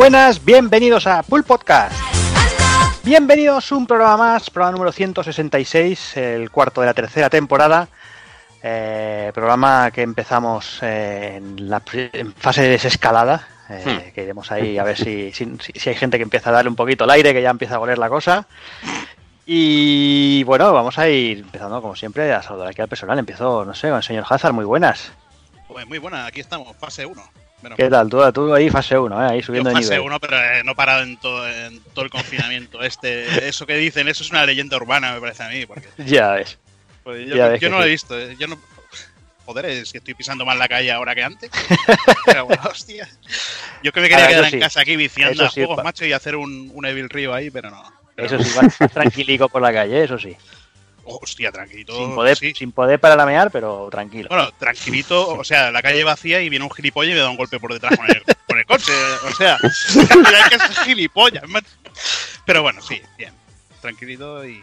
Buenas, bienvenidos a Pool Podcast. Bienvenidos a un programa más, programa número 166, el cuarto de la tercera temporada. Eh, programa que empezamos eh, en, la, en fase de desescalada. Eh, Hmm. Que iremos ahí a ver si, si, si hay gente que empieza a darle un poquito el aire, que ya empieza a oler la cosa. Y bueno, vamos a ir empezando como siempre a saludar aquí al personal. Empiezo, no sé, con el señor Hazard, muy buenas. Pues muy buena, aquí estamos, fase 1. Bueno, ¿Qué tal? Tú, tú ahí fase 1, ahí subiendo yo de fase nivel. 1, pero eh, no parado en todo, en todo el confinamiento. Este, eso que dicen, eso es una leyenda urbana, me parece a mí. Porque, Ya ves. pues, yo Ya no- ves yo lo he sí. visto. eh, Yo no, joder, es que estoy pisando más la calle ahora que antes. Pero bueno, hostia. Yo que me quería Ahora, quedar sí. en casa aquí viciando Eso a sí, juegos, pa- macho, y hacer un, un Evil Río ahí, pero no. Pero Eso no. sí, vas tranquilico por la calle, eso sí. Hostia, tranquilito. Sin poder, sí. sin poder para lamear, pero tranquilo. Bueno, tranquilito, o sea, la calle vacía y viene un gilipollas y me da un golpe por detrás con el, con el coche. O sea, hay que ser gilipollas. Pero bueno, sí, bien. Tranquilito y.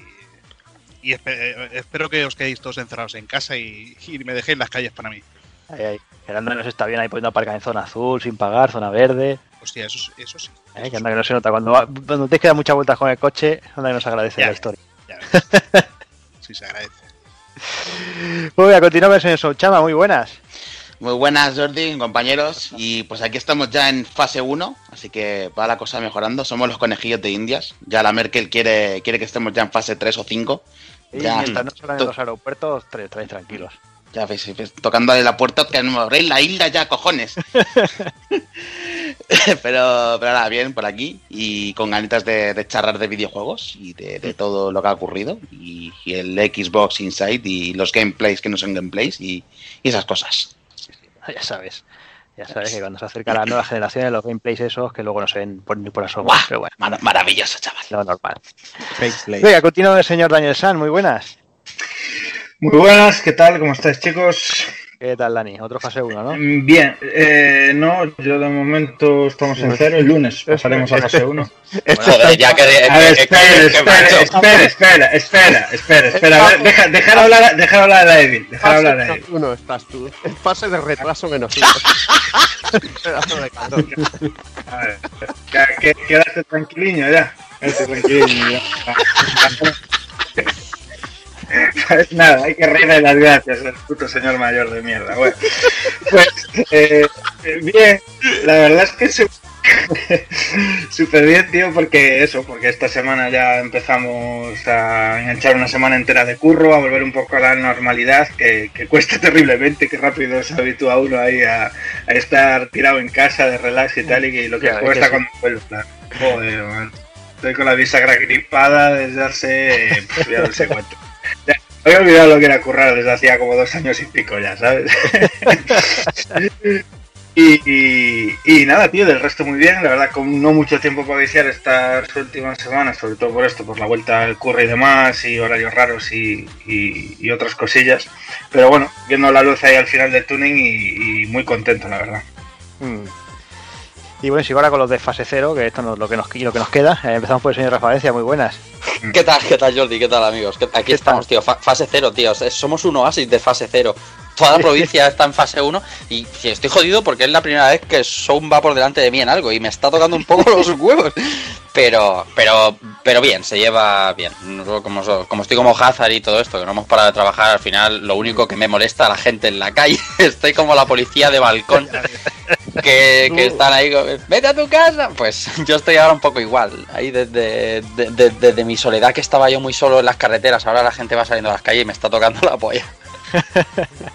Y espe- eh, espero que os quedéis todos encerrados en casa y, y me dejéis las calles para mí. Ahí, ahí. Gerando nos está bien ahí poniendo aparcar en zona azul, sin pagar, zona verde. Hostia, eso, eso sí. ¿eh? Que anda que no se nota. Cuando, va- cuando muchas vueltas con el coche, anda que nos agradece Ya. la historia. Ya. Sí, se agradece. Muy bien, a continuar con el señor Souchama, muy buenas. Muy buenas, Jordi, compañeros. Y pues aquí estamos ya en fase 1, así que va la cosa mejorando. Somos los conejillos de Indias. Ya la Merkel quiere, quiere que estemos ya en fase 3 o 5. Y Ya. mientras no en los aeropuertos, tra- estáis tranquilos. Ya veis, ves, tocándole la puerta, que no abréis la isla ya, cojones. pero, pero nada, bien por aquí. Y con ganitas de, de charlar de videojuegos y de, de todo lo que ha ocurrido. Y, y el Xbox Inside y los gameplays que no son gameplays y, y esas cosas. Ya sabes. Ya sabes que cuando se acerca la nueva generación de los gameplays esos, que luego no se ven por, ni por asomo. Pero bueno, Mar- maravilloso, chaval. lo normal. Venga, continúa el señor Daniel San, muy buenas. Muy buenas, ¿qué tal? ¿Cómo estáis, chicos? ¿Qué tal, Dani? Otro fase 1, ¿no? Mm, Bien, eh, no, yo de momento estamos en cero. El lunes pasaremos a fase 1. Joder, ya que... A ver, que- espera, espera, espera, espera, espera, espera, espera. A ver, deja, dejar hablar, dejar hablar a Evil, dejar Fase hablar a Evil. uno estás tú. En fase de retraso menos uno. Pedazo de cabrón. A ver, ya, que- quédate tranquiliño ya. Quédate tranquiliño ya. Pues nada, hay que reírle las gracias al puto señor mayor de mierda. Bueno, pues eh, bien, la verdad es que su- súper bien, tío, porque eso, porque esta semana ya empezamos a enganchar una semana entera de curro, a volver un poco a la normalidad, que, que cuesta terriblemente, que rápido se habitúa uno ahí a, a estar tirado en casa de relax y tal, y, que lo que Ya, es cuesta que sí. cuando vuelve. plan, Joder, man. Estoy con la bisagra gripada desde hace. pf, ya no sé cuánto. Había olvidado lo que era currar desde hacía como dos años y pico ya, ¿sabes? y, nada, tío, del resto muy bien. La verdad, con no mucho tiempo para viciar estas últimas semanas, sobre todo por esto, por la vuelta al curro y demás, y horarios raros y, otras cosillas. Pero bueno, viendo la luz ahí al final del tuning y, muy contento, la verdad. Mm. Y bueno, sigo ahora con los de fase 0, que esto es lo que nos, lo que nos queda. Eh, empezamos por el señor Rafaencia, muy buenas. ¿Qué tal, qué tal Jordi? ¿Qué tal amigos? ¿Qué- Aquí ¿Qué estamos, tío. Fa- fase cero, tío. Es- Somos un oasis de fase cero. Toda la provincia está en fase 1 y estoy jodido porque es la primera vez que Sound va por delante de mí en algo y me está tocando un poco los huevos. Pero, pero, pero bien, se lleva bien. Como, estoy como Hazard y todo esto, que no hemos parado de trabajar, al final lo único que me molesta a la gente en la calle. Estoy como la policía de balcón. Que, que están ahí, como, vete a tu casa. Pues yo estoy ahora un poco igual. Ahí desde, de- de- desde mi soledad, que estaba yo muy solo en las carreteras, ahora la gente va saliendo a las calles y me está tocando la polla.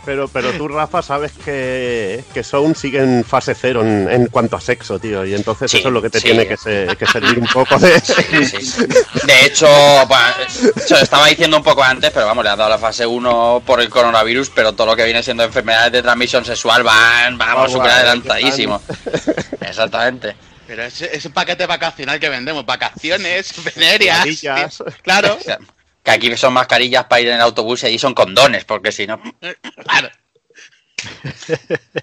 Pero, pero tú, Rafa, sabes que, que Sound sigue en fase cero en, en cuanto a sexo, tío. Y entonces Sí, eso es lo que te sí. tiene que, se- que servir un poco de. Sí, sí. De hecho, bueno, se lo estaba diciendo un poco antes, pero vamos, le han dado la fase 1 por el coronavirus, pero todo lo que viene siendo enfermedades de transmisión sexual van, vamos, Vamos, súper adelantadísimo. Exactamente. Pero ese, ese paquete vacacional que vendemos, vacaciones, venerias. Claro, O sea, que aquí son mascarillas para ir en el autobús y allí son condones, porque si no. claro.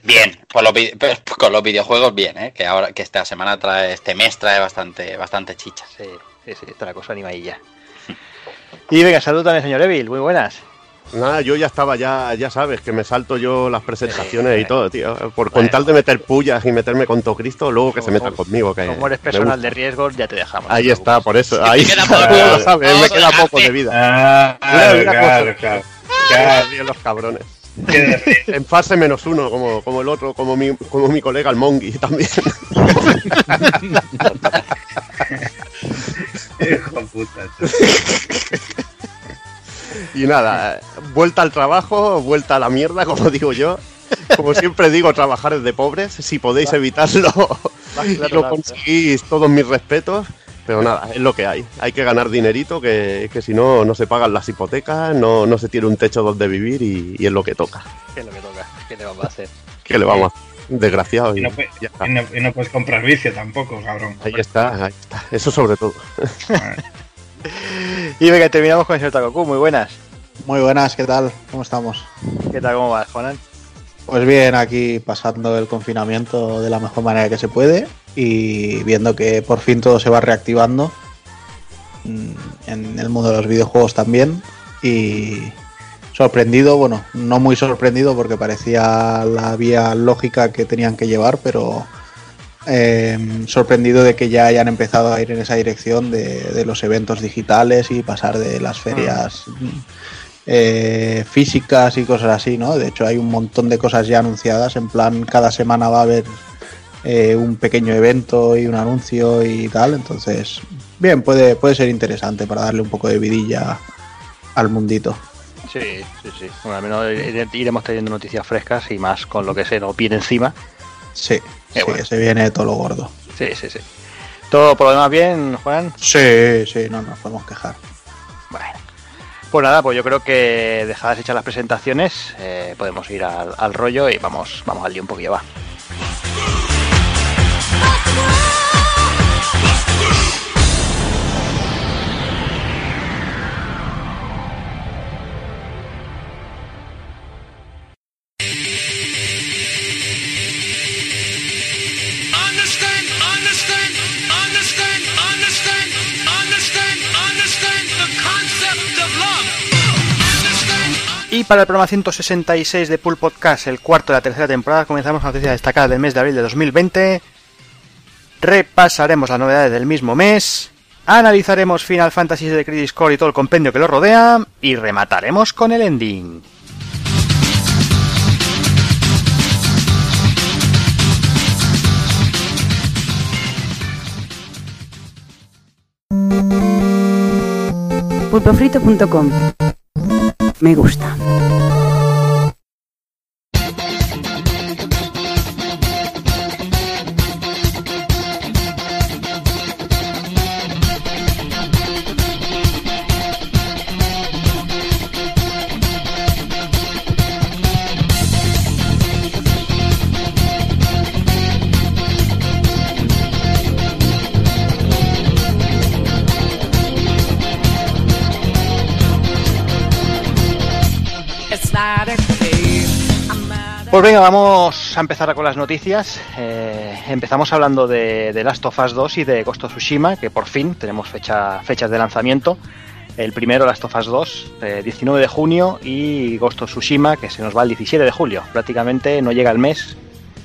Bien, por los vide- pues, con los videojuegos bien, ¿eh? que ahora que esta semana trae, este mes trae bastante, bastante chicha. Sí, sí, sí, está la cosa animadilla. Y venga, salud también, señor Evil, muy buenas. Nada, yo ya estaba, ya, ya sabes, que me salto yo las presentaciones y todo, tío. Por Bueno. con tal de meter pullas y meterme con todo Cristo, luego que se metan conmigo. Que Como eres me personal de riesgo, ya te dejamos. Ahí está, por eso. Ahí queda está, poco. ya lo sabes, me queda poco de vida. Ah, claro, claro. Claro, tío, los cabrones. En fase menos uno, como, como el otro, como mi, como mi colega el Mongi también. hijo puta. Y nada, vuelta al trabajo, vuelta a la mierda, como digo yo. Como siempre digo, trabajar es de pobres. Si podéis evitarlo lo conseguís, todos mis respetos. Pero nada, es lo que hay. Hay que ganar dinerito, que, que si no, no se pagan las hipotecas, no, no se tiene un techo donde vivir y, y es lo que toca. ¿Qué es lo que toca? ¿Qué te vamos a hacer? ¿Qué le vamos a hacer? Desgraciado. Y Y no, y no- y no puedes comprar vicio tampoco, cabrón. Ahí está, ahí está. Eso sobre todo. Y venga, terminamos con el señor Takoku. Muy buenas. Muy buenas, ¿qué tal? ¿Cómo estamos? ¿Qué tal? ¿Cómo vas, Juanan? Pues bien, aquí pasando el confinamiento de la mejor manera que se puede y viendo que por fin todo se va reactivando mm, en el mundo de los videojuegos también y sorprendido, bueno, no muy sorprendido porque parecía la vía lógica que tenían que llevar, pero eh, sorprendido de que ya hayan empezado a ir en esa dirección de, de los eventos digitales y pasar de las ferias mm, eh, físicas y cosas así, ¿no? De hecho hay un montón de cosas ya anunciadas, en plan cada semana va a haber eh, un pequeño evento y un anuncio y tal, entonces bien, puede, puede ser interesante para darle un poco de vidilla al mundito. Sí, sí, sí. Bueno, al menos ire- iremos teniendo noticias frescas y más con lo que se nos viene encima. Sí, sí, bueno. se viene todo lo gordo. Sí, sí, sí. ¿Todo por lo demás bien, Juan? Sí, sí, no nos podemos quejar. Bueno. Pues nada, pues yo creo que dejadas hechas las presentaciones, eh, podemos ir al, al rollo y vamos, vamos al día un poquillo, va. Para el programa 166 de Pool Podcast, el cuarto de la tercera temporada, comenzamos la noticia destacada del mes de abril de 2020. Repasaremos las novedades del mismo mes. Analizaremos Final Fantasy de Crisis Core y todo el compendio que lo rodea. Y remataremos con el ending. pulpofrito.com. Me gusta. Pues venga, vamos a empezar con las noticias. Eh, empezamos hablando de, Last of Us 2 y de Ghost of Tsushima, que por fin tenemos fecha, fechas de lanzamiento. El primero, Last of Us 2, eh, 19 de junio, y Ghost of Tsushima, que se nos va el 17 de julio. Prácticamente no llega el mes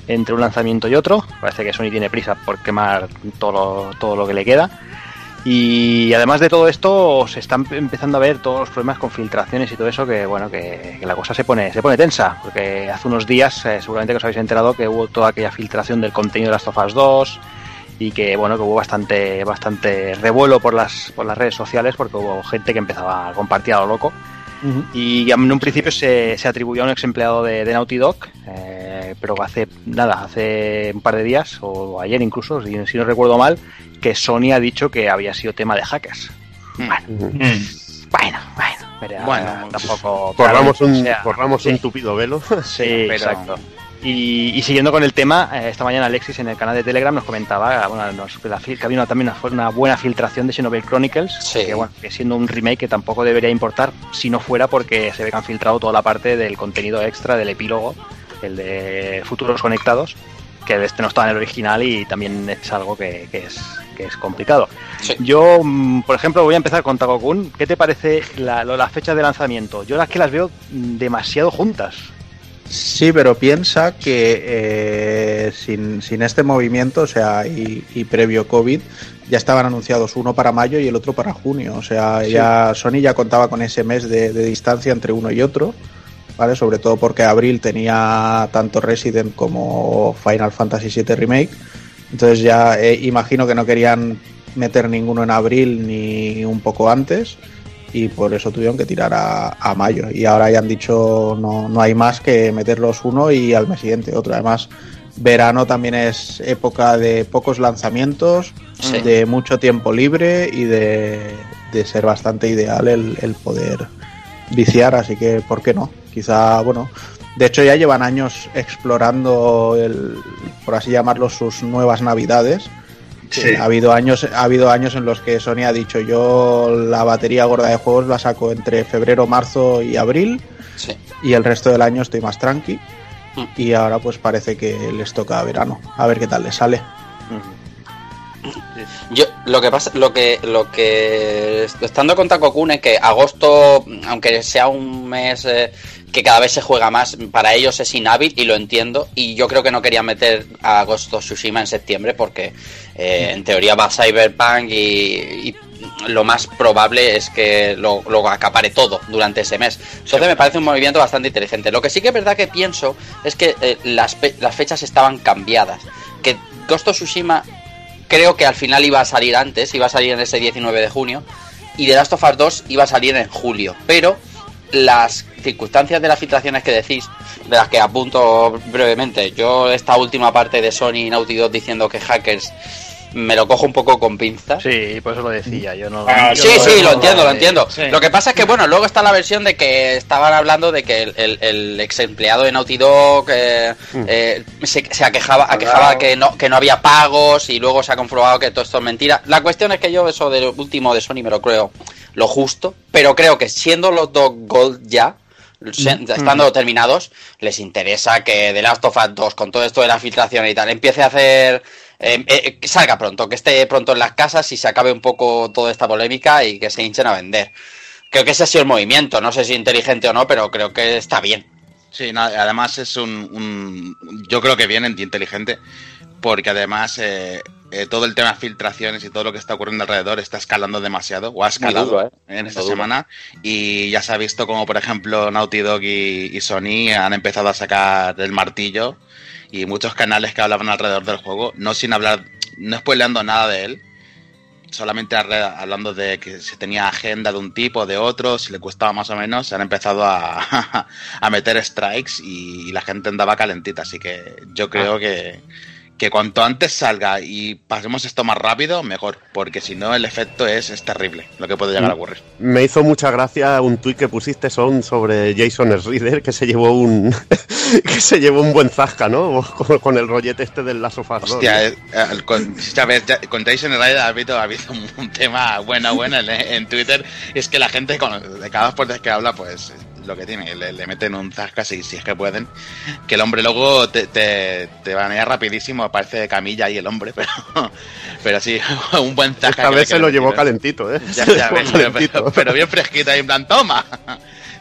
entre un lanzamiento y otro. Parece que Sony tiene prisa por quemar todo todo lo que le queda. Y además de todo esto, se están empezando a ver todos los problemas con filtraciones y todo eso, que bueno, que, que la cosa se pone, se pone tensa, porque hace unos días, eh, seguramente que os habéis enterado que hubo toda aquella filtración del contenido de las Us 2 y que bueno, que hubo bastante, bastante revuelo por las, por las redes sociales, porque hubo gente que empezaba a compartir a lo loco. Y en un principio se, se atribuyó a un ex empleado de, de Naughty Dog, eh, pero hace nada, hace un par de días, o ayer incluso, si, si no recuerdo mal, que Sony ha dicho que había sido tema de hackers. Bueno, Mm. bueno, bueno, pero, Bueno, eh, tampoco. Corramos claro, un, o sea, corramos sí, un tupido velo. Sí, pero- exacto. Y, y siguiendo con el tema, eh, esta mañana Alexis en el canal de Telegram nos comentaba bueno, nos- que, la fil- que había una- también una, una buena filtración de Xenoblade Chronicles, Sí. que, bueno, que siendo un remake que tampoco debería importar si no fuera porque se ve que han filtrado toda la parte del contenido extra del epílogo, el de futuros conectados, que este no estaba en el original y también es algo que, que es, que es complicado. Sí. Yo, mm, por ejemplo, voy a empezar con Takokun. ¿Qué te parece la, lo- las fechas de lanzamiento? Yo las que las veo demasiado juntas. Sí, pero piensa que eh, sin, sin este movimiento, o sea, y, y previo COVID, ya estaban anunciados uno para mayo y el otro para junio. O sea, ya Sony ya contaba con ese mes de, de distancia entre uno y otro, ¿vale? Sobre todo porque abril tenía tanto Resident como Final Fantasy VII Remake. Entonces ya eh, imagino que no querían meter ninguno en abril ni un poco antes y por eso tuvieron que tirar a, a mayo. Y ahora ya han dicho no, no hay más que meterlos uno y al mes siguiente otro. Además, verano también es época de pocos lanzamientos, Sí. de mucho tiempo libre y de, de ser bastante ideal el, el poder viciar, así que ¿por qué no? Quizá, bueno, de hecho ya llevan años explorando, el, por así llamarlo, sus nuevas navidades. Sí. Ha habido años, ha habido años en los que Sony ha dicho yo la batería gorda de juegos la saco entre febrero, marzo y abril Sí. y el resto del año estoy más tranqui. Mm. Y ahora pues parece que les toca verano. A ver qué tal les sale. Yo, lo que pasa, lo que, lo que estando con Takokun es que agosto, aunque sea un mes eh, que cada vez se juega más, para ellos es inhábil y lo entiendo. Y yo creo que no querían meter a Agosto Tsushima en septiembre porque eh, en teoría va Cyberpunk y, y lo más probable es que lo, acapare todo durante ese mes. Entonces me parece un movimiento bastante inteligente. Lo que sí que es verdad que pienso es que eh, las, las fechas estaban cambiadas. Que Ghost of Tsushima creo que al final iba a salir antes, iba a salir en ese 19 de junio, y The Last of Us 2 iba a salir en julio, pero las circunstancias de las filtraciones que decís, de las que apunto brevemente, yo esta última parte de Sony y Naughty Dog diciendo que hackers me lo cojo un poco con pinzas. Sí, por eso lo decía. Yo no. Ah, yo Sí, no- sí, lo entiendo, lo entiendo. sí. Lo que pasa es que, bueno, luego está la versión de que estaban hablando de que el, el- el ex empleado de Naughty Dog eh, eh, se, se aquejaba, aquejaba que no, que no había pagos y luego se ha comprobado que todo esto es mentira. La cuestión es que yo eso del último de Sony me lo creo lo justo, pero creo que siendo los dos Gold ya, se- estando terminados, les interesa que The Last of Us 2, con todo esto de la filtración y tal, empiece a hacer... eh, eh, que salga pronto, que esté pronto en las casas y se acabe un poco toda esta polémica y que se hinchen a vender. Creo que ese ha sido el movimiento, no sé si inteligente o no, pero creo que está bien. Sí, no, además es un, un- Yo creo que bien inteligente, porque además eh, eh, todo el tema de filtraciones y todo lo que está ocurriendo alrededor está escalando demasiado, o ha escalado duro, ¿eh? en esta semana, y ya se ha visto como, por ejemplo, Naughty Dog y, y Sony han empezado a sacar el martillo, y muchos canales que hablaban alrededor del juego, no sin hablar, no spoileando nada de él, solamente hablando de que se tenía agenda de un tipo o de otro, si le costaba más o menos, se han empezado a, a meter strikes y, la gente andaba calentita. Así que yo creo que, que cuanto antes salga y pasemos esto más rápido, mejor, porque si no el efecto es, es terrible lo que puede llegar a ocurrir. Me hizo mucha gracia un tuit que pusiste son sobre Jason Reader que se llevó un que se llevó un buen zasca, ¿no? Con, con el rollete este del Us 2, Hostia, ¿no? eh, con, ¿sabes? Ya- con Jason Ryder ha habido, ha habido un, un tema bueno, bueno en, en Twitter. Es que la gente, con, de cada vez que habla, pues lo que tiene, le, le meten un zasca si, si es que pueden. Que el hombre luego te, te, te banea rapidísimo, parece de camilla ahí el hombre, pero, pero sí, un buen zasca. Esta vez se lo le llevó calentito, ¿eh? Ya, ya ves, pero, calentito. pero bien fresquito ahí en plan, toma.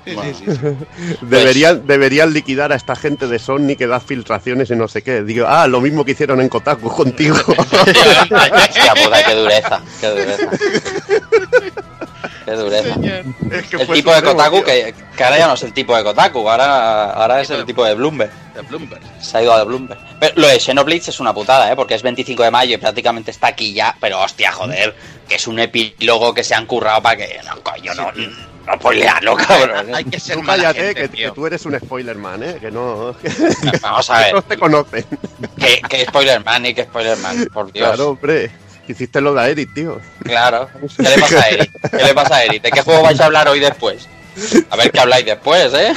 Sí, sí, sí, sí. Deberían, deberían liquidar a esta gente de Sony que da filtraciones y no sé qué. Digo, ah, lo mismo que hicieron en Kotaku contigo. Hostia puta, qué dureza, qué dureza. Qué dureza. Es que El tipo de Kotaku, que, que ahora ya no es el tipo de Kotaku, ahora, ahora es el tipo de Bloomberg. De Bloomberg. Se ha ido a Bloomberg. Pero lo de Xenoblade es una putada, ¿eh? Porque es 25 de mayo y prácticamente está aquí ya. Pero hostia, joder, que es un epílogo que se han currado para que. No, coño, no, no spoilearlo, cabrón. Hay que ser Tú cállate, gente, que, que tú eres un spoiler man, ¿eh? Que no, que Vamos a no ver, te conocen. que, que spoiler man y que spoiler man, por Dios. Claro, hombre. Hiciste lo de Eric, tío. Claro. ¿Qué le pasa a Eric? ¿Qué le pasa a Eric? ¿De qué juego vais a hablar hoy después? A ver qué habláis después, ¿eh?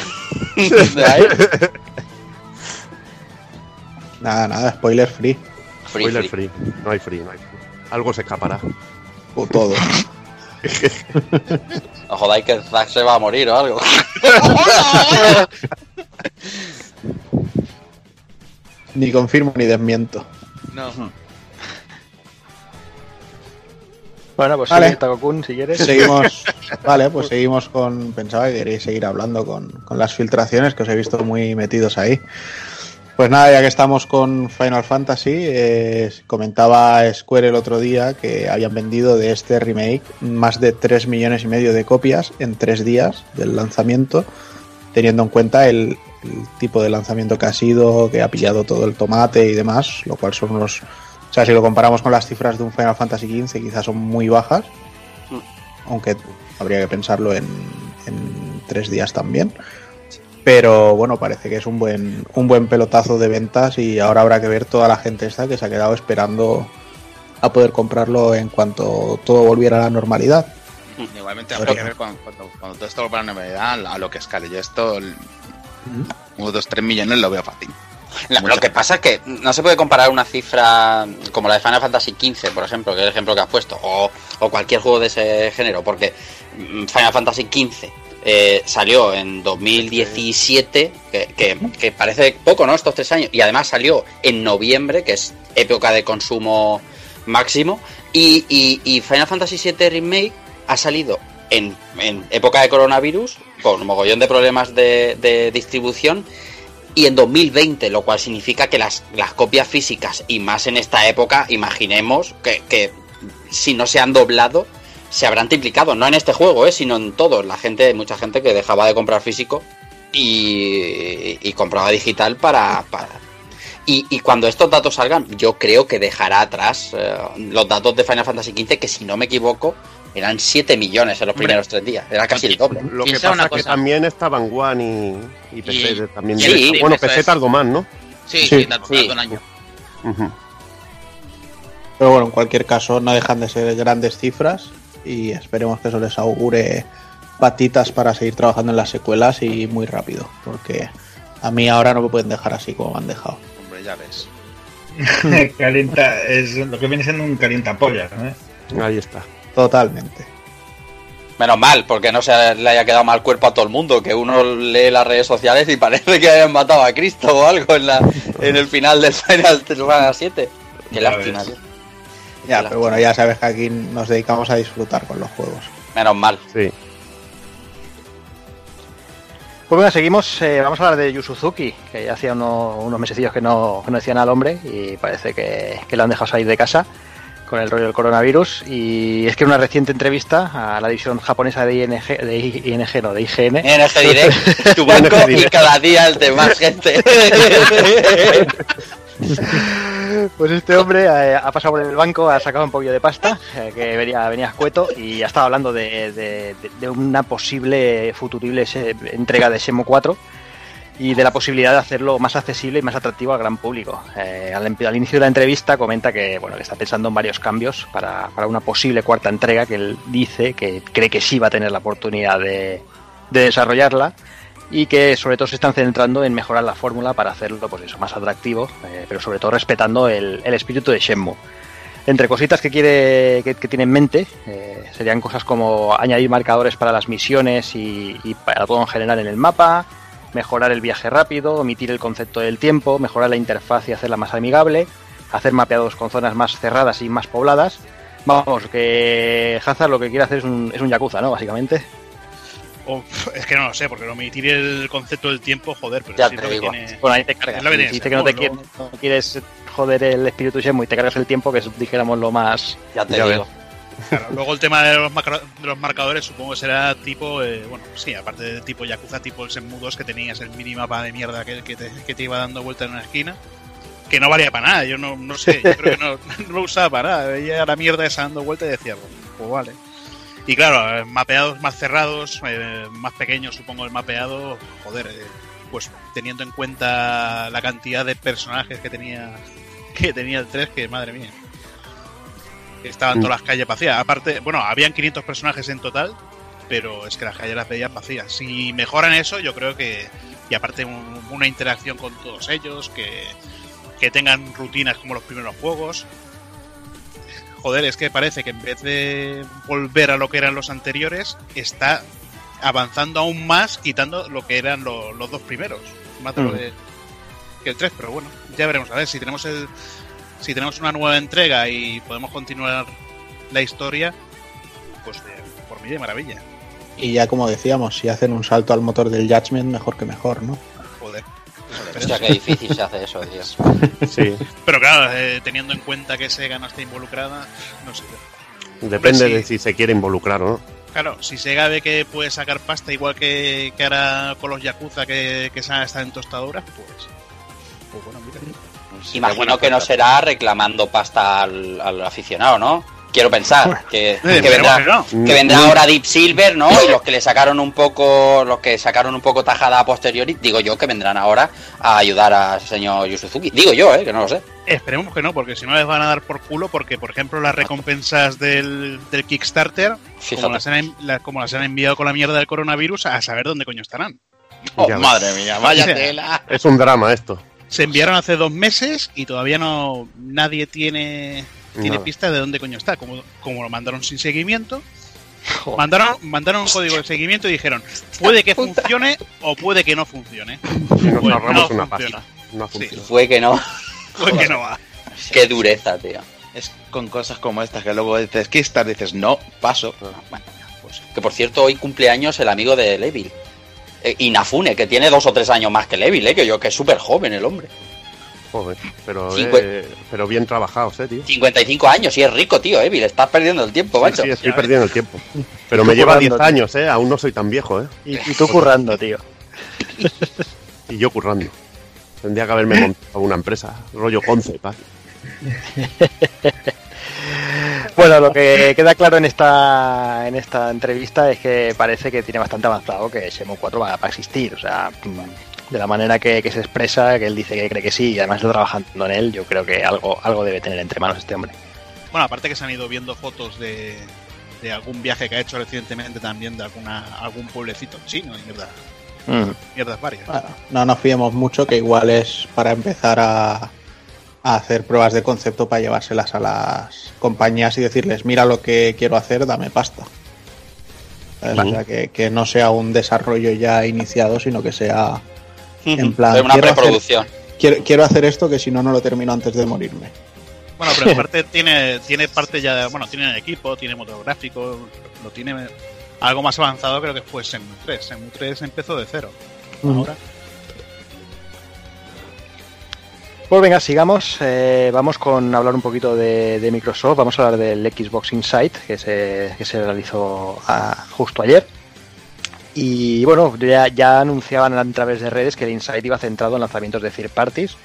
De ahí. Nada, nada, spoiler free. Free, Spoiler free. free. No hay free, no hay free. Algo se escapará. O todo. No jodáis que Zack se va a morir o algo. Ni confirmo ni desmiento. No. Bueno, pues Vale. Takokun, si quieres. Seguimos, vale, pues seguimos con. Pensaba que queréis seguir hablando con, con las filtraciones, que os he visto muy metidos ahí. Pues nada, ya que estamos con Final Fantasy, eh, comentaba Square el otro día que habían vendido de este remake más de 3 millones y medio de copias en 3 días del lanzamiento, teniendo en cuenta el, el tipo de lanzamiento que ha sido, que ha pillado todo el tomate y demás, lo cual son unos... O sea, si lo comparamos con las cifras de un Final Fantasy XV, quizás son muy bajas, aunque habría que pensarlo en, en tres días también. Pero bueno, parece que es un buen, un buen pelotazo de ventas y ahora habrá que ver toda la gente esta que se ha quedado esperando a poder comprarlo en cuanto todo volviera a la normalidad. Igualmente habrá que ver cuando, cuando- cuando todo esto vuelva a la normalidad a lo que escale. Yo esto, el- unos 2, 3 millones lo veo fácil. La- lo que pasa es que no se puede comparar una cifra como la de Final Fantasy XV, por ejemplo, que es el ejemplo que has puesto, o, o cualquier juego de ese género, porque mm, Final Fantasy XV eh, salió en 2017, que, que- que parece poco, ¿no? Estos tres años, y además salió en noviembre, que es época de consumo máximo, y, y- y Final Fantasy VII Remake ha salido en, en época de coronavirus, con un mogollón de problemas de- de distribución, y en 2020, lo cual significa que las, las copias físicas, y más en esta época, imaginemos que, que si no se han doblado, se habrán triplicado, no en este juego, ¿eh? sino en todos. La gente, mucha gente que dejaba de comprar físico y, y compraba digital para... para- Y, y cuando estos datos salgan, yo creo que dejará atrás eh, los datos de Final Fantasy XV, que si no me equivoco, eran 7 millones en los Hombre. primeros tres días. Era casi el doble. Lo que pasa una es que cosa. también estaban One y, y PC Y- también. Steam, bueno, PC es. tardó más, ¿no? Sí, Sí, sí, tardó sí. un año. Pero bueno, en cualquier caso no dejan de ser grandes cifras y esperemos que eso les augure patitas para seguir trabajando en las secuelas y muy rápido, porque a mí ahora no me pueden dejar así como me han dejado. Hombre, ya ves. calienta, es lo que viene siendo un calientapollas, ¿no? Ahí está. Totalmente. Menos mal, porque no se le haya quedado mal cuerpo a todo el mundo, que uno lee las redes sociales y parece que hayan matado a Cristo o algo en, la, en el final del Final Fantasy 7. Qué Ya lástima, tío. Ya, Qué pero bueno, ya sabes que aquí nos dedicamos a disfrutar con los juegos. Menos mal. Sí. Pues bueno, seguimos. eh, vamos a hablar de Yu Suzuki, que ya hacía uno- unos mesecillos que no, que no decían al hombre y parece que, que lo han dejado salir de casa con el rollo del coronavirus. Y es que en una reciente entrevista a la división japonesa de ING, de ING, no, de IGN, NG Direct, tu banco y cada día el de más gente. Pues este hombre eh, ha pasado por el banco, ha sacado un poquillo de pasta, eh, que venía, venía escueto, y ha estado hablando de, de- una posible futurible se- entrega de Shenmue 4 y de la posibilidad de hacerlo más accesible y más atractivo al gran público. Eh, al, inicio de la entrevista comenta que, bueno, que está pensando en varios cambios para, para una posible cuarta entrega que él dice que cree que sí va a tener la oportunidad de, de desarrollarla y que sobre todo se están centrando en mejorar la fórmula para hacerlo pues eso más atractivo, eh, pero sobre todo respetando el, espíritu de Shenmue. Entre cositas que quiere que, que tiene en mente eh, serían cosas como añadir marcadores para las misiones y, y para todo en general en el mapa, mejorar el viaje rápido, omitir el concepto del tiempo, mejorar la interfaz y hacerla más amigable, hacer mapeados con zonas más cerradas y más pobladas. Vamos, que Hazard lo que quiere hacer es un, es un Yakuza, ¿no? Básicamente. O, es que no lo sé, porque omitir el concepto del tiempo, joder, pero Ya sí te lo que digo. tiene- Bueno, ahí te cargas. Lo que no, te quieres, no quieres joder el espíritu y te cargas el tiempo, que es, dijéramos lo más... Ya te Ya digo. Claro, luego el tema de los, de los marcadores supongo que será tipo, eh, bueno, sí, aparte de tipo Yakuza, tipo el Shenmue 2 que tenías el minimapa de mierda que, que te, que te iba dando vuelta en una esquina, que no valía para nada, yo no, no sé, yo creo que no, no lo usaba para nada, veía la mierda esa dando vuelta y decía, pues, pues vale. Y claro, eh, mapeados más cerrados, eh, más pequeños supongo el mapeado, joder, eh, pues teniendo en cuenta la cantidad de personajes que tenía que tenía el 3, que madre mía. Estaban todas las calles vacías. Aparte, bueno, habían 500 personajes en total, pero es que las calles las veías vacías. Si mejoran eso, yo creo que. Y aparte, un- una interacción con todos ellos, que, que tengan rutinas como los primeros juegos. Joder, es que parece que en vez de volver a lo que eran los anteriores, está avanzando aún más, quitando lo que eran lo- los dos primeros. Más de lo Mm. de- que el 3, pero bueno, ya veremos a ver si tenemos el si tenemos una nueva entrega y podemos continuar la historia, pues de- por mí de maravilla. Y ya como decíamos, si hacen un salto al motor del Judgment, mejor que mejor, ¿no? Joder. Hostia, qué difícil se hace eso, tío. Sí, Pero claro, eh, teniendo en cuenta que Sega no está involucrada, no sé. depende sí. de si se quiere involucrar o no. Claro, si Sega ve que puede sacar pasta igual que, que hará con los Yakuza que, que se están en tostadoras, pues, pues bueno, mira. Imagino que no será reclamando pasta al, al aficionado, ¿no? Quiero pensar que, que vendrá, que no. que vendrá ahora Deep Silver, ¿no? Y los que le sacaron un poco, los que sacaron un poco tajada a posteriori, digo yo que vendrán ahora a ayudar al señor Yu Suzuki. Digo yo, eh, que no lo sé. Esperemos que no, porque si no les van a dar por culo, porque por ejemplo las recompensas del, del Kickstarter, como las, han, en- la- como las han enviado con la mierda del coronavirus, a saber dónde coño estarán. Oh. Madre mía, vaya tela. Es un drama esto. Se enviaron hace dos meses y todavía no nadie tiene tiene Nada. pista de dónde coño está. Como, como lo mandaron sin seguimiento, mandaron, mandaron un código de seguimiento y dijeron puede que funcione o puede que no funcione. Nos Pues ahorramos no una funciona. Sí. Fue que no. Puede que no va. Qué dureza, tío. Es con cosas como estas que luego dices Kickstarter, dices no, paso. Bueno, pues, que por cierto, hoy cumpleaños el amigo de Levil. Eh, Inafune, que tiene dos o tres años más que Levil, eh, que yo, que es súper joven el hombre. Joder, pero, eh, pero bien trabajados, eh, tío. 55 años y es rico, tío, Evil. Estás perdiendo el tiempo, Sí, macho. sí, estoy perdiendo el tiempo. Pero me lleva currando, 10 años, eh. Aún no soy tan viejo, eh. Y, y tú currando, tío. Y yo currando. Tendría que haberme montado una empresa, rollo Conce, pa. Bueno, lo que queda claro en esta en esta entrevista es que parece que tiene bastante avanzado que Shenmue 4 va, a existir. O sea, mm, de la manera que, que se expresa, que él dice que cree que sí y además está trabajando en él, yo creo que algo, algo debe tener entre manos este hombre. Bueno, aparte que se han ido viendo fotos de, de algún viaje que ha hecho recientemente también de alguna algún pueblecito chino y mierda, Mm. mierdas varias. Bueno, no nos fiemos mucho, que igual es para empezar a, a hacer pruebas de concepto para llevárselas a las compañías y decirles, mira lo que quiero hacer, dame pasta. ¿Sabes? O sea, que, que no sea un desarrollo ya iniciado, sino que sea en plan, una quiero hacer- quiero, quiero hacer esto que si no, no lo termino antes de morirme. Bueno, pero aparte tiene, tiene parte ya, de- bueno, tiene equipo, tiene motor gráfico, lo tiene algo más avanzado creo que fue Shenmue 3. Shenmue 3 empezó de cero. Ahora, Pues venga, sigamos. Eh, vamos con hablar un poquito de, Microsoft. Vamos a hablar del Xbox Insight que se, que se realizó ah, justo ayer. Y bueno, ya, ya anunciaban a través de redes que el Insight iba centrado en lanzamientos de third parties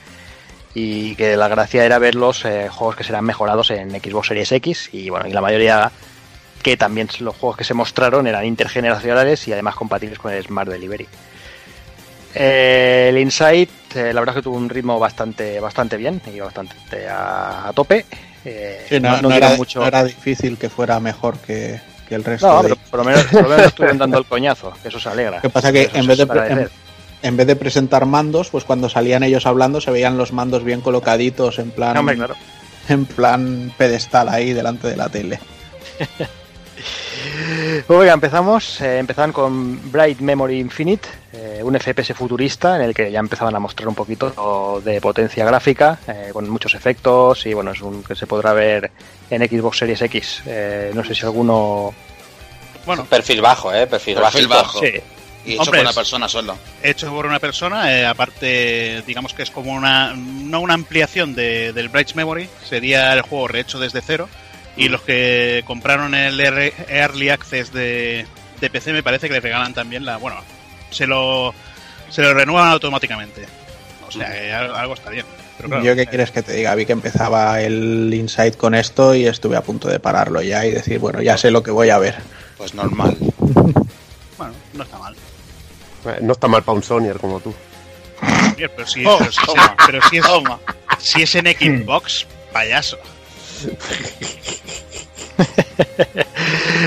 y que la gracia era ver los eh, juegos que serán mejorados en Xbox Series X y bueno, y la mayoría que también los juegos que se mostraron eran intergeneracionales y además compatibles con el Smart Delivery. Eh, el Insight, eh, la verdad es que tuvo un ritmo bastante, bastante bien y bastante a, a tope. Eh, Sí, no, era, mucho. no era difícil que fuera mejor que, que el resto. No, de- pero por lo menos, por lo menos estuvieron dando el coñazo, que eso se alegra. Que pasa que Eso en vez, de, suele agradecer. en, en vez de presentar mandos, pues cuando salían ellos hablando se veían los mandos bien colocaditos en plan, No, hombre, claro. en plan pedestal ahí delante de la tele. Pues venga, empezamos. Eh, empezaban con Bright Memory Infinite, eh, un FPS futurista en el que ya empezaban a mostrar un poquito de potencia gráfica, eh, con muchos efectos y bueno, es un que se podrá ver en Xbox Series X. Eh, no sé si alguno. bueno, Perfil bajo, eh. Perfil, Perfil bajo. Sí, Y hecho Hombre, por una persona solo. hecho por una persona, eh, aparte, digamos que es como una, no una ampliación de- del Bright Memory, sería el juego rehecho desde cero. Y los que compraron el R- Early Access de, de PC me parece que le regalan también la, bueno, se lo, se lo renuevan automáticamente. O sea, que al- algo está bien. Pero claro, Yo qué eh, quieres que te diga, vi que empezaba el Insight con esto y estuve a punto de pararlo ya y decir, bueno, ya sé lo que voy a ver. Pues normal. Bueno, no está mal. Eh, No está mal para un Sonyer como tú. Pero si, Oh, pero pero si es, si es en Xbox, payaso.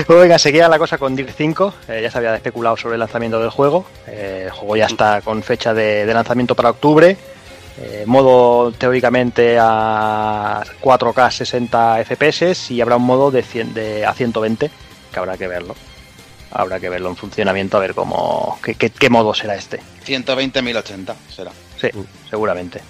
Pues seguía la cosa con Dirt 5. eh, ya se había especulado sobre el lanzamiento del juego. Eh, el juego ya está con fecha de, de lanzamiento para octubre. eh, modo teóricamente a 4K 60 FPS y habrá un modo de, 100 de a 120 que habrá que verlo. Habrá que verlo en funcionamiento a ver cómo qué, qué- qué modo será este. 120 1080 será. Sí, seguramente.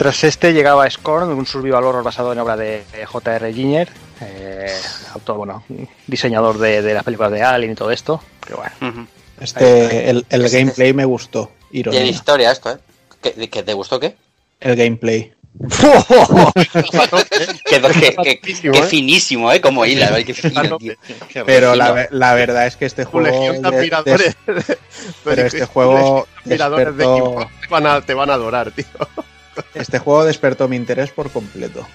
Tras este llegaba Scorn, un survival horror basado en obra de J.R. Giner, eh, autor, bueno, diseñador de, de las películas de Alien y todo esto. Pero bueno. Este, el, el gameplay me gustó. Tiene Ironía. historia esto, ¿eh? ¿Que, que te gustó qué? El gameplay. Que, que- que- Finísimo, ¿eh? finísimo, ¿eh? Como hila, ¿eh? Qué fino, tío. Qué Pero la, la verdad es que este juego. legión de de- pero este juego despertó- equipo te van, a, te van a adorar, tío. Este juego despertó mi interés por completo.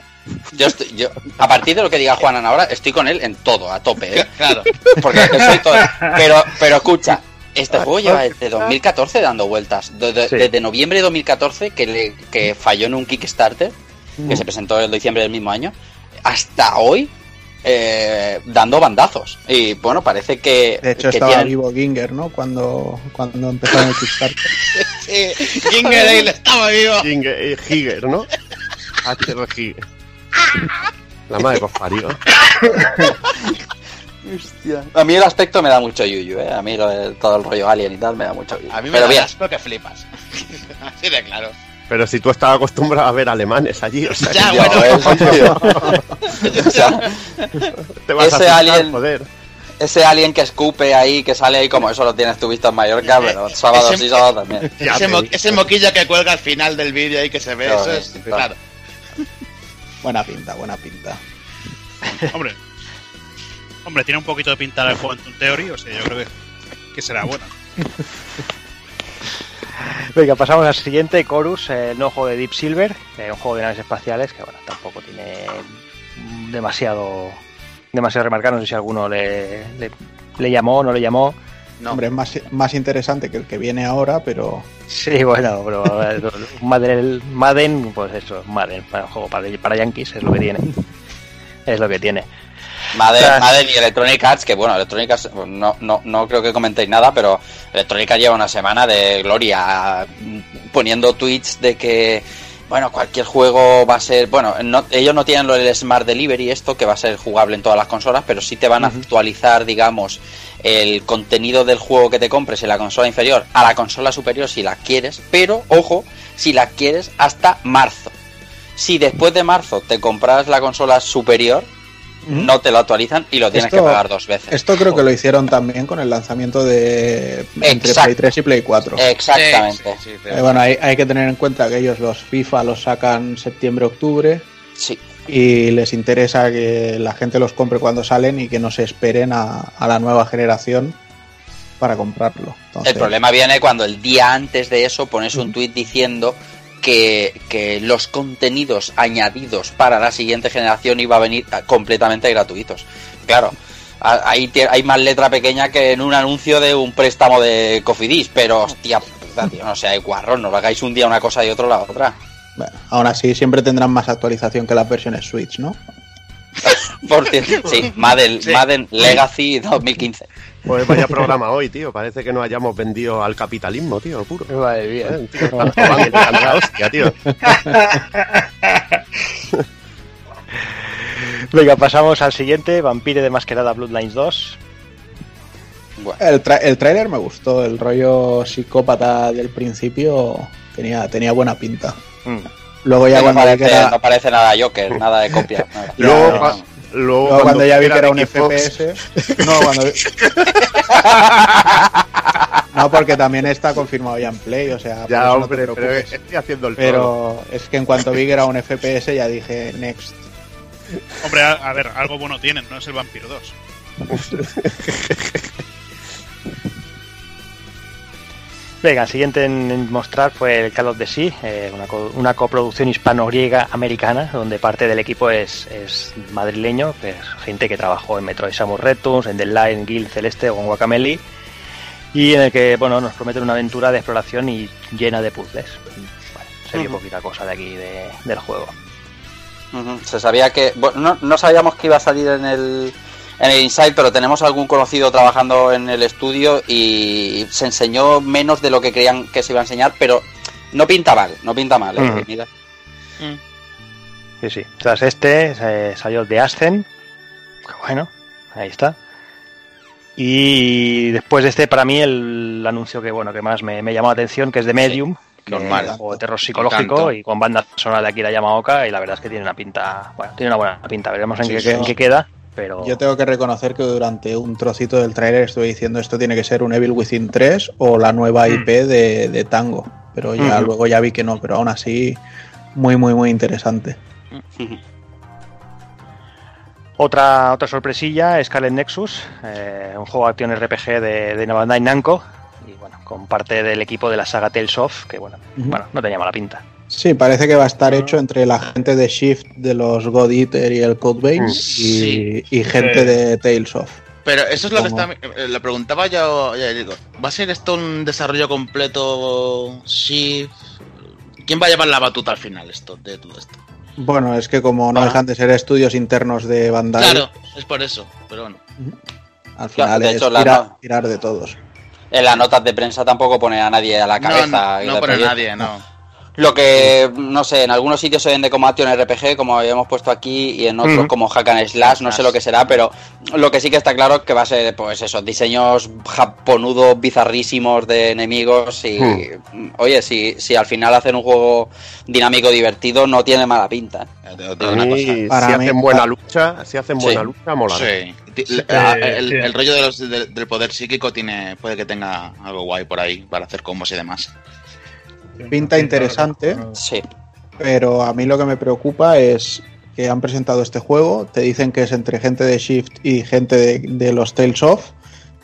Yo estoy, yo, a partir de lo que diga Juanan ahora, estoy con él en todo, a tope, ¿eh? Claro. Porque es que soy todo. Pero, pero escucha, este juego lleva desde 2014 dando vueltas. De- de- Sí. Desde noviembre de 2014, que, le, que falló en un Kickstarter, Mm. que se presentó en diciembre del mismo año, hasta hoy eh, dando bandazos. Y bueno, parece que. De hecho, que estaba tienen- vivo Ginger, ¿no? Cuando, cuando empezaron el Kickstarter. Sí, Ginger estaba vivo. Higer, eh, Higer, ¿no? HR Higer. La madre que parió. A mí el aspecto me da mucho yuyu, ¿eh? A mí lo de todo el rollo alien y tal me da mucho yuyu. A mí me Pero da bien, asco que flipas. Así de claro. Pero si tú estabas acostumbrado a ver alemanes allí, o sea, Ya, yo, bueno. ¿eh? O sea, te vas ese a asustar, alien- joder. ese alien que escupe ahí, que sale ahí, como eso lo tienes tú visto en Mallorca, pero sábado Ese- sí, sábado también. Ese, mo- ese moquilla que cuelga al final del vídeo ahí que se ve, Claro, eso es. Claro. Buena pinta, buena pinta. Hombre. Hombre, tiene un poquito de pintar el Quantum Theory, o sea, yo creo que, que será bueno. Venga, pasamos al siguiente, Chorus, eh, el nuevo juego de Deep Silver, un juego de naves espaciales que bueno, tampoco tiene demasiado demasiado remarcar, no sé si alguno le, le, le llamó, no le llamó. No. Hombre, es más, más interesante que el que viene ahora, pero Sí, bueno, pero Madden, Madden, pues eso, Madden, para un juego para, para Yankees es lo que tiene. Es lo que tiene. Madden, Madden y Electronic Arts, que bueno, Electronic Arts, no, no, no creo que comentéis nada, pero Electronic Arts lleva una semana de gloria poniendo tweets de que, bueno, cualquier juego va a ser, bueno, no- ellos no tienen lo del Smart Delivery, esto que va a ser jugable en todas las consolas, pero sí te van a actualizar, digamos, el contenido del juego que te compres en la consola inferior a la consola superior si la quieres, pero ojo, si la quieres hasta marzo. Si después de marzo te compras la consola superior, no te lo actualizan y lo tienes Esto- que pagar dos veces. esto creo que lo hicieron también con el lanzamiento de entre Exacto. Play 3 y Play 4. Exactamente. Sí, sí, sí, Eh, bueno, hay, hay que tener en cuenta que ellos los FIFA los sacan septiembre-octubre Sí. y les interesa que la gente los compre cuando salen y que no se esperen a, a la nueva generación para comprarlo. Entonces, El problema viene cuando el día antes de eso pones un tuit diciendo que, que los contenidos añadidos para la siguiente generación iba a venir ah, completamente gratuitos. Claro, ahí hay más letra pequeña que en un anuncio de un préstamo de Cofidis, pero hostia, puta, tío, no seáis guarros, no lo hagáis un día una cosa y otro la otra. bueno, aún así siempre tendrán más actualización que las versiones Switch, ¿no? Por cierto, sí, Madden, Sí. Madden Legacy 2015. Pues vaya programa hoy, tío. Parece que nos hayamos vendido al capitalismo, tío, puro. Madre mía. Eh, tío, tanta hostia, tío. Venga, pasamos al siguiente, Vampire de Masquerada Bloodlines 2. Bueno, El, tra- el tráiler me gustó, el rollo psicópata del principio tenía, tenía buena pinta. Mm. Luego ya no, cuando parece, era, no parece nada Joker, nada de copia. nada. Luego, pa- luego luego cuando ya vi que era un Xbox, FPS. No, cuando vi- No, porque también está confirmado ya en Play, o sea, Ya, no hombre, pero estoy haciendo el. Pero es que en cuanto vi que era un FPS ya dije next. Hombre, a, a ver, algo bueno tienen, no es el Vampiro 2. Venga, el siguiente en, mostrar fue el Call of the Sea, eh, una, co- una coproducción hispano-griega americana, donde parte del equipo es, es madrileño, gente que trabajó en Metroid Samus Returns, en The Line, Guild Celeste o en Guacameli, y en el que bueno nos prometen una aventura de exploración y llena de puzzles. Bueno, se vio Ujú. poquita cosa de aquí de- del juego. Se sabía que. Bueno, no, no sabíamos que iba a salir en el, en el Inside, pero tenemos algún conocido trabajando en el estudio y se enseñó menos de lo que creían que se iba a enseñar, pero no pinta mal, no pinta mal. eh, mira. Sí, sí. Tras este eh, salió The Ascent. que Bueno, ahí está. Y después de este, para mí, el anuncio que bueno que más me, me llamó la atención, que es de Medium, que Normal. es un juego de terror psicológico y con banda sonora de Akira Yamaoka y la verdad es que tiene una pinta, bueno, tiene una buena pinta, veremos en, Sí, qué, sí, en sí. qué queda, pero Yo tengo que reconocer que durante un trocito del tráiler estuve diciendo esto tiene que ser un Evil Within 3 o la nueva IP de, de Tango. Pero ya Ujú. luego ya vi que no, pero aún así muy muy muy interesante. Otra, otra sorpresilla, Scarlet Nexus, eh, un juego de acción RPG de, de Bandai Namco, y bueno, con parte del equipo de la saga Tales of, que bueno, bueno, no tenía mala pinta. Sí, parece que va a estar hecho entre la gente de Shift de los God Eater y el Codebane y, Sí. y gente Sí. de Tales of. Pero eso es lo que está. eh, Le preguntaba yo, ya digo, ¿va a ser esto un desarrollo completo Shift? ¿Quién va a llevar la batuta al final esto, de todo esto? Bueno, es que como no Ah. dejan de ser estudios internos de Bandai, Claro, es por eso, pero bueno. al Claro, final de es hecho, la tirar, no- tirar de todos. En las notas de prensa tampoco pone a nadie a la cabeza. no, pone proyecto. nadie, no. Lo que, no sé, en algunos sitios se vende como Action RPG, como habíamos puesto aquí, y en otros como Hack and Slash, no sé lo que será, pero lo que sí que está claro es que va a ser, pues esos diseños japonudos, bizarrísimos de enemigos, y, oye, si, si al final hacen un juego dinámico divertido, no tiene mala pinta. Ya te- te A digo una cosa. mí, Para si mí- hacen buena lucha, si hacen Sí. buena lucha, mola. Sí. El, sí. el rollo de los- de- del poder psíquico tiene puede que tenga algo guay por ahí para hacer combos y demás. Pinta interesante. Sí. Pero a mí lo que me preocupa es que han presentado este juego, te dicen que es entre gente de Shift y gente de, de los Tales of,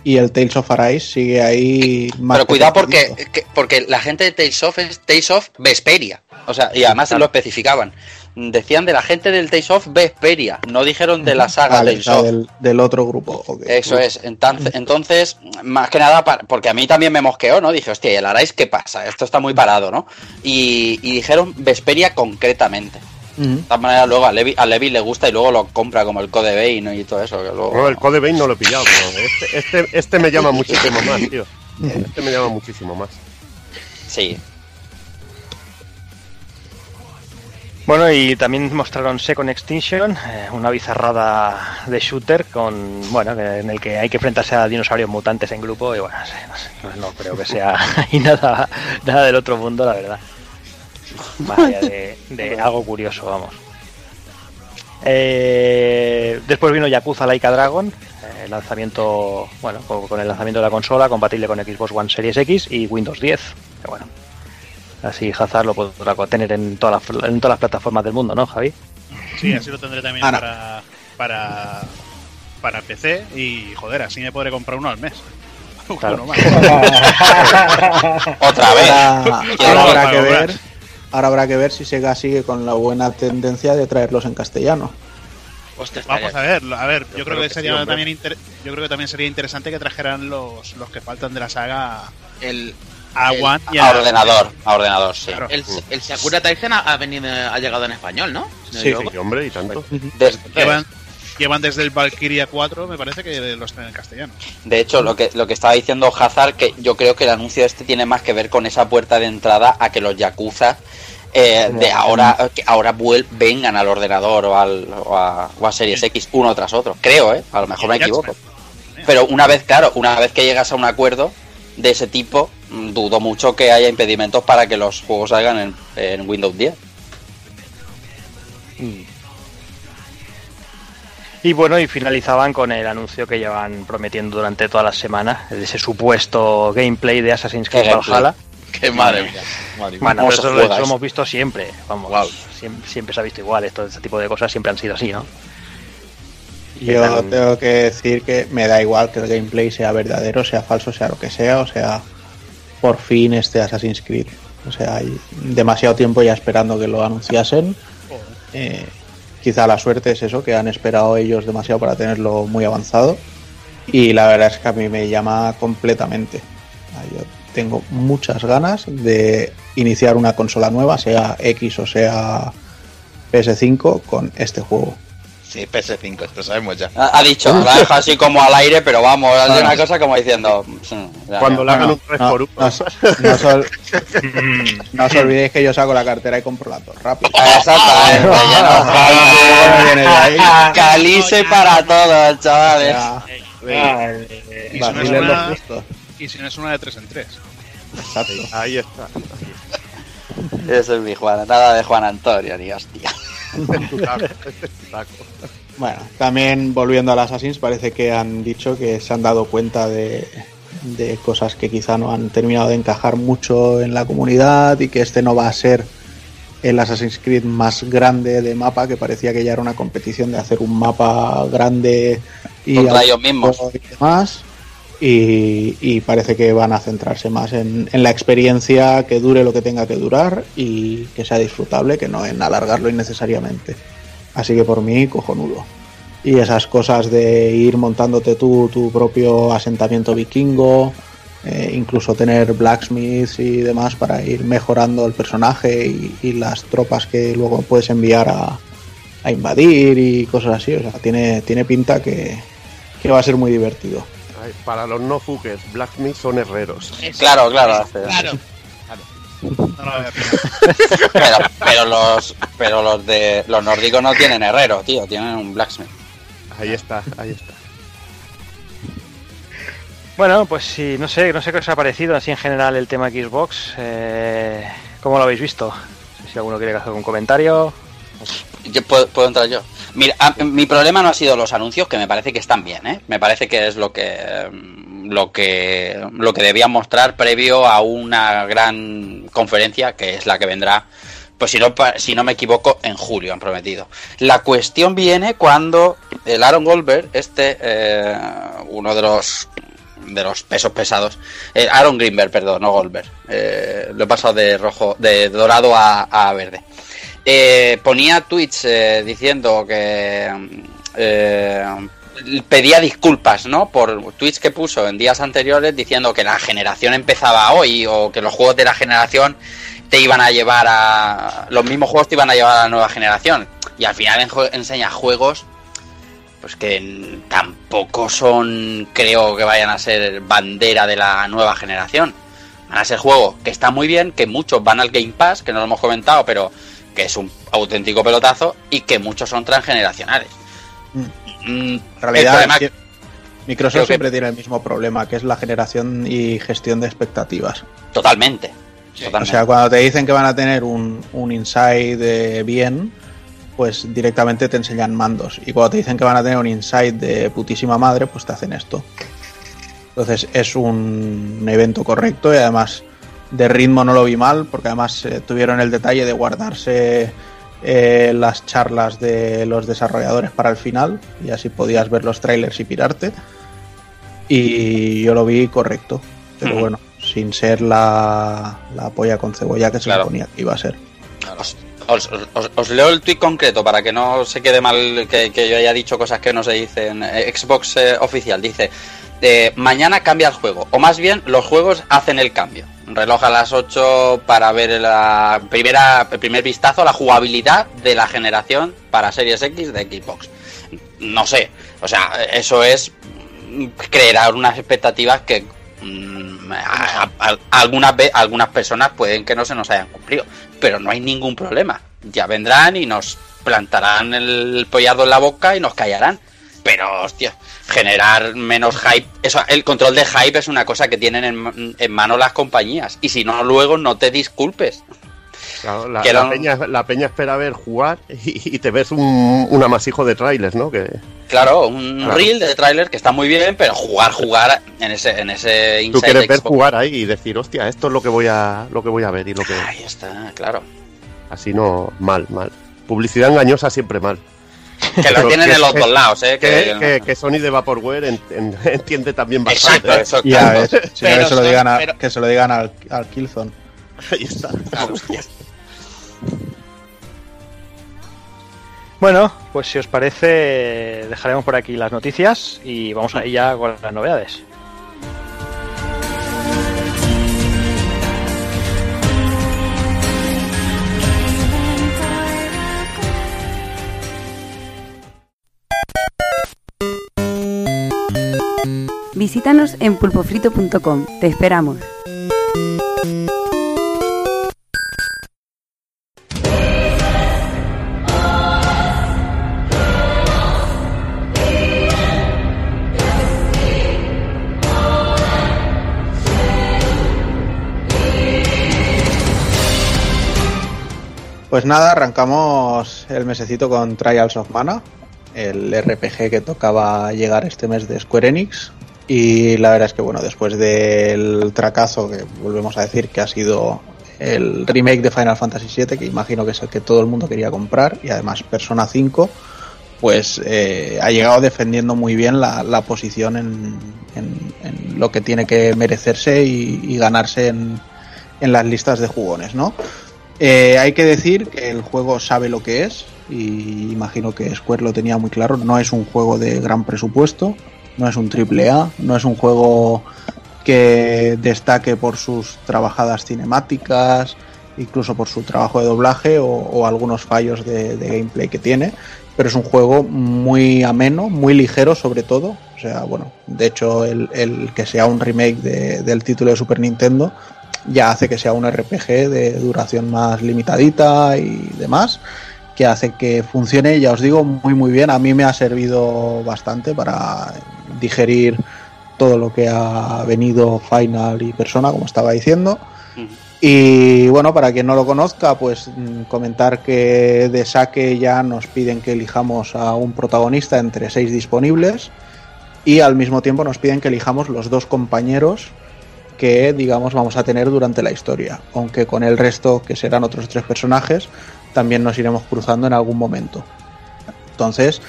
y el Tales of Arise sigue ahí más. Pero cuidado porque, que- porque la gente de Tales of es Tales of Vesperia. O sea, y además lo especificaban. Decían de la gente del Tales of Vesperia, no dijeron de la saga Vale, Tales of. del, del otro grupo. Eso es. Entonces, entonces, más que nada, porque a mí también me mosqueó, ¿no? Dije, hostia, ¿y el Arais qué pasa? Esto está muy parado, ¿no? Y, y dijeron Vesperia concretamente. De todas maneras, luego a Levi, a Levi le gusta y luego lo compra como el Code Vein ¿no? y todo eso. que luego- No, el Code Vein no lo he pillado, pero este, este, este me llama muchísimo más, tío. Este me llama muchísimo más. Sí. Bueno, y también mostraron Second Extinction, eh, una bizarrada de shooter con, bueno, en el que hay que enfrentarse a dinosaurios mutantes en grupo y bueno, no, sé, no no- creo que sea ahí nada, nada del otro mundo, la verdad. Más allá de, de algo curioso, vamos. Eh, después vino Yakuza Laika Dragon, eh, lanzamiento, bueno, con, con el lanzamiento de la consola, compatible con Xbox One Series X y Windows 10. Que bueno, así Hazard lo podrá tener en todas las, en todas las plataformas del mundo, ¿no, Javi? Sí, así lo tendré también Ana. para, para, para PC y joder, así me podré comprar uno al mes. Claro. Uno más. Otra vez. Ahora, habrá que ver. Ahora habrá que ver si Sega sigue con la buena tendencia de traerlos en castellano. Hostia, Vamos a ver, a ver, yo, Yo creo creo que, sería también inter- yo creo que también sería interesante que trajeran los, los que faltan de la saga El, a El- One y A ordenador, a ordenador, sí. Claro. el, el Sakura Taisen ha, ha venido, ha llegado en español, ¿no? Si no me Sí, sí, hombre, y tanto. Des- Llevan, llevan desde el Valkyria 4, me parece que los tienen en castellano. De hecho, lo que, lo que estaba diciendo Hazard, que yo creo que el anuncio este tiene más que ver con esa puerta de entrada a que los Yakuza eh, de ahora que ahora vuel- vengan al ordenador o, al, o, a, o a Series X uno tras otro. Creo, ¿eh? A lo mejor me equivoco. Pero una vez, claro, una vez que llegas a un acuerdo de ese tipo, mm, dudo mucho que haya impedimentos para que los juegos salgan en, en Windows 10. Y bueno, y finalizaban con el anuncio que llevan prometiendo durante todas las semanas, de ese supuesto gameplay de Assassin's Creed. Valhalla. Qué madre mía. Madre mía. Bueno, ¿Cómo pero eso eso lo hemos visto siempre, vamos, Guau. siempre, siempre se ha visto igual, esto, este tipo de cosas siempre han sido así, ¿no? Yo tan- tengo que decir que me da igual que el gameplay sea verdadero, sea falso, sea lo que sea, o sea, por fin este Assassin's Creed. O sea, hay demasiado tiempo ya esperando que lo anunciasen. Eh, quizá la suerte es eso, que han esperado ellos demasiado para tenerlo muy avanzado. Y la verdad es que a mí me llama completamente. Yo tengo muchas ganas de iniciar una consola nueva, sea X o sea PS5, con este juego. Sí, PS5, esto sabemos ya. Ha, ha dicho, lo ha dejado así como al aire, pero vamos, hace una cosa como diciendo. mm, ya, Cuando ya. le hagan un 3 no, por 1 no os- no os ol- no os olvidéis que yo saco la cartera y compro las dos rápido. Exactamente, que Bueno, no viene de ahí. Calice para todos, chavales. Ya. Y si no es vacilen una, justos. y si no es una de 3 en 3. Exacto. Ahí está. Ese es mi Juan, nada de Juan Antonio, ni hostia. Taco. Bueno, también volviendo al Assassin's, parece que han dicho que se han dado cuenta de, de cosas que quizá no han terminado de encajar mucho en la comunidad y que este no va a ser el Assassin's Creed más grande de mapa, que parecía que ya era una competición de hacer un mapa grande y ellos mismos. y demás. Y, parece que van a centrarse más en, en la experiencia, que dure lo que tenga que durar y que sea disfrutable, que no en alargarlo innecesariamente. Así que por mí, cojonudo. Y esas cosas de ir montándote tú tu propio asentamiento vikingo, eh, incluso tener blacksmiths y demás para ir mejorando el personaje y, y las tropas que luego puedes enviar a, a invadir y cosas así. O sea, tiene, tiene pinta que, que va a ser muy divertido. Para los no fuques, Blacksmith son herreros. Claro, claro. Claro. claro. No, Pero, pero los pero los de los nórdicos no tienen herrero, tío, tienen un blacksmith. Ahí está, ahí está. Bueno, pues sí, no sé, no sé qué os ha parecido así en general el tema Xbox. Eh, ¿Cómo lo habéis visto? No sé si alguno quiere hacer algún comentario. Yo puedo, puedo entrar yo. Mira, mi problema no ha sido los anuncios, que me parece que están bien, ¿eh? Me parece que es lo que mm, lo que lo que debían mostrar previo a una gran conferencia que es la que vendrá. Pues si no, si no me equivoco, en julio han prometido. La cuestión viene cuando el Aaron Goldberg, este, eh, uno de los de los pesos pesados, eh, Aaron Greenberg, perdón, no Goldberg, eh, lo he pasado de rojo, de dorado a verde. Eh, ponía tweets eh, diciendo que eh, pedía disculpas, ¿no? Por tweets que puso en días anteriores diciendo que la generación empezaba hoy o que los juegos de la generación te iban a llevar a los mismos juegos te iban a llevar a la nueva generación y al final enseña juegos pues que tampoco son creo que vayan a ser bandera de la nueva generación van a ser juegos que están muy bien que muchos van al Game Pass que no lo hemos comentado pero que es un auténtico pelotazo y que muchos son transgeneracionales Mm, En el realidad, problema- sí, Microsoft que- siempre tiene el mismo problema, que es la generación y gestión de expectativas. totalmente, O totalmente. sea, cuando te dicen que van a tener un, un inside eh, bien, pues directamente te enseñan mandos. Y cuando te dicen que van a tener un inside de putísima madre, pues te hacen esto. Entonces es un evento correcto y además de ritmo no lo vi mal, porque además eh, tuvieron el detalle de guardarse eh, las charlas de los desarrolladores para el final y así podías ver los trailers y pirarte. Y yo lo vi correcto, pero bueno, sin ser la, la polla con cebolla que se Claro. suponía que iba a ser. Os, os- os- os leo el tweet concreto para que no se quede mal que, que yo haya dicho cosas que no se dicen. Eh, Xbox eh, oficial dice: eh, Mañana cambia el juego, o más bien los juegos hacen el cambio. Reloj a las 8 para ver la primera, el primer vistazo a la jugabilidad de la generación para Series X de Xbox. No sé, o sea, eso es mm, crear unas expectativas que mm, a- algunas, algunas personas pueden que no se nos hayan cumplido, pero no hay ningún problema. Ya vendrán y nos plantarán el pollado en la boca y nos callarán. Pero, hostia, generar menos hype. Eso, el control de hype es una cosa que tienen en, en mano las compañías. Y si no, luego no te disculpes. Claro, la, peña, la peña espera ver jugar y, y te ves un, un amasijo de trailers, ¿no? Que Claro, un Claro. reel de tráiler que está muy bien, pero jugar, jugar en ese, en ese tú quieres ver Xbox. jugar ahí y decir, hostia, esto es lo que voy a, lo que voy a ver y lo que Ahí está, claro. así no mal, mal. Publicidad engañosa siempre mal. Que lo tienen que- en los que- dos lados, ¿eh? Que, Que, que, que Sony de Vaporware en- en- entiende también bastante. Exacto, eso, Ya claro. si no, Pero que se lo digan, a- pero- que se lo digan al, al Killzone. Ahí está. Bueno, pues si os parece, dejaremos por aquí las noticias y vamos ahí ya con las novedades. Visítanos en pulpofrito.com. Te esperamos. Pues nada, arrancamos el mesecito con Trials of Mana, el RPG que tocaba llegar este mes de Square Enix. Y la verdad es que, bueno, después del tracazo que volvemos a decir que ha sido el remake de Final Fantasy VII, que imagino que es el que todo el mundo quería comprar, y además Persona 5, pues eh, ha llegado defendiendo muy bien la, posición en, lo que tiene que merecerse y, y ganarse en, en las listas de jugones, ¿no? Eh, hay que decir que el juego sabe lo que es y imagino que Square lo tenía muy claro. No es un juego de gran presupuesto, no es un triple A, no es un juego que destaque por sus trabajadas cinemáticas, incluso por su trabajo de doblaje o, algunos fallos de, gameplay que tiene. Pero es un juego muy ameno, muy ligero sobre todo. O sea, bueno, de hecho el, que sea un remake de- del título de Super Nintendo ya hace que sea un RPG de duración más limitadita y demás, que hace que funcione, ya os digo, muy muy bien. A mí me ha servido bastante para digerir todo lo que ha venido Final y Persona, como estaba diciendo. Y bueno, para quien no lo conozca, pues mm, comentar que de saque ya nos piden que elijamos a un protagonista entre seis disponibles y al mismo tiempo nos piden que elijamos los dos compañeros que digamos vamos a tener durante la historia, aunque con el resto que serán otros tres personajes también nos iremos cruzando en algún momento. Entonces,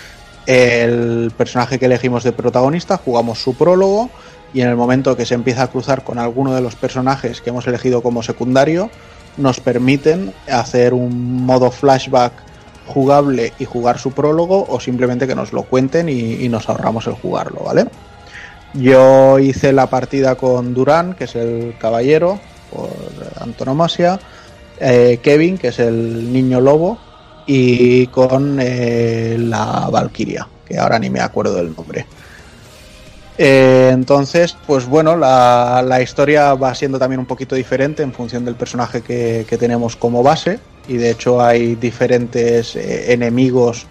el personaje que elegimos de protagonista jugamos su prólogo y en el momento que se empieza a cruzar con alguno de los personajes que hemos elegido como secundario, nos permiten hacer un modo flashback jugable y jugar su prólogo o simplemente que nos lo cuenten y, nos ahorramos el jugarlo, ¿vale? Yo hice la partida con Durán, que es el caballero, por antonomasia, eh, Kevin, que es el niño lobo, y con eh, la Valkyria, que ahora ni me acuerdo del nombre. Eh, entonces, pues bueno, la, la historia va siendo también un poquito diferente en función del personaje que, que tenemos como base, y de hecho hay diferentes eh, enemigos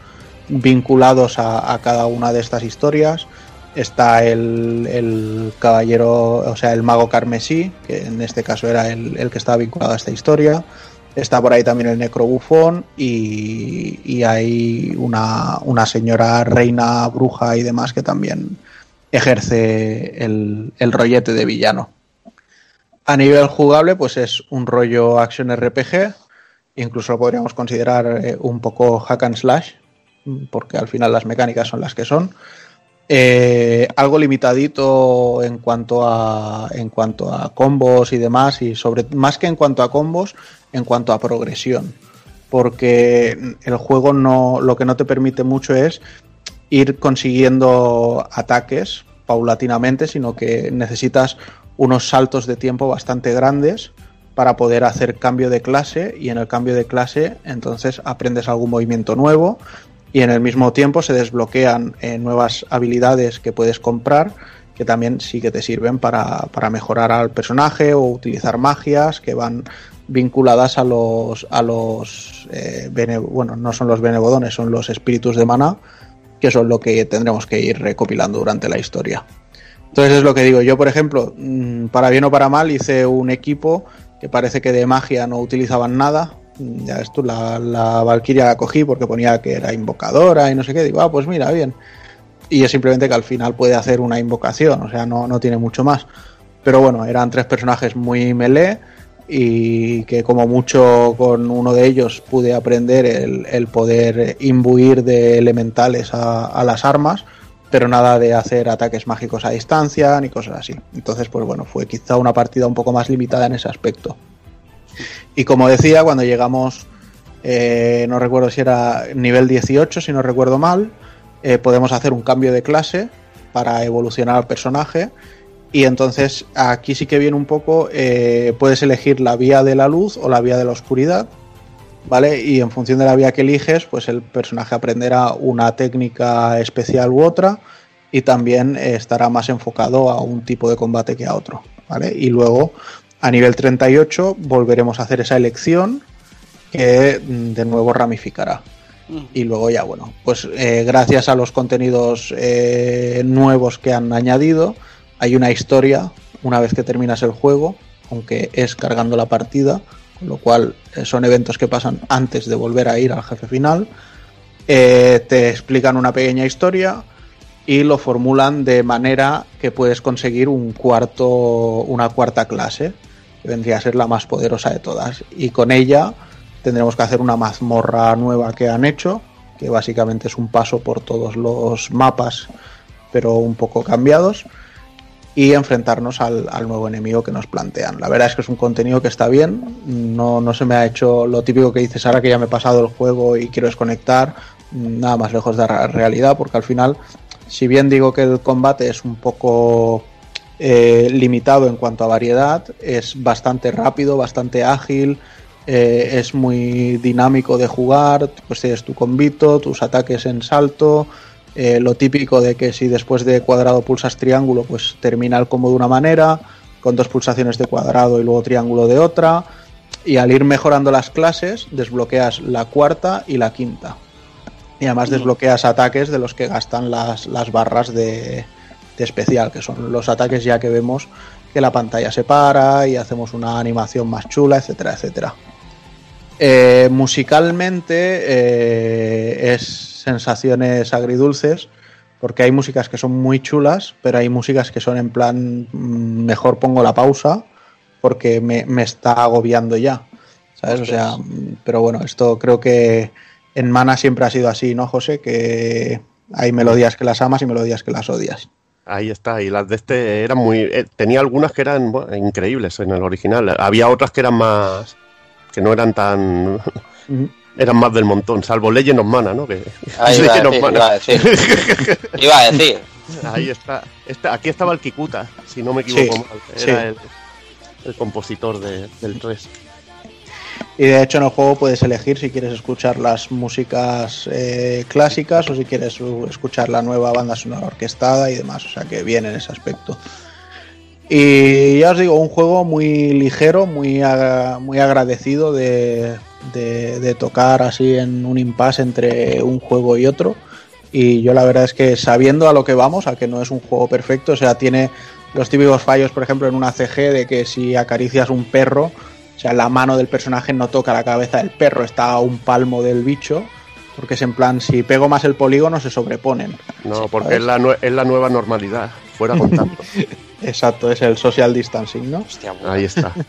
vinculados a, cada una de estas historias está el, el caballero, o sea, el mago carmesí, que en este caso era el, el que estaba vinculado a esta historia. Está por ahí también el necrobufón y, y hay una, una señora reina bruja y demás que también ejerce el, el rollete de villano. A nivel jugable, pues es un rollo action RPG, incluso lo podríamos considerar eh, un poco hack and slash, porque al final las mecánicas son las que son. Eh, algo limitadito en cuanto a en cuanto a combos y demás y sobre más que en cuanto a combos en cuanto a progresión porque el juego no lo que no te permite mucho es ir consiguiendo ataques paulatinamente sino que necesitas unos saltos de tiempo bastante grandes para poder hacer cambio de clase y en el cambio de clase entonces aprendes algún movimiento nuevo y en el mismo tiempo se desbloquean eh, nuevas habilidades que puedes comprar que también sí que te sirven para, para mejorar al personaje o utilizar magias que van vinculadas a los a los eh, bueno no son los benevodones son los espíritus de maná que son lo que tendremos que ir recopilando durante la historia entonces es lo que digo yo por ejemplo mm, para bien o para mal hice un equipo que parece que de magia no utilizaban nada ya ves tú, la, la Valkyria la cogí porque ponía que era invocadora y no sé qué. Digo, ah, pues mira, bien. Y es simplemente que al final puede hacer una invocación, o sea, no, no tiene mucho más. Pero bueno, eran tres personajes muy melee y que como mucho con uno de ellos pude aprender el, poder imbuir de elementales a, a las armas, pero nada de hacer ataques mágicos a distancia ni cosas así. Entonces, pues bueno, fue quizá una partida un poco más limitada en ese aspecto. Y como decía, cuando llegamos, eh, no recuerdo si era nivel 18, si no recuerdo mal, eh, podemos hacer un cambio de clase para evolucionar al personaje. Y entonces aquí sí que viene un poco, eh, puedes elegir la vía de la luz o la vía de la oscuridad, ¿vale? Y en función de la vía que eliges, pues el personaje aprenderá una técnica especial u otra y también estará más enfocado a un tipo de combate que a otro, ¿vale? Y luego a nivel 38 volveremos a hacer esa elección que mm, de nuevo ramificará. Y luego ya, bueno, pues eh, gracias a los contenidos eh, nuevos que han añadido, hay una historia una vez que terminas el juego, aunque es cargando la partida, con lo cual eh, son eventos que pasan antes de volver a ir al jefe final. Eh, te explican una pequeña historia y lo formulan de manera que puedes conseguir un cuarto, una cuarta clase, que vendría a ser la más poderosa de todas. Y con ella tendremos que hacer una mazmorra nueva que han hecho, que básicamente es un paso por todos los mapas, pero un poco cambiados, y enfrentarnos al, al nuevo enemigo que nos plantean. La verdad es que es un contenido que está bien, no, no se me ha hecho lo típico que dices ahora que ya me he pasado el juego y quiero desconectar, nada más lejos de la realidad, porque al final, si bien digo que el combate es un poco eh, limitado en cuanto a variedad, es bastante rápido, bastante ágil, eh, es muy dinámico de jugar, pues tienes tu combito, tus ataques en salto, eh, lo típico de que si después de cuadrado pulsas triángulo, pues termina el combo de una manera, con dos pulsaciones de cuadrado y luego triángulo de otra, y al ir mejorando las clases, desbloqueas la cuarta y la quinta. Y además desbloqueas ataques de los que gastan las, las barras de, de especial, que son los ataques ya que vemos que la pantalla se para y hacemos una animación más chula, etcétera, etcétera. Eh, musicalmente eh, es sensaciones agridulces porque hay músicas que son muy chulas, pero hay músicas que son en plan mm, mejor pongo la pausa porque me, me está agobiando ya. ¿Sabes? O sea, mm, pero bueno, esto creo que en Mana siempre ha sido así, ¿no, José? Que hay melodías que las amas y melodías que las odias. Ahí está, y las de este eran muy... eh, tenía algunas que eran bueno, increíbles en el original. Había otras que eran más... que no eran tan... eran más del montón, salvo Legend of Mana, ¿no? Que, Ah, iba, a Legend of decir, Mana. iba a decir. Iba a decir. Ahí está. Aquí estaba el Kikuta, si no me equivoco Sí, mal. sí. Era el, el compositor de- del 3. Y de hecho en el juego puedes elegir si quieres escuchar las músicas eh, clásicas o si quieres escuchar la nueva banda sonora orquestada y demás. O sea que bien en ese aspecto. Y ya os digo, un juego muy ligero, muy, muy agradecido de, de- de tocar así en un impasse entre un juego y otro. Y yo la verdad es que sabiendo a lo que vamos, a que no es un juego perfecto, o sea, tiene los típicos fallos, por ejemplo, en una CG de que si acaricias un perro, o sea, la mano del personaje no toca la cabeza del perro, está a un palmo del bicho, porque es en plan, si pego más el polígono se sobreponen. No, porque es la, es la nueva normalidad. Fuera contacto. Exacto, es el social distancing, ¿no? Hostia. Ahí está.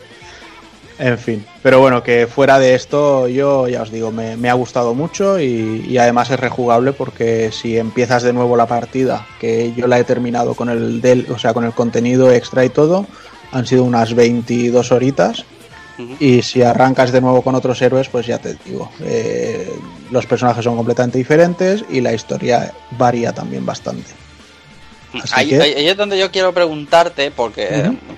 En fin, pero bueno, que fuera de esto, yo ya os digo, me, me ha gustado mucho y, y además es rejugable porque si empiezas de nuevo la partida, que yo la he terminado con el del, o sea, con el contenido extra y todo, han sido unas 22 horitas. Y si arrancas de nuevo con otros héroes, pues ya te digo, eh, los personajes son completamente diferentes y la historia varía también bastante. Ahí, que- ahí- ahí es donde yo quiero preguntarte, porque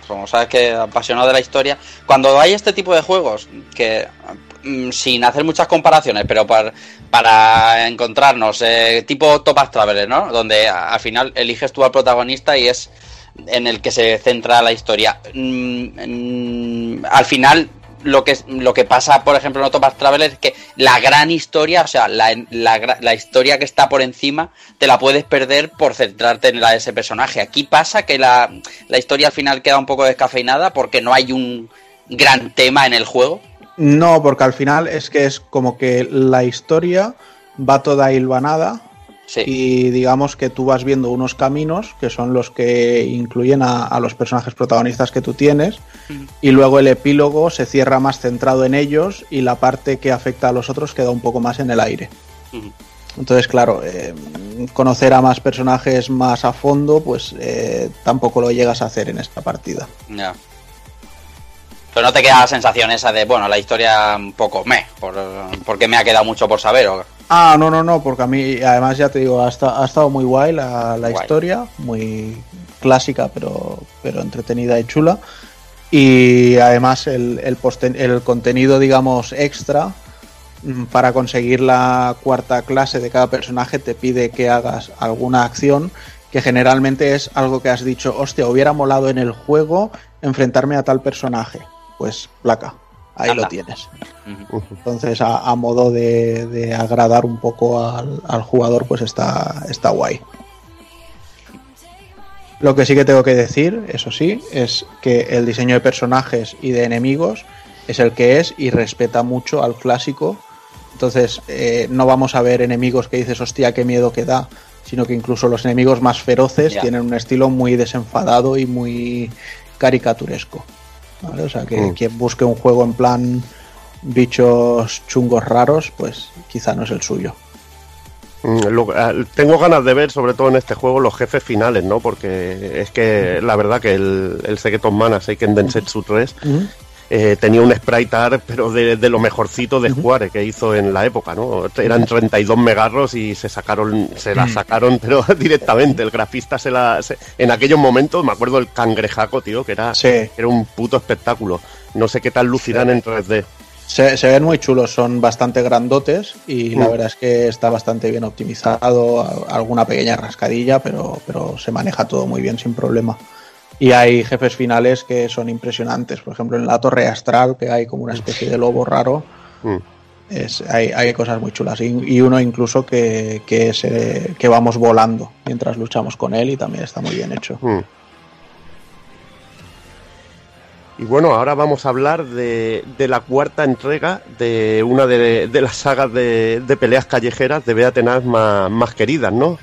como sabes que apasionado de la historia, cuando hay este tipo de juegos que mm, sin hacer muchas comparaciones, pero para, para encontrarnos, eh, tipo Topaz Traveler, ¿no? Donde al final eliges tú al protagonista y es en el que se centra la historia. Mm, mm, al final lo que lo que pasa, por ejemplo, en Octopath Traveler es que la gran historia, o sea, la, la la historia que está por encima, te la puedes perder por centrarte en la de ese personaje. Aquí pasa que la, la historia al final queda un poco descafeinada porque no hay un gran tema en el juego. No, porque al final es que es como que la historia va toda hilvanada Sí. y digamos que tú vas viendo unos caminos que son los que incluyen a, a los personajes protagonistas que tú tienes y luego el epílogo se cierra más centrado en ellos y la parte que afecta a los otros queda un poco más en el aire. Entonces, claro, eh, conocer a más personajes más a fondo, pues eh, tampoco lo llegas a hacer en esta partida. Ya. Pero no te queda la sensación esa de, bueno, la historia un poco meh, por, porque me ha quedado mucho por saber. o- Ah, no, no, no, porque a mí, además ya te digo, ha, esta- ha estado muy guay la, la Guay. historia, muy clásica, pero, pero entretenida y chula. Y además el, el, posten- el contenido, digamos, extra mm, para conseguir la cuarta clase de cada personaje te pide que hagas alguna acción que generalmente es algo que has dicho, hostia, hubiera molado en el juego enfrentarme a tal personaje. Pues placa, ahí Anda. lo tienes. Entonces, a, a modo de, de agradar un poco al, al jugador, pues está, está guay. Lo que sí que tengo que decir, eso sí, es que el diseño de personajes y de enemigos es el que es y respeta mucho al clásico. Entonces eh, no vamos a ver enemigos que dices, hostia, qué miedo que da, sino que incluso los enemigos más feroces tienen un estilo muy desenfadado y muy caricaturesco. ¿Vale? O sea que Mm. quien busque un juego en plan bichos chungos raros, pues quizá no es el suyo. Mm, lo- ah, tengo ganas de ver, sobre todo en este juego, los jefes finales, ¿no? Porque es que la verdad que el, el Secret of Mana Seiken Densetsu 3 eh, tenía un sprite art, pero de, de lo mejorcito de Juárez que hizo en la época, ¿no? Eran 32 megarros y se sacaron, se la sacaron, pero directamente. El grafista se la. se- en aquellos momentos, me acuerdo el cangrejaco, tío, que era, Sí. era un puto espectáculo. No sé qué tal lucirán en 3D. Se, se ven muy chulos, son bastante grandotes y la Mm. verdad es que está bastante bien optimizado, alguna pequeña rascadilla, pero, pero se maneja todo muy bien sin problema. Y hay jefes finales que son impresionantes, por ejemplo en la torre astral, que hay como una especie de lobo raro, Mm. es, hay, hay cosas muy chulas y, y uno incluso que, que, es, eh, que vamos volando mientras luchamos con él y también está muy bien hecho. Mm. Y bueno, ahora vamos a hablar de, de la cuarta entrega de una de, de las sagas de, de peleas callejeras de Beaten Up más, más queridas, ¿no?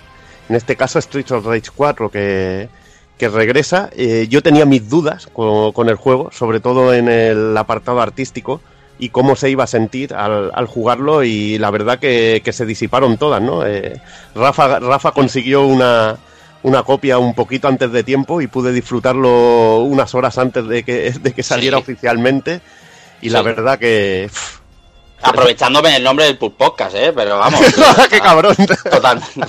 En este caso Streets of Rage 4, que, que regresa. Eh, yo tenía mis dudas con, con el juego, sobre todo en el apartado artístico y cómo se iba a sentir al, al jugarlo y la verdad que, que se disiparon todas, ¿no? Eh, Rafa, Rafa consiguió una, una copia un poquito antes de tiempo y pude disfrutarlo unas horas antes de que, de que saliera Sí. oficialmente y la Sí. verdad que... pff, Aprovechándome el nombre del Podcast, ¿eh? Pero vamos. ¡Qué cabrón! Totalmente.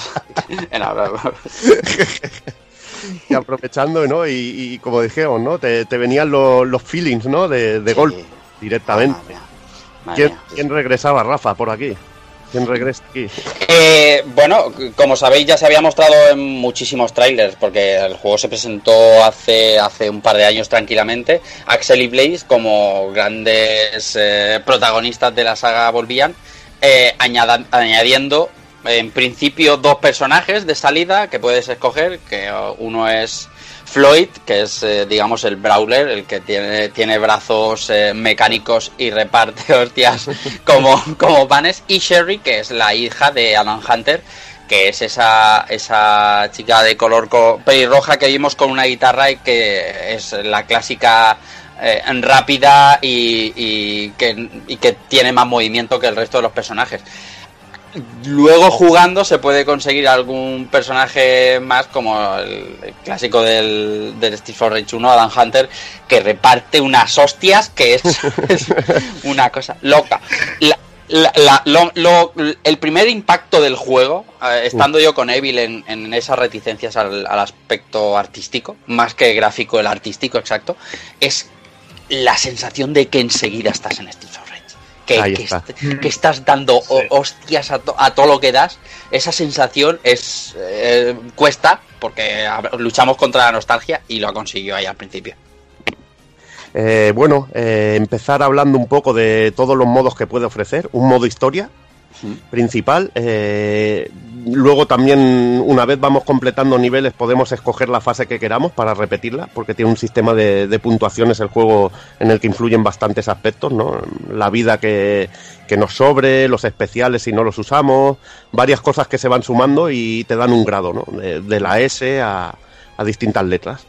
Y aprovechando, ¿no? Y, y como dijimos, ¿no? Te, te venían los, los feelings, ¿no? De, de Sí. golpe, directamente. Madre. Madre ¿Quién, regresaba, Rafa, por aquí? ¿Quién regresa aquí? Eh, bueno, como sabéis ya se había mostrado en muchísimos trailers porque el juego se presentó hace, hace un par de años tranquilamente. Axel y Blaze como grandes eh, protagonistas de la saga volvían, eh, añada- añadiendo en principio dos personajes de salida que puedes escoger, que uh, uno es Floyd, que es eh, digamos el brawler, el que tiene, tiene brazos eh, mecánicos y reparte hostias como, como panes, y Sherry, que es la hija de Alan Hunter, que es esa, esa chica de color co- pelirroja que vimos con una guitarra y que es la clásica eh, rápida y, y que, y que tiene más movimiento que el resto de los personajes. Luego jugando se puede conseguir algún personaje más como el, el clásico del, del Street for Rage 1, Adam Hunter, que reparte unas hostias que es, es una cosa loca. La- la- la- lo- lo- el primer impacto del juego, eh, estando yo con Evil en, en esas reticencias al, al aspecto artístico, más que gráfico, el artístico exacto, es la sensación de que enseguida estás en Rage. Que, Ahí que está. est- que estás dando hostias a, to- a todo lo que das. Esa sensación es eh, cuesta porque luchamos contra la nostalgia y lo consiguió ahí al principio. Eh, bueno, eh, empezar hablando un poco de todos los modos que puede ofrecer. Un modo historia principal. eh, luego también, una vez vamos completando niveles, podemos escoger la fase que queramos para repetirla, porque tiene un sistema de, puntuaciones el juego en el que influyen bastantes aspectos, ¿no? La vida que, nos sobre, los especiales si no los usamos, varias cosas que se van sumando y te dan un grado, ¿no? De, la S a, distintas letras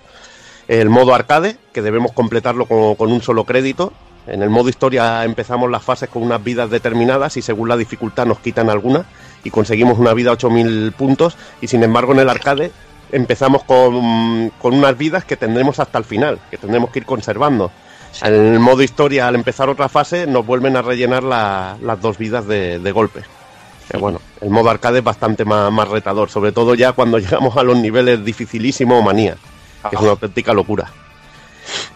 el modo arcade, que debemos completarlo con un solo crédito. En el modo historia empezamos las fases con unas vidas determinadas y según la dificultad nos quitan algunas y conseguimos una vida a 8000 puntos y sin embargo en el arcade empezamos con, con unas vidas que tendremos hasta el final, que tendremos que ir conservando. En el modo historia, al empezar otra fase, nos vuelven a rellenar la- las dos vidas de, de golpe. Que bueno, el modo arcade es bastante más, más retador, sobre todo ya cuando llegamos a los niveles dificilísimo o manía, que es una auténtica locura.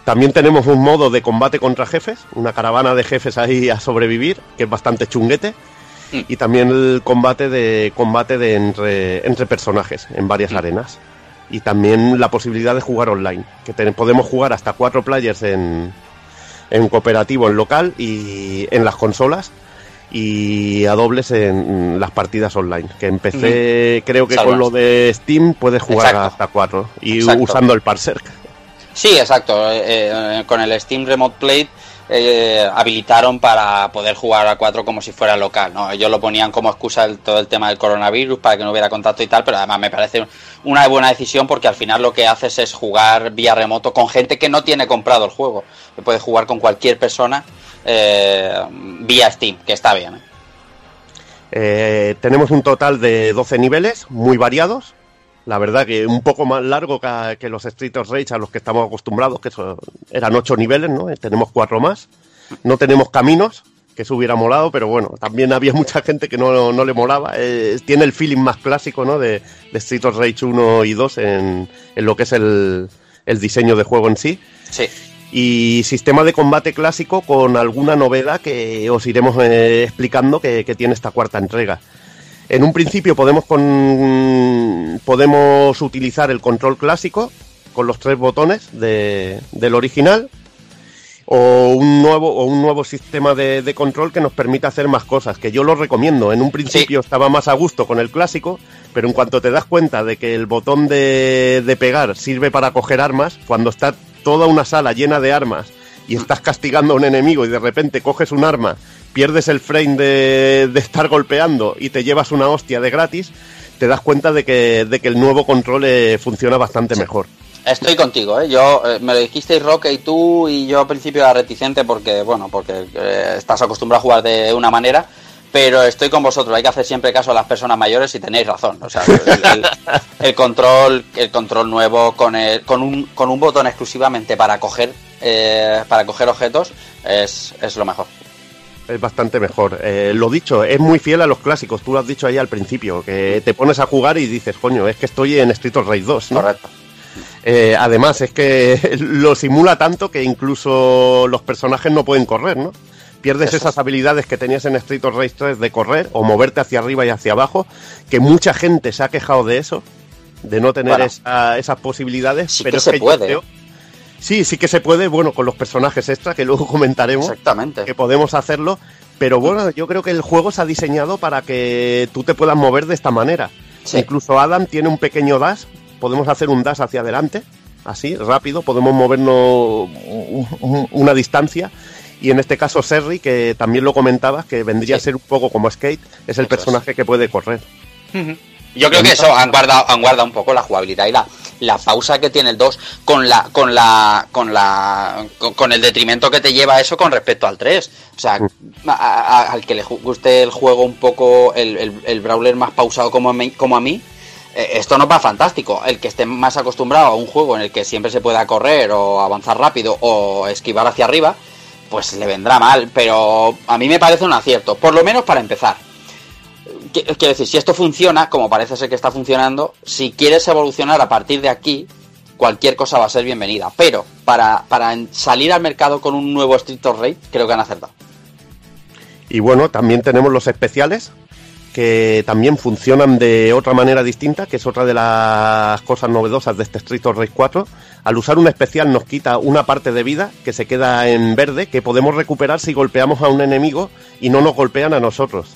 También tenemos un modo de combate contra jefes, una caravana de jefes ahí a sobrevivir, que es bastante chunguete. Mm. Y también el combate de combate de entre, entre personajes en varias arenas. Y también la posibilidad de jugar online, que te- podemos jugar hasta cuatro players en, en cooperativo, en local y en las consolas y a dobles en las partidas online. Que empecé, creo que Salvas. con lo de Steam puedes jugar Exacto. hasta cuatro y Exacto. usando el parser. Sí, exacto. eh, eh, con el Steam Remote Play eh, habilitaron para poder jugar a 4 como si fuera local, ¿no? Ellos lo ponían como excusa todo el tema del coronavirus para que no hubiera contacto y tal, pero además me parece una buena decisión porque al final lo que haces es jugar vía remoto con gente que no tiene comprado el juego. Puedes jugar con cualquier persona vía Steam, que está bien. tenemos un total de 12 niveles, muy variados. La verdad que un poco más largo que, que los Street of Rage a los que estamos acostumbrados, que eran 8 niveles, ¿no? Eh, Tenemos 4 más. No tenemos caminos, que eso hubiera molado, pero bueno, también había mucha gente que no, no le molaba. Eh, tiene el feeling más clásico, ¿no? De, de Street of Rage 1 y 2 en, en lo que es el, el diseño de juego en sí Sí. y sistema de combate clásico con alguna novedad que os iremos eh, explicando que, que tiene esta cuarta entrega. En un principio podemos, con, podemos utilizar el control clásico con los tres botones de- del original o un nuevo, o un nuevo sistema de, de control que nos permita hacer más cosas, que yo lo recomiendo. En un principio estaba más a gusto con el clásico, pero en cuanto te das cuenta de que el botón de, de pegar sirve para coger armas, cuando está toda una sala llena de armas y estás castigando a un enemigo y de repente coges un arma, pierdes el frame de, de estar golpeando y te llevas una hostia de gratis, te das cuenta de que, de que el nuevo control eh, funciona bastante mejor. Estoy contigo, ¿eh? Yo eh, me lo dijisteis Roque y tú y yo al principio era reticente porque, bueno, porque eh, estás acostumbrado a jugar de una manera, pero estoy con vosotros. Hay que hacer siempre caso a las personas mayores y tenéis razón. O sea, el, el- el control, el control nuevo con el- con un con un botón exclusivamente para coger eh, para coger objetos es, es lo mejor. Es bastante mejor. Eh, lo dicho, es muy fiel a los clásicos. Tú lo has dicho ahí al principio, que te pones a jugar y dices, coño, es que estoy en Street of Rage 2, ¿no? Correcto. Eh, además, es que lo simula tanto que incluso los personajes no pueden correr, ¿no? Pierdes Eso esas es. habilidades que tenías en Street of Rage 3 de correr o moverte hacia arriba y hacia abajo, que mucha gente se ha quejado de eso, de no tener Bueno. esa- esas posibilidades. Sí pero que es se que yo puede. creo- Sí, sí que se puede, bueno, con los personajes extra, que luego comentaremos Exactamente. que podemos hacerlo, pero bueno, yo creo que el juego se ha diseñado para que tú te puedas mover de esta manera. Sí. Incluso Adam tiene un pequeño dash, podemos hacer un dash hacia adelante, así, rápido, podemos movernos un- un- una distancia. Y en este caso Serry, que también lo comentabas, que vendría Sí. a ser un poco como Skate, es el Eso personaje que puede correr. Yo creo que eso han guardado, han guardado un poco la jugabilidad y la, la pausa que tiene el 2 con la, con la, con la, con, con el detrimento que te lleva eso con respecto al 3. O sea, a- a- al que le guste el juego un poco, el, el, el brawler más pausado como a mí, como a mí eh, esto nos va fantástico. El que esté más acostumbrado a un juego en el que siempre se pueda correr o avanzar rápido o esquivar hacia arriba, pues le vendrá mal. Pero a mí me parece un acierto, por lo menos para empezar. Qu- Quiero decir, si esto funciona, como parece ser que está funcionando, si quieres evolucionar a partir de aquí, cualquier cosa va a ser bienvenida. Pero para, para salir al mercado con un nuevo Street of Rage, creo que han acertado. Y bueno, también tenemos los especiales, que también funcionan de otra manera distinta, que es otra de las cosas novedosas de este Street of Rage 4. Al usar un especial nos quita una parte de vida que se queda en verde, que podemos recuperar si golpeamos a un enemigo y no nos golpean a nosotros.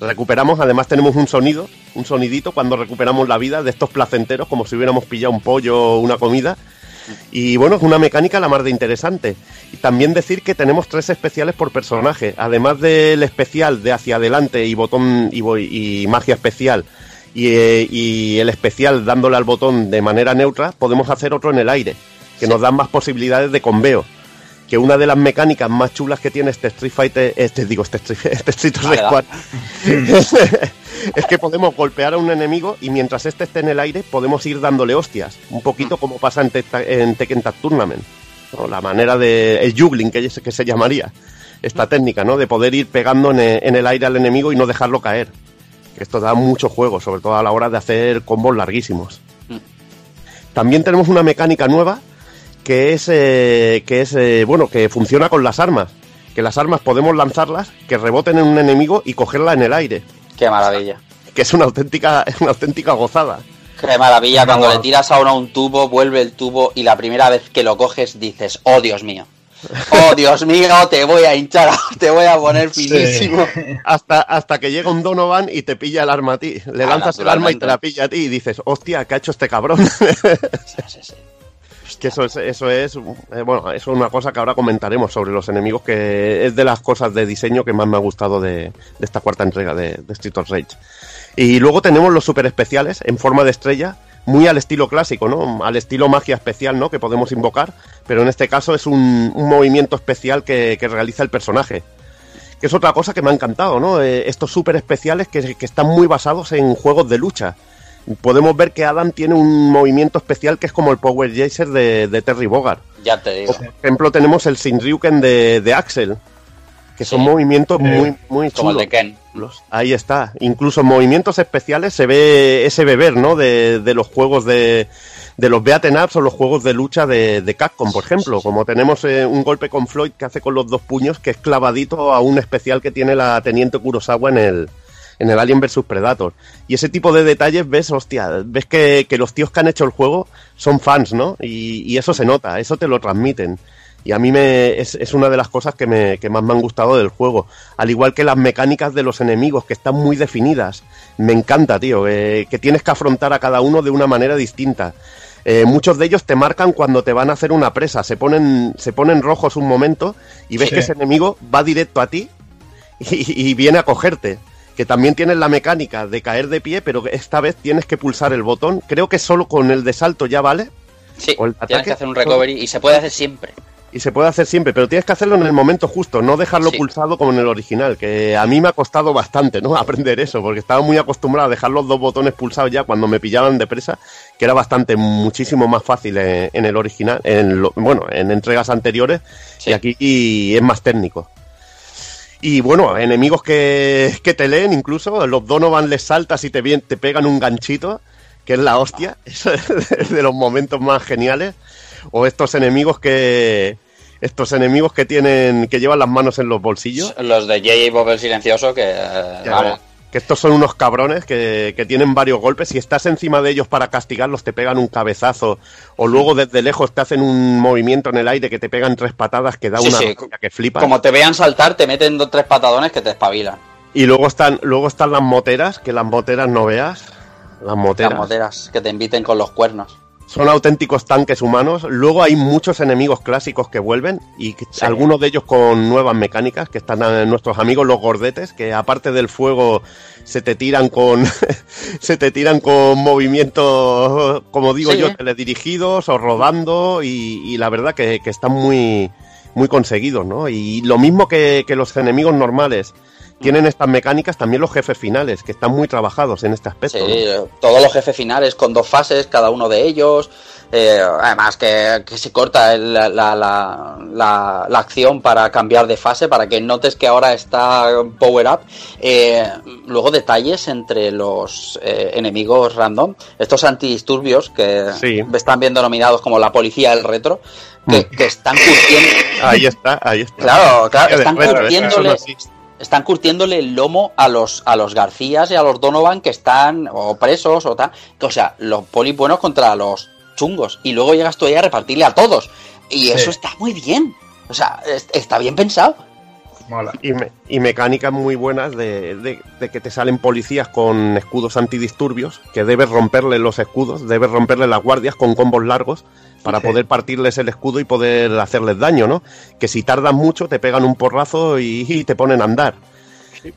Recuperamos, además tenemos un sonido, un sonidito cuando recuperamos la vida de estos placenteros, como si hubiéramos pillado un pollo o una comida. Y bueno, es una mecánica la más de interesante. Y también decir que tenemos tres especiales por personaje. Además del especial de hacia adelante y botón y, y magia especial y, eh, y el especial dándole al botón de manera neutra, podemos hacer otro en el aire, que nos dan más posibilidades de conveo. Que una de las mecánicas más chulas que tiene este Street Fighter, este digo, este Street, este Street 4, es que podemos golpear a un enemigo y mientras este esté en el aire podemos ir dándole hostias, un poquito como pasa en, en Tekken Tag Tournament, ¿no? la manera de el juggling que, que se llamaría, esta técnica, ¿no? De poder ir pegando en en el aire al enemigo y no dejarlo caer. Esto da mucho juego, sobre todo a la hora de hacer combos larguísimos. También tenemos una mecánica nueva que es, eh, que es eh, bueno, que funciona con las armas. Que las armas podemos lanzarlas, que reboten en un enemigo y cogerla en el aire. Qué maravilla. Que es una auténtica, una auténtica gozada. Qué maravilla. Cuando le tiras a uno un tubo, vuelve el tubo y la primera vez que lo coges dices, oh Dios mío. Oh Dios mío, te voy a hinchar, te voy a poner finísimo. Hasta, hasta que llega un Donovan y te pilla el arma a ti. Le Ah, lanzas el arma y te la pilla a ti y dices, hostia, ¿qué ha hecho este cabrón? Sí, sí, sí. Que eso es, eso es, eh, bueno, eso es una cosa que ahora comentaremos sobre los enemigos, que es de las cosas de diseño que más me ha gustado de, de esta cuarta entrega de, de Street of Rage. Y luego tenemos los super especiales en forma de estrella, muy al estilo clásico, ¿no? Al estilo magia especial, ¿no? Que podemos invocar, pero en este caso es un, movimiento especial que, que realiza el personaje. Que es otra cosa que me ha encantado, ¿no? Eh, estos super especiales que, que están muy basados en juegos de lucha. Podemos ver que Adam tiene un movimiento especial que es como el Power Jaser de, de Terry Bogard. Ya te digo. Por ejemplo, tenemos el Shinryuken de, de Axel, que son Sí. movimientos muy, muy Como el chulos. de Ken. Ahí está. Incluso en movimientos especiales se ve ese beber, ¿no? De, de los juegos de, de los beaten ups o los juegos de lucha de, de Capcom, por ejemplo. Como tenemos eh, un golpe con Floyd que hace con los dos puños, que es clavadito a un especial que tiene la Teniente Kurosawa en el, en el Alien vs Predator. Y ese tipo de detalles ves, hostia, ves que, que los tíos que han hecho el juego son fans, ¿no? Y, y eso se nota, eso te lo transmiten. Y a mí me, es, es una de las cosas que, me, que más me han gustado del juego. Al igual que las mecánicas de los enemigos, que están muy definidas. Me encanta, tío, eh, que tienes que afrontar a cada uno de una manera distinta. Eh, muchos de ellos te marcan cuando te van a hacer una presa. Se ponen, se ponen rojos un momento y ves Sí. que ese enemigo va directo a ti y, y viene a cogerte. Que también tienes la mecánica de caer de pie, pero que esta vez tienes que pulsar el botón. Creo que solo con el de salto ya vale. Sí, O el tienes que hacer un recovery y se puede hacer siempre. Y se puede hacer siempre, pero tienes que hacerlo en el momento justo, no dejarlo Sí. pulsado como en el original, que a mí me ha costado bastante, ¿no? Aprender eso, porque estaba muy acostumbrado a dejar los dos botones pulsados ya cuando me pillaban de presa, que era bastante, muchísimo más fácil en, en el original, en lo- bueno, en entregas anteriores, Sí. y aquí y es más técnico. Y bueno, enemigos que, que te leen incluso, los Donovan les saltas y te, te pegan un ganchito, que es la hostia, eso es de los momentos más geniales. O estos enemigos que estos enemigos que tienen que llevan las manos en los bolsillos. Los de J.J. Bob el silencioso que... eh, vamos, que estos son unos cabrones que, que tienen varios golpes. Si estás encima de ellos para castigarlos, te pegan un cabezazo. O luego desde lejos te hacen un movimiento en el aire que te pegan tres patadas que da Sí, una sí. que flipa. como te vean saltar, te meten dos tres patadones que te espabilan. Y luego están, luego están las moteras, que las moteras no veas. Las moteras. Las moteras que te inviten con los cuernos. Son auténticos tanques humanos. Luego hay muchos enemigos clásicos que vuelven y que- Sí. algunos de ellos con nuevas mecánicas, que están eh, nuestros amigos los gordetes, que aparte del fuego se te tiran con se te tiran con movimientos, como digo Sí. yo, teledirigidos o rodando y, y la verdad que, que están muy muy conseguidos, ¿no? Y lo mismo que, que los enemigos normales tienen estas mecánicas, también los jefes finales, que están muy trabajados en este aspecto. Sí, ¿no? todos los jefes finales con dos fases, cada uno de ellos. eh, además que, que se corta el- la, la, la, la- acción para cambiar de fase, para que notes que ahora está power up. Eh, luego detalles entre los eh, enemigos random, estos antidisturbios que Sí. están bien denominados como la policía del retro, que, Mm. que están curtiendo... Ahí está, ahí está. Claro, claro, están. Están curtiéndole el lomo a los a los Garcías y a los Donovan que están o presos o tal. O sea, los polis buenos contra los chungos. Y luego llegas tú ahí a repartirle a todos. Y eso está muy bien. O sea, es- está bien pensado. Mola. Y, me- y mecánicas muy buenas de, de- de que te salen policías con escudos antidisturbios, que debes romperle los escudos, debes romperle las guardias con combos largos para Sí. poder partirles el escudo y poder hacerles daño, ¿no? Que si tardan mucho te pegan un porrazo y, y te ponen a andar.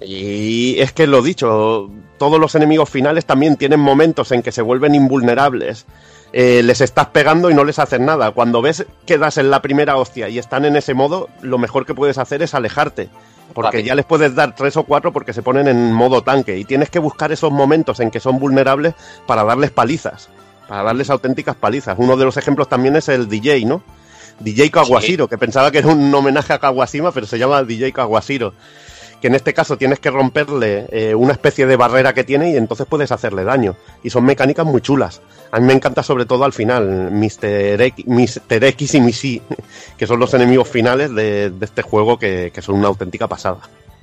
Y es que lo dicho, todos los enemigos finales también tienen momentos en que se vuelven invulnerables. Eh, les estás pegando y no les haces nada. Cuando ves que das en la primera hostia y están en ese modo, lo mejor que puedes hacer es alejarte. Porque ya les puedes dar tres o cuatro porque se ponen en modo tanque. Y tienes que buscar esos momentos en que son vulnerables para darles palizas. Para darles auténticas palizas. Uno de los ejemplos también es el DJ, ¿no? DJ Kawashiro, que pensaba que era un homenaje a Kawashima, pero se llama DJ Kawashiro que en este caso tienes que romperle eh, una especie de barrera que tiene y entonces puedes hacerle daño. Y son mecánicas muy chulas. A mí me encanta sobre todo al final, Mr. X, Mr. X y Missy, que son los enemigos finales de, de este juego que, que son una auténtica pasada.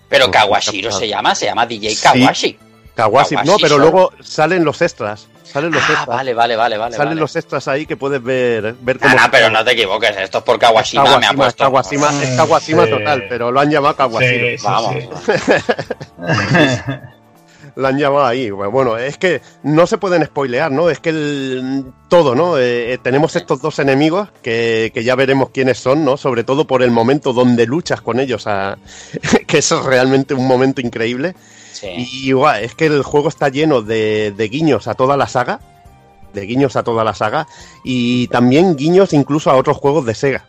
Pero Kawashiro se llama, se llama DJ Sí. Kawashi no, pero solo. luego salen los extras. Salen los Ah, extras. vale, vale, vale, vale. salen vale. los extras ahí que puedes ver, ver No, no, pero no te equivoques, esto es por Kawashima, me ha Kawashima, puesto. Kawashima, es Kawashima Sí. total, pero lo han llamado Kawashiro. Sí, sí, Vamos. sí. La han llamado ahí. Bueno, es que no se pueden spoilear, ¿no? Es que el- todo, ¿no? Eh, eh, tenemos estos dos enemigos que, que ya veremos quiénes son, ¿no? Sobre todo por el momento donde luchas con ellos, a- que eso es realmente un momento increíble. Sí. Y guau, es que el juego está lleno de, de guiños a toda la saga, de guiños a toda la saga, y también guiños incluso a otros juegos de Sega,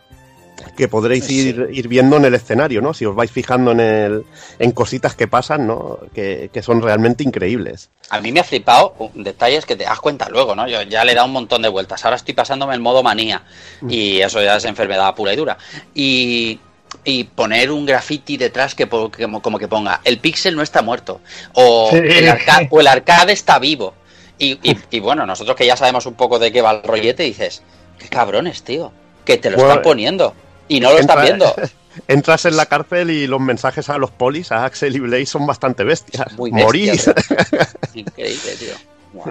que podréis ir, ir viendo en el escenario, ¿no? Si os vais fijando en, el, en cositas que pasan, ¿no? Que, que son realmente increíbles. A mí me ha flipado detalles que te das cuenta luego, ¿no? Yo ya le he dado un montón de vueltas. Ahora estoy pasándome el modo manía. Y eso ya es enfermedad pura y dura. Y, y poner un graffiti detrás que, como, como que ponga el pixel no está muerto. O, Sí. el, arca- o el arcade está vivo. Y, y- y bueno, nosotros que ya sabemos un poco de qué va el rollete, dices, qué cabrones, tío. Que te lo Bueno, están poniendo. Y no lo están viendo. Entras en la cárcel y los mensajes a los polis, a Axel y Blaze, son bastante bestias. Muy Morís. bestias, Increíble, tío.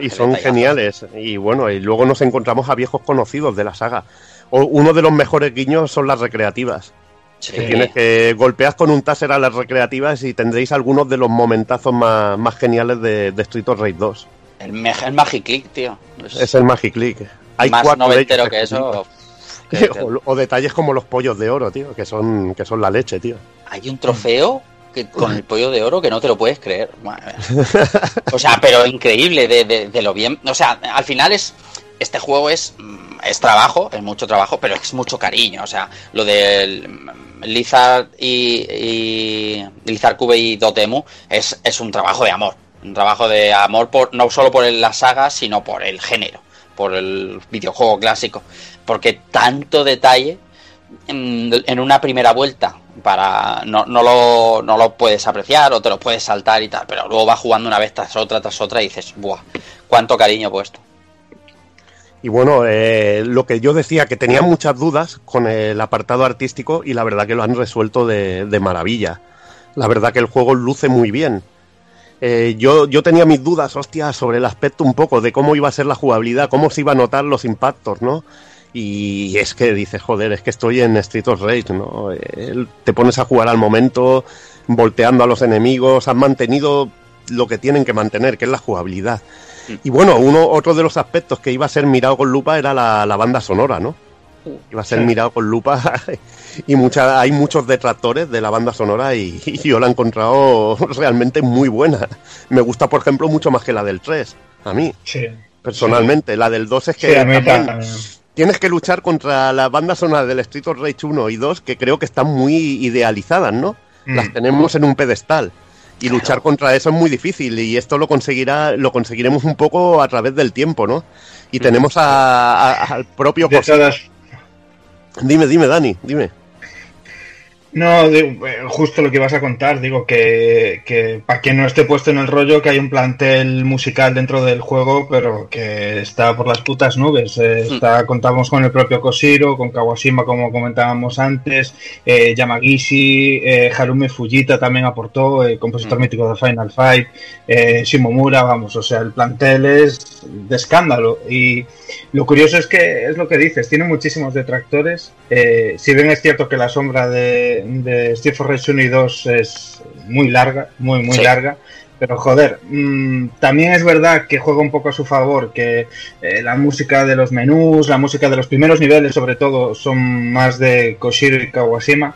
Y son detallazo. geniales. Y bueno, y luego nos encontramos a viejos conocidos de la saga. O- uno de los mejores guiños son las recreativas. Sí. Que tienes que golpear con un taser a las recreativas y tendréis algunos de los momentazos más, más geniales de, de Street of Rage 2. El, el Magic Click, tío. Es- Es el Magic Click. Hay más cuatro de noventero ellos que eso. que- que- o, o detalles como los pollos de oro, tío, que son, que son la leche, tío. hay un trofeo que, con el pollo de oro que no te lo puedes creer. O sea, pero increíble de, de- de lo bien. O sea, al final es. Este juego es. mm, Es trabajo, es mucho trabajo, pero es mucho cariño. O sea, lo del Lizard y, y Lizard Cube y Dotemu es, es un trabajo de amor. Un trabajo de amor por no solo por la saga, sino por el género, por el videojuego clásico. Porque tanto detalle en, en una primera vuelta para no, no, lo, no lo puedes apreciar o te lo puedes saltar y tal, pero luego vas jugando una vez tras otra, tras otra y dices, ¡buah! ¡Cuánto cariño he puesto! Y bueno, eh, lo que yo decía, que tenía muchas dudas con el apartado artístico y la verdad que lo han resuelto de, de maravilla. La verdad que el juego luce muy bien. Eh, yo, yo tenía mis dudas, hostia, sobre el aspecto un poco de cómo iba a ser la jugabilidad, cómo se iba a notar los impactos, ¿no? Y es que dices, joder, es que estoy en Street of Rage, ¿no? Eh, te pones a jugar al momento, volteando a los enemigos, han mantenido lo que tienen que mantener, que es la jugabilidad. Y bueno, uno, otro de los aspectos que iba a ser mirado con lupa era la, la banda sonora, ¿no? Iba a ser Sí. mirado con lupa y mucha, hay muchos detractores de la banda sonora y, y yo la he encontrado realmente muy buena. Me gusta, por ejemplo, mucho más que la del 3, a mí, Sí. personalmente. La del 2 es que también también. tienes que luchar contra la banda sonora del Street of Rage 1 y 2, que creo que están muy idealizadas, ¿no? Mm. Las tenemos en un pedestal. Y luchar contra eso es muy difícil y esto lo conseguirá lo conseguiremos un poco a través del tiempo, ¿no? Y tenemos a- a- al propio De todas, Dime, dime, Dani, dime. No, digo, eh, justo lo que ibas a contar, digo que, que para quien no esté puesto en el rollo, que hay un plantel musical dentro del juego, pero que está por las putas nubes. Eh, está, contamos con el propio Koshiro, con Kawashima, como comentábamos antes, eh, Yamagishi, eh, Harume Fujita también aportó, el compositor mítico de Final Fight, eh, Shimomura, vamos, o sea, el plantel es de escándalo. Y lo curioso es que es lo que dices, tiene muchísimos detractores. Eh, si bien es cierto que la sombra de, de Street for Rage 1 y 2 es muy larga, muy, muy Sí. larga. Pero joder, mm, también es verdad que juega un poco a su favor, que eh, la música de los menús, la música de los primeros niveles sobre todo, son más de Koshiro y Kawashima.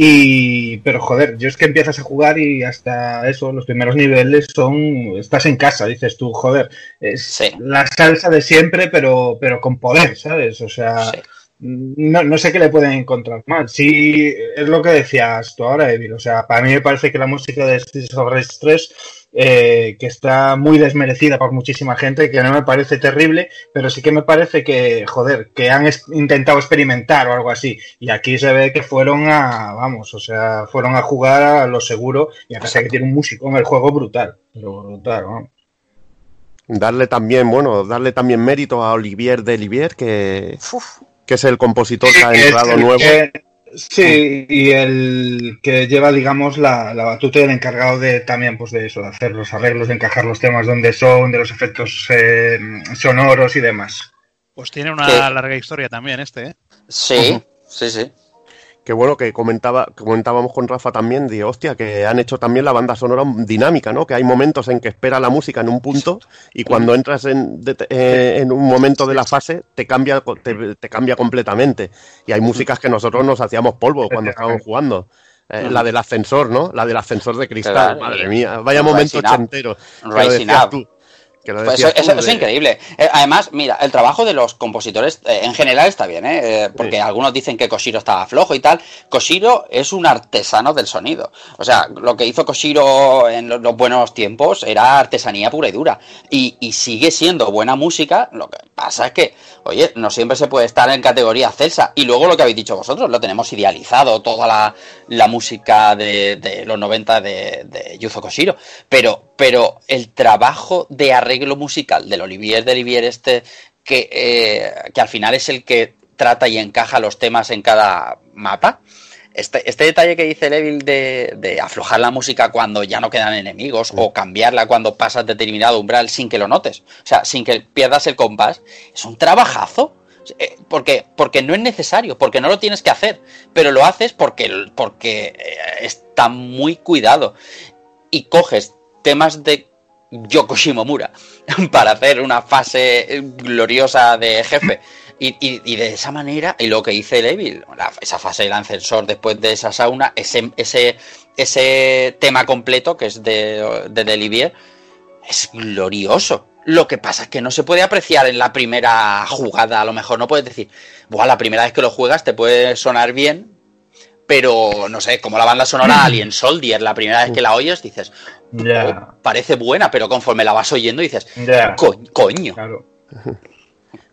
Y, pero joder, yo es que empiezas a jugar y hasta eso, los primeros niveles son, estás en casa, dices tú, joder, es Sí. la salsa de siempre, pero, pero con poder, ¿sabes? O sea, Sí. No, no sé qué le pueden encontrar mal. Sí, es lo que decías tú ahora, Evil. O sea, para mí me parece que la música de Streets of Rage 3, eh, que está muy desmerecida por muchísima gente, que no me parece terrible, pero sí que me parece que, joder, que han intentado experimentar o algo así. Y aquí se ve que fueron a, vamos, o sea, fueron a jugar a lo seguro y a pesar que tiene un músico en el juego brutal. Pero brutal, ¿no? Darle también, bueno, darle también mérito a Olivier de Olivier, que, que es el compositor que ha entrado el nuevo. que- sí, y el que lleva, digamos, la, la batuta y el encargado de también, pues de eso, de hacer los arreglos, de encajar los temas donde son, de los efectos eh, sonoros y demás. Pues tiene una Sí. larga historia también este, ¿eh? Sí, sí, sí. Que bueno, que comentaba, comentábamos con Rafa también, de hostia, que han hecho también la banda sonora dinámica, ¿no? Que hay momentos en que espera la música en un punto y cuando entras en, de- eh, en un momento de la fase te cambia, te, te cambia completamente. Y hay músicas que nosotros nos hacíamos polvo cuando estábamos jugando. Eh, La del ascensor, ¿no? La del ascensor de cristal, Claro. madre mía, vaya momento ochentero. Rising Up. Que lo Pues eso, de- es increíble. Eh, además, mira, el trabajo de los compositores eh, en general está bien, ¿eh? Eh, porque Sí. algunos dicen que Koshiro estaba flojo y tal. Koshiro es un artesano del sonido. O sea, lo que hizo Koshiro en los, los buenos tiempos era artesanía pura y dura. Y, y sigue siendo buena música. Lo que pasa es que, oye, no siempre se puede estar en categoría Celsa. Y luego lo que habéis dicho vosotros, lo tenemos idealizado, toda la, la música de, de los 90 de, de Yuzo Koshiro. Pero, pero el trabajo de arreglo musical del Olivier de Olivier este, que, eh, que al final es el que trata y encaja los temas en cada mapa. Este, este detalle que dice Levil de, de aflojar la música cuando ya no quedan enemigos o cambiarla cuando pasas determinado umbral sin que lo notes, o sea, sin que pierdas el compás, es un trabajazo. Eh, Porque, porque no es necesario, porque no lo tienes que hacer, pero lo haces porque, porque eh, está muy cuidado. Y coges temas de Yoko Shimomura para hacer una fase gloriosa de jefe. Y, de esa manera, y lo que dice Levil, la- esa fase del ascensor después de esa sauna, ese, ese, ese tema completo que es de, de Delivier, es glorioso. Lo que pasa es que no se puede apreciar en la primera jugada. A lo mejor no puedes decir, Buah, la primera vez que lo juegas te puede sonar bien, pero no sé, como la banda sonora Alien Soldier, la primera vez que la oyes dices, "Oh, parece buena, pero conforme la vas oyendo dices, ya. "Co- coño. Claro.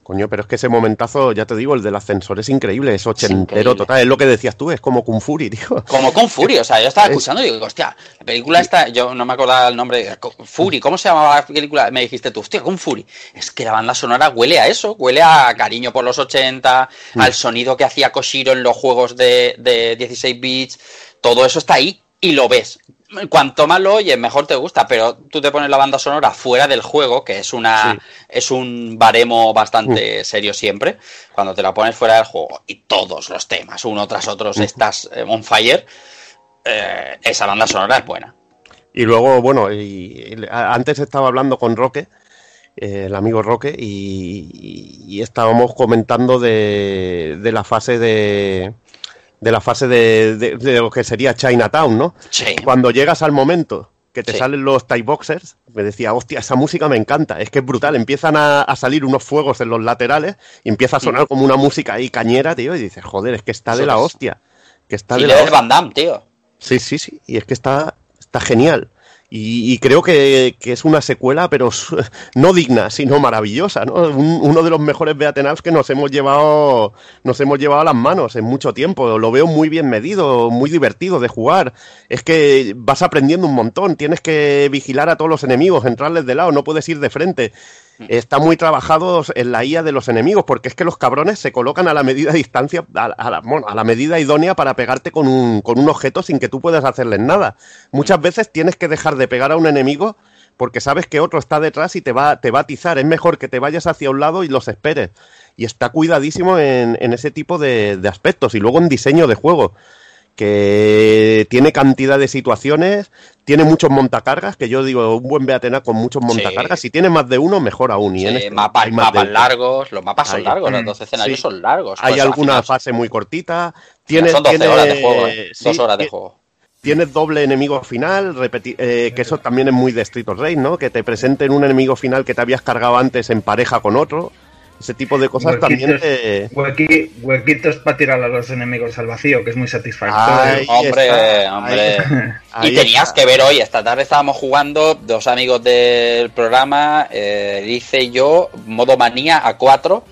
Coño, pero es que ese momentazo, ya te digo, el del ascensor es increíble, es ochentero total. Es lo que decías tú, es como Kung Fury, tío. Como con Fury, o sea, yo estaba Es- escuchando y digo, hostia, la película esta, yo no me acordaba el nombre, Fury, ¿cómo se llamaba la película? Me dijiste tú, hostia, con Fury. Es que la banda sonora huele a eso, huele a cariño por los 80, Mm. al sonido que hacía Koshiro en los juegos de, de 16 bits, todo eso está ahí y lo ves. Cuanto más lo oyes, mejor te gusta, pero tú te pones la banda sonora fuera del juego, que es una Sí. es un baremo bastante serio siempre, cuando te la pones fuera del juego y todos los temas, uno tras otro, estás eh, on fire, eh, esa banda sonora es buena. Y luego, bueno, y, y a- antes estaba hablando con Roque, eh, el amigo Roque, y, y- y estábamos comentando de, de la fase de de la fase de, de- de lo que sería Chinatown, ¿no? Sí. Cuando llegas al momento que te Sí. salen los Thai Boxers, me decía, hostia, esa música me encanta, es que es brutal, empiezan a, a salir unos fuegos en los laterales y empieza a sonar como una música ahí cañera, tío, y dices, joder, es que está de la es. hostia, que está Y de la Van Damme, tío. Sí, sí, sí. Y es que está, está genial. Y, y creo que, es una secuela, pero no digna, sino maravillosa, ¿no? Un- uno de los mejores beaten que nos hemos llevado, nos hemos llevado a las manos en mucho tiempo. Lo veo muy bien medido, muy divertido de jugar. Es que vas aprendiendo un montón. Tienes que vigilar a todos los enemigos, entrarles de lado, no puedes ir de frente. Está muy trabajado en la IA de los enemigos, porque es que los cabrones se colocan a la medida de distancia, a, a la, bueno, a la medida idónea para pegarte con un, con un objeto sin que tú puedas hacerles nada. Muchas veces tienes que dejar de pegar a un enemigo porque sabes que otro está detrás y te va, te va a atizar. Es mejor que te vayas hacia un lado y los esperes. Y está cuidadísimo en, en ese tipo de, de aspectos. Y luego en diseño de juego que tiene cantidad de situaciones, tiene muchos montacargas, que yo digo, un buen Beatena con muchos montacargas, si tiene más de uno, mejor aún. Y Sí, en este mapas, más mapas largos, los mapas son largos, los Mm, 12 escenarios sí. son largos. Hay pues, al alguna fase muy cortita. Tiene, son 12 tiene- horas de juego, ¿eh? dos horas de juego. Tienes doble enemigo final, eh, que eso también es muy de Street of Rage, ¿no? Que te presenten un enemigo final que te habías cargado antes en pareja con otro. Ese tipo de cosas también Huequitos, te... huequi- huequitos para tirar a los enemigos al vacío, que es muy satisfactorio. Ahí Hombre, está, hombre. ahí- ahí y tenías está. que ver hoy, esta tarde estábamos jugando, dos amigos del programa, eh, dice yo, modo manía a 4,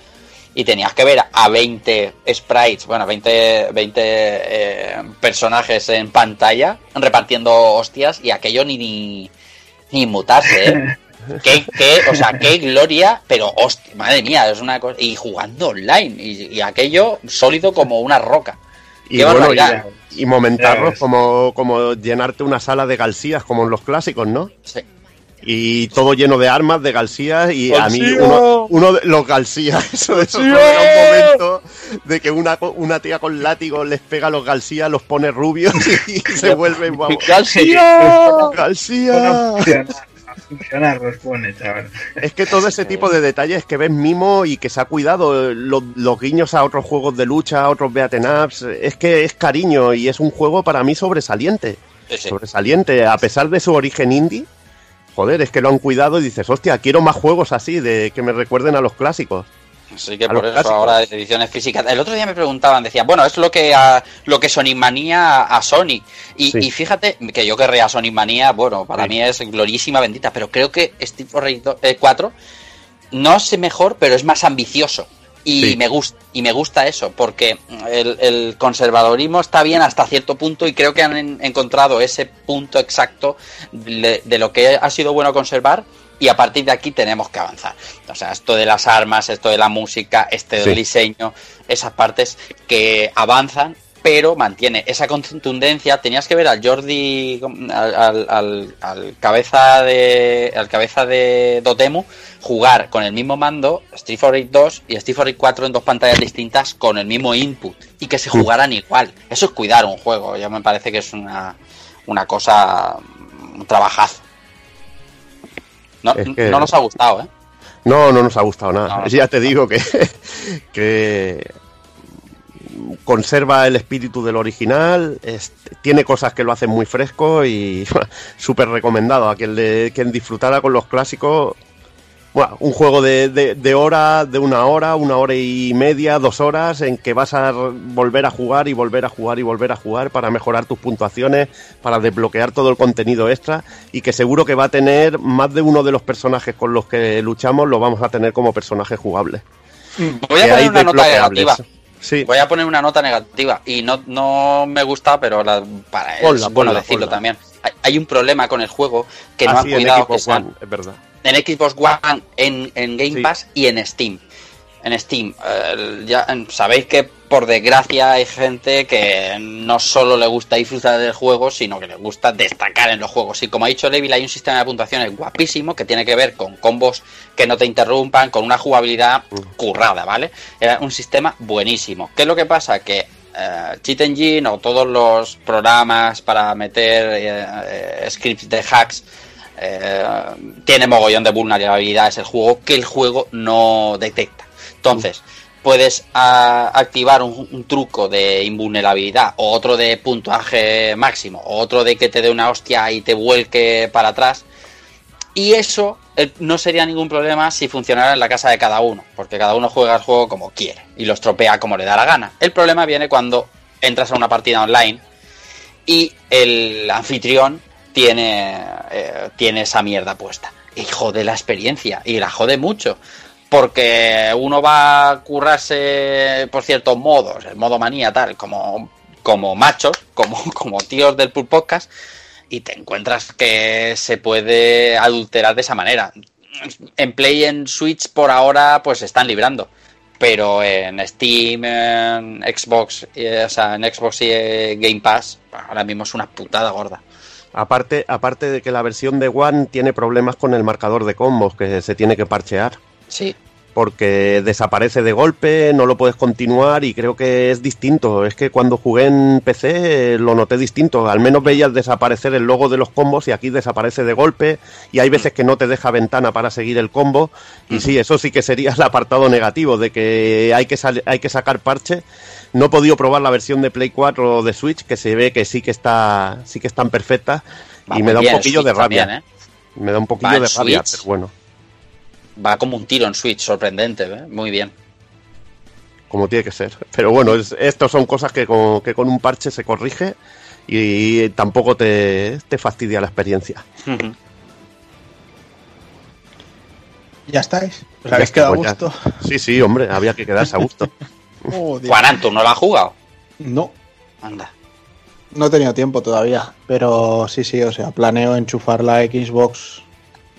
y tenías que ver a 20 sprites, bueno, 20, 20 eh, personajes en pantalla repartiendo hostias, y aquello ni, ni, ni mutarse, ¿eh? Qué, qué, o sea, qué gloria, pero hostia, madre mía, es una cosa. Y jugando online, y, y aquello sólido como una roca. Y, Qué bueno, y, y momentarlos como, como llenarte una sala de galsías como en los clásicos, ¿no? Sí. Y todo lleno de armas, de galsías, y a mí uno, uno de los galsías, eso, eso era un momento, de que una, co- una tía con látigo les pega a los García, los pone rubios y se vuelven vamos, ¡García! García. No funciona, a funcionar los pone, chaval. Es que todo ese tipo de detalles que ves mimo y que se ha cuidado, los, los guiños a otros juegos de lucha, a otros beaten ups, es que es cariño y es un juego para mí sobresaliente. Sí, sí. Sobresaliente, a pesar de su origen indie. Joder, es que lo han cuidado y dices, hostia, quiero más juegos así, de que me recuerden a los clásicos. Así que por eso clásicos. ahora ediciones físicas. El otro día me preguntaban, decían, bueno, es lo que a, lo que Sonic Manía a Sony. Y, Sí. y fíjate que yo querría Sonic Manía, bueno, para Sí. mí es glorísima bendita, pero creo que do- eh, 4 no es mejor, pero es más ambicioso. Y Sí. me gusta, y me gusta eso, porque el, el conservadorismo está bien hasta cierto punto y creo que han en- encontrado ese punto exacto de, de lo que ha sido bueno conservar y a partir de aquí tenemos que avanzar. O sea, esto de las armas, esto de la música, este del Sí. diseño, esas partes que avanzan, pero mantiene esa contundencia. Tenías que ver al Jordi, al, al- al- al cabeza de al cabeza de Dotemu jugar con el mismo mando Street Fighter 2 y Street Fighter 4 en dos pantallas distintas con el mismo input y que se jugaran igual. Eso es cuidar un juego. Ya me parece que es una, una cosa, un trabajazo. No, que- no nos ha gustado, ¿eh? No, no nos ha gustado nada. No. Ya te digo que, que conserva el espíritu del original, es- tiene cosas que lo hacen muy fresco y súper recomendado a quien, le, quien disfrutara con los clásicos. Bueno, un juego de, de, de hora, de una hora, una hora y media, dos horas, en que vas a volver a jugar y volver a jugar y volver a jugar para mejorar tus puntuaciones, para desbloquear todo el contenido extra y que seguro que va a tener más de uno de los personajes con los que luchamos, lo vamos a tener como personajes jugables. Voy a poner una nota negativa. Sí, Voy a poner una nota negativa y no, no me gusta, pero la, para es Ponla, bueno ponla, decirlo ponla. también. Hay, hay un problema con el juego que no han así en cuidado que sean- es verdad. En Xbox One, en, en Game Sí. Pass y en Steam. En Steam. Eh, ya sabéis que por desgracia hay gente que no solo le gusta disfrutar del juego, sino que le gusta destacar en los juegos. Y como ha dicho Levil, hay un sistema de puntuaciones guapísimo que tiene que ver con combos que no te interrumpan, con una jugabilidad currada, ¿vale? Era un sistema buenísimo. ¿Qué es lo que pasa? Que eh, Cheat Engine o todos los programas para meter eh, scripts de hacks eh, tiene mogollón de vulnerabilidades el juego que el juego no detecta. Entonces, puedes ah, activar un, truco de invulnerabilidad o otro de puntuaje máximo o otro de que te dé una hostia y te vuelque para atrás. Y eso eh, no sería ningún problema si funcionara en la casa de cada uno, porque cada uno juega el juego como quiere y lo estropea como le da la gana. El problema viene cuando entras a una partida online y el anfitrión tiene, eh, tiene esa mierda puesta. Y jode la experiencia, y la jode mucho. Porque uno va a currarse por ciertos modos, el modo manía, tal, como, como machos, como, como tíos del Pool Podcast, y te encuentras que se puede adulterar de esa manera. En Play en Switch por ahora pues se están librando. Pero en Steam, Xbox, eh, o sea, en Xbox y eh, Game Pass, ahora mismo es una putada gorda. Aparte, aparte de que la versión de One tiene problemas con el marcador de combos que se tiene que parchear. Sí, Porque desaparece de golpe, no lo puedes continuar y creo que es distinto. Es que cuando jugué en PC eh, lo noté distinto. Al menos veías desaparecer el logo de los combos y aquí desaparece de golpe. Y hay veces que no te deja ventana para seguir el combo. Y sí, eso sí que sería el apartado negativo de que hay que, hay que sacar parche. No he podido probar la versión de Play 4 o de Switch, que se ve que sí que está, sí que están perfectas. Y muy me da un poquillo de rabia. también, ¿eh? Me da un poquillo de rabia, Switch. pero bueno, va como un tiro en Switch, sorprendente, ¿eh? muy bien. como tiene que ser. Pero bueno, es, estos son cosas que con, que con un parche se corrige y, tampoco te, te fastidia la experiencia. Ya estáis. ¿Os habéis quedado a pues ya. gusto? Sí, sí, hombre, había que quedarse a gusto. Joder. Juan Anton, ¿no lo ha jugado? No, Anda. no he tenido tiempo todavía. Pero sí, sí, o sea, planeo enchufar la Xbox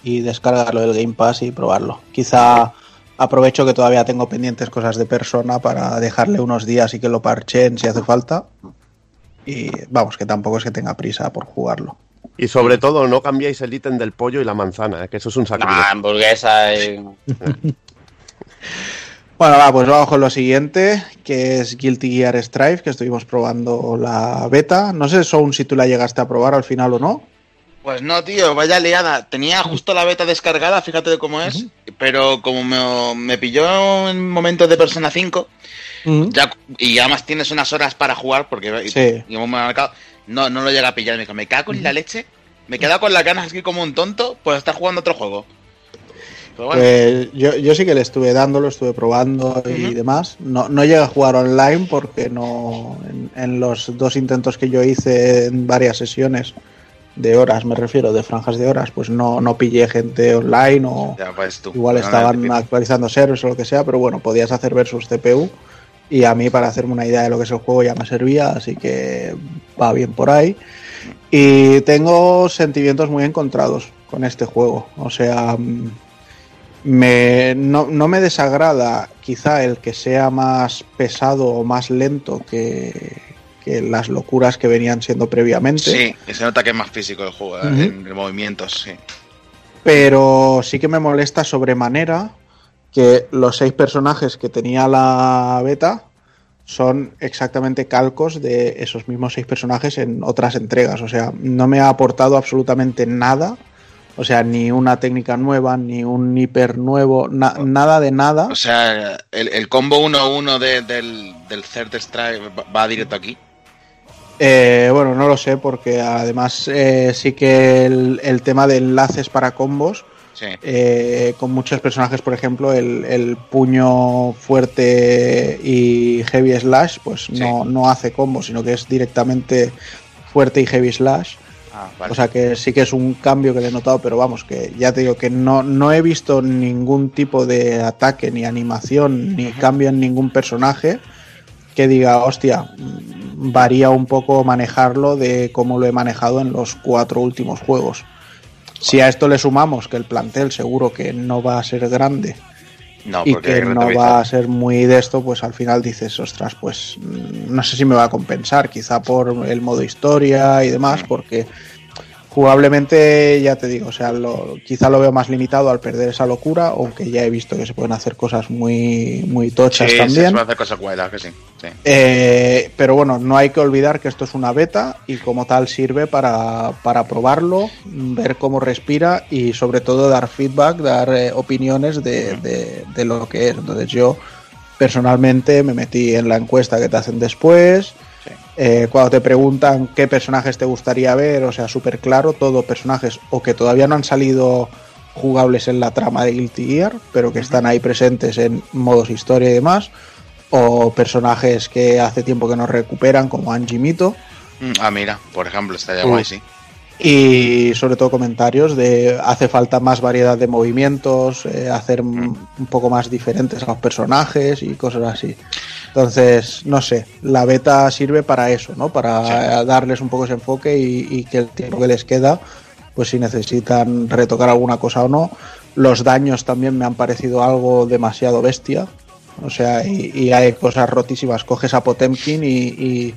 y descargarlo del Game Pass y probarlo. Quizá aprovecho que todavía tengo pendientes cosas de persona para dejarle unos días y que lo parchen si hace falta. Y vamos, que tampoco es que tenga prisa por jugarlo. Y sobre todo, no cambiáis el ítem del pollo y la manzana, ¿eh? que eso es un Nah, sacrilegio. hamburguesa y... Bueno, va, pues vamos con lo siguiente, que es Guilty Gear Strive, que estuvimos probando la beta. No sé, Sound, si tú la llegaste a probar al final o no. Pues no, tío, vaya liada. Tenía justo la beta descargada, fíjate de cómo es, pero como me, me pilló en momentos de Persona 5, ya, y además tienes unas horas para jugar, porque Sí. y marcado, no, no lo llega a pillar. Me me cago en la leche, me he quedado con las ganas aquí como un tonto por estar jugando otro juego. Pero bueno, Pues yo, yo sí que le estuve dando, lo estuve probando y demás. No, no llegué a jugar online porque no. En, en los dos intentos que yo hice en varias sesiones de horas, me refiero, de franjas de horas, pues no, no pillé gente online o ya pues tú. igual estaban actualizando servers o lo que sea, pero bueno, podías hacer versus CPU. Y a mí, para hacerme una idea de lo que es el juego, ya me servía, así que va bien por ahí. Y tengo sentimientos muy encontrados con este juego. O sea, mm, me, no, no me desagrada quizá el que sea más pesado o más lento que, que las locuras que venían siendo previamente. Sí, se nota que es más físico el juego, eh, en movimientos, sí. pero sí que me molesta sobremanera que los seis personajes que tenía la beta son exactamente calcos de esos mismos seis personajes en otras entregas. O sea, no me ha aportado absolutamente nada. O sea, ni una técnica nueva, ni un hiper nuevo, na- nada de nada. O sea, el, el combo 1-1 de- del, del Third Strike va, directo aquí. Eh, bueno, no lo sé, porque además eh, sí que el, el tema de enlaces para combos Sí. eh, con muchos personajes, por ejemplo, el, el puño fuerte y heavy slash, pues no, no hace combo, sino que es directamente fuerte y heavy slash. Ah, vale. O sea que sí que es un cambio que le he notado, pero vamos, que ya te digo que no, no he visto ningún tipo de ataque, ni animación, ni cambio en ningún personaje que diga, hostia, mm, varía un poco manejarlo de cómo lo he manejado en los cuatro últimos juegos. Si a esto le sumamos que el plantel seguro que no va a ser grande no, y que no va a ser muy de esto, pues al final dices, ostras, pues mm, no sé si me va a compensar, quizá por el modo historia y demás, Mm. porque jugablemente ya te digo, o sea, lo- quizá lo veo más limitado al perder esa locura, aunque ya he visto que se pueden hacer cosas muy, muy tochas Sí, sí, también. se puede hacer cosas guay, la verdad que sí. sí. Eh, pero bueno, no hay que olvidar que esto es una beta y como tal sirve para, para probarlo, ver cómo respira y sobre todo dar feedback, dar eh, opiniones de, de- de lo que es. Entonces yo personalmente me metí en la encuesta que te hacen después. Eh, cuando te preguntan qué personajes te gustaría ver, o sea, súper claro, todo personajes o que todavía no han salido jugables en la trama de Guilty Gear, pero que están ahí presentes en modos historia y demás, o personajes que hace tiempo que no recuperan, como Angie Mito, Mm, Ah, mira, por ejemplo, estaría guay, sí. Y sobre todo comentarios de hace falta más variedad de movimientos, eh, hacer m- un poco más diferentes a los personajes y cosas así. Entonces, no sé, la beta sirve para eso, ¿no? Para darles un poco ese enfoque y, y que el tiempo que les queda, pues si necesitan retocar alguna cosa o no. Los daños también me han parecido algo demasiado bestia. O sea, y, y hay cosas rotísimas. Coges a Potemkin y, y-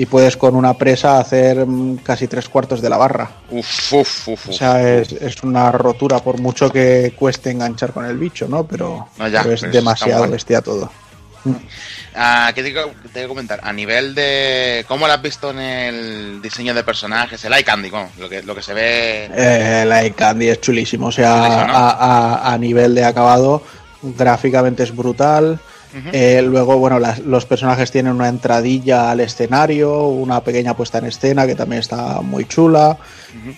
y puedes con una presa hacer mm, casi tres cuartos de la barra. Uf, uf, uf. O sea, es, es una rotura, por mucho que cueste enganchar con el bicho, ¿no? Pero, No, ya, pero es pero demasiado bueno. bestia todo. Ah, ¿Qué te te que comentar? A nivel de. ¿Cómo lo has visto en el diseño de personajes? El eye candy, vamos, lo que, lo que se ve. Eh, la Candy es chulísimo, o sea, a, a- a nivel de acabado, gráficamente es brutal. Eh, luego, bueno, las- los personajes tienen una entradilla al escenario, una pequeña puesta en escena que también está muy chula.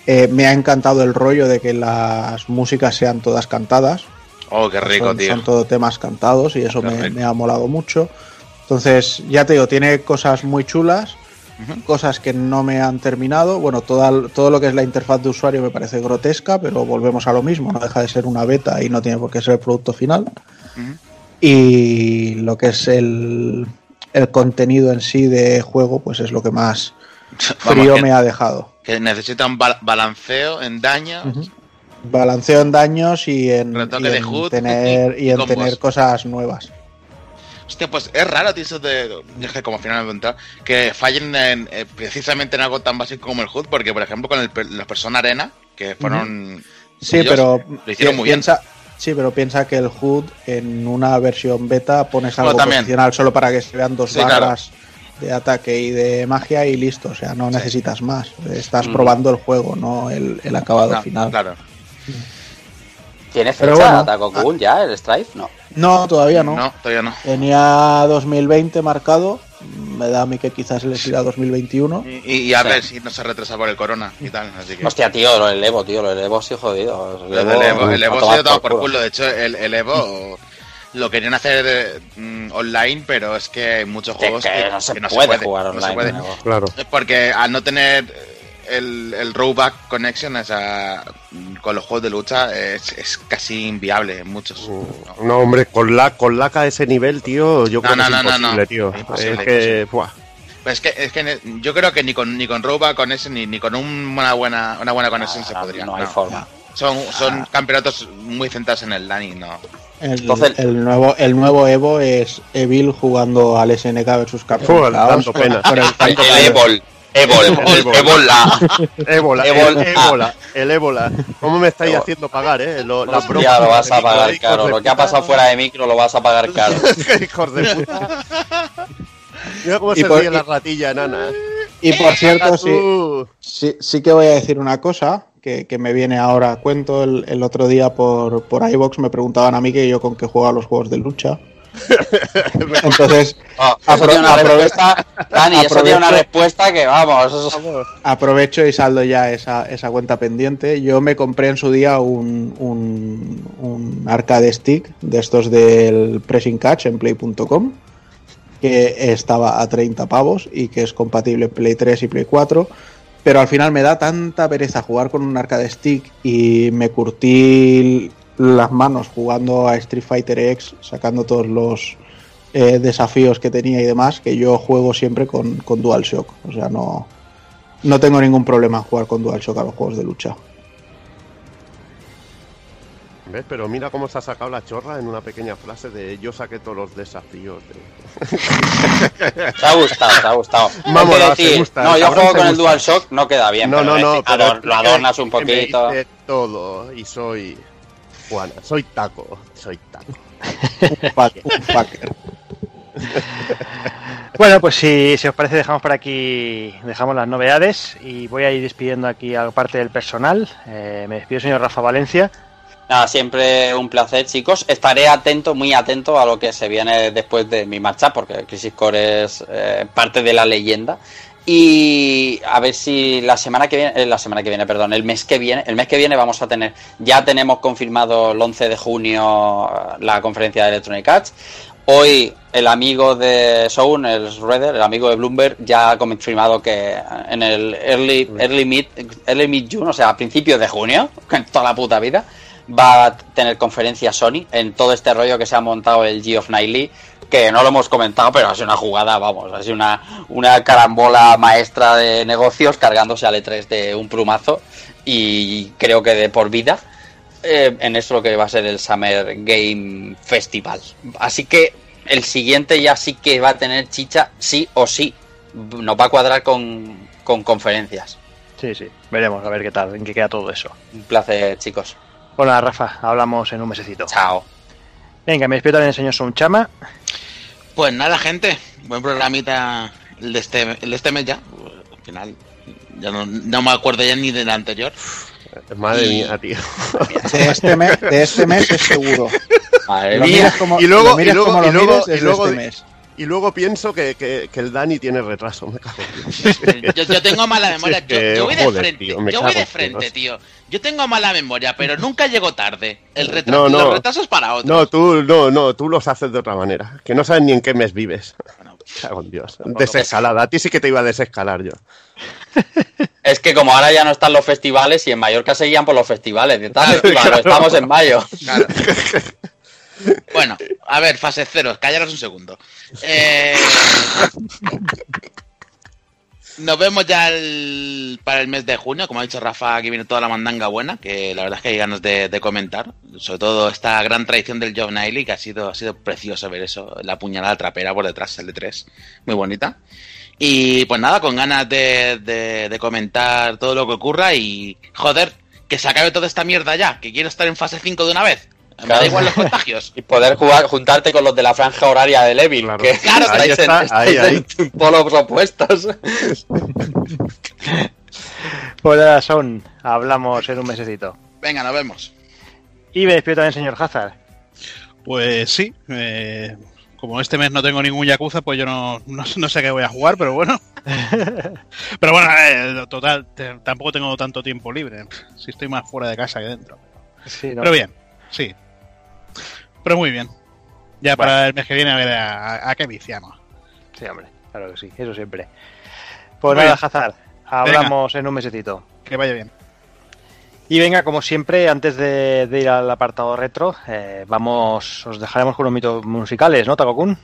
Eh, me ha encantado el rollo de que las músicas sean todas cantadas. Oh, qué rico, son, tío. son todo temas cantados y eso me, ha molado mucho. Entonces, ya te digo, tiene cosas muy chulas, cosas que no me han terminado. Bueno, toda- todo lo que es la interfaz de usuario me parece grotesca, pero volvemos a lo mismo, no deja de ser una beta y no tiene por qué ser el producto final. Y lo que es el, el contenido en sí de juego, pues es lo que más Vamos, frío que, me ha dejado. que necesita un bal- balanceo en daño. Ujú. Balanceo en daños y en, Retoque y de en HUD tener, y y en tener cosas nuevas. Hostia, pues es raro, tío, eso de. Que como al final encontrado, que fallen en, eh, precisamente en algo tan básico como el HUD, porque por ejemplo con el, los Persona Arena, que fueron. Sí, ellos pero Lo hicieron pi- muy bien. Sí, pero piensa que el HUD en una versión beta pones Bueno, algo también. posicional solo para que se vean dos Sí, claro. barras de ataque y de magia y listo. O sea, no necesitas más. Estás Mm. probando el juego, no el, el acabado No, final. Claro. ¿Tiene Pero fecha bueno. Taco Kun ya, el Strife? No. No, todavía no. No, todavía no. Tenía 2020 marcado. Me da a mí que quizás les irá 2021. Y, y- y a Sí. ver si no se retrasa por el corona y tal. Así que. Hostia, tío, lo del Evo, tío, lo del Evo sí jodido. Lo del Evo, el Evo se ha dado por culo. culo. De hecho, el, el Evo lo querían hacer eh, mm, online, pero es que hay muchos Que- juegos que no se puede jugar no se online puede. en Evo. Claro. Porque al no tener el, el rollback connection o sea, con los juegos de lucha es, es casi inviable en muchos. No. No, hombre, con la con laca a ese nivel, tío, yo No, creo no, que no, es no, imposible, no. tío. Imposible, es que, es que, es que yo creo que ni con ni con rollback connection ni, ni con un- una buena una buena conexión se Ah, podría. no hay no. forma. Son, son campeonatos muy centrados en el LAN y no. El, Entonces- el nuevo el nuevo Evo es Evil jugando al SNK versus Capcom. Chaos, dando pena. por el El, tanto el Evol. Ébola. Ébola, Ébola. el ébola, el ébola. ¿Cómo me estáis Ébola. haciendo pagar, eh? Lo, las Hostia, lo vas a pagar hijos caro. de Lo que ha puta. pasado fuera de micro lo vas a pagar caro. hijos de puta. Mira cómo Y se por- ríe la ratilla enana. Y por cierto, sí, sí, sí que voy a decir una cosa que, que me viene ahora a cuento. El, el otro día por, por iVox me preguntaban a mí que yo con qué juego a los juegos de lucha. Entonces, Oh, eso Apro- tiene una aprove- respuesta, Dani, eso tiene una aprovecho- respuesta que vamos. aprovecho y saldo ya esa, esa cuenta pendiente. Yo me compré en su día un, un, un arcade stick de estos del pressing catch en play.com que estaba a 30 pavos y que es compatible Play 3 y Play 4 pero al final me da tanta pereza jugar con un arcade stick y me curtí las manos jugando a Street Fighter X sacando todos los eh, desafíos que tenía y demás que yo juego siempre con, con DualShock o sea no no tengo ningún problema en jugar con DualShock a los juegos de lucha. ¿Ves? Pero mira cómo se ha sacado la chorra en una pequeña frase de yo saqué todos los desafíos. De... Te ha gustado, te ha gustado. Vamos, no, decir, gusta, no, el yo juego con el gusta. DualShock, no queda bien. no, pero no, no, decir, pero ador- lo adornas un que me poquito. hice todo y soy Juana, soy taco, soy taco. Un fucker. Bueno, pues si, si os parece dejamos por aquí, dejamos las novedades y voy a ir despidiendo aquí a parte del personal. Eh, me despido señor Rafa Valencia. Nada, siempre un placer, chicos. Estaré atento, muy atento a lo que se viene después de mi marcha, porque Crisis Core es eh, parte de la leyenda. Y a ver si la semana que viene, eh, la semana que viene, perdón, el mes que viene, el mes que viene vamos a tener, ya tenemos confirmado el 11 de junio eh, la conferencia de Electronic Arts. Hoy el amigo de Sound, el Shredder, el amigo de Bloomberg, ya ha confirmado que en el early, early mid, early mid June, o sea, a principios de junio, en toda la puta vida, va a tener conferencia Sony en todo este rollo que se ha montado el G of Nightly, que no lo hemos comentado, pero ha sido una jugada, vamos, ha sido una, una carambola maestra de negocios cargándose al E3 de un plumazo y creo que de por vida eh, en eso lo que va a ser el Summer Game Festival. Así que el siguiente ya sí que va a tener chicha, sí o sí. Nos va a cuadrar con, con conferencias. Sí, sí, veremos a ver qué tal, en qué queda todo eso. Un placer, chicos. Hola Rafa, hablamos en un mesecito. Chao. Venga, me despido también del señor Sonchama. Pues nada, gente. Buen programita el de este, el de este mes ya. Al final, ya no, no me acuerdo ya ni del anterior. Madre Y- mía, tío. De este mes, de este mes es seguro. Madre Lo mía. como, Y luego- y luego- como lo y luego- mires, y luego este mes. Y luego pienso que, que, que el Dani tiene retraso, me cago. Yo, yo tengo mala memoria. es Yo, que, yo voy de joder, frente. tío, yo voy de en frente, tío. Yo tengo mala memoria, pero nunca llego tarde. El retraso, No, no. Los retrasos para otros. No, tú, no, no, tú los haces de otra manera. Que no sabes ni en qué mes vives. Bueno, Cago en Dios. Desescalada. A ti sí que te iba a desescalar yo. Es que como ahora ya no están los festivales y en Mallorca seguían por los festivales. de tal festival, claro. Estamos en mayo. Claro. Bueno, a ver, fase cero, callaros un segundo. Eh, Nos vemos ya para el mes de junio, como ha dicho Rafa, aquí viene toda la mandanga buena, que la verdad es que hay ganas de, comentar. Sobre todo esta gran tradición del Job Niley, que ha sido, ha sido precioso ver eso, la puñalada trapera por detrás, el de 3, muy bonita. Y pues nada, con ganas de comentar todo lo que ocurra y joder, que se acabe toda esta mierda ya, que quiero estar en fase 5 de una vez. Me da igual los contagios. Y poder jugar, juntarte con los de la franja horaria de Levin, Claro. que Claro, ahí estáis, está, en, estáis ahí, en polos opuestos. Pues nada, son, hablamos en un mesecito. Venga, nos vemos. Y me despido también, señor Hazard. Pues sí, eh, como este mes no tengo ningún Yakuza, pues yo no, no, no sé qué voy a jugar, pero bueno. pero bueno, eh, total, te- tampoco tengo tanto tiempo libre. Si estoy más fuera de casa que dentro. Sí, ¿no? Pero bien, sí. Pero muy bien. Ya para el mes que viene a ver a, a- a qué viciamos. Sí, hombre, claro que sí, eso siempre. Pues Muy nada. Hazard, hablamos en un mesecito. Que vaya bien. Y venga, como siempre, antes de, de ir al apartado retro, eh, vamos, os dejaremos con unos mitos musicales, ¿no, Takokun?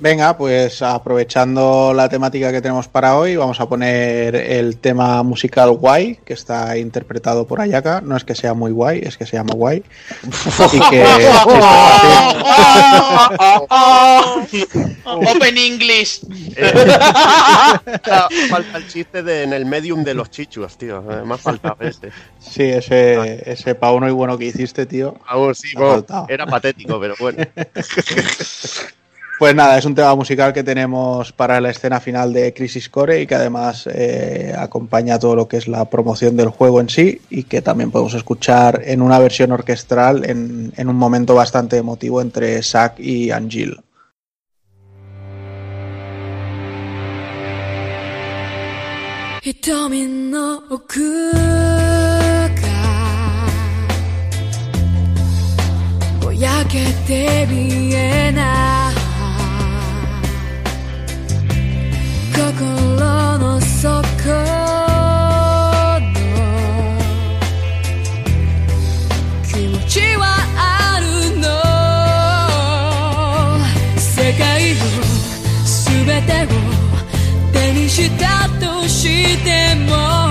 Venga, pues aprovechando la temática que tenemos para hoy, vamos a poner el tema musical Guay, que está interpretado por Ayaka. No es que sea muy guay, es que se llama Guay. Y que Open English. Falta, falta el chiste de en el medium de los chichus, tío. Eh, ha faltado ese. sí, ese, ese pa' uno y bueno que hiciste, tío. Aún sí, bueno, era patético, pero bueno. Pues nada, es un tema musical que tenemos para la escena final de Crisis Core y que además eh, acompaña todo lo que es la promoción del juego en sí y que también podemos escuchar en una versión orquestral en, en un momento bastante emotivo entre Zack y Angel. 瞳の奥がぼやけて見えない 心の底の気持ちはあるの。世界の全てを手にしたとしても。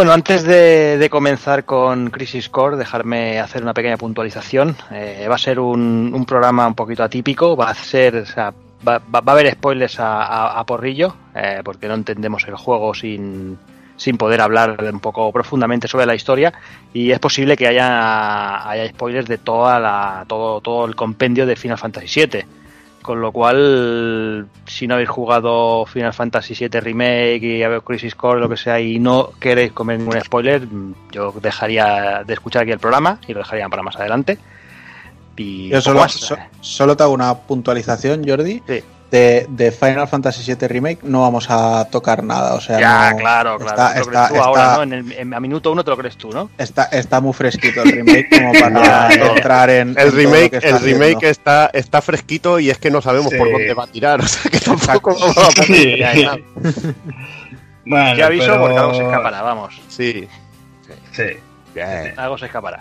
Bueno, antes de, comenzar con Crisis Core, dejarme hacer una pequeña puntualización. Eh, va a ser un, un programa un poquito atípico, va a ser, va, a haber spoilers a porrillo, eh, porque no entendemos el juego sin, sin poder hablar un poco profundamente sobre la historia y es posible que haya, haya spoilers de toda la, todo, todo el compendio de Final Fantasy VII. Con lo cual, si no habéis jugado Final Fantasy VII Remake y habéis Crisis Core, lo que sea, y no queréis comer ningún spoiler, yo dejaría de escuchar aquí el programa y lo dejaría para más adelante. Y Yo solo, so- solo te hago una puntualización, Jordi. Sí. De, de Final Fantasy VII Remake no vamos a tocar nada. O sea, ya, no- claro, claro. Está, lo está- crees tú ahora, ¿no? En el- en- a minuto uno te lo crees tú, ¿no? está- está muy fresquito el remake como para entrar en. en El todo lo remake, que está el remake haciendo. está, está fresquito y es que no sabemos Sí. por dónde va a tirar. O sea que tampoco vamos a poner- Sí. Ya, ya. Bueno, Ya aviso pero- porque algo se escapará, vamos. Sí. Sí. Bien. Algo se escapará.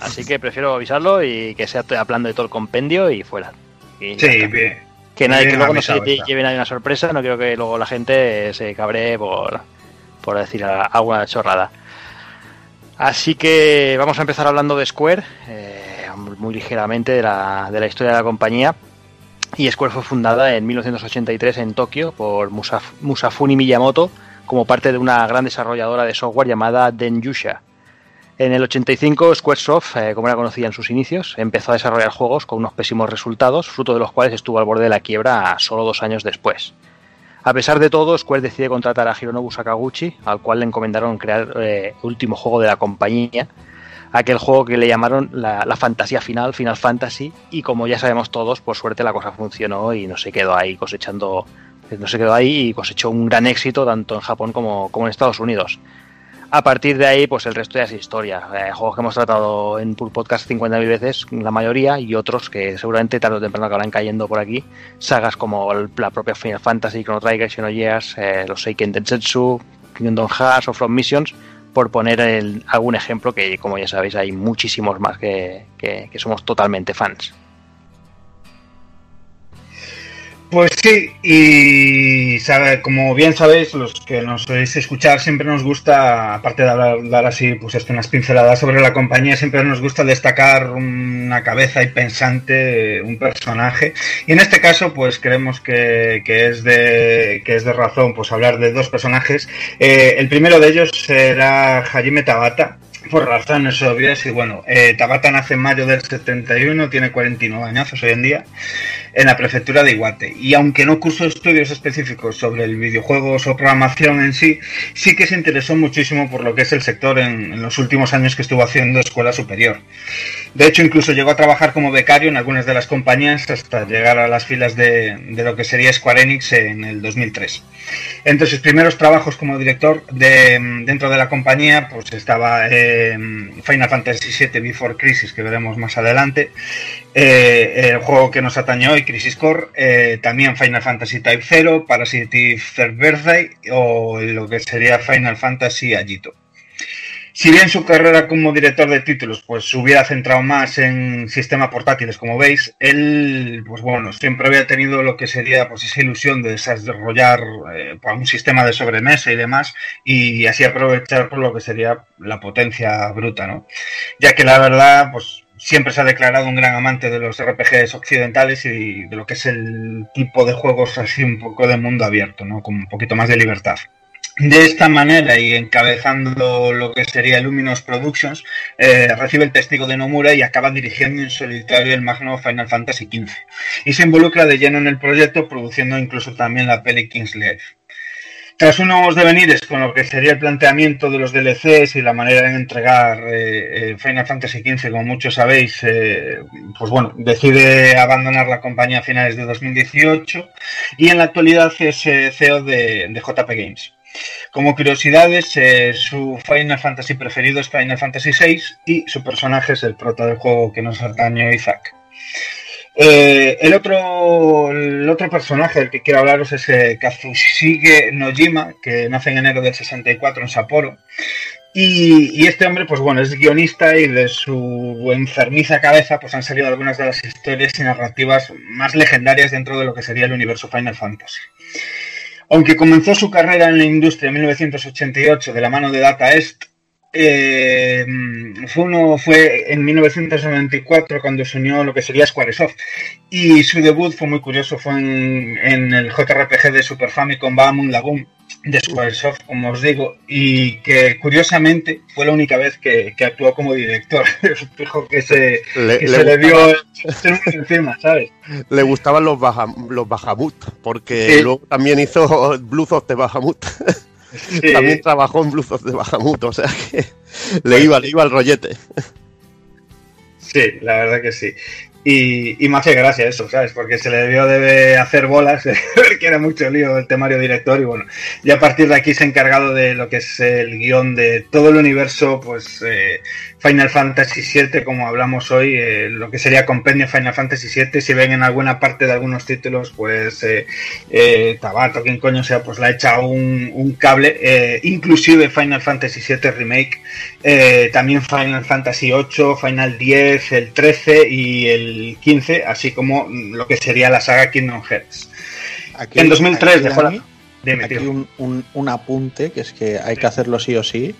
Así que prefiero avisarlo y que sea hablando de todo el compendio y fuera. Y Sí, bien. Que, nadie, Bien que luego no se está. lleve nadie una sorpresa, no quiero que luego la gente se cabree por, por decir alguna chorrada. Así que vamos a empezar hablando de Square, eh, muy ligeramente de la, de la historia de la compañía. Y Square fue fundada en 1983 en Tokio por Musaf- Musafuni Miyamoto como parte de una gran desarrolladora de software llamada Denjusha. En el 85, Squaresoft, eh, como era conocida en sus inicios, empezó a desarrollar juegos con unos pésimos resultados, fruto de los cuales estuvo al borde de la quiebra solo dos años después. A pesar de todo, Square decide contratar a Hironobu Sakaguchi, al cual le encomendaron crear eh, el último juego de la compañía, aquel juego que le llamaron la, fantasía final, Final Fantasy, y como ya sabemos todos, por suerte la cosa funcionó y no se quedó ahí cosechando, no se quedó ahí y cosechó un gran éxito tanto en Japón como en Estados Unidos. A partir de ahí, pues el resto ya es historia. Eh, juegos que hemos tratado en Pool Podcast 50.000 veces, la mayoría, y otros que seguramente tarde o temprano acabarán cayendo por aquí. Sagas como la propia Final Fantasy, Chrono Trigger, Xenogears, eh, los Seiken Densetsu, Kingdom Hearts o From Missions, por poner el- algún ejemplo que, como ya sabéis, hay muchísimos más que somos totalmente fans. Pues sí, y sabe, como bien sabéis, los que nos soléis escuchar, siempre nos gusta, aparte de hablar, dar así, pues esto, unas pinceladas sobre la compañía, siempre nos gusta destacar una cabeza y pensante, un personaje. Y en este caso, pues creemos que, que es de que es de razón, pues hablar de dos personajes. Eh, el primero de ellos será Hajime Tabata, por razones obvias. Y bueno, eh, Tabata nace en mayo del 71, tiene 49 años hoy en día en la prefectura de Iwate. Y aunque no cursó estudios específicos sobre el videojuegos o programación en sí, sí que se interesó muchísimo por lo que es el sector en, los últimos años que estuvo haciendo escuela superior. De hecho, incluso llegó a trabajar como becario en algunas de las compañías hasta llegar a las filas de, de lo que sería Square Enix en el 2003. Entre sus primeros trabajos como director de, dentro de la compañía, pues estaba eh, Final Fantasy VII Before Crisis, que veremos más adelante, eh, el juego que nos atañó hoy, Crisis Core, eh, también Final Fantasy Type 0, Parasitic Third Birthday o lo que sería Final Fantasy Agito. Si bien su carrera como director de títulos pues se hubiera centrado más en sistemas portátiles, como veis, él, pues bueno, siempre había tenido lo que sería pues esa ilusión de desarrollar eh, pues, un sistema de sobremesa y demás, y así aprovechar por lo que sería la potencia bruta, ¿no? Ya que la verdad, pues siempre se ha declarado un gran amante de los RPGs occidentales y de lo que es el tipo de juegos así un poco de mundo abierto, ¿no? Con un poquito más de libertad. De esta manera y encabezando lo que sería Luminous Productions, eh, recibe el testigo de Nomura y acaba dirigiendo en solitario el magno Final Fantasy XV. Y se involucra de lleno en el proyecto, produciendo incluso también la peli King's. Tras unos devenires con lo que sería el planteamiento de los DLCs y la manera de entregar eh, eh, Final Fantasy XV, como muchos sabéis, eh, pues bueno, decide abandonar la compañía a finales de 2018 y en la actualidad es CEO de, JP Games. Como curiosidades, su Final Fantasy preferido es Final Fantasy VI y su personaje es el prota del juego que nos atañe Isaac. Eh, el, otro, el otro personaje del que quiero hablaros es eh, Kazushige Nojima, que nace en enero del 64 en Sapporo. Y, y, este hombre, pues bueno, es guionista y de su enfermiza cabeza pues han salido algunas de las historias y narrativas más legendarias dentro de lo que sería el universo Final Fantasy. Aunque comenzó su carrera en la industria en 1988 de la mano de Data East, eh, fue, uno, fue en 1994 cuando se unió lo que sería Squaresoft y su debut fue muy curioso, fue en, en el JRPG de Super Famicom Bahamut Lagoon de Squaresoft, como os digo, y que curiosamente fue la única vez que, que actuó como director. Que se Le- que le se le dio encima, ¿sabes? Le gustaban los, Baja, los Bahamut, porque Sí. luego también hizo Blues of the Bahamut. Sí. También trabajó en Blues of the Bahamut, o sea que le iba, le iba el rollete. Sí, la verdad que sí. Y, y me hace gracia eso, ¿sabes? Porque se le debió de hacer bolas, que era mucho lío el temario director y bueno, y a partir de aquí se ha encargado de lo que es el guion de todo el universo, pues eh, Final Fantasy VII, como hablamos hoy, eh, lo que sería compendio Final Fantasy VII, si ven en alguna parte de algunos títulos, pues eh, eh, Tabato, quien coño sea, pues le ha echado un, un cable, eh, inclusive Final Fantasy VII Remake, eh, también Final Fantasy VIII, Final 10, el 13 y el 15, así como lo que sería la saga Kingdom Hearts. Aquí, En 2003 aquí, dejó la- Dime, aquí tío. un, un- un apunte, que es que hay que hacerlo sí o sí.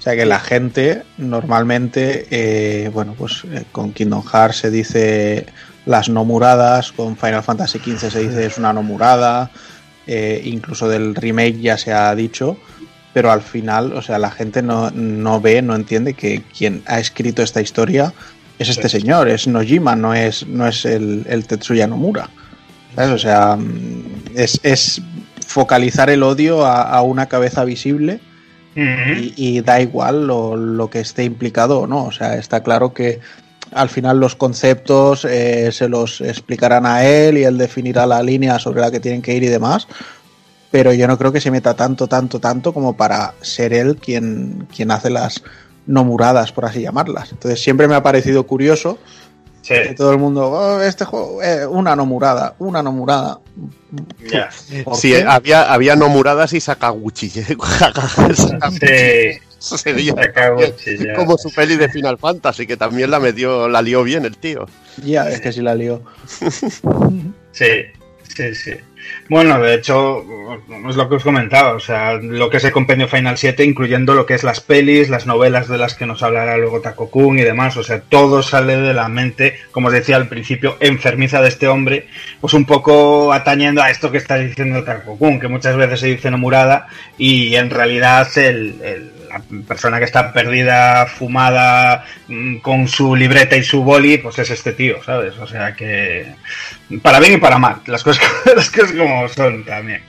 O sea que la gente normalmente, eh, bueno, pues eh, con Kingdom Hearts se dice las no muradas, con Final Fantasy XV se dice es una no murada, eh, incluso del remake ya se ha dicho, pero al final, o sea, la gente no, no ve, no entiende que quien ha escrito esta historia es este señor, es Nojima, no es, no es el, el Tetsuya Nomura. ¿Sabes? O sea, mm, es, es focalizar el odio a, a una cabeza visible Y da igual lo, lo que esté implicado o no. O sea, está claro que al final los conceptos eh, se los explicarán a él y él definirá la línea sobre la que tienen que ir y demás. Pero yo no creo que se meta tanto, tanto, tanto como para ser él quien, quien hace las nomuradas, por así llamarlas. Entonces siempre me ha parecido curioso Sí, que todo el mundo, "Oh, este juego, eh, una nomurada, una nomurada. ¿Por Sí, qué? había, había Nomuradas y Sakaguchi. Sí, Sería Sakaguchi, ya. como su peli de Final Fantasy, que también la metió, la lió bien el tío. Ya, es que si la lío. Sí, sí, sí. Bueno, de hecho, es lo que os comentaba, o sea, lo que es el compendio Final 7, incluyendo lo que es las pelis, las novelas de las que nos hablará luego Taco Kun y demás, o sea, todo sale de la mente, como os decía al principio, enfermiza de este hombre, pues un poco atañendo a esto que está diciendo Kun, que muchas veces se dice nomurada y en realidad el, el- la persona que está perdida, fumada, mm, con su libreta y su boli, pues es este tío, ¿sabes? O sea que para bien y para mal, las cosas, las cosas como son también.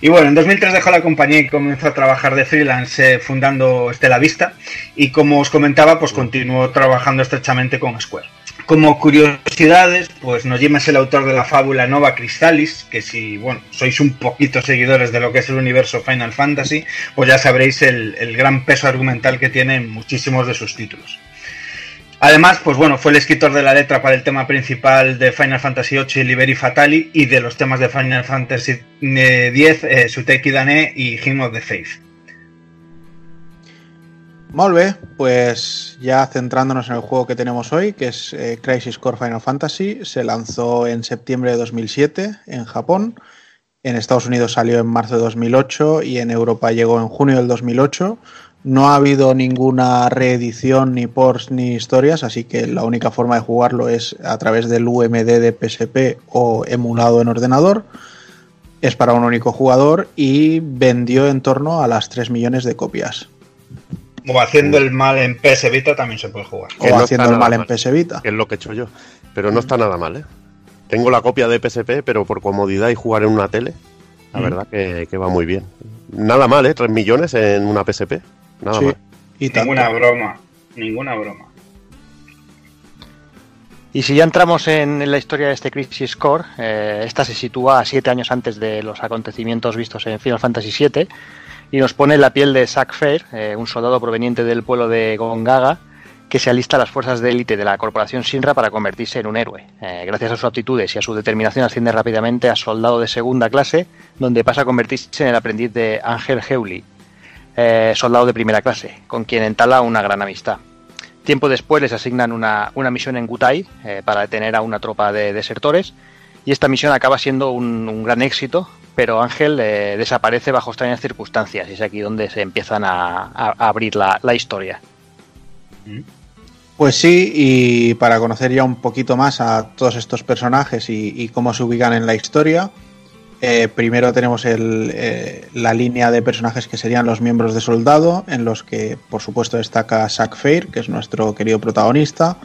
Y bueno, en 2003 dejó la compañía y comenzó a trabajar de freelance eh, fundando Estela Vista y como os comentaba, pues continuó trabajando estrechamente con Square. Como curiosidades, pues Nojima es el autor de la fábula Nova Crystallis, que si, bueno, sois un poquito seguidores de lo que es el universo Final Fantasy, pues ya sabréis el, el gran peso argumental que tiene en muchísimos de sus títulos. Además, pues bueno, fue el escritor de la letra para el tema principal de Final Fantasy VIII Liberi Fatali y de los temas de Final Fantasy X, eh, Suteki Dane y Hymn of the Faith. Molt bé, pues ya centrándonos en el juego que tenemos hoy, que es eh, Crisis Core Final Fantasy, se lanzó en septiembre de 2007 en Japón, en Estados Unidos salió en marzo de 2008 y en Europa llegó en junio del 2008. No ha habido ninguna reedición, ni ports, ni historias, así que la única forma de jugarlo es a través del UMD de PSP o emulado en ordenador. Es para un único jugador y vendió en torno a las 3 millones de copias. O haciendo el mal en PS Vita también se puede jugar. O no haciendo el mal en. PS Vita. que es lo que he hecho yo. Pero no está nada mal, ¿eh? Tengo la copia de PSP, pero por comodidad y jugar en una tele, la Mm. verdad que, que va muy bien. Nada mal, ¿eh? 3 millones en una PSP. Nada Sí, mal. y tanto. Ninguna broma, ninguna broma. Y si ya entramos en, en la historia de este Crisis Core, eh, esta se sitúa a siete años antes de los acontecimientos vistos en Final Fantasy VII y nos pone la piel de Zack Fair, eh, un soldado proveniente del pueblo de Gongaga, que se alista a las fuerzas de élite de la corporación Sinra para convertirse en un héroe. Eh, gracias a sus aptitudes y a su determinación asciende rápidamente a soldado de segunda clase, donde pasa a convertirse en el aprendiz de Ángel Heuli, eh, soldado de primera clase, con quien entala una gran amistad. Tiempo después les asignan una, una misión en Gutai para detener a una tropa de desertores y esta misión acaba siendo un, gran éxito pero Ángel eh, desaparece bajo extrañas circunstancias y es aquí donde se empiezan a, abrir la, historia. Pues sí, y para conocer ya un poquito más a todos estos personajes y, y cómo se ubican en la historia, eh, primero tenemos el, eh, la línea de personajes que serían los miembros de Soldado, en los que por supuesto destaca Zack Fair, que es nuestro querido protagonista.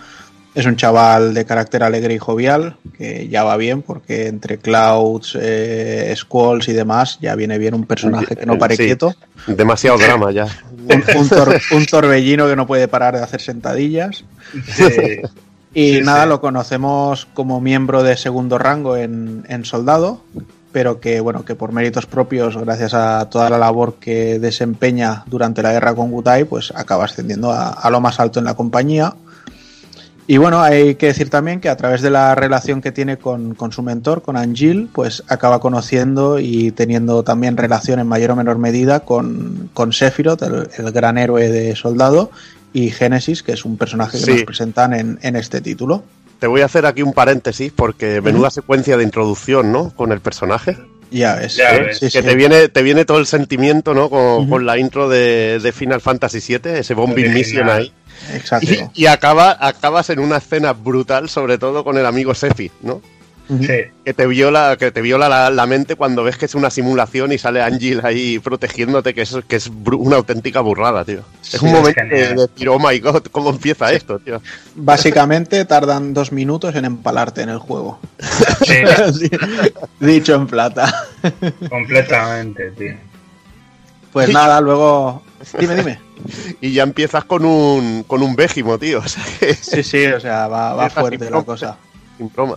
Es un chaval de carácter alegre y jovial, que ya va bien, porque entre Clouds, eh, Squalls y demás ya viene bien un personaje que no pare Sí. quieto. Demasiado drama ya. Un, un tor- un torbellino que no puede parar de hacer sentadillas. Sí. Y Sí, nada, sí. lo conocemos como miembro de segundo rango en, en soldado, pero que bueno, que por méritos propios, gracias a toda la labor que desempeña durante la guerra con Gutai, pues acaba ascendiendo a, a lo más alto en la compañía. Y bueno, hay que decir también que a través de la relación que tiene con, con su mentor, con Angil, pues acaba conociendo y teniendo también relación en mayor o menor medida con, con Sephiroth, el, el gran héroe de soldado, y Génesis, que es un personaje que Sí. nos presentan en, en este título. Te voy a hacer aquí un paréntesis porque menuda secuencia de introducción, ¿no? Con el personaje. Ya ves. Ya ¿eh? ves. Sí, que sí. te viene, te viene todo el sentimiento, ¿no? Con, con la intro de, de Final Fantasy VII, ese bombing mission ahí. Exacto. Y, y acaba, acabas en una escena brutal, sobre todo con el amigo Sefi, ¿no? Sí. Que te viola, que te viola la, la mente cuando ves que es una simulación y sale Angel ahí protegiéndote, que es, que es una auténtica burrada, tío. Es Sí, un momento de, decir, oh my god, ¿cómo empieza esto, tío? Básicamente tardan dos minutos en empalarte en el juego. Sí, Dicho en plata. completamente, tío. Pues nada, luego. Dime, dime. Y ya empiezas con un, con un Bégimo, tío. O sea, que, Sí, sí, o sea, va, va fuerte la broma. cosa. sin broma.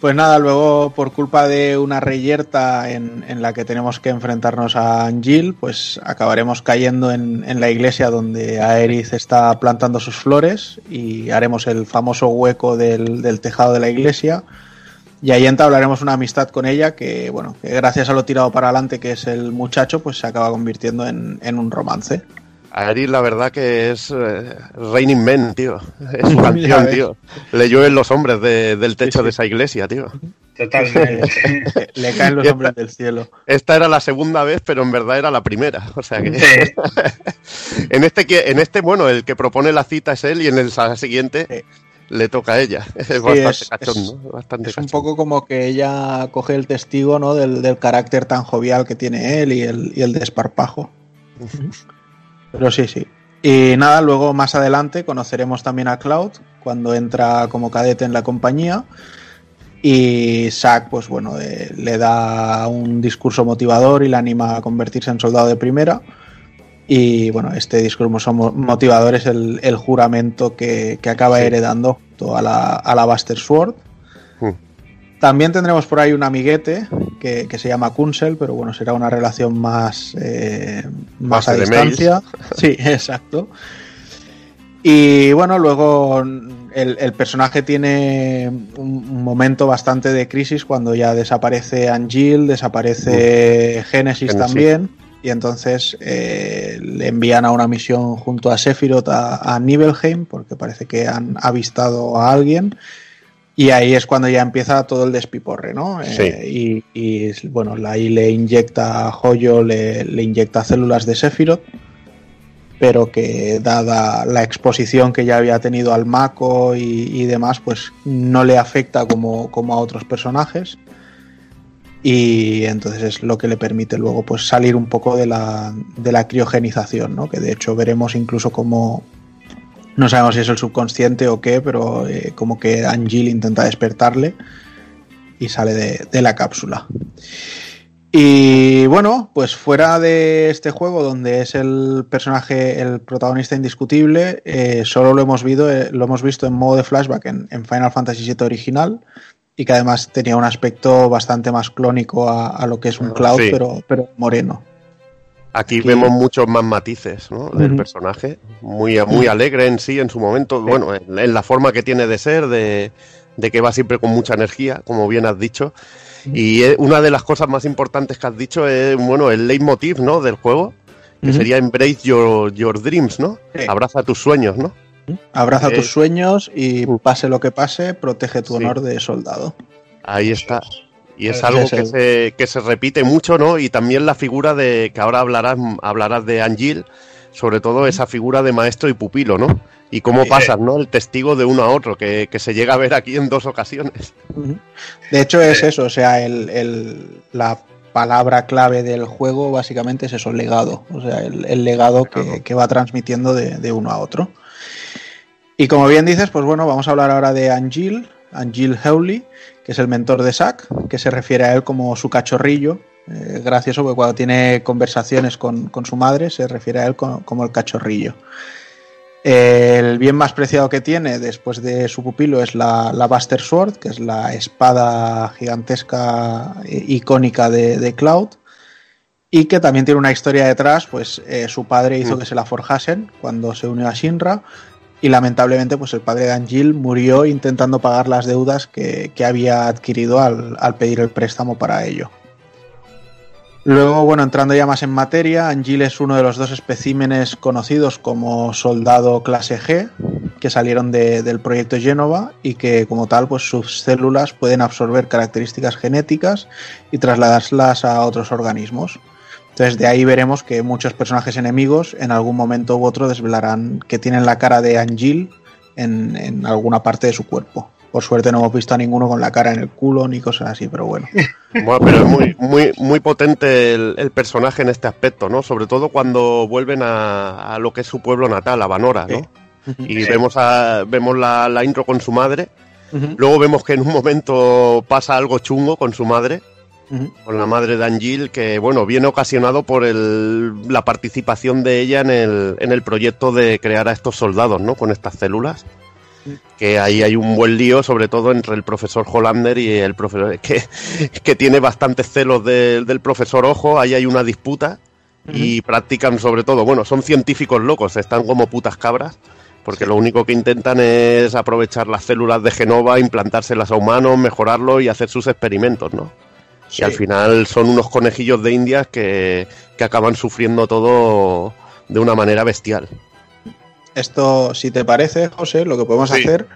Pues nada, luego por culpa de una reyerta en, en la que tenemos que enfrentarnos a Angil, pues acabaremos cayendo en, en la iglesia donde Aerith está plantando sus flores y haremos el famoso hueco del, del tejado de la iglesia. Y ahí entablaremos una amistad con ella que, bueno, que gracias a lo tirado para adelante que es el muchacho, pues se acaba convirtiendo en, en un romance. Aerith, la verdad que es eh, Raining Men, tío. Es su canción, tío. Le llueven los hombres de- del techo de esa iglesia, tío. Totalmente. Le caen los hombres del cielo. Esta era la segunda vez, pero en verdad era la primera. O sea que. Sí. en este, que- en este, bueno, el que propone la cita es él y en el siguiente Sí. Le toca a ella. Es bastante es- bastante Es un poco como que ella coge el testigo ¿no? del, del carácter tan jovial que tiene él y el, y el desparpajo. Pero sí, sí. Y nada, luego más adelante conoceremos también a Cloud cuando entra como cadete en la compañía. Y Zack, pues bueno, eh, le da un discurso motivador y le anima a convertirse en soldado de primera. Y bueno, este discurso mo- motivador es el, el juramento que, que acaba Sí. heredando junto a la, a la Buster Sword. Hmm. También tendremos por ahí un amiguete que, que se llama Kunsel, pero bueno, será una relación más, eh, más a distancia. Sí, exacto. Y bueno, luego el, el personaje tiene un, un momento bastante de crisis cuando ya desaparece Angel, desaparece Genesis Genesis. también. Y entonces eh, le envían a una misión junto a Sephiroth a, a Nibelheim, porque parece que han avistado a alguien. Y ahí es cuando ya empieza todo el despiporre, ¿no? Eh, y, y, bueno, ahí le inyecta Joyo, le, le inyecta células de Sephiroth, pero que dada la exposición que ya había tenido al Mako y, y demás, pues no le afecta como, como a otros personajes. Y entonces es lo que le permite luego pues salir un poco de la, de la criogenización, ¿no? Que de hecho veremos incluso como no sabemos si es el subconsciente o qué, pero eh, como que Angel intenta despertarle y sale de, de la cápsula. Y bueno, pues fuera de este juego, donde es el personaje, el protagonista indiscutible, eh, solo lo hemos, visto, eh, lo hemos visto en modo de flashback en, en, Final Fantasy VII original y que además tenía un aspecto bastante más clónico a, a lo que es un Cloud, Sí. pero, pero moreno. Aquí, Aquí- vemos muchos más matices ¿no? del personaje. Muy, muy alegre en sí, en su momento. Bueno, en, en la forma que tiene de ser, de, de que va siempre con mucha energía, como bien has dicho. Y una de las cosas más importantes que has dicho es, bueno, el leitmotiv, ¿no? Del juego, que sería Embrace your, your dreams, ¿no? Sí. Abraza tus sueños, ¿no? Abraza Eh, tus sueños y uh. pase lo que pase, protege tu Sí. honor de soldado. Ahí está. Y es algo que se, que se repite mucho, ¿no? Y también la figura de, que ahora hablarás, hablarás de Angil, sobre todo esa figura de maestro y pupilo, ¿no? Y cómo pasas, ¿no? El testigo de uno a otro, que, que se llega a ver aquí en dos ocasiones. De hecho es eso, o sea, el, el- la palabra clave del juego básicamente es eso, legado, o sea, el, el legado que, que va transmitiendo de, de uno a otro. Y como bien dices, pues bueno, vamos a hablar ahora de Angil, Angil Hewley, que es el mentor de Zack, que se refiere a él como su cachorrillo. Eh, gracioso porque cuando tiene conversaciones con, con su madre se refiere a él co- como el cachorrillo. El bien más preciado que tiene después de su pupilo es la, la Buster Sword, que es la espada gigantesca e- icónica de, de Cloud. Y que también tiene una historia detrás, pues eh, su padre hizo que se la forjasen cuando se unió a Shinra. Y lamentablemente, pues el padre de Angil murió intentando pagar las deudas que, que había adquirido al, al pedir el préstamo para ello. Luego, bueno, entrando ya más en materia, Angil es uno de los dos especímenes conocidos como soldado clase G que salieron de- del proyecto Genova y que como tal pues sus células pueden absorber características genéticas y trasladarlas a otros organismos. Entonces de ahí veremos que muchos personajes enemigos en algún momento u otro desvelarán que tienen la cara de Angil en, en alguna parte de su cuerpo. Por suerte no hemos visto a ninguno con la cara en el culo ni cosas así, pero bueno. Bueno, pero es muy, muy, muy potente el, el personaje en este aspecto, ¿no? Sobre todo cuando vuelven a, a lo que es su pueblo natal, a Vanora, ¿no? Y Sí. vemos, a, vemos la, la intro con su madre. Luego vemos que en un momento pasa algo chungo con su madre, con la madre de Angil, que bueno, viene ocasionado por el, la participación de ella en el, en el proyecto de crear a estos soldados, ¿no? Con estas células. Que ahí hay un buen lío, sobre todo entre el profesor Hollander y el profesor, que, que tiene bastantes celos de- del profesor Ojo, ahí hay una disputa y practican sobre todo, bueno, son científicos locos, están como putas cabras, porque lo único que intentan es aprovechar las células de Genova, implantárselas a humanos, mejorarlo y hacer sus experimentos, ¿no? Sí. Y al final son unos conejillos de indias que, que acaban sufriendo todo de una manera bestial. Esto, si te parece, José, lo que podemos Sí. hacer,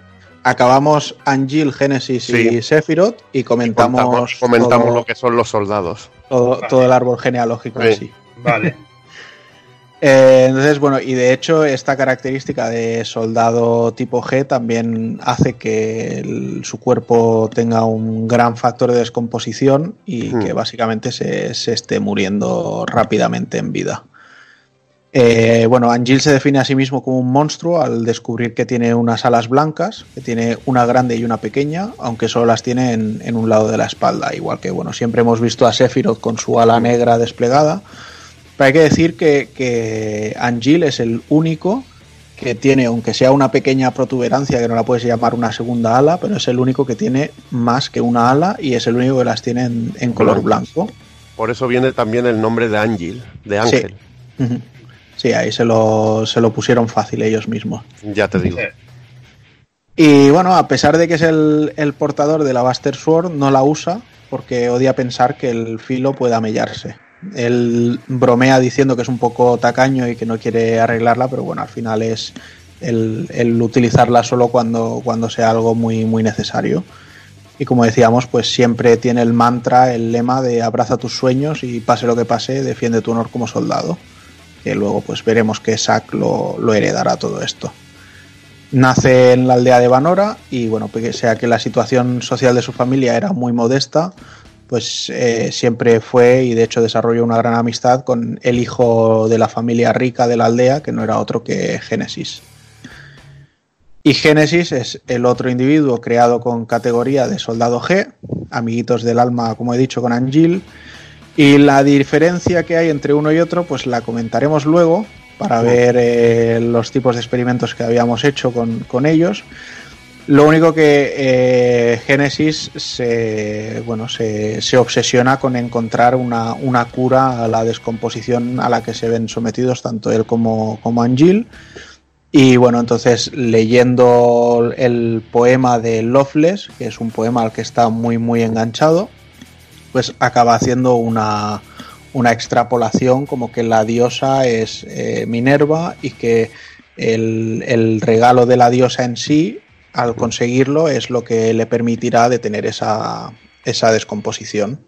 acabamos Angil, Genesis Sí. y Sephiroth y comentamos, comentamos comentamos todo, lo que son los soldados. todo- todo el árbol genealógico en Sí. sí. Vale. Eh, entonces, bueno, y de hecho esta característica de soldado tipo G también hace que el- su cuerpo tenga un gran factor de descomposición y Hmm. que básicamente se, se esté muriendo rápidamente en vida. Eh, bueno, Angil se define a sí mismo como un monstruo al descubrir que tiene unas alas blancas, que tiene una grande y una pequeña, aunque solo las tiene en, en un lado de la espalda, igual que bueno, siempre hemos visto a Sephiroth con su ala negra desplegada. Pero hay que decir que, que Angil es el único que tiene, aunque sea una pequeña protuberancia, que no la puedes llamar una segunda ala, pero es el único que tiene más que una ala y es el único que las tiene en, en color blanco. Por eso viene también el nombre de Ángel, de Ángel. Sí, ahí se lo, se lo pusieron fácil ellos mismos. Ya te digo. Y bueno, a pesar de que es el, el portador de la Buster Sword, no la usa porque odia pensar que el filo pueda mellarse. Él bromea diciendo que es un poco tacaño y que no quiere arreglarla, pero bueno, al final es el, utilizarla solo cuando, cuando sea algo muy, muy necesario. Y como decíamos, pues siempre tiene el mantra, el lema de abraza tus sueños y pase lo que pase, defiende tu honor como soldado. Que luego pues veremos que Zack lo, lo heredará todo esto. Nace en la aldea de Vanora y bueno, pese a que la situación social de su familia era muy modesta, pues eh, siempre fue y de hecho desarrolló una gran amistad con el hijo de la familia rica de la aldea, que no era otro que Génesis. Y Génesis es el otro individuo creado con categoría de soldado G, amiguitos del alma, como he dicho, con Angil. Y la diferencia que hay entre uno y otro, pues la comentaremos luego para ver eh, los tipos de experimentos que habíamos hecho con, con ellos. Lo único que eh, Génesis se, bueno, se, se obsesiona con encontrar una, una cura a la descomposición a la que se ven sometidos tanto él como, como Angil. Y bueno, entonces leyendo el poema de Loveless, que es un poema al que está muy muy enganchado, pues acaba haciendo una, una extrapolación como que la diosa es eh, Minerva y que el, el regalo de la diosa en sí, al conseguirlo, es lo que le permitirá detener esa, esa descomposición.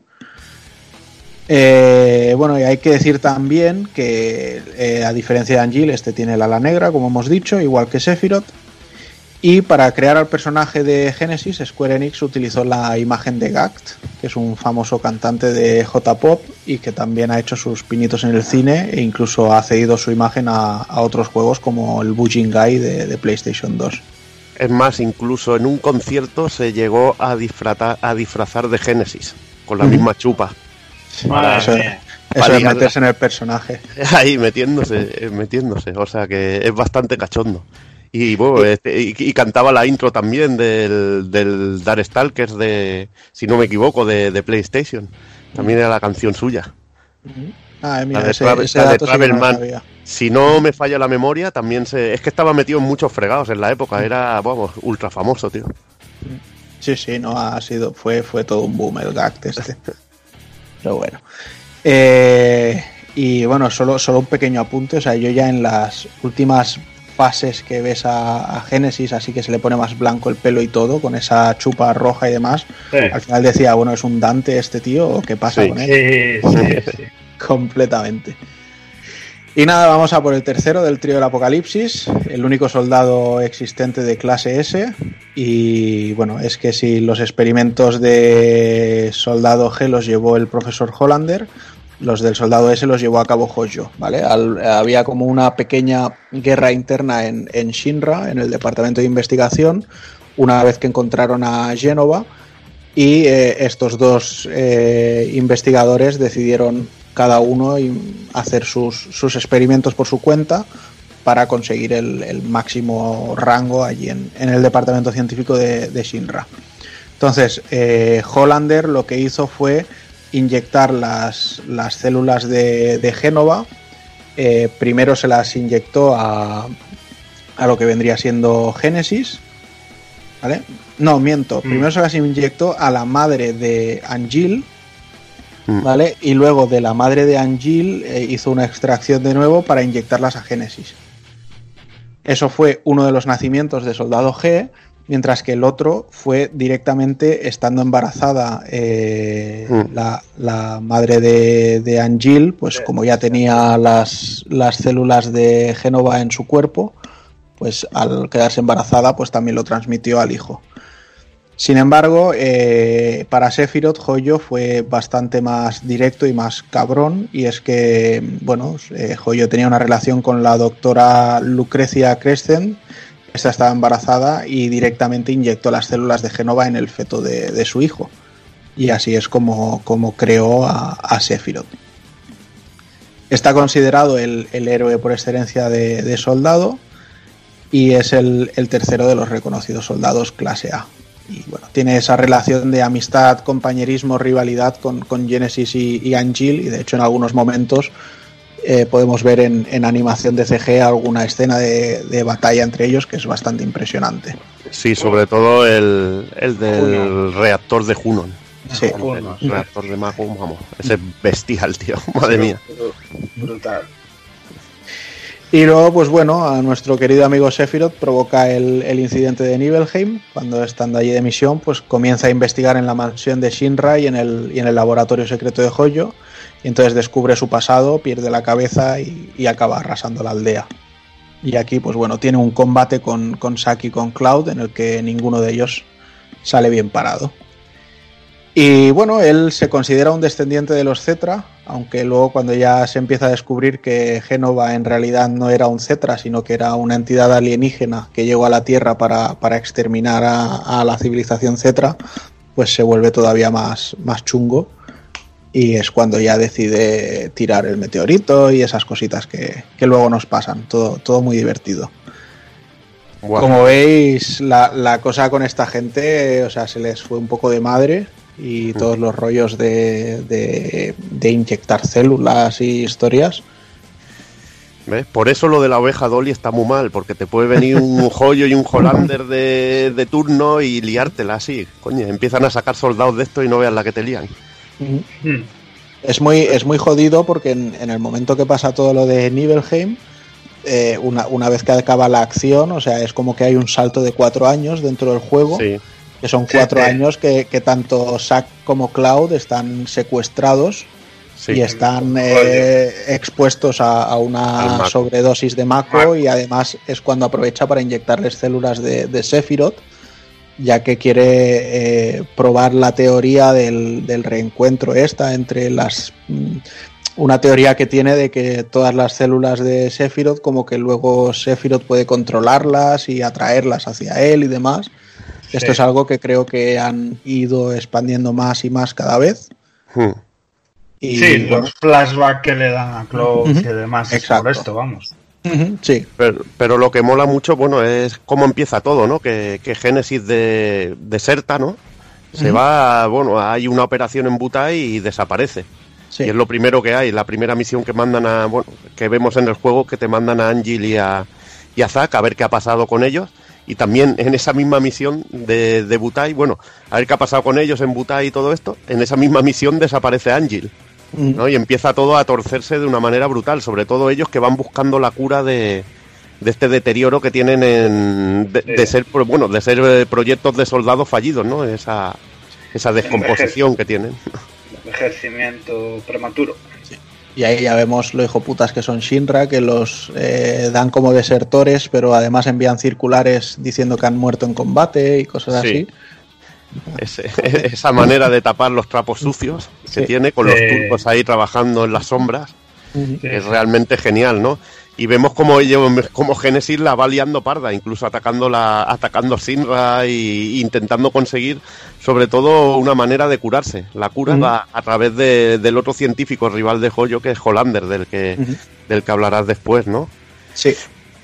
Eh, bueno, y hay que decir también que eh, a diferencia de Angel, este tiene el ala negra, como hemos dicho, igual que Sephiroth. Y para crear al personaje de Genesis, Square Enix utilizó la imagen de Gact, que es un famoso cantante de J-Pop y que también ha hecho sus pinitos en el cine e incluso ha cedido su imagen a, a otros juegos como el Bujin Guy de, de PlayStation 2. Es más, incluso en un concierto se llegó a disfrazar, a disfrazar de Genesis, con la misma chupa. Eso, mía. eso es meterse en el personaje. Ahí metiéndose, eh, metiéndose. O sea que es bastante cachondo. Y bueno, este, y, y cantaba la intro también del, del Darkstalkers de, si no me equivoco, de, de PlayStation. También era la canción suya. Ah, mira, La de ese, Travel- ese la de sí Travelman. Si no me falla la memoria, también se. Es que estaba metido en muchos fregados en la época. Era, vamos, ultra famoso, tío. Sí, sí, no ha sido, fue, fue todo un boom el Gact este. Pero bueno. Eh, y bueno, solo, solo un pequeño apunte. O sea, yo ya en las últimas fases que ves a, a Genesis, así que se le pone más blanco el pelo y todo, con esa chupa roja y demás. Sí, Al final decía, bueno, ¿es un Dante este tío o qué pasa Sí. con él? sí, sí, sí. Completamente. Y nada, vamos a por el tercero del trío del Apocalipsis, el único soldado existente de clase S. Y bueno, es que si los experimentos de soldado G los llevó el profesor Hollander, los del soldado S los llevó a cabo Hojo, ¿vale? Al- había como una pequeña guerra interna en, en Shinra, en el departamento de investigación, una vez que encontraron a Génova. Y eh, estos dos eh, investigadores decidieron cada uno y- hacer sus, sus experimentos por su cuenta para conseguir el, el máximo rango allí en, en el departamento científico de, de Shinra. Entonces, eh, Hollander lo que hizo fue inyectar las, las células de, de Génova. Eh, primero se las inyectó a, a lo que vendría siendo Génesis. ¿Vale? No, miento. Primero se las inyectó a la madre de Angil. Mm. ¿Vale? Y luego de la madre de Angil eh, hizo una extracción de nuevo para inyectarlas a Génesis. Eso fue uno de los nacimientos de Soldado G, mientras que el otro fue directamente estando embarazada eh, Mm. la, la madre de, de Angil, pues como ya tenía las, las células de Génova en su cuerpo, pues al quedarse embarazada, pues también lo transmitió al hijo. Sin embargo, eh, para Sephiroth, Joyo fue bastante más directo y más cabrón. Y es que, bueno, eh, Joyo tenía una relación con la doctora Lucrecia Crescent. Esta estaba embarazada y directamente inyectó las células de Genova en el feto de, su hijo. Y así es como, creó a, a Sephiroth. Está considerado el, héroe por excelencia de, soldado y es el tercero de los reconocidos soldados clase A. Y bueno, tiene esa relación de amistad, compañerismo, rivalidad con, con Genesis y, y Angel, y de hecho en algunos momentos eh, podemos ver en, en animación de CG alguna escena de, de batalla entre ellos que es bastante impresionante. Sí, sobre todo el, el del reactor de Junon. Sí. El reactor de Magum, vamos. Ese bestial, tío. Madre mía. Brutal. Y luego, pues bueno, a nuestro querido amigo Sephiroth provoca el, el incidente de Nibelheim. Cuando estando allí de misión, pues comienza a investigar en la mansión de Shinra y en el, y en el laboratorio secreto de Hoyo. Y entonces descubre su pasado, pierde la cabeza y, y acaba arrasando la aldea. Y aquí, pues bueno, tiene un combate con, con Saki y con Cloud en el que ninguno de ellos sale bien parado. Y bueno, él se considera un descendiente de los Cetra, aunque luego cuando ya se empieza a descubrir que Génova en realidad no era un Cetra, sino que era una entidad alienígena que llegó a la Tierra para, para exterminar a, a la civilización Cetra, pues se vuelve todavía más, más chungo. Y es cuando ya decide tirar el meteorito y esas cositas que, que luego nos pasan. Todo, todo muy divertido. Como veis, la, la cosa con esta gente, o sea, se les fue un poco de madre y todos los rollos de, de, de inyectar células y historias. ¿Ves? Por eso lo de la oveja Dolly está muy mal, porque te puede venir un joyo y un Hollander de, de turno y liártela así. Coño, empiezan a sacar soldados de esto y no veas la que te lían. Hmm. Es muy, es muy jodido porque en, en el momento que pasa todo lo de Nibelheim, eh, una, una vez que acaba la acción, o sea, es como que hay un salto de cuatro años dentro del juego. Sí. Que son cuatro sí. años que, que tanto Zack como Cloud están secuestrados Sí. y están eh, expuestos a, una sobredosis de Mako y además es cuando aprovecha para inyectarles células de, de Sephiroth, ya que quiere eh, probar la teoría del, del reencuentro esta entre las... mm, Una teoría que tiene de que todas las células de Sephiroth, como que luego Sephiroth puede controlarlas y atraerlas hacia él y demás. Esto Sí. es algo que creo que han ido expandiendo más y más cada vez. Hmm. Y, sí, bueno, los flashbacks que le dan a Cloud Ujú. y demás es Exacto. por esto, vamos. Sí, Pero, pero lo que mola mucho, bueno, es cómo empieza todo, ¿no? Que, que Génesis de, deserta, ¿no? Se va, bueno, hay una operación en Butai y desaparece. sí. Y es lo primero que hay, la primera misión que mandan a, bueno, que vemos en el juego, que te mandan a Angel y a, y a Zack a ver qué ha pasado con ellos. Y también en esa misma misión de, de Butai, bueno, a ver qué ha pasado con ellos en Butai y todo esto, en esa misma misión desaparece Angel. Ujú. ¿no? Y empieza todo a torcerse de una manera brutal, sobre todo ellos que van buscando la cura de, de este deterioro que tienen en, de, de ser bueno de ser eh, proyectos de soldados fallidos, ¿no? Esa esa descomposición que tienen. Envejecimiento prematuro. Y ahí ya vemos lo hijo putas que son Shinra, que los eh, dan como desertores, pero además envían circulares diciendo que han muerto en combate y cosas Sí. así. Ese- esa manera de tapar los trapos sucios que Sí. tiene con los Sí. turcos ahí trabajando en las sombras. Es realmente genial, ¿no? Y vemos como ellos, como Génesis la va liando parda, incluso atacando la, atacando Sinra y intentando conseguir, sobre todo, una manera de curarse. La cura va a través de- del otro científico rival de Joyo, que es Hollander, del que, del que hablarás después, ¿no? Sí,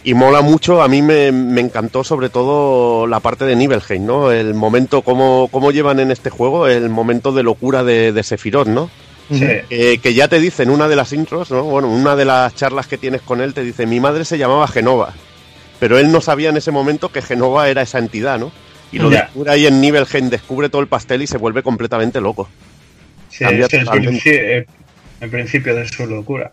Y mola mucho, a mí me, me encantó sobre todo la parte de Nibelheim, ¿no? El momento, cómo, cómo llevan en este juego el momento de locura de, de Sephiroth, ¿no? Sí. Eh, que ya te dice en una de las intros, ¿no? Bueno, una de las charlas que tienes con él te dice, mi madre se llamaba Genova, pero él no sabía en ese momento que Genova era esa entidad, ¿no? Y lo Ya. descubre ahí en Nibelheim, descubre todo el pastel y se vuelve completamente loco. Sí, Cambia totalmente. princi- eh, el principio de su locura.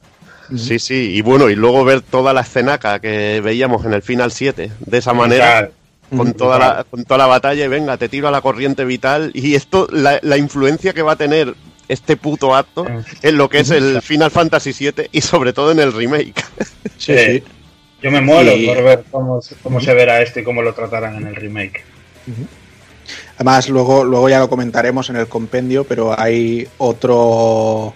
Sí, sí, y bueno, y luego ver toda la escenaca que veíamos en el Final 7 de esa manera, con toda, la, con toda la batalla, y venga, te tiro a la corriente vital, y esto, la, la influencia que va a tener este puto acto en lo que es el Final Fantasy 7 y sobre todo en el remake. sí, Sí. sí. Yo me muero Y- por ver cómo, cómo se verá esto y cómo lo tratarán en el remake. Además, luego, luego ya lo comentaremos en el compendio, pero hay otro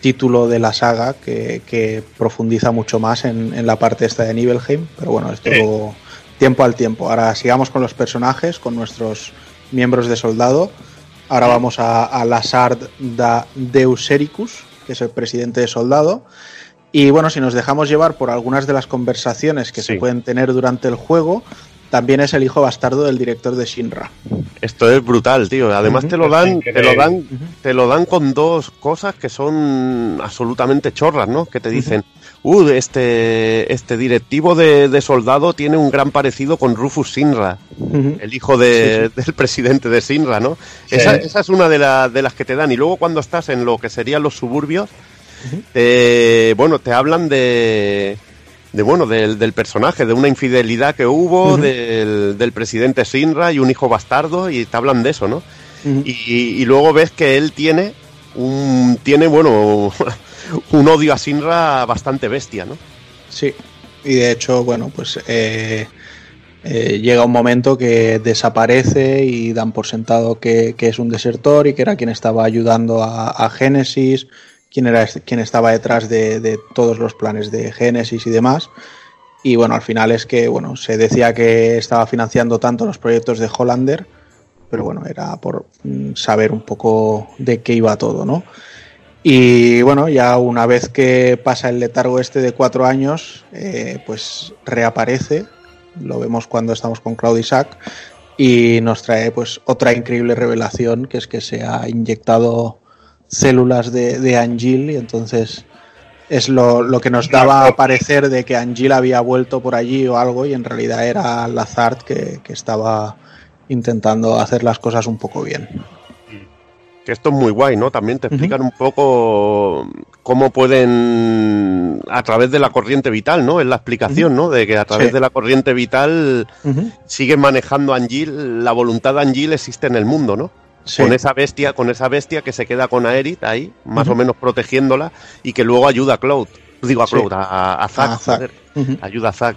título de la saga que, que profundiza mucho más en, en la parte esta de Nibelheim. Pero bueno, esto Sí. luego, tiempo al tiempo. Ahora sigamos con los personajes, con nuestros miembros de soldado. Ahora vamos a, a Lazard da Deusericus, que es el presidente de soldado. Y bueno, si nos dejamos llevar por algunas de las conversaciones que Sí. se pueden tener durante el juego, también es el hijo bastardo del director de Shinra. Esto es brutal, tío. Además te lo dan, te lo dan, te lo dan con dos cosas que son absolutamente chorras, ¿no? Que te dicen, uh, este, este directivo de, de soldado tiene un gran parecido con Rufus Sinra, el hijo de- del presidente de Sinra, ¿no? Sí. Esa, esa es una de, la- de las que te dan. Y luego cuando estás en lo que serían los suburbios, te, bueno, te hablan de, de bueno, del, del personaje, de una infidelidad que hubo, del, del presidente Sinra y un hijo bastardo, y te hablan de eso, ¿no? Y, y luego ves que él tiene un, tiene, bueno, un odio a Sinra bastante bestia, ¿no? Sí, y de hecho, bueno, pues eh, eh, llega un momento que desaparece y dan por sentado que, que es un desertor y que era quien estaba ayudando a, a Génesis, quien estaba detrás de, de todos los planes de Génesis y demás. Y bueno, al final es que bueno, se decía que estaba financiando tanto los proyectos de Hollander, pero bueno, era por mm, saber un poco de qué iba todo, ¿no? Y bueno, ya una vez que pasa el letargo este de cuatro años, eh, pues reaparece. Lo vemos cuando estamos con Cloud Isaac y nos trae pues otra increíble revelación, que es que se ha inyectado células de, de Angel y entonces es lo, lo que nos daba a parecer de que Angel había vuelto por allí o algo y en realidad era Lazard que, que estaba intentando hacer las cosas un poco bien. Que esto es muy guay, ¿no? También te explican un poco cómo pueden a través de la corriente vital, ¿no? Es la explicación, ¿no? De que a través Sí. de la corriente vital Ujú. siguen manejando a Angil, la voluntad de Angil existe en el mundo, ¿no? Sí. Con esa bestia, con esa bestia que se queda con Aerith ahí, más o menos protegiéndola y que luego ayuda a Cloud. Digo a Sí. Cloud, a, a Zack, A Zack. ayuda a Zack.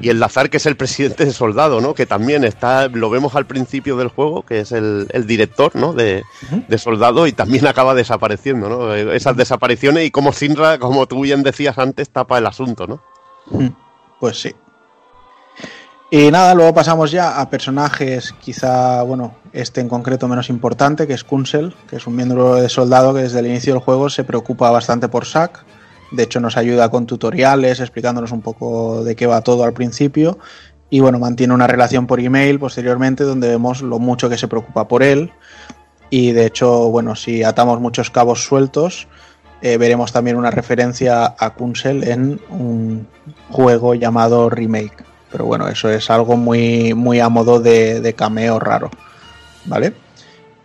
Y el Lazar, que es el presidente de soldado, ¿no? Que también está, lo vemos al principio del juego, que es el, el director, ¿no? De, de soldado y también acaba desapareciendo, ¿no? Esas desapariciones y como Sinra, como tú bien decías antes, tapa el asunto, ¿no? Pues sí. Y nada, luego pasamos ya a personajes, quizá, bueno, este en concreto menos importante, que es Kunsel, que es un miembro de soldado que desde el inicio del juego se preocupa bastante por Zack. De hecho, nos ayuda con tutoriales, explicándonos un poco de qué va todo al principio. Y bueno, mantiene una relación por email posteriormente, donde vemos lo mucho que se preocupa por él. Y de hecho, bueno, si atamos muchos cabos sueltos, eh, veremos también una referencia a Kunsel en un juego llamado Remake. Pero bueno, eso es algo muy, muy a modo de, de cameo raro. ¿Vale?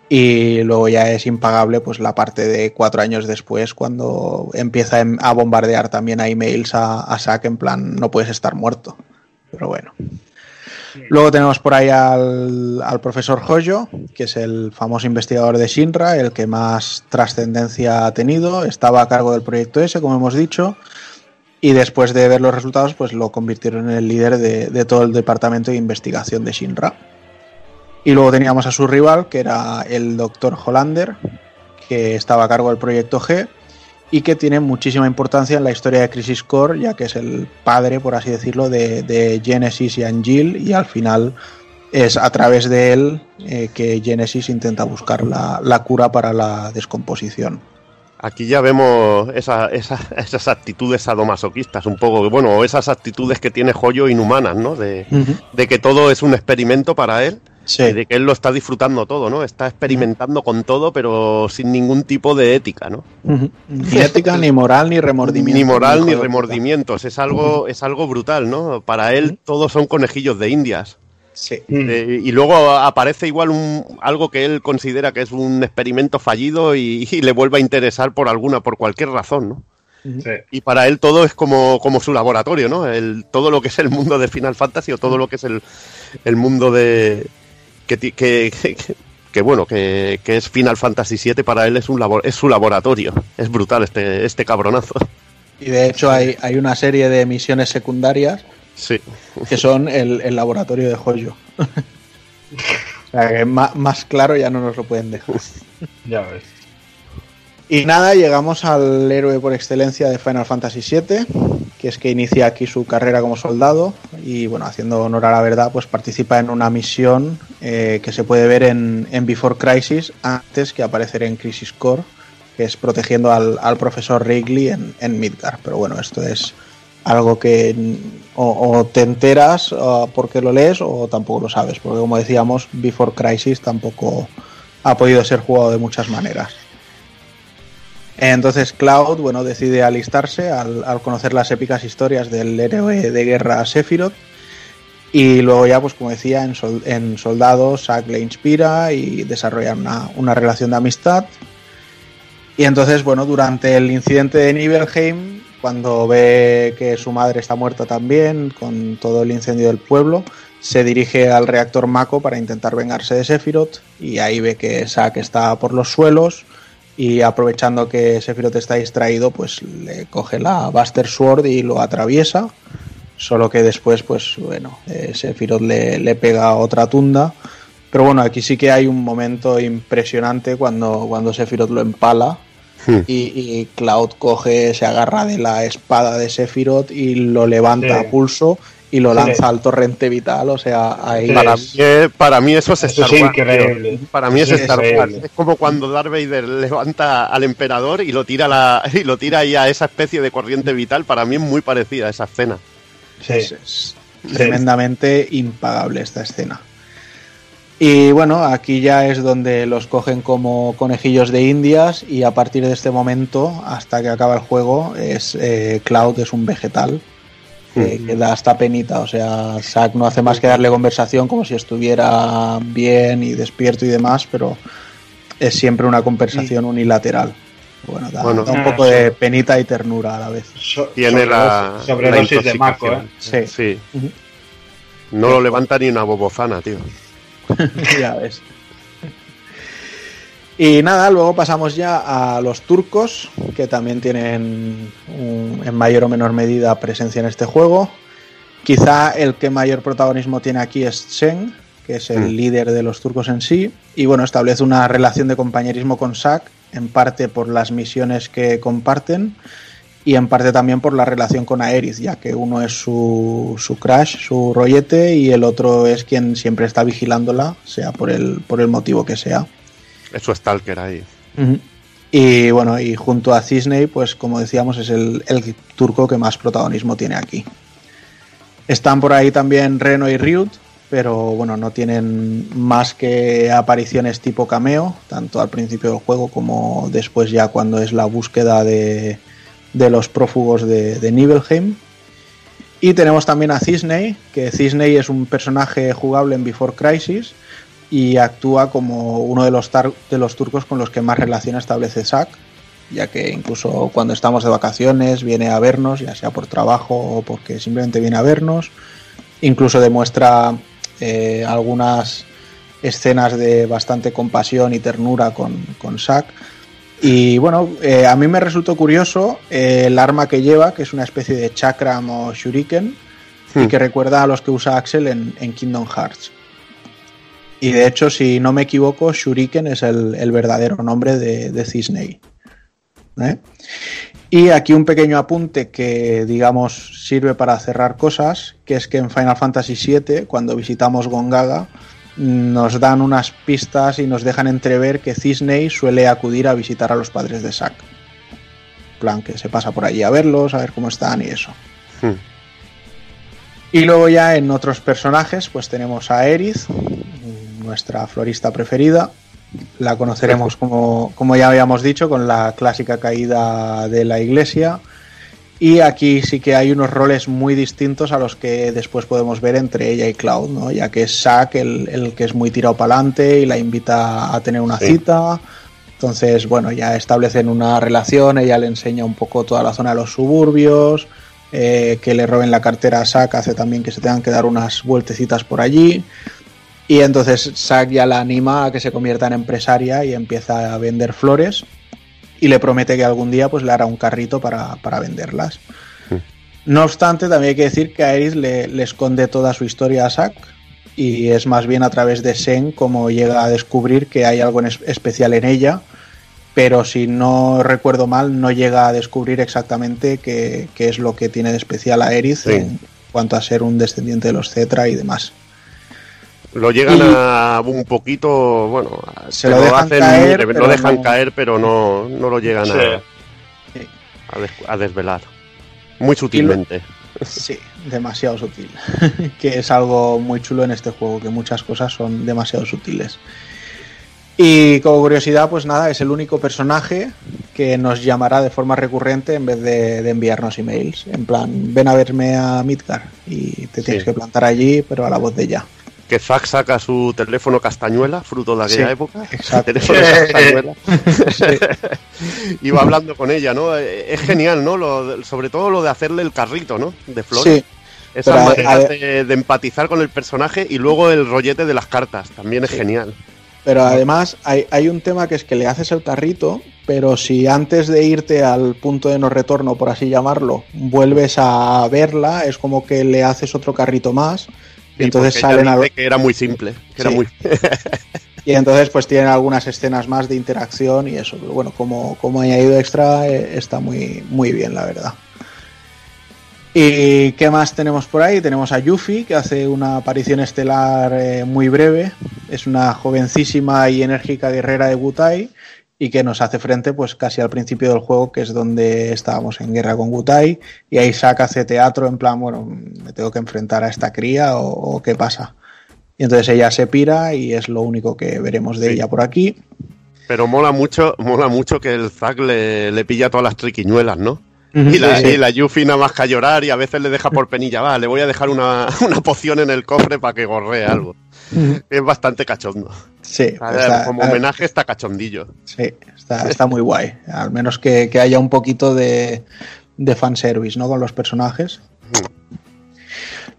Y luego ya es impagable pues la parte de cuatro años después cuando empieza em- a bombardear también a emails a, a Zack en plan no puedes estar muerto. Pero bueno. Luego tenemos por ahí al, al profesor Hoyo, que es el famoso investigador de Shinra, el que más trascendencia ha tenido. Estaba a cargo del proyecto ese, como hemos dicho. Y después de ver los resultados, pues lo convirtieron en el líder de, de todo el departamento de investigación de Shinra. Y luego teníamos a su rival, que era el doctor Hollander, que estaba a cargo del proyecto G y que tiene muchísima importancia en la historia de Crisis Core, ya que es el padre, por así decirlo, de, de Genesis y Angel, y al final es a través de él eh, que Genesis intenta buscar la, la cura para la descomposición. Aquí ya vemos esa- esa- esas actitudes sadomasoquistas, un poco, bueno, esas actitudes que tiene Joyo inhumanas, ¿no? De, de que todo es un experimento para él Sí, y de que él lo está disfrutando todo, ¿no? Está experimentando con todo, pero sin ningún tipo de ética, ¿no? Ni ética, ni moral, ni remordimiento. Ni moral ni remordimientos, es algo, es algo brutal, ¿no? Para él todos son conejillos de indias. Sí. Eh, y luego aparece igual un, algo que él considera que es un experimento fallido y, y le vuelve a interesar por alguna, por cualquier razón, ¿no? Sí. Y para él todo es como, como su laboratorio, ¿no? El, todo lo que es el mundo de Final Fantasy o todo lo que es el, el mundo de. Que, que, que- que, bueno, que, que es Final Fantasy VII para él es, un labor, es su laboratorio. Es brutal este, este cabronazo. Y de hecho hay, hay una serie de misiones secundarias Sí. que son el, el laboratorio de Joyo. o sea que ma- más, claro ya no nos lo pueden dejar. Ya ves. Y nada, llegamos al héroe por excelencia de Final Fantasy VII, que es que inicia aquí su carrera como soldado y bueno, haciendo honor a la verdad, pues participa en una misión eh, que se puede ver en, Before Crisis antes que aparecer en Crisis Core, que es protegiendo al, al profesor Wrigley en, en Midgar. Pero bueno, esto es algo que o, te enteras porque lo lees o tampoco lo sabes, porque como decíamos, Before Crisis tampoco ha podido ser jugado de muchas maneras. Entonces Cloud, bueno, decide alistarse al, conocer las épicas historias del héroe de guerra Sephiroth. Y luego ya, pues como decía, en, sol- en Soldado, Zack le inspira y desarrollan una, una relación de amistad. Y entonces, bueno, durante el incidente de Nibelheim, cuando ve que su madre está muerta también, con todo el incendio del pueblo, se dirige al reactor Mako para intentar vengarse de Sephiroth. Y ahí ve que Zack está por los suelos y aprovechando que Sephiroth está distraído, pues le coge la Buster Sword y lo atraviesa. Solo que después, pues bueno, eh, Sephiroth le, le pega otra tunda. Pero bueno, aquí sí que hay un momento impresionante cuando, cuando Sephiroth lo empala. Hmm. Y, y Cloud coge, se agarra de la espada de Sephiroth y lo levanta Sí. a pulso y lo Sí. lanza al torrente vital. O sea, ahí. Para mí, para mí eso es Eso Star es Wars. increíble. Para mí es es Star Wars. Es como cuando Darth Vader levanta al emperador y lo tira la, y lo tira ahí a esa especie de corriente vital. Para mí es muy parecida a esa escena. Sí. Es, es tremendamente impagable esta escena. Y bueno, aquí ya es donde los cogen como conejillos de indias y a partir de este momento, hasta que acaba el juego, es eh, Cloud es un vegetal que, que da hasta penita. O sea, Zack no hace más que darle conversación como si estuviera bien y despierto y demás, pero es siempre una conversación unilateral. Bueno, da, Bueno. da un Ah, poco de penita y ternura a la vez. So- Tiene la. sobredosis de maco, ¿eh? Sí, Sí. No lo levanta ni una bobozana, tío. ya ves. Y nada, luego pasamos ya a los turcos, que también tienen un- en mayor o menor medida presencia en este juego. Quizá el que mayor protagonismo tiene aquí es Shen, que es el Mm. líder de los turcos en sí. Y bueno, establece una relación de compañerismo con Zack, en parte por las misiones que comparten y en parte también por la relación con Aerith, ya que uno es su, su crush, su rollete, y el otro es quien siempre está vigilándola, sea por el, por el motivo que sea. Es su stalker ahí. Y bueno, y junto a Cisney, pues como decíamos, es el, el turco que más protagonismo tiene aquí. Están por ahí también Reno y Ryut, pero bueno, no tienen más que apariciones tipo cameo, tanto al principio del juego como después ya cuando es la búsqueda de, los prófugos de, de Nibelheim. Y tenemos también a Cisney, que Cisney es un personaje jugable en Before Crisis y actúa como uno de los, de los turcos con los que más relación establece Zack, ya que incluso cuando estamos de vacaciones viene a vernos, ya sea por trabajo o porque simplemente viene a vernos. Incluso demuestra eh, algunas escenas de bastante compasión y ternura con, con Zack. Y bueno, eh, a mí me resultó curioso eh, el arma que lleva, que es una especie de chakram o shuriken, y Hmm. que recuerda a los que usa Axel en, en Kingdom Hearts. Y de hecho, si no me equivoco, Shuriken es el, el verdadero nombre de, de Cisney. ¿Eh? Y aquí un pequeño apunte que, digamos, sirve para cerrar cosas, que es que en Final Fantasy VII, cuando visitamos Gongaga, nos dan unas pistas y nos dejan entrever que Cisney suele acudir a visitar a los padres de Zack. En plan, que se pasa por allí a verlos, a ver cómo están y eso. Hmm. Y luego ya en otros personajes, pues tenemos a Eris, nuestra florista preferida. La conoceremos como, como ya habíamos dicho, con la clásica caída de la iglesia. Y aquí sí que hay unos roles muy distintos a los que después podemos ver entre ella y Cloud, ¿no? Ya que es Zack el, el que es muy tirado para adelante y la invita a tener una Sí. cita. Entonces, bueno, ya establecen una relación, ella le enseña un poco toda la zona de los suburbios, eh, que le roben la cartera a Zack hace también que se tengan que dar unas vueltecitas por allí. Y entonces Zack ya la anima a que se convierta en empresaria y empieza a vender flores y le promete que algún día pues le hará un carrito para, para venderlas. No obstante, también hay que decir que a Eris le, le esconde toda su historia a Zack y es más bien a través de Sen como llega a descubrir que hay algo en es- especial en ella, pero si no recuerdo mal, no llega a descubrir exactamente qué, qué es lo que tiene de especial a Eris Sí. en cuanto a ser un descendiente de los Cetra y demás. Lo llegan Y- a un poquito, bueno, Se se lo lo, dejan hacen caer, pero lo dejan no- caer, pero no, no lo llegan Sí. a, Sí. a, des- a desvelar. Muy sutilmente. Sí, demasiado sutil. que es algo muy chulo en este juego, que muchas cosas son demasiado sutiles. Y como curiosidad, pues nada, es el único personaje que nos llamará de forma recurrente en vez de, de enviarnos emails. En plan, ven a verme a Midgar y te tienes Sí. que plantar allí, pero a la voz de ella. Que Zack saca su teléfono castañuela, fruto de aquella Sí, época. exacto. Teléfono castañuela. y va hablando con ella, ¿no? Eh, Es genial, ¿no? Lo sobre todo lo de hacerle el carrito, ¿no? De flores. Sí, Esa pero a- manera a- de, de empatizar con el personaje y luego el rollete de las cartas. También es genial. Pero además hay, hay un tema que es que le haces el carrito, pero si antes de irte al punto de no retorno, por así llamarlo, vuelves a verla, es como que le haces otro carrito más. Y entonces salen al- dice que era muy simple. Que era muy... y entonces pues tienen algunas escenas más de interacción y eso. Pero bueno, como, como añadido extra eh, está muy, muy bien, la verdad. ¿Y qué más tenemos por ahí? Tenemos a Yuffie, que hace una aparición estelar eh, muy breve. Es una jovencísima y enérgica guerrera de Wutai y que nos hace frente pues casi al principio del juego, que es donde estábamos en guerra con Wutai. Y ahí saca hace teatro en plan, bueno, me tengo que enfrentar a esta cría o, o qué pasa. Y entonces ella se pira y es lo único que veremos de Sí. ella por aquí. Pero mola mucho, mola mucho que el Zack le, le pilla todas las triquiñuelas, ¿no? Y la, Sí. y la Yuffie nada más que a llorar y a veces le deja por penilla, va, le voy a dejar una, una poción en el cofre para que gorree algo. Es bastante cachondo. Sí, A ver, está- como homenaje está cachondillo. sí, está, está muy guay. Al menos que, que haya un poquito de, de fanservice, ¿no? Con los personajes.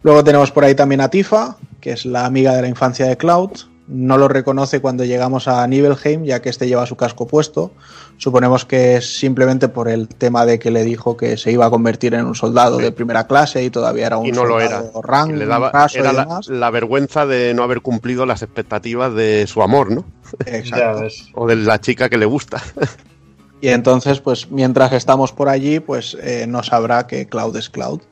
Luego tenemos por ahí también a Tifa, que es la amiga de la infancia de Cloud. No lo reconoce cuando llegamos a Nibelheim, ya que este lleva su casco puesto. Suponemos que es simplemente por el tema de que le dijo que se iba a convertir en un soldado de primera clase y todavía era un Y no lo era. soldado rango, Y le daba, raso era la, demás. la vergüenza de no haber cumplido las expectativas de su amor, ¿no? Exacto. O de la chica que le gusta. Y entonces, pues mientras estamos por allí, pues eh, no sabrá que Cloud es Cloud.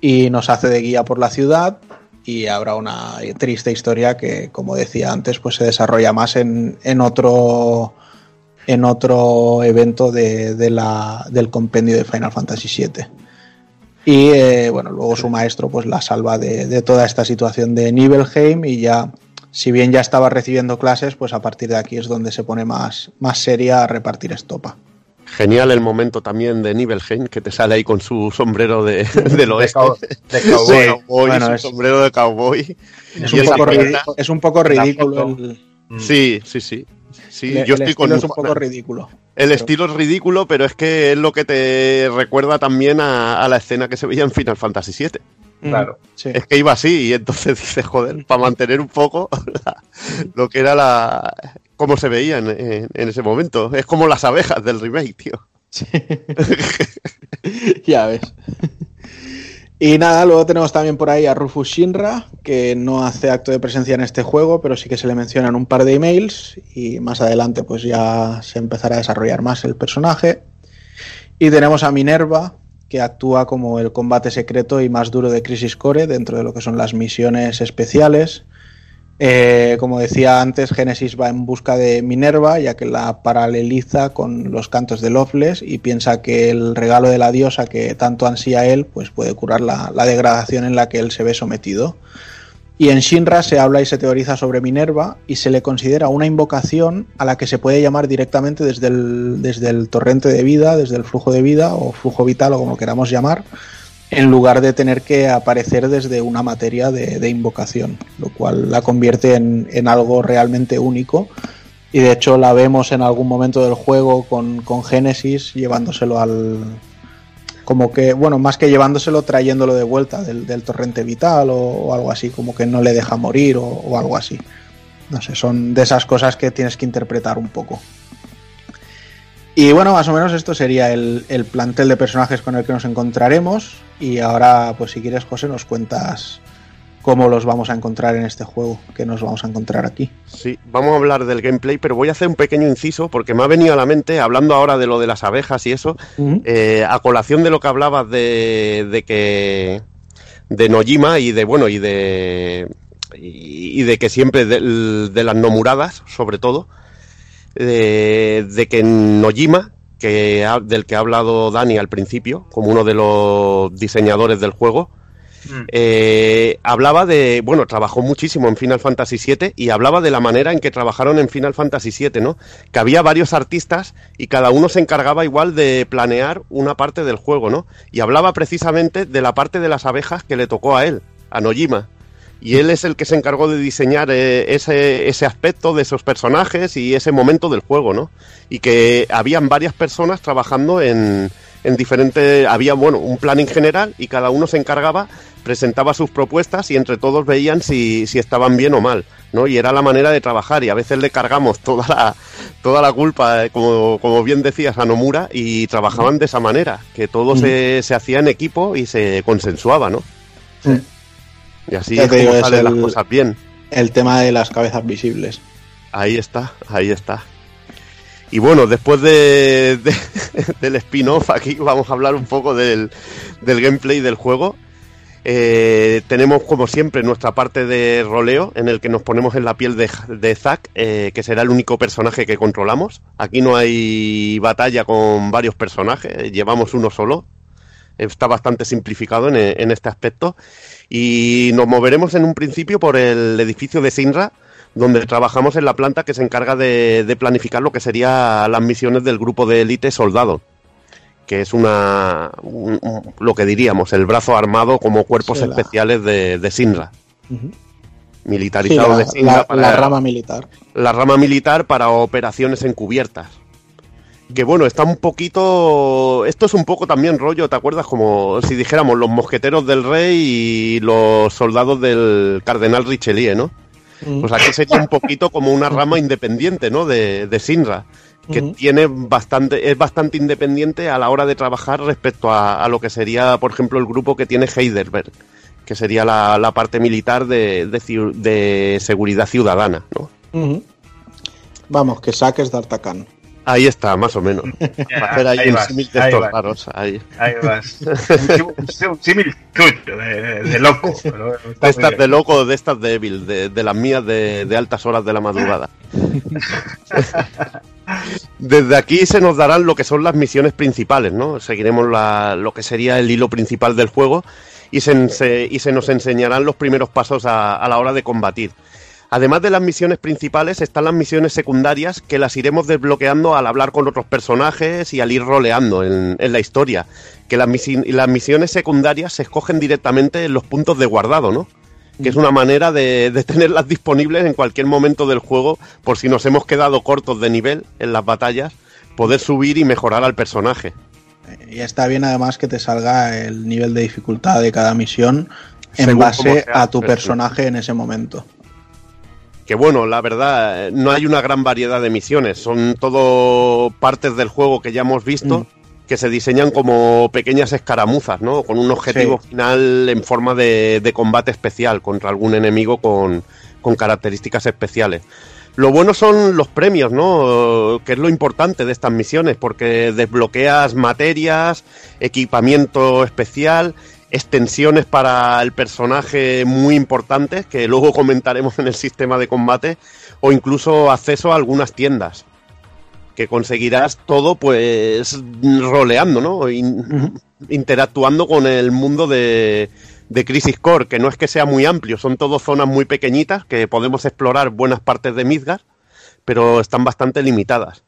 Y nos hace de guía por la ciudad y habrá una triste historia que, como decía antes, pues se desarrolla más en, en otro en otro evento de, de la, del compendio de Final Fantasy VII. Y eh, bueno, luego su maestro pues la salva de, de toda esta situación de Nibelheim y ya, si bien ya estaba recibiendo clases, pues a partir de aquí es donde se pone más, más seria a repartir estopa. Genial el momento también de Nibelheim, que te sale ahí con su sombrero de, del oeste. de Sí, cowboy. cowboy, Bueno, su es- sombrero de cowboy. Es Y un, poco ridículo, es un poco ridículo foto. el, Mm. Sí, sí, sí. Sí, el- yo el estoy con estilo es un poco ridículo. El estilo es ridículo, pero es que es lo que te recuerda también a, a la escena que se veía en Final Fantasy VII. Claro. Sí. Es que iba así y entonces dices, joder, para mantener un poco la- lo que era la... cómo se veía en, en- en ese momento. Es como las abejas del remake, tío. ya ves. Y nada, luego tenemos también por ahí a Rufus Shinra, que no hace acto de presencia en este juego, pero sí que se le mencionan un par de emails y más adelante pues ya se empezará a desarrollar más el personaje. Y tenemos a Minerva, que actúa como el combate secreto y más duro de Crisis Core dentro de lo que son las misiones especiales. Eh, como decía antes, Genesis va en busca de Minerva, ya que la paraleliza con los cantos de Loveless y piensa que el regalo de la diosa que tanto ansía él, pues puede curar la, la degradación en la que él se ve sometido. Y en Shinra se habla y se teoriza sobre Minerva y se le considera una invocación a la que se puede llamar directamente desde el, desde el torrente de vida, desde el flujo de vida o flujo vital o como queramos llamar, en lugar de tener que aparecer desde una materia de, invocación, lo cual la convierte en, algo realmente único. Y de hecho la vemos en algún momento del juego con, con Génesis llevándoselo al... Como que, bueno, más que llevándoselo, trayéndolo de vuelta del, del torrente vital o, o algo así, como que no le deja morir o, o algo así. No sé, son de esas cosas que tienes que interpretar un poco. Y bueno, más o menos esto sería el, el plantel de personajes con el que nos encontraremos. Y ahora, pues si quieres, José, nos cuentas cómo los vamos a encontrar en este juego, que nos vamos a encontrar aquí. Sí, vamos a hablar del gameplay, pero voy a hacer un pequeño inciso porque me ha venido a la mente, hablando ahora de lo de las abejas y eso, eh, a colación de lo que hablabas de, de que de Nojima y de bueno y de y, y de que siempre de, de las nomuradas sobre todo de, de que Nojima que ha- del que ha hablado Dani al principio como uno de los diseñadores del juego Mm. eh, hablaba de, bueno, trabajó muchísimo en Final Fantasy VII y hablaba de la manera en que trabajaron en Final Fantasy VII, ¿no? Que había varios artistas y cada uno se encargaba igual de planear una parte del juego, ¿no? Y hablaba precisamente de la parte de las abejas que le tocó a él, a Nojima. Y él es el que se encargó de diseñar eh, ese, ese aspecto de esos personajes y ese momento del juego, ¿no? Y que habían varias personas trabajando en, en diferentes... Había, bueno, un planning general y cada uno se encargaba, presentaba sus propuestas y entre todos veían si, si estaban bien o mal, ¿no? Y era la manera de trabajar y a veces le cargamos toda la, toda la culpa, eh, como, como bien decías, a Nomura y trabajaban de esa manera, que todo se, se hacía en equipo y se consensuaba, ¿no? Sí. Y así Ya es como las cosas bien. El tema de las cabezas visibles. Ahí está, ahí está. Y bueno, después de, de- del spin-off aquí vamos a hablar un poco del, del gameplay del juego. Eh, tenemos como siempre nuestra parte de roleo en el que nos ponemos en la piel de, de Zack, eh, que será el único personaje que controlamos. Aquí no hay batalla con varios personajes, llevamos uno solo. Está bastante simplificado en, en este aspecto. Y nos moveremos en un principio por el edificio de Sinra, donde trabajamos en la planta que se encarga de, de planificar lo que serían las misiones del grupo de élite soldado, que es una un- un- lo que diríamos el brazo armado como cuerpos Sí, la- especiales de, de Sinra. Militarizado la, de Sinra la- para la rama militar. la rama militar para operaciones encubiertas. Que bueno, está un poquito. Esto es un poco también rollo, ¿te acuerdas? Como si dijéramos los mosqueteros del rey y los soldados del cardenal Richelieu, ¿no? Mm. Pues aquí sería un poquito como una rama independiente, ¿no? De, de Sinra, que Ujú. tiene bastante, es bastante independiente a la hora de trabajar respecto a, a lo que sería, por ejemplo, el grupo que tiene Heidelberg, que sería la, la parte militar de, de de seguridad ciudadana, ¿no? Vamos, que saques de Artacan. Ahí está, más o menos. Para hacer ahí, ahí un símil de estos vas. raros. Ahí. Ahí vas. Un símil tuyo, de, de- de loco. pero De estas de loco, de estas de Evil, de, de las mías de, de altas horas de la madrugada. Desde aquí se nos darán lo que son las misiones principales, ¿no? Seguiremos la- lo que sería el hilo principal del juego y se, se- y se nos enseñarán los primeros pasos a, a la hora de combatir. Además de las misiones principales, están las misiones secundarias que las iremos desbloqueando al hablar con otros personajes y al ir roleando en, en la historia. Que las, misi- las misiones secundarias se escogen directamente en los puntos de guardado, ¿no? Que es una manera de, de tenerlas disponibles en cualquier momento del juego por si nos hemos quedado cortos de nivel en las batallas, poder subir y mejorar al personaje. Y está bien además que te salga el nivel de dificultad de cada misión en Según base sea a tu personaje en ese momento. Que bueno, la verdad, no hay una gran variedad de misiones, son todo partes del juego que ya hemos visto, Mm. que se diseñan como pequeñas escaramuzas, ¿no? Con un objetivo Sí. final en forma de, de combate especial contra algún enemigo con, con características especiales. Lo bueno son los premios, ¿no? Que es lo importante de estas misiones, porque desbloqueas materias, equipamiento especial, extensiones para el personaje muy importantes, que luego comentaremos en el sistema de combate, o incluso acceso a algunas tiendas. Que conseguirás todo, pues, roleando, ¿no? In- interactuando con el mundo de, de Crisis Core, que no es que sea muy amplio, son todo zonas muy pequeñitas que podemos explorar buenas partes de Midgar, pero están bastante limitadas.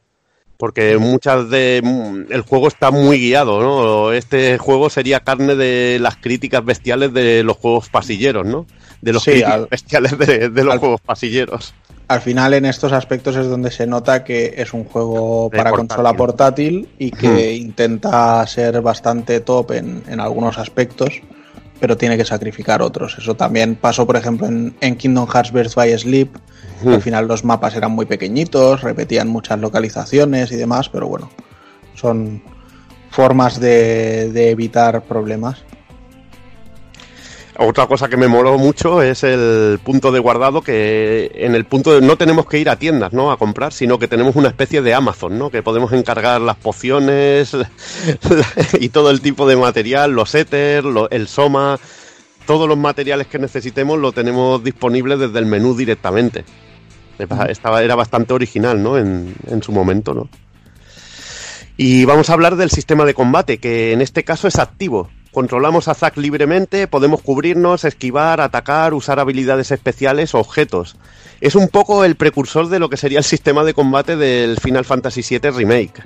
Porque muchas de. mm, El juego está muy guiado, ¿no? Este juego sería carne de las críticas bestiales de los juegos pasilleros, ¿no? De los Sí, al- bestiales de, de los al- juegos pasilleros. Al final en estos aspectos es donde se nota que es un juego De para portátil. consola portátil y que intenta ser bastante top en, en algunos aspectos, pero tiene que sacrificar otros. Eso también pasó, por ejemplo, en, en Kingdom Hearts Birth by Sleep. Al final los mapas eran muy pequeñitos, repetían muchas localizaciones y demás, pero bueno, son formas de, de evitar problemas. Otra cosa que me moló mucho es el punto de guardado que en el punto de, no tenemos que ir a tiendas, ¿no? A comprar, sino que tenemos una especie de Amazon, ¿no? Que podemos encargar las pociones y todo el tipo de material, los éter, el soma, todos los materiales que necesitemos lo tenemos disponible desde el menú directamente. Estaba, era bastante original, ¿no? En, en su momento, ¿no? Y vamos a hablar del sistema de combate, que en este caso es activo. Controlamos a Zack libremente, podemos cubrirnos, esquivar, atacar, usar habilidades especiales o objetos. Es un poco el precursor de lo que sería el sistema de combate del Final Fantasy VII Remake.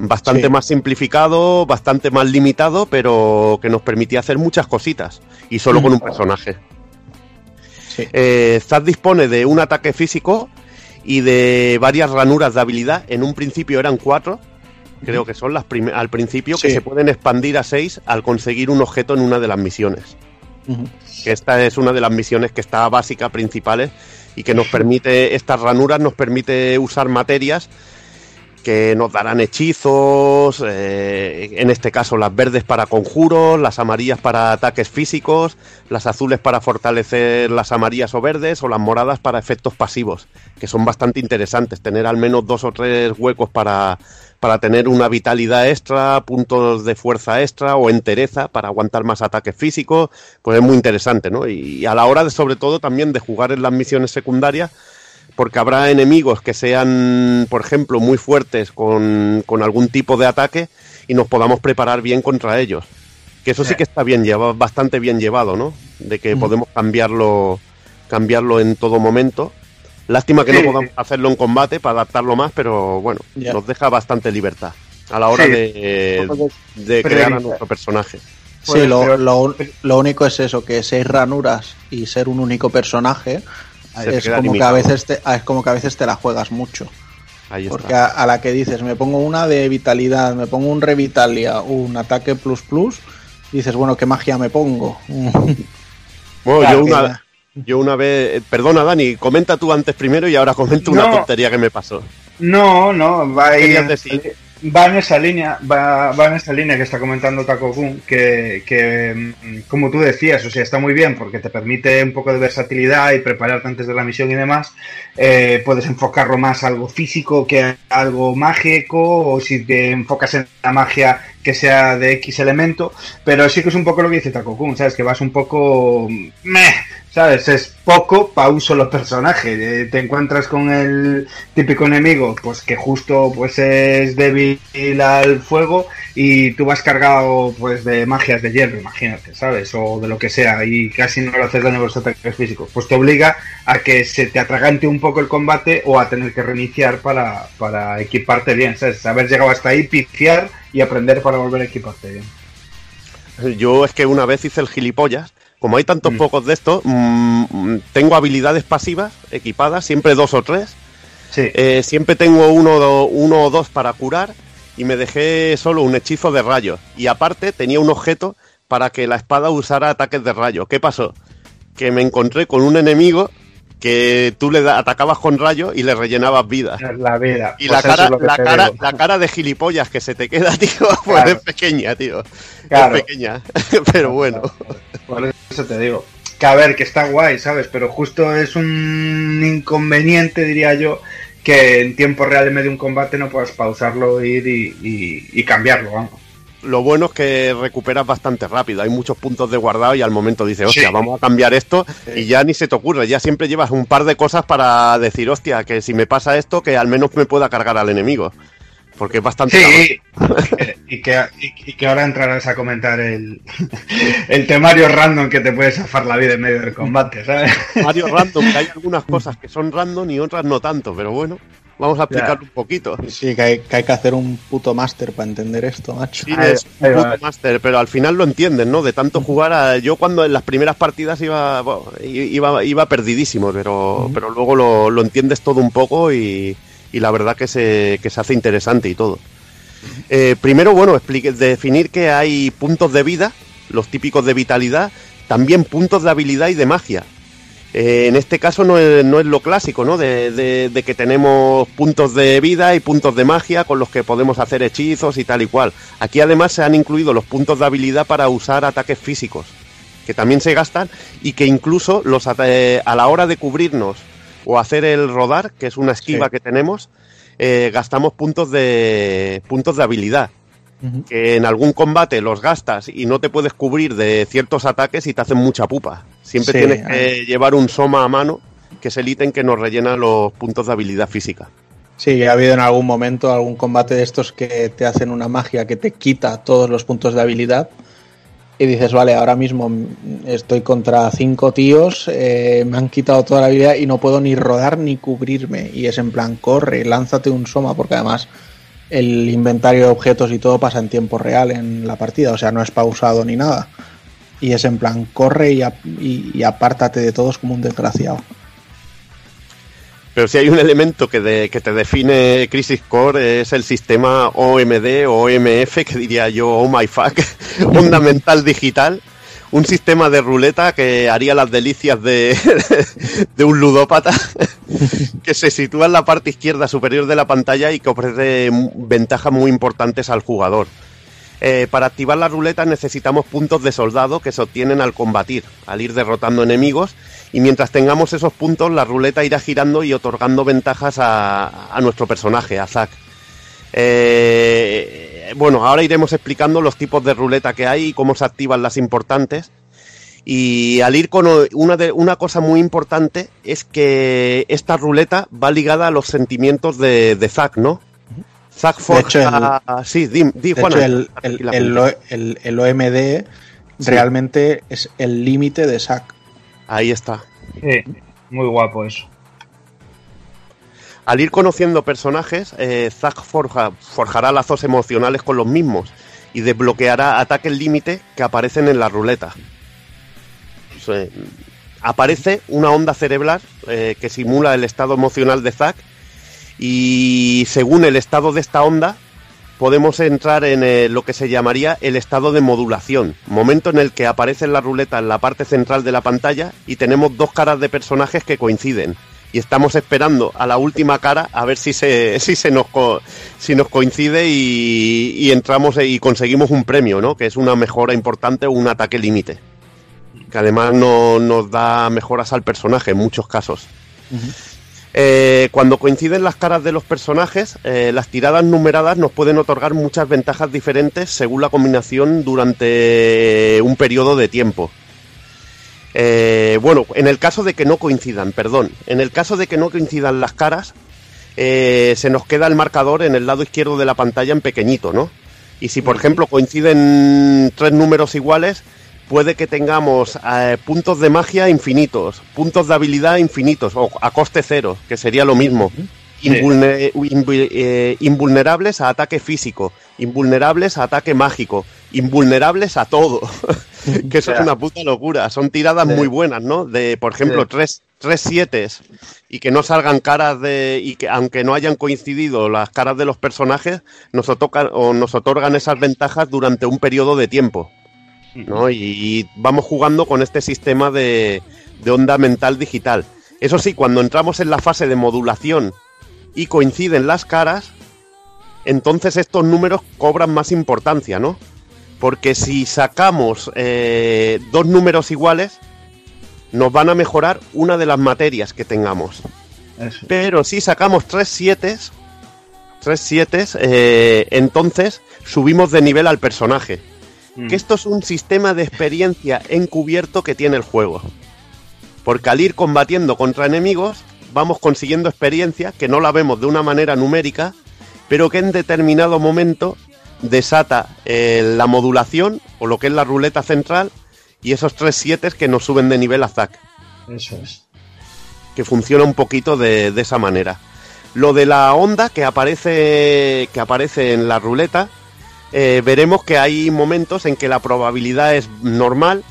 Bastante Sí. más simplificado, bastante más limitado, pero que nos permitía hacer muchas cositas. Y solo con un personaje. Sí. Eh, Zack dispone de un ataque físico y de varias ranuras de habilidad. En un principio eran cuatro, creo que son las al principio, que se pueden expandir a seis al conseguir un objeto en una de las misiones. Que esta es una de las misiones que está básica, principales, y que nos permite, estas ranuras nos permite usar materias que nos darán hechizos, eh, en este caso las verdes para conjuros, las amarillas para ataques físicos, las azules para fortalecer las amarillas o verdes, o las moradas para efectos pasivos, que son bastante interesantes, tener al menos dos o tres huecos para, para tener una vitalidad extra, puntos de fuerza extra o entereza para aguantar más ataques físicos, pues es muy interesante, ¿no? Y a la hora de, sobre todo, también de jugar en las misiones secundarias, porque habrá enemigos que sean, por ejemplo, muy fuertes con, con algún tipo de ataque y nos podamos preparar bien contra ellos. Que eso sí Sí. que está bien llevado, bastante bien llevado, ¿no? De que podemos cambiarlo, cambiarlo en todo momento. Lástima que Sí. no podamos hacerlo en combate para adaptarlo más, pero bueno, nos deja bastante libertad a la hora Sí. de, crear a nuestro personaje. Sí, lo, pero- lo- lo único es eso, que seis ranuras y ser un único personaje Se es como, que a veces te, es como que a veces te la juegas mucho. Ahí está. Porque a, a la que dices, me pongo una de vitalidad, me pongo un revitalia, un ataque plus plus, dices, bueno, ¿qué magia me pongo? Bueno, Claro yo una, yo una vez. eh, Perdona, Dani, comenta tú antes primero y ahora comento una tontería que me pasó. No, no, va decir. va en esa línea, va, va en esa línea que está comentando Taco Kun, que, que, mm, como tú decías, o sea, está muy bien porque te permite un poco de versatilidad y prepararte antes de la misión y demás. Eh, puedes enfocarlo más a algo físico que a algo mágico, o si te enfocas en la magia que sea de X elemento, pero sí que es un poco lo que dice Taco Kun, ¿sabes? Que vas un poco... meh, ¿Sabes? Es poco para un solo personaje. Eh, te encuentras con el típico enemigo, pues que justo pues es débil al fuego y tú vas cargado pues de magias de hierro, imagínate, ¿sabes? O de lo que sea y casi no le haces daño a los ataques físicos. Pues te obliga a que se te atragante un poco el combate o a tener que reiniciar para, para equiparte bien, ¿sabes? Haber llegado hasta ahí, pifiar y aprender para volver a equiparte bien. Yo es que una vez hice el gilipollas. Como hay tantos Mm. pocos de estos, mm, tengo habilidades pasivas equipadas, siempre dos o tres. Sí. Eh, siempre tengo uno, do- uno o dos para curar y me dejé solo un hechizo de rayo. Y aparte tenía un objeto para que la espada usara ataques de rayo. ¿Qué pasó? Que me encontré con un enemigo que tú le atacabas con rayo y le rellenabas vida. La vida. Y Pues la, cara, es la, cara, la cara de gilipollas que se te queda, tío, pues es pequeña, tío. Claro. Es pequeña. Pero bueno. Por eso te digo. Que a ver, que está guay, ¿sabes? Pero justo es un inconveniente, diría yo, que en tiempo real en medio de un combate no puedas pausarlo, ir y, y- y cambiarlo, vamos. Lo bueno es que recuperas bastante rápido. Hay muchos puntos de guardado y al momento dices, hostia, Sí. vamos a cambiar esto y ya ni se te ocurre. Ya siempre llevas un par de cosas para decir, hostia, que si me pasa esto, que al menos me pueda cargar al enemigo. Porque es bastante... Sí, y que, y, y que ahora entrarás a comentar el, el temario random que te puede zafar la vida en medio del combate, ¿sabes? Mario Random, que hay algunas cosas que son random y otras no tanto, pero bueno, vamos a explicarlo un poquito. Sí, que hay, que hay que hacer un puto máster para entender esto, macho. Sí, es un puto máster, pero al final lo entienden, ¿no? De tanto jugar a... Yo cuando en las primeras partidas iba bueno, iba, iba perdidísimo, pero, pero luego lo, lo entiendes todo un poco y, y la verdad que se, que se hace interesante y todo. Eh, primero, bueno, explique, definir que hay puntos de vida, los típicos de vitalidad, también puntos de habilidad y de magia. Eh, en este caso no es, no es lo clásico, ¿no? De, de- de que tenemos puntos de vida y puntos de magia con los que podemos hacer hechizos y tal y cual. Aquí además se han incluido los puntos de habilidad para usar ataques físicos, que también se gastan y que incluso los eh, a la hora de cubrirnos o hacer el rodar, que es una esquiva Sí. que tenemos, eh, gastamos puntos de puntos de habilidad que en algún combate los gastas y no te puedes cubrir de ciertos ataques y te hacen mucha pupa. Siempre Sí, tienes que llevar un soma a mano, que es el ítem que nos rellena los puntos de habilidad física. Sí, ha habido en algún momento algún combate de estos que te hacen una magia que te quita todos los puntos de habilidad y dices, vale, ahora mismo estoy contra cinco tíos, eh, me han quitado toda la habilidad y no puedo ni rodar ni cubrirme. Y es en plan, corre, lánzate un soma, porque además el inventario de objetos y todo pasa en tiempo real en la partida, o sea, no es pausado ni nada. Y es en plan, corre y, y- apártate de todos como un desgraciado. Pero si hay un elemento que, te define Crisis Core es el sistema OMD o OMF, que diría yo, oh my fuck, onda mental digital. Un sistema de ruleta que haría las delicias de, de un ludópata, que se sitúa en la parte izquierda superior de la pantalla y que ofrece ventajas muy importantes al jugador. Eh, para activar la ruleta necesitamos puntos de soldado que se obtienen al combatir, al ir derrotando enemigos, y mientras tengamos esos puntos, la ruleta irá girando y otorgando ventajas a, nuestro personaje, a Zack. Eh, bueno, ahora iremos explicando los tipos de ruleta que hay y cómo se activan las importantes. Y al ir con una, de, una cosa muy importante es que esta ruleta va ligada a los sentimientos de, de Zack, ¿no? Zack De hecho, forja... Sí, di, di, De hecho, el, el, el, O- el- el OMD Sí. realmente es el límite de SAC. Ahí está. Sí, muy guapo eso. Al ir conociendo personajes, eh, Zack forja, forjará lazos emocionales con los mismos y desbloqueará ataques límite que aparecen en la ruleta. O sea, aparece una onda cerebral eh, que simula el estado emocional de Zack y según el estado de esta onda podemos entrar en eh, lo que se llamaría el estado de modulación, momento en el que aparece la ruleta en la parte central de la pantalla y tenemos dos caras de personajes que coinciden y estamos esperando a la última cara a ver si se, si se nos, co- si nos coincide y, entramos y conseguimos un premio, ¿no? Que es una mejora importante o un ataque límite. Que además no, nos da mejoras al personaje en muchos casos. Eh, cuando coinciden las caras de los personajes, eh, las tiradas numeradas nos pueden otorgar muchas ventajas diferentes según la combinación durante un periodo de tiempo. Eh, bueno, en el caso de que no coincidan, perdón, en el caso de que no coincidan las caras, se nos queda el marcador en el lado izquierdo de la pantalla en pequeñito, ¿no? Y si, por ejemplo, coinciden tres números iguales, puede que tengamos eh, puntos de magia infinitos, puntos de habilidad infinitos, o a coste cero, que sería lo mismo. Eh, invulnerables a ataque físico, invulnerables a ataque mágico, invulnerables a todo. que eso es una puta locura. Son tiradas muy buenas, ¿no? De, por ejemplo, tres, tres sietes y que no salgan caras de. y que aunque no hayan coincidido las caras de los personajes, nos otorgan, o nos otorgan esas ventajas durante un periodo de tiempo. ¿No? Y, vamos jugando con este sistema de, de onda mental digital. Eso sí, cuando entramos en la fase de modulación y coinciden las caras, entonces estos números cobran más importancia, ¿no? Porque si sacamos eh, dos números iguales, nos van a mejorar una de las materias que tengamos. Eso. Pero si sacamos tres sietes, tres sietes, eh, entonces subimos de nivel al personaje. Mm. Que esto es un sistema de experiencia encubierto que tiene el juego. Porque al ir combatiendo contra enemigos, vamos consiguiendo experiencia que no la vemos de una manera numérica, pero que en determinado momento desata eh, la modulación o lo que es la ruleta central y esos tres sietes que nos suben de nivel a Zack Eso es. que funciona un poquito de, de esa manera. Lo de la onda que aparece, que aparece en la ruleta, eh, veremos que hay momentos en que la probabilidad es normal,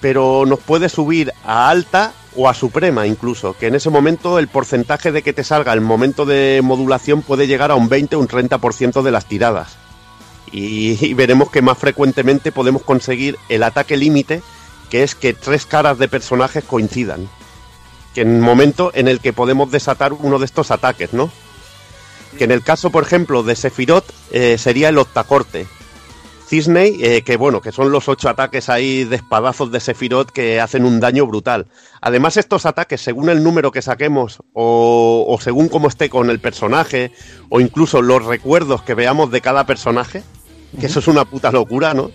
pero nos puede subir a alta o a suprema incluso, que en ese momento el porcentaje de que te salga el momento de modulación puede llegar a un 20 o un 30% de las tiradas. Y, y veremos que más frecuentemente podemos conseguir el ataque límite, que es que tres caras de personajes coincidan que en el momento en el que podemos desatar uno de estos ataques, ¿no? Que en el caso, por ejemplo, de Sephiroth eh, sería el octacorte. Cisney, eh, que bueno, que son los ocho ataques ahí de espadazos de Sephiroth que hacen un daño brutal. Además, estos ataques, según el número que saquemos, o, o según cómo esté con el personaje, o incluso los recuerdos que veamos de cada personaje, que eso es una puta locura, ¿no?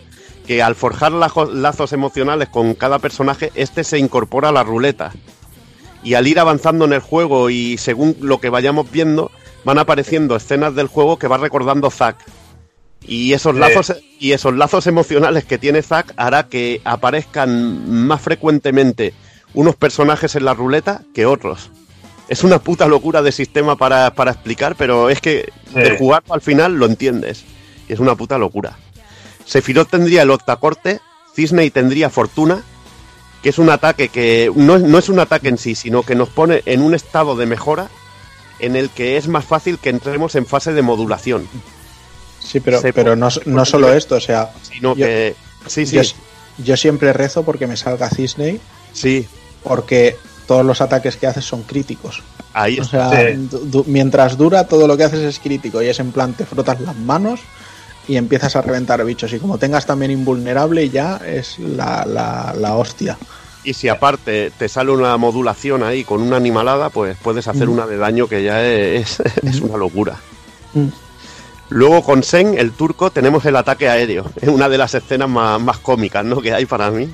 Que al forjar lazos emocionales con cada personaje, este se incorpora a la ruleta y al ir avanzando en el juego y según lo que vayamos viendo, van apareciendo escenas del juego que va recordando Zack. Y esos Sí. lazos y esos lazos emocionales que tiene Zack hará que aparezcan más frecuentemente unos personajes en la ruleta que otros. Es una puta locura de sistema para, para explicar, pero es que Sí. de jugarlo al final lo entiendes. Y es una puta locura. Sephiroth tendría el octacorte, Cisney tendría fortuna, que es un ataque que no, no es un ataque en sí, sino que nos pone en un estado de mejora en el que es más fácil que entremos en fase de modulación. Sí, pero, Se pero no, no solo esto, o sea, Sino Yo- que. Sí, sí, yo, yo siempre rezo porque me salga Cisney, sí. porque todos los ataques que haces son críticos. Ahí O está. sea, Sí. du- du- mientras dura, todo lo que haces es crítico y es en plan, te frotas las manos y empiezas a reventar bichos. Y como tengas también invulnerable, ya es la, la, la hostia. Y si aparte te sale una modulación ahí con una animalada, pues puedes hacer Mm. una de daño que ya es, es una locura. Mm. Luego con Sen, el turco, tenemos el ataque aéreo. Es una de las escenas más, más cómicas ¿no? que hay para mí.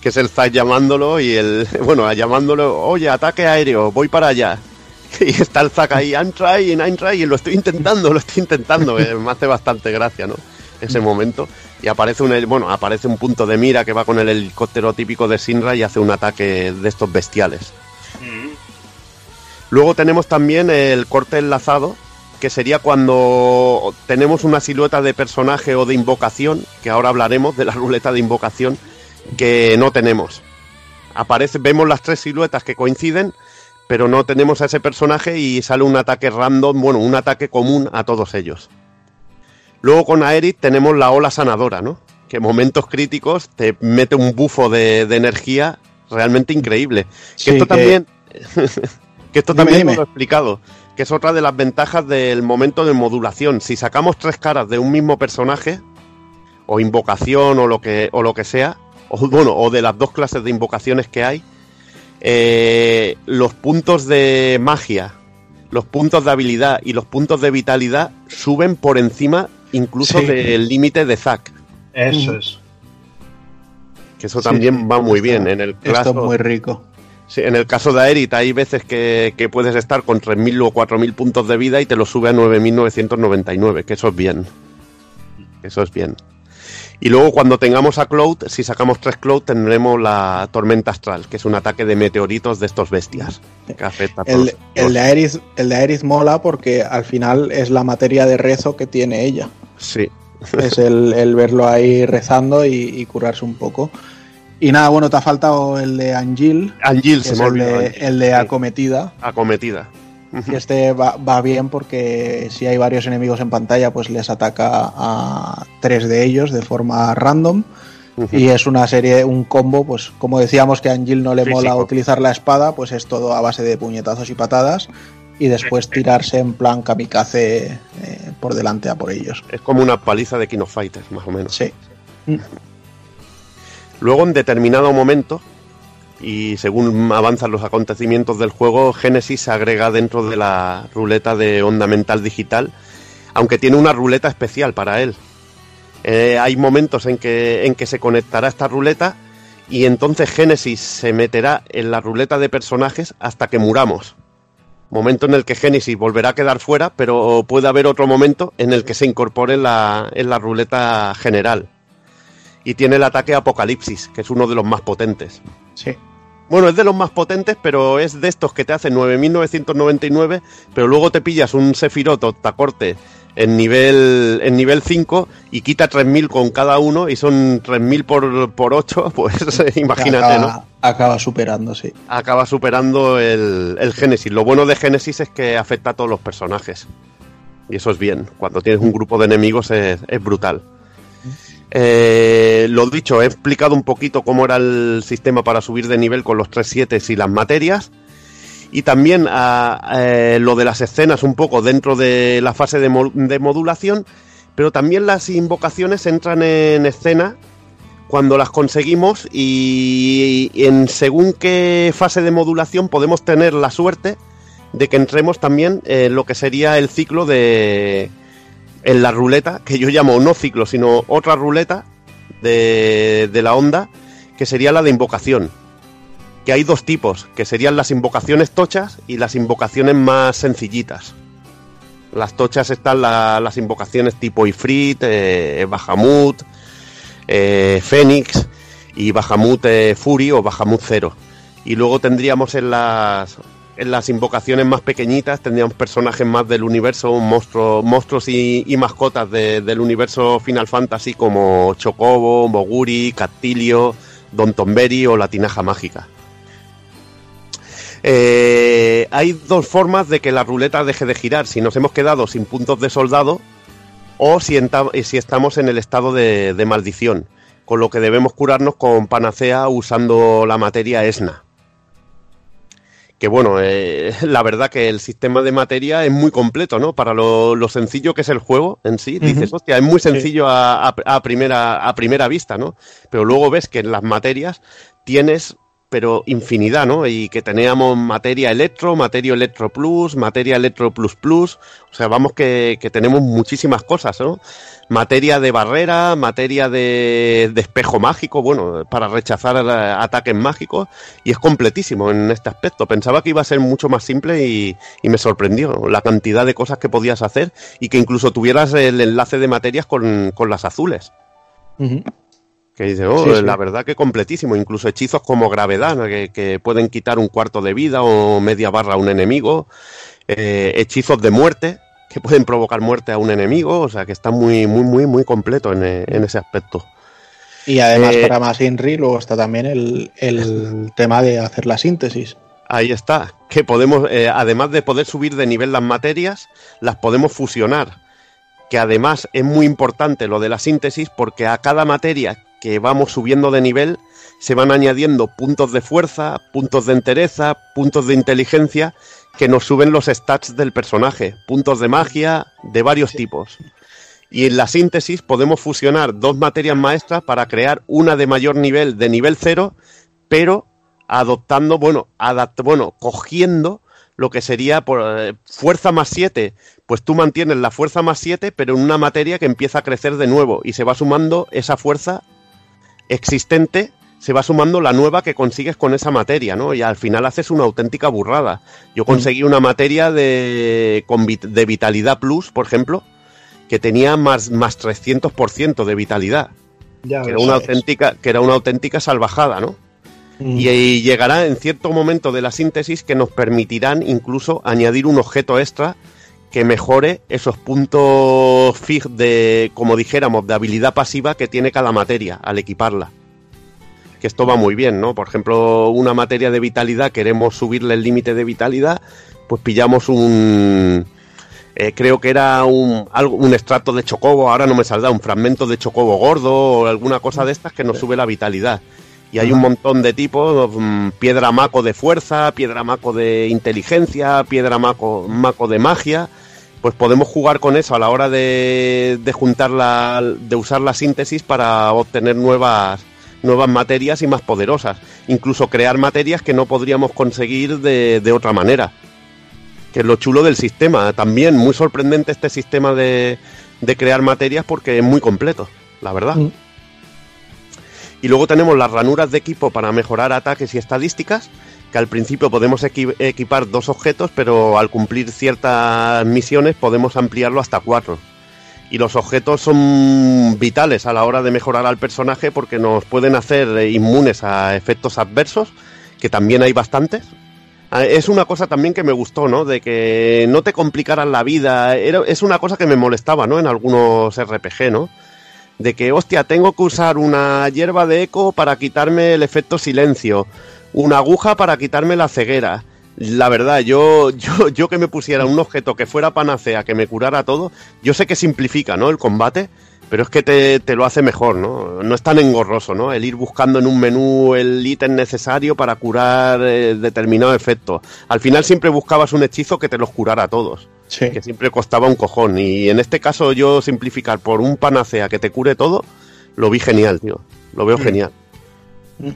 Que es el Zack llamándolo y el. Bueno, llamándolo, oye, ataque aéreo, voy para allá. Y está el Zack ahí, I'm trying, I'm trying, lo estoy intentando, lo estoy intentando. que me hace bastante gracia, ¿no? Ese momento. Y aparece un, bueno, aparece un punto de mira que va con el helicóptero típico de Sinra y hace un ataque de estos bestiales. Mm. Luego tenemos también el corte enlazado, que sería cuando tenemos una silueta de personaje o de invocación, que ahora hablaremos de la ruleta de invocación, que no tenemos. Aparece, vemos las tres siluetas que coinciden, pero no tenemos a ese personaje y sale un ataque random, bueno, un ataque común a todos ellos. Luego con Aerith tenemos la ola sanadora, ¿no? Que en momentos críticos te mete un bufo de, de energía realmente increíble. Que Sí, esto que- también, que esto Dime, también dime. lo he explicado, que es otra de las ventajas del momento de modulación. Si sacamos tres caras de un mismo personaje, o invocación o lo que, o lo que sea, o bueno, o de las dos clases de invocaciones que hay, eh, los puntos de magia, los puntos de habilidad y los puntos de vitalidad suben por encima incluso Sí. del límite de Zack. Eso es. Que eso también sí, va muy bien. En el Esto caso, es muy rico. sí, en el caso de Aerith hay veces que, que puedes estar con 3.000 o 4.000 puntos de vida y te lo sube a 9.999, que eso es bien. Eso es bien. Y luego cuando tengamos a Cloud, si sacamos tres Cloud, tendremos la tormenta astral, que es un ataque de meteoritos de estos bestias. Que afecta a todos. El, el de Aerith, el de Aerith mola porque al final es la materia de rezo que tiene ella. Sí. es el, el verlo ahí rezando y, y curarse un poco. Y nada, bueno, te ha faltado el de Angil, Angil se me el de, el de Sí. acometida. Acometida. Y este va, va bien porque si hay varios enemigos en pantalla, pues les ataca a tres de ellos de forma random. Y es una serie, un combo, pues como decíamos que a Angil no le Físico. mola utilizar la espada, pues es todo a base de puñetazos y patadas. Y después tirarse en plan kamikaze eh, por delante a por ellos. Es como una paliza de King of Fighters, más o menos. Sí. Luego, en determinado momento, y según avanzan los acontecimientos del juego, Genesis se agrega dentro de la ruleta de onda mental digital, aunque tiene una ruleta especial para él. Eh, hay momentos en que, en que se conectará esta ruleta y entonces Genesis se meterá en la ruleta de personajes hasta que muramos. Momento en el que Genesis volverá a quedar fuera, pero puede haber otro momento en el que se incorpore en la, en la ruleta general. Y tiene el ataque Apocalipsis, que es uno de los más potentes. Sí. Bueno, es de los más potentes, pero es de estos que te hacen 9.999, pero luego te pillas un Sephiroth Octacorte en nivel, en nivel 5 y quita 3.000 con cada uno y son 3.000 por, por 8, pues imagínate, acaba, ¿no? Acaba superando, sí. Acaba superando el, el Génesis. Lo bueno de Génesis es que afecta a todos los personajes. Y eso es bien. Cuando tienes un grupo de enemigos es, es brutal. Eh, lo dicho, he explicado un poquito cómo era el sistema para subir de nivel con los 3.7 y las materias. Y también a, eh, lo de las escenas un poco dentro de la fase de, mo- de modulación. Pero también las invocaciones entran en escena cuando las conseguimos y en según qué fase de modulación podemos tener la suerte de que entremos también en lo que sería el ciclo de en la ruleta, que yo llamo no ciclo, sino otra ruleta de, de la onda, que sería la de invocación. Que hay dos tipos, que serían las invocaciones tochas y las invocaciones más sencillitas. Las tochas están la- las invocaciones tipo Ifrit, eh, Bahamut, eh, Fénix y Bahamut eh, Fury o Bahamut Zero. Y luego tendríamos en las, en las invocaciones más pequeñitas, tendríamos personajes más del universo, monstruos, monstruos y, mascotas de- del universo Final Fantasy como Chocobo, Moguri, Castilio, Don Tomberry o la Tinaja Mágica. Eh, hay dos formas de que la ruleta deje de girar. Si nos hemos quedado sin puntos de soldado o si, eh, si estamos en el estado de, de maldición, con lo que debemos curarnos con panacea usando la materia ESNA. Que bueno, eh, la verdad que el sistema de materia es muy completo, ¿no? Para lo, lo sencillo que es el juego en sí, dices, hostia, es muy sencillo a, a- a primera, a primera vista, ¿no? Pero luego ves que en las materias tienes pero infinidad, ¿no? Y que teníamos materia electro, materia electro plus, materia electro plus plus, o sea, vamos que, tenemos muchísimas cosas, ¿no? Materia de barrera, materia de, espejo mágico, bueno, para rechazar ataques mágicos, y es completísimo en este aspecto. Pensaba que iba a ser mucho más simple y, me sorprendió la cantidad de cosas que podías hacer y que incluso tuvieras el enlace de materias con, con las azules. Que dice, oh, Sí, sí. la verdad que completísimo. Incluso hechizos como gravedad, que, que pueden quitar un cuarto de vida o media barra a un enemigo. Eh, hechizos de muerte, que pueden provocar muerte a un enemigo, o sea que está muy, muy, muy, muy completo en, en ese aspecto. Y además, Eh, para más INRI, luego está también el, el tema de hacer la síntesis. Ahí está, que podemos, eh, además de poder subir de nivel las materias, las podemos fusionar. Que además es muy importante lo de la síntesis porque a cada materia que vamos subiendo de nivel se van añadiendo puntos de fuerza, puntos de entereza, puntos de inteligencia que nos suben los stats del personaje, puntos de magia de varios tipos. Y en la síntesis podemos fusionar dos materias maestras para crear una de mayor nivel, de nivel cero, pero adoptando, bueno, adapt bueno, cogiendo lo que sería por eh, fuerza más 7, pues tú mantienes la fuerza más 7, pero en una materia que empieza a crecer de nuevo y se va sumando esa fuerza existente, se va sumando la nueva que consigues con esa materia, ¿no? Y al final haces una auténtica burrada. Yo conseguí una materia de, de vitalidad plus, por ejemplo, que tenía más, más 300% de vitalidad, Ya que era, una sabes. auténtica, que era una auténtica salvajada, ¿no? Mm. Y, y llegará en cierto momento de la síntesis que nos permitirán incluso añadir un objeto extra que mejore esos puntos fij de, como dijéramos, de habilidad pasiva que tiene cada materia al equiparla. Que esto va muy bien, ¿no? Por ejemplo, una materia de vitalidad, queremos subirle el límite de vitalidad, pues pillamos un... eh, creo que era un, algo, un extracto de chocobo, ahora no me saldrá, un fragmento de chocobo gordo o alguna cosa de estas que nos sube la vitalidad. Y hay un montón de tipos, mm, piedra maco de fuerza, piedra maco de inteligencia, piedra maco, maco de magia. Pues podemos jugar con eso a la hora de, de juntar la, de usar la síntesis para obtener nuevas, nuevas materias y más poderosas. Incluso crear materias que no podríamos conseguir de, de otra manera. Que es lo chulo del sistema. También muy sorprendente este sistema de, de crear materias porque es muy completo, la verdad. Mm. Y luego tenemos las ranuras de equipo para mejorar ataques y estadísticas, que al principio podemos equi- equipar dos objetos, pero al cumplir ciertas misiones podemos ampliarlo hasta cuatro. Y los objetos son vitales a la hora de mejorar al personaje porque nos pueden hacer inmunes a efectos adversos, que también hay bastantes. Ah, Es una cosa también que me gustó, ¿no? De que no te complicaran la vida. Era, es una cosa que me molestaba, ¿no? En algunos RPG, ¿no? De que, hostia, tengo que usar una hierba de eco para quitarme el efecto silencio, una aguja para quitarme la ceguera. La verdad, yo, yo, yo que me pusiera un objeto que fuera panacea, que me curara todo, yo sé que simplifica, ¿no? El combate, pero es que te, te lo hace mejor, ¿no? No es tan engorroso, ¿no? El ir buscando en un menú el ítem necesario para curar eh, determinado efecto. Al final siempre buscabas un hechizo que te los curara a todos Sí. que siempre costaba un cojón. Y en este caso yo simplificar por un panacea que te cure todo, lo vi genial, tío. Lo veo genial. Mm.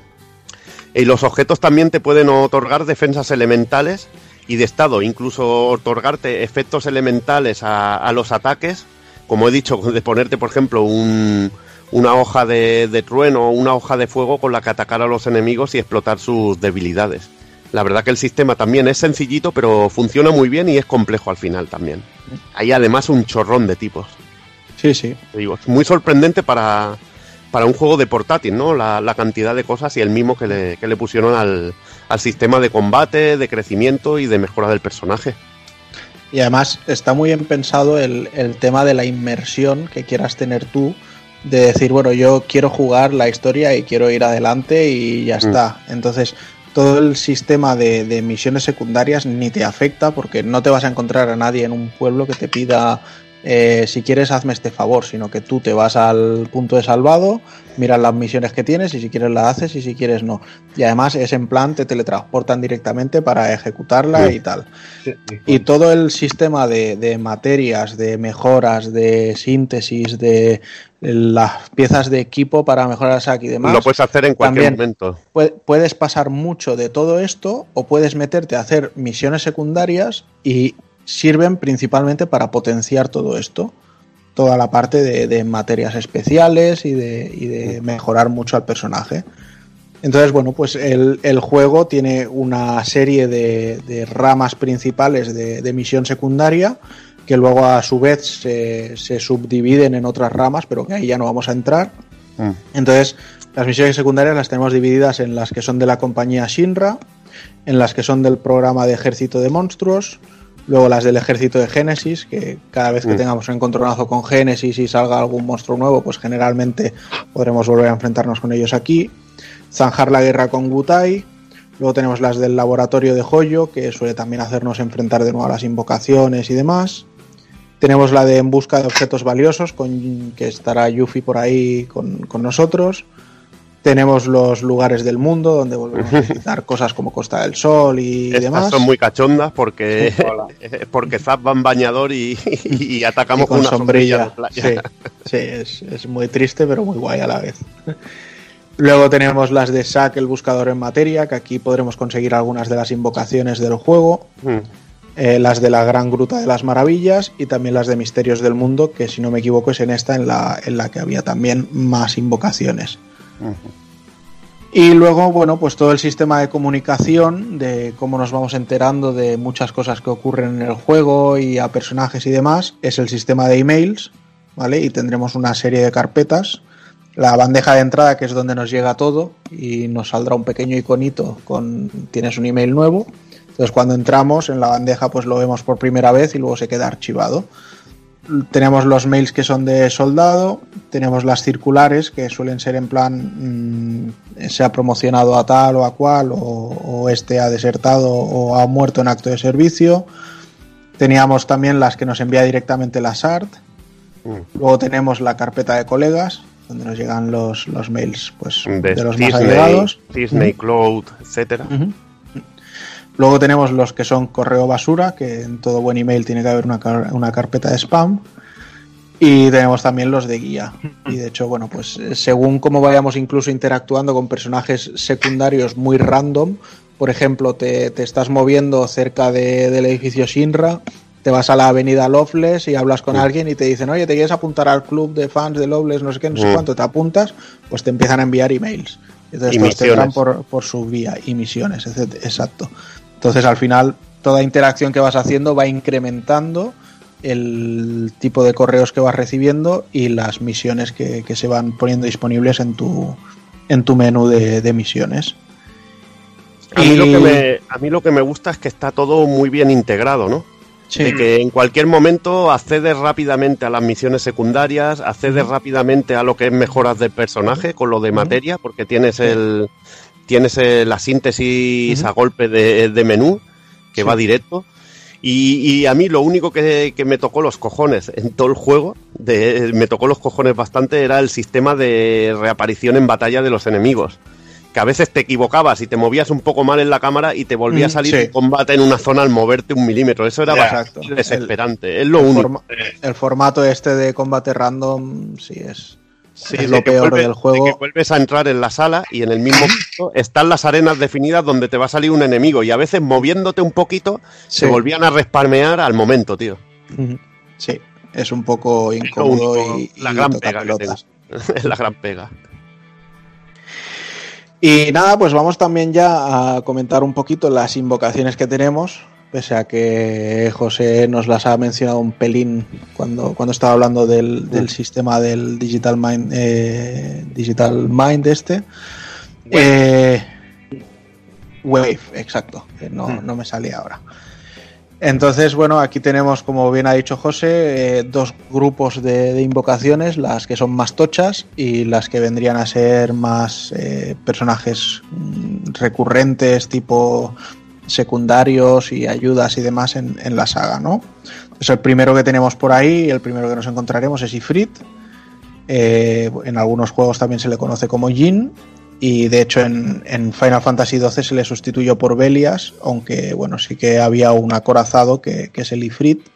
Y los objetos también te pueden otorgar defensas elementales y de estado, incluso otorgarte efectos elementales a, a los ataques, como he dicho, de ponerte, por ejemplo, un, una hoja de, de trueno o una hoja de fuego con la que atacar a los enemigos y explotar sus debilidades. La verdad que el sistema también es sencillito, pero funciona muy bien y es complejo al final también. Hay además un chorrón de tipos. Sí, sí. Te digo, es muy sorprendente para, para un juego de portátil, ¿no? La, la cantidad de cosas y el mismo que le, que le pusieron al, al sistema de combate, de crecimiento y de mejora del personaje. Y además está muy bien pensado el, el tema de la inmersión que quieras tener tú, de decir, bueno, yo quiero jugar la historia y quiero ir adelante y ya Mm. está. Entonces, todo el sistema de, de misiones secundarias ni te afecta porque no te vas a encontrar a nadie en un pueblo que te pida, eh, si quieres, hazme este favor, sino que tú te vas al punto de salvado, miras las misiones que tienes y si quieres las haces y si quieres no. Y además es en plan, te teletransportan directamente para ejecutarla Sí. y tal. Y todo el sistema de, de materias, de mejoras, de síntesis, de las piezas de equipo para mejorar el saque y demás, Lo puedes hacer en cualquier también. momento. pue- puedes pasar mucho de todo esto o puedes meterte a hacer misiones secundarias y sirven principalmente para potenciar todo esto. Toda la parte de, de materias especiales y de, y de mejorar mucho al personaje. Entonces, bueno, pues el, el juego tiene una serie de, de ramas principales de, de misión secundaria que luego a su vez se, se subdividen en otras ramas, pero que ahí ya no vamos a entrar. Mm. Entonces, las misiones secundarias las tenemos divididas en las que son de la compañía Shinra, en las que son del programa de ejército de monstruos, Luego las del ejército de Génesis, que cada vez que Mm. tengamos un encontronazo con Génesis y salga algún monstruo nuevo, pues generalmente podremos volver a enfrentarnos con ellos aquí. Zanjar la guerra con Gutai. Luego tenemos las del laboratorio de Joyo, que suele también hacernos enfrentar de nuevo a las invocaciones y demás. Tenemos la de En busca de objetos valiosos, con, que estará Yuffie por ahí con, con nosotros. Tenemos los lugares del mundo, donde volvemos a visitar cosas como Costa del Sol y Estas demás. son muy cachondas porque, porque Zap va en bañador y, atacamos con con una sombrilla, sombrilla. de playa. Sí, sí, es, es muy triste, pero muy guay a la vez. Luego tenemos las de Sack, el buscador en materia, que aquí podremos conseguir algunas de las invocaciones del juego. Mm. Eh, las de la Gran Gruta de las Maravillas y también las de Misterios del Mundo, que si no me equivoco es en esta en la, en la que había también más invocaciones. Y luego, bueno, pues todo el sistema de comunicación, de cómo nos vamos enterando de muchas cosas que ocurren en el juego y a personajes y demás, es el sistema de emails, ¿vale? Y tendremos una serie de carpetas. La bandeja de entrada, que es donde nos llega todo, y nos saldrá un pequeño iconito con tienes un email nuevo. Entonces cuando entramos en la bandeja pues lo vemos por primera vez y luego se queda archivado. Tenemos los mails que son de soldado, tenemos las circulares que suelen ser en plan mm, se ha promocionado a tal o a cual o, o este ha desertado o ha muerto en acto de servicio. Teníamos también las que nos envía directamente la SART. Mm. Luego tenemos la carpeta de colegas donde nos llegan los, los mails pues, De, de los más allegados. Disney. Cloud, etcétera. Luego tenemos los que son correo basura, que en todo buen email tiene que haber una, car- una carpeta de spam. Y tenemos también los de guía. Y de hecho, bueno, pues eh, según cómo vayamos incluso interactuando con personajes secundarios muy random, por ejemplo, te, te estás moviendo cerca de- del edificio Shinra, te vas a la avenida Loveless y hablas con alguien y te dicen, oye, ¿te quieres apuntar al club de fans de Loveless? No sé qué, no sé Mm. cuánto, te apuntas, pues te empiezan a enviar emails. Entonces Y te por, por su vía y misiones, etc. Exacto. Entonces al final toda interacción que vas haciendo va incrementando el tipo de correos que vas recibiendo y las misiones que, que se van poniendo disponibles en tu, en tu menú de, de misiones. A mí, lo que me, a mí lo que me gusta es que está todo muy bien integrado, ¿no? Sí. De que en cualquier momento accedes rápidamente a las misiones secundarias, accedes rápidamente a lo que es mejoras del personaje con lo de materia, porque tienes el tienes eh, la síntesis a golpe de, de menú, que Sí. va directo. Y, y a mí lo único que, que me tocó los cojones en todo el juego, de, me tocó los cojones bastante, era el sistema de reaparición en batalla de los enemigos. Que a veces te equivocabas y te movías un poco mal en la cámara y te volvía a salir sí. un combate en una zona al moverte un milímetro. Eso era bastante desesperante. es lo único. forma- el formato este de combate random sí es, Sí, es lo peor vuelve- del de juego. que vuelves a entrar en la sala y en el mismo punto están las arenas definidas donde te va a salir un enemigo y a veces moviéndote un poquito Sí. se volvían a respalmear al momento, tío. Sí, es un poco incómodo único, y, la y gran pega que tengo. es la gran pega. Y nada, pues vamos también ya a comentar un poquito las invocaciones que tenemos, pese a que José nos las ha mencionado un pelín cuando, cuando estaba hablando del, del sistema del Digital Mind, eh, Digital Mind este. Eh, Wave, exacto, que no, no me salía ahora. Entonces, bueno, aquí tenemos, como bien ha dicho José, eh, dos grupos de, de invocaciones, las que son más tochas y las que vendrían a ser más eh, personajes mm, recurrentes, tipo secundarios y ayudas y demás en, en la saga, ¿no? Entonces, el primero que tenemos por ahí, el primero que nos encontraremos es Ifrit. Eh, en algunos juegos también se le conoce como Jin. Y de hecho en, Final Fantasy XII se le sustituyó por Belias, aunque bueno, sí que había un acorazado que, es el Ifrit.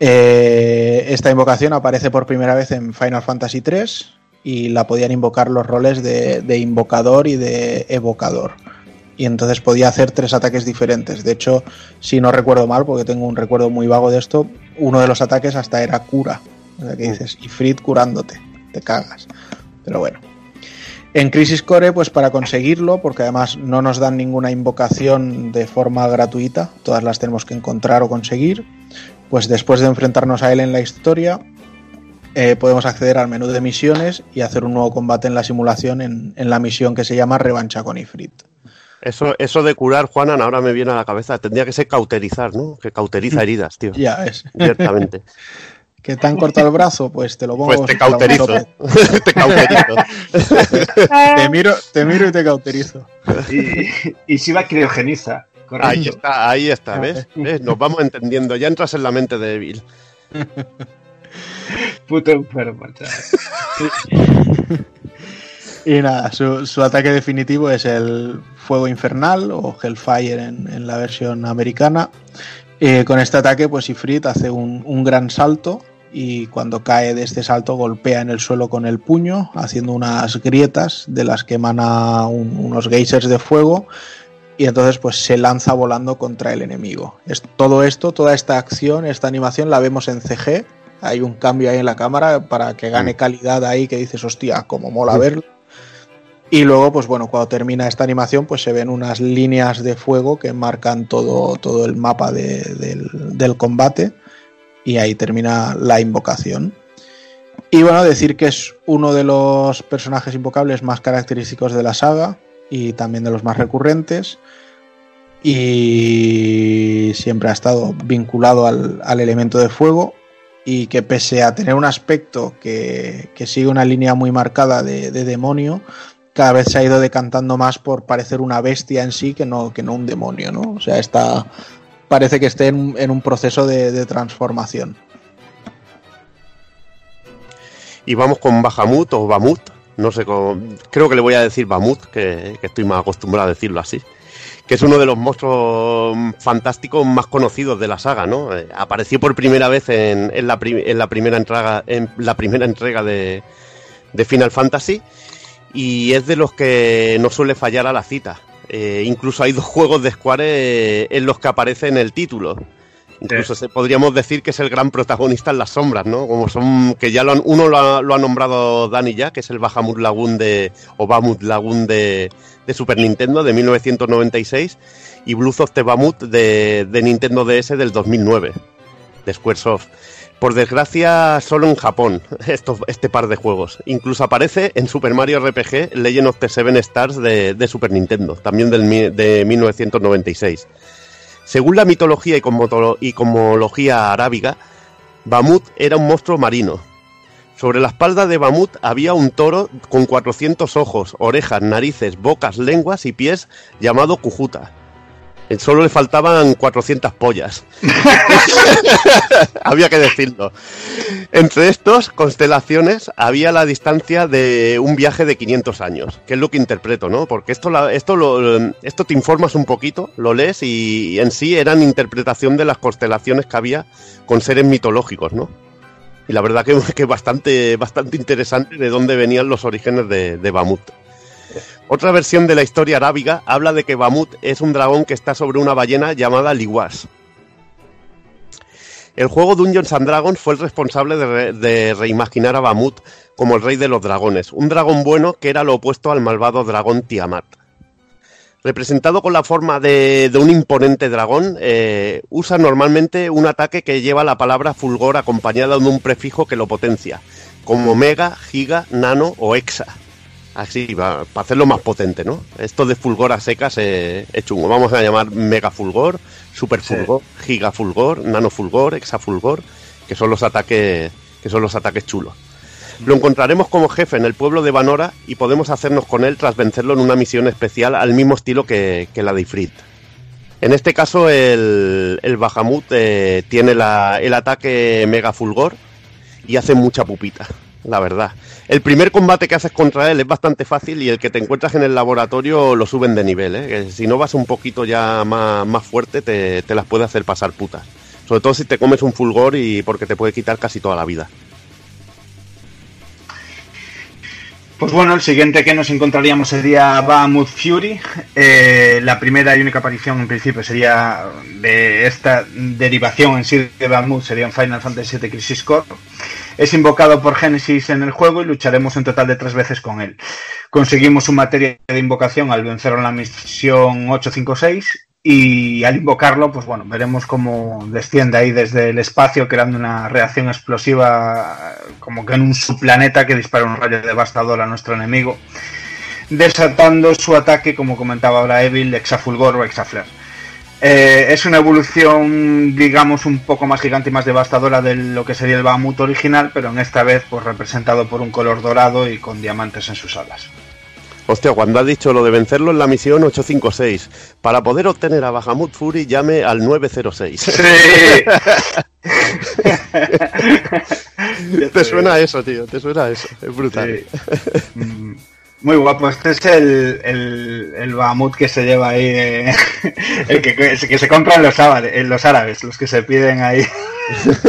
Eh, esta invocación aparece por primera vez en Final Fantasy III y la podían invocar los roles de invocador y de evocador. Y entonces podía hacer tres ataques diferentes. De hecho, si no recuerdo mal, porque tengo un recuerdo muy vago de esto, uno de los ataques hasta era cura. O sea que dices, Ifrit curándote, te cagas. Pero bueno. En Crisis Core, pues para conseguirlo, porque además no nos dan ninguna invocación de forma gratuita, todas las tenemos que encontrar o conseguir, pues después de enfrentarnos a él en la historia, eh, podemos acceder al menú de misiones y hacer un nuevo combate en la simulación en, en la misión que se llama Revancha con Ifrit. Eso, eso de curar, Juanan, ahora me viene a la cabeza. Tendría que ser cauterizar, ¿no? Que cauteriza heridas, tío. Ya es. Directamente. ¿Que te han cortado el brazo? Pues te lo pongo. Pues te cauterizo. te cauterizo. Te miro, te miro y te cauterizo. Y, y si va criogeniza. Correcto. Ahí está, ahí está, ¿ves? ¿Ves? Nos vamos entendiendo. Ya entras en la mente de Bill. Puto enfermo, chaval. Y nada, su, su ataque definitivo es el fuego infernal o Hellfire en, en la versión americana. Eh, con este ataque, pues Ifrit hace un, un gran salto y cuando cae de este salto golpea en el suelo con el puño, haciendo unas grietas de las que emana un- unos geysers de fuego y entonces pues se lanza volando contra el enemigo. Es, todo esto, toda esta acción, esta animación la vemos en CG. Hay un cambio ahí en la cámara para que gane calidad ahí que dices, hostia, como mola verlo. Y luego, pues bueno, cuando termina esta animación, pues se ven unas líneas de fuego que marcan todo, todo el mapa de- del, del combate. Y ahí termina la invocación. Y bueno, decir que es uno de los personajes invocables más característicos de la saga y también de los más recurrentes. Y siempre ha estado vinculado al, al elemento de fuego. Y que pese a tener un aspecto que, que sigue una línea muy marcada de demonio, cada vez se ha ido decantando más por parecer una bestia en sí que no, que no un demonio, ¿no? O sea, está. Parece que esté en, en un proceso de, de transformación. Y vamos con Bahamut o Bamut. No sé cómo. Creo que le voy a decir Bamut, que, que estoy más acostumbrado a decirlo así. Que es uno de los monstruos fantásticos más conocidos de la saga, ¿no? Eh, apareció por primera vez en, en la, en la primera entrega, en la primera entrega de, de Final Fantasy. Y es de los que no suele fallar a la cita. Eh, incluso hay dos juegos de Square eh, en los que aparece en el título. Incluso se, podríamos decir que es el gran protagonista en las sombras, ¿no? Como son, que ya lo han- uno lo ha, lo ha nombrado Dani ya, que es el Bahamut Lagoon de, o Bamut Lagoon de, de Super Nintendo de 1996, y Blues of the Bamut de, de Nintendo DS del 2009, de Squaresoft. Por desgracia, solo en Japón, este par de juegos. Incluso aparece en Super Mario RPG Legend of the Seven Stars de, Super Nintendo, también del, de 1996. Según la mitología y, cosmoto- y cosmología arábiga, Bamut era un monstruo marino. Sobre la espalda de Bamut había un toro con 400 ojos, orejas, narices, bocas, lenguas y pies llamado Cujuta. Eh, Solo le faltaban 400 pollas. había que decirlo. Entre estos constelaciones había la distancia de un viaje de 500 años, que es lo que interpreto, ¿no? Porque esto, la- esto, lo, esto te informas un poquito, lo lees y en sí eran interpretación de las constelaciones que había con seres mitológicos, ¿no? Y la verdad que, que bastante, bastante interesante de dónde venían los orígenes de, de Bamut. Otra versión de la historia arábiga habla de que Bamut es un dragón que está sobre una ballena llamada Liwas. El juego Dungeons and Dragons fue el responsable de, re- de reimaginar a Bamut como el rey de los dragones, un dragón bueno que era lo opuesto al malvado dragón Tiamat. Representado con la forma de, de un imponente dragón, eh, usa normalmente un ataque que lleva la palabra fulgor acompañada de un prefijo que lo potencia, como mega, giga, nano o hexa. Así, va, para hacerlo más potente, ¿no? Esto de fulgor a secas eh, es chungo. Vamos a llamar mega fulgor, super fulgor, giga fulgor, nano fulgor, hexa fulgor, que son los ataques, que son los ataques chulos. Lo encontraremos como jefe en el pueblo de Vanora y podemos hacernos con él tras vencerlo en una misión especial al mismo estilo que, que la de Ifrit. En este caso, el, el Bahamut eh, tiene la- el ataque Mega Fulgor y hace mucha pupita, la verdad. El primer combate que haces contra él es bastante fácil y el que te encuentras en el laboratorio lo suben de nivel. ¿eh? Si no vas un poquito ya más, más fuerte, te, te las puede hacer pasar putas. Sobre todo si te comes un fulgor y porque te puede quitar casi toda la vida. Pues bueno, el siguiente que nos encontraríamos sería Bahamut Fury. Eh, la primera y única aparición en principio sería de esta derivación en sí de Bahamut, sería en Final Fantasy VII Crisis Core. Es invocado por Genesis en el juego y lucharemos un total de tres veces con él. Conseguimos su materia de invocación al vencerlo en la misión 856 y al invocarlo, pues bueno, veremos cómo desciende ahí desde el espacio creando una reacción explosiva como que en un subplaneta que dispara un rayo devastador a nuestro enemigo. desatando su ataque, como comentaba ahora Evil, Exafulgor o Exaflare. Eh, es una evolución, digamos, un poco más gigante y más devastadora de lo que sería el Bahamut original, pero en esta vez pues representado por un color dorado y con diamantes en sus alas. Hostia, cuando has dicho lo de vencerlo en la misión 856, para poder obtener a Bahamut Fury llame al 906. Sí. te suena a eso, tío, te suena a eso. Es brutal. Sí. Mm, Muy guapo, este es el, el, el Bahamut que se lleva ahí, eh, el que, que se compran los árabes, los árabes, los que se piden ahí.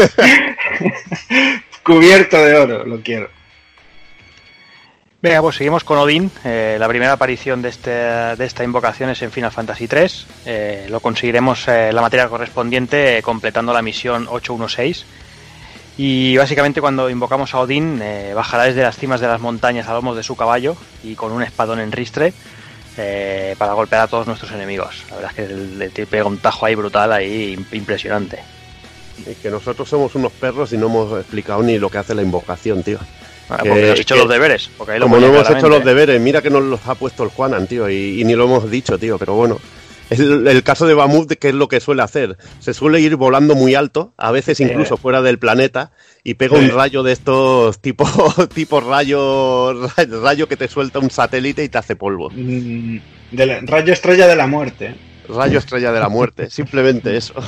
Cubierto de oro, lo quiero. Venga, pues seguimos con Odín. Eh, la primera aparición de, este, de esta invocación es en Final Fantasy III. Eh, lo conseguiremos eh, la materia correspondiente eh, completando la misión 816. Y básicamente cuando invocamos a Odín, bajará desde las cimas de las montañas a lomos de su caballo y con un espadón en ristre para golpear a todos nuestros enemigos. La verdad es que el tío pega un tajo ahí brutal, ahí imp- impresionante. Es que nosotros somos unos perros y no hemos explicado ni lo que hace la invocación, tío. Ah, Que- porque nos he hecho que- los deberes. Porque ahí lo Como no hemos hecho los deberes, mira que nos los ha puesto el Juanan, tío, y, y ni lo hemos dicho, tío, pero bueno. El, el caso de Bamut, que es lo que suele hacer? Se suele ir volando muy alto, a veces incluso fuera del planeta, y pega un rayo de estos tipo, tipo rayo, rayo que te suelta un satélite y te hace polvo. Mm, de la- rayo estrella de la muerte. Rayo estrella de la muerte, simplemente eso.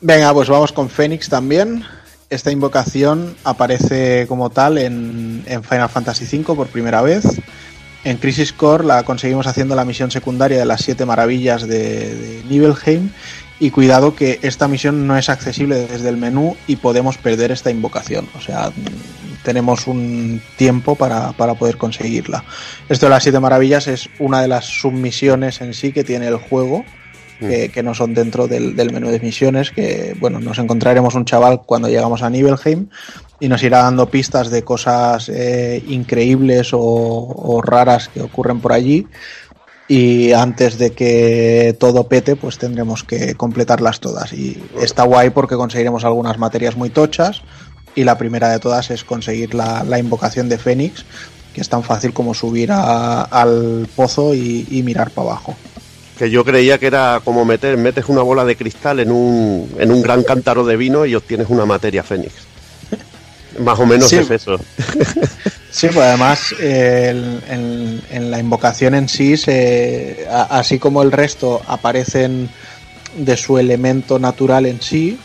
Venga, pues vamos con Fénix también. Esta invocación aparece como tal en, en Final Fantasy V por primera vez. En Crisis Core la conseguimos haciendo la misión secundaria de las siete maravillas de, Nibelheim. Y cuidado que esta misión no es accesible desde el menú y podemos perder esta invocación. O sea, tenemos un tiempo para, para poder conseguirla. Esto de las siete maravillas es una de las submisiones en sí que tiene el juego que, no son dentro del, menú de misiones, que bueno, nos encontraremos un chaval cuando llegamos a Nibelheim y nos irá dando pistas de cosas eh, increíbles o, raras que ocurren por allí. Y antes de que todo pete pues tendremos que completarlas todas. Y está guay porque conseguiremos algunas materias muy tochas y la primera de todas es conseguir la, invocación de Fénix que es tan fácil como subir al pozo y mirar para abajo. Que yo creía que era como meter, metes una bola de cristal en un, en un gran cántaro de vino y obtienes una materia fénix. Más o menos Sí. es eso. Sí, pues además eh, el- en, en la invocación en sí, se- a- así como el resto aparecen de su elemento natural en sí,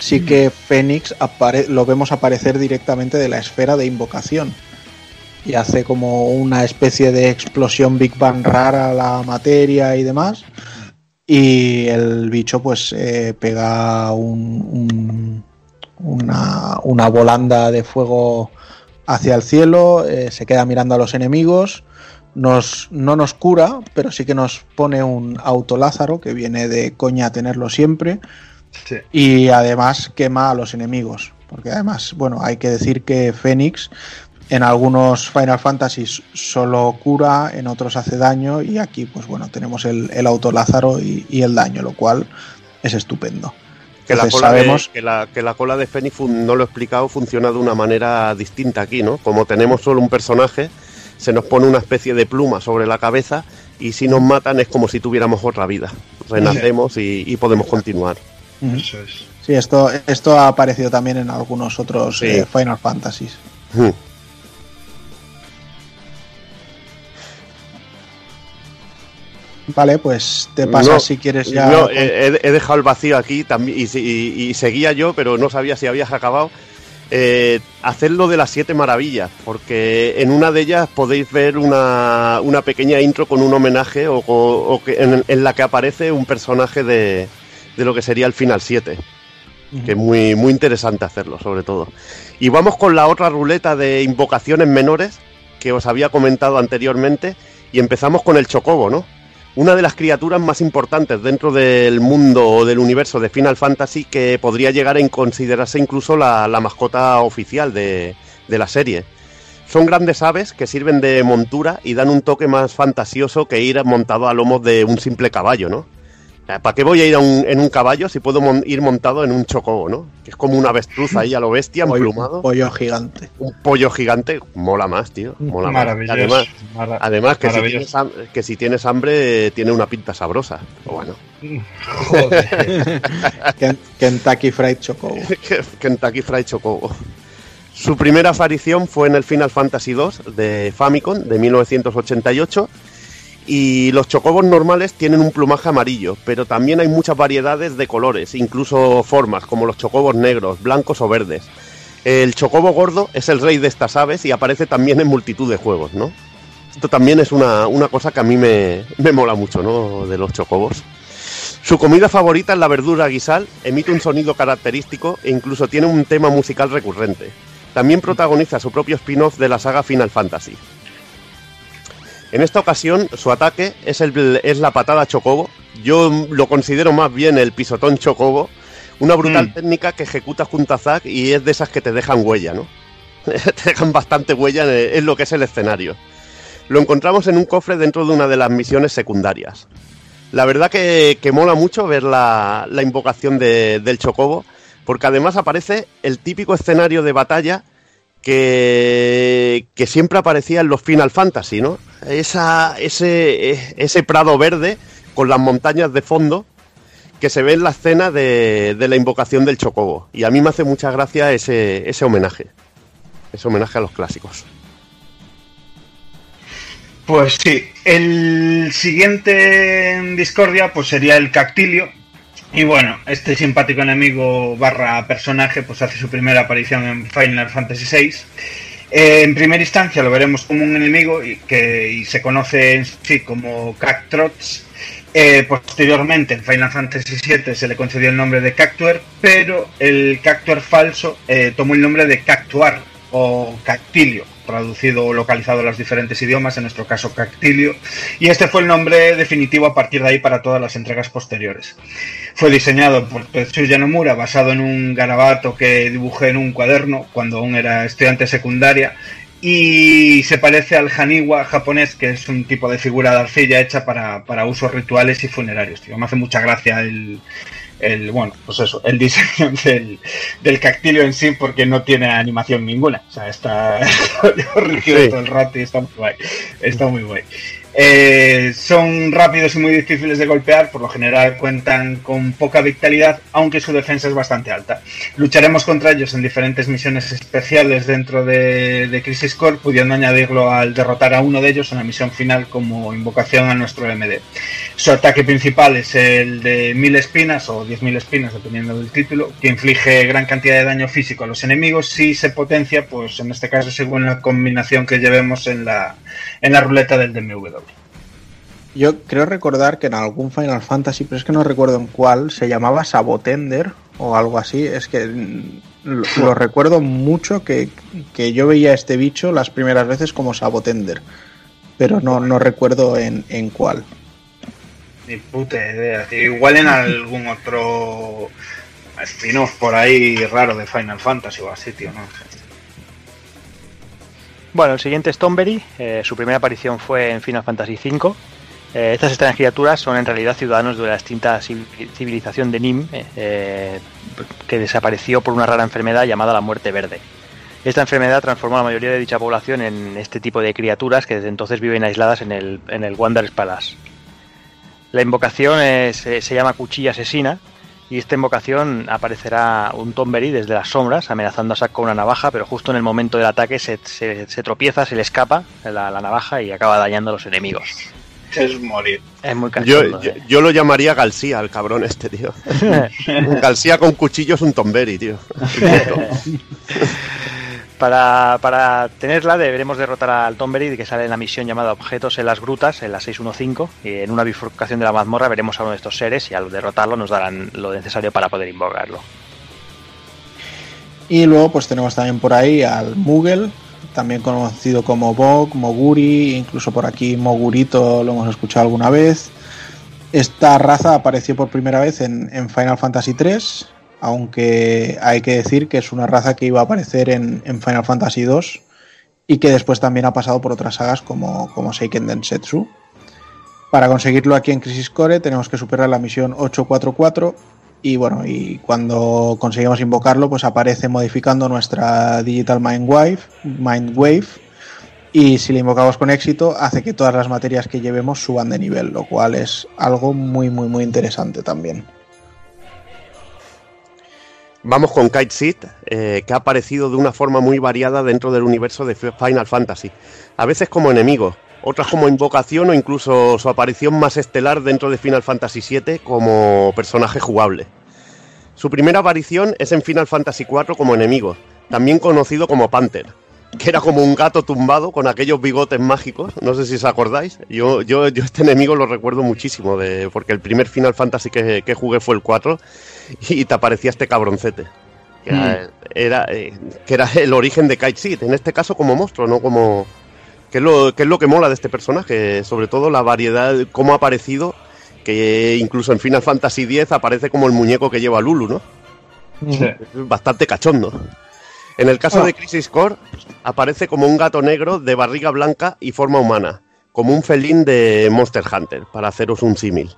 sí que Fénix apare- lo vemos aparecer directamente de la esfera de invocación. Y hace como una especie de explosión Big Bang rara a la materia y demás. Y el bicho pues eh, pega un- un- una, una volanda de fuego hacia el cielo, eh, se queda mirando a los enemigos, nos, no nos cura, pero sí que nos pone un autolázaro, que viene de coña tenerlo siempre, Sí. y además quema a los enemigos. Porque además, bueno, hay que decir que Fénix en algunos Final Fantasy solo cura, en otros hace daño, y aquí, pues bueno, tenemos el, el autolázaro y, y el daño, lo cual es estupendo. Que la, cola sabemos- de, que, la, que la cola de Fénix, no lo he explicado, funciona de una manera distinta aquí, ¿no? Como tenemos solo un personaje, se nos pone una especie de pluma sobre la cabeza y si nos matan es como si tuviéramos otra vida. Renacemos y, y podemos continuar. Ujú. Eso es. Sí, esto, esto ha aparecido también en algunos otros Sí. eh, Final Fantasies. Vale, pues te pasas No, si quieres ya. he, he dejado el vacío aquí también y, se- y- y seguía yo, pero no sabía si habías acabado. Eh, hacerlo de las siete maravillas, porque en una de ellas podéis ver una, una pequeña intro con un homenaje o, o- o que, en, en la que aparece un personaje de, de lo que sería el Final 7, que es muy, muy interesante hacerlo, sobre todo. Y vamos con la otra ruleta de invocaciones menores que os había comentado anteriormente, y empezamos con el Chocobo, ¿no? Una de las criaturas más importantes dentro del mundo o del universo de Final Fantasy que podría llegar a considerarse incluso la, mascota oficial de, de la serie. Son grandes aves que sirven de montura y dan un toque más fantasioso que ir montado a lomos de un simple caballo, ¿no? ¿Para qué voy a ir a un- en un caballo si puedo mon- ir montado en un chocobo, no? Que es como una avestruz ahí a lo bestia, emplumado. pollo gigante. Un pollo gigante, mola más, tío. Mola más. Maravilloso. Además, Mara- además que, si maravilloso. tienes, ham- que si tienes hambre, tiene una pinta sabrosa. Pero bueno, Joder. Ken- Kentucky Fried Chocobo. Kentucky Fried Chocobo. Su primera aparición fue en el Final Fantasy II de Famicom de 1988 y los chocobos normales tienen un plumaje amarillo, pero también hay muchas variedades de colores, incluso formas, como los chocobos negros, blancos o verdes. El chocobo gordo es el rey de estas aves y aparece también en multitud de juegos, ¿no? Esto también es una, una cosa que a mí me, me mola mucho, ¿no? De los chocobos. Su comida favorita es la verdura guisal, emite un sonido característico e incluso tiene un tema musical recurrente. También protagoniza su propio spin-off de la saga Final Fantasy. En esta ocasión, su ataque es, el- es la patada chocobo. Yo lo considero más bien el pisotón chocobo. Una brutal Mm. técnica que ejecuta junto a Zack y es de esas que te dejan huella, ¿no? te dejan bastante huella en, en lo que es el escenario. Lo encontramos en un cofre dentro de una de las misiones secundarias. La verdad que, que mola mucho ver la, la invocación de- del chocobo, porque además aparece el típico escenario de batalla que, que siempre aparecía en los Final Fantasy, ¿no? Esa, ese, ese prado verde con las montañas de fondo que se ve en la escena de, de la invocación del chocobo. Y a mí me hace mucha gracia ese, ese homenaje, ese homenaje a los clásicos. Pues sí, el siguiente en Discordia pues sería el Cactilio. Y bueno, este simpático enemigo barra personaje pues hace su primera aparición en Final Fantasy VI. Eh, en primera instancia lo veremos como un enemigo y que se conoce en sí como Cactrots. Eh, posteriormente en Final Fantasy VII se le concedió el nombre de Cactuar, pero el Cactuar falso eh, tomó el nombre de Cactuar o Cactilio, traducido o localizado en los diferentes idiomas, en nuestro caso Cactilio, y este fue el nombre definitivo a partir de ahí para todas las entregas posteriores. Fue diseñado por Tetsuya Nomura basado en un garabato que dibujé en un cuaderno cuando aún era estudiante secundaria y se parece al Haniwa japonés, que es un tipo de figura de arcilla hecha para, para usos rituales y funerarios. Tío. Me hace mucha gracia el, el bueno, pues eso, el diseño del, del cactilio en sí, porque no tiene animación ninguna. O sea, está rígido Sí. todo el rato y está muy guay. Está muy guay. Eh, son rápidos y muy difíciles de golpear, por lo general cuentan con poca vitalidad, aunque su defensa es bastante alta. Lucharemos contra ellos en diferentes misiones especiales dentro de, Crisis Core, pudiendo añadirlo al derrotar a uno de ellos en la misión final como invocación a nuestro MD. Su ataque principal es el de mil espinas o 10.000 espinas, dependiendo del título, que inflige gran cantidad de daño físico a los enemigos si se potencia, pues en este caso según la combinación que llevemos en la, en la ruleta del DMW. Yo creo recordar que en algún Final Fantasy, pero es que no recuerdo en cuál, se llamaba Sabotender o algo así. Es que lo, lo recuerdo mucho que, que yo veía a este bicho las primeras veces como Sabotender, pero no, no recuerdo en, en cuál. Ni puta idea. Igual en algún otro spin-off por ahí raro de Final Fantasy o así, tío, no sé. Bueno, el siguiente es Tomberry. eh, su primera aparición fue en Final Fantasy V. Eh, estas extrañas criaturas son en realidad ciudadanos de la extinta civil- civilización de Nim, eh, eh, que desapareció por una rara enfermedad llamada la muerte verde. Esta enfermedad transformó a la mayoría de dicha población en este tipo de criaturas que desde entonces viven aisladas en el, en el Wanderers Palace. La invocación se llama Cuchilla Asesina y esta invocación aparecerá un Tomberry desde las sombras amenazando a Zack con una navaja, pero justo en el momento del ataque se, tropieza, se le escapa la navaja y acaba dañando a los enemigos. Es morir. Es muy Yo, cachondo. yo, eh. yo lo llamaría Galsía, al cabrón este, tío. Un Galsía con cuchillo es un Tomberi, tío. Para, para tenerla deberemos derrotar al Tomberry que sale en la misión llamada Objetos en las Grutas, en la 615, y en una bifurcación de la mazmorra veremos a uno de estos seres y al derrotarlo nos darán lo necesario para poder invocarlo. Y luego pues tenemos también por ahí al Moogle, también conocido como Bog, Moguri, incluso por aquí Mogurito lo hemos escuchado alguna vez. Esta raza apareció por primera vez en, Final Fantasy III, aunque hay que decir que es una raza que iba a aparecer en, en Final Fantasy II y que después también ha pasado por otras sagas como, como Seiken Densetsu. Para conseguirlo aquí en Crisis Core tenemos que superar la misión 844 y bueno, y cuando conseguimos invocarlo pues aparece modificando nuestra Digital Mind Wave, Mind Wave y si la invocamos con éxito hace que todas las materias que llevemos suban de nivel, lo cual es algo muy muy muy interesante también. Vamos con Kite Seed, eh, que ha aparecido de una forma muy variada dentro del universo de Final Fantasy. A veces como enemigo, otras como invocación o incluso su aparición más estelar dentro de Final Fantasy VII como personaje jugable. Su primera aparición es en Final Fantasy IV como enemigo, también conocido como Panther, que era como un gato tumbado con aquellos bigotes mágicos, no sé si os acordáis. Yo, yo, yo este enemigo lo recuerdo muchísimo, de, porque el primer Final Fantasy que, que jugué fue el 4 y te aparecía este cabroncete. Que era, era, eh, que era el origen de Kite Seed, en este caso como monstruo, no como... Que es, lo, que es lo que mola de este personaje, sobre todo la variedad, cómo ha aparecido, que incluso en Final Fantasy X aparece como el muñeco que lleva Lulu, ¿no? Sí. Es bastante cachondo. En el caso de Crisis Core, aparece como un gato negro de barriga blanca y forma humana, como un felín de Monster Hunter, para haceros un símil.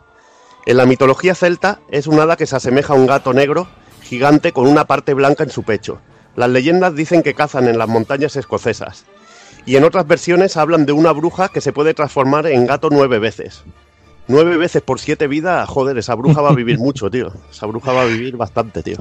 En la mitología celta es un hada que se asemeja a un gato negro gigante con una parte blanca en su pecho. Las leyendas dicen que cazan en las montañas escocesas. Y en otras versiones hablan de una bruja que se puede transformar en gato nueve veces. Nueve veces por siete vidas, joder, esa bruja va a vivir mucho, tío. Esa bruja va a vivir bastante, tío.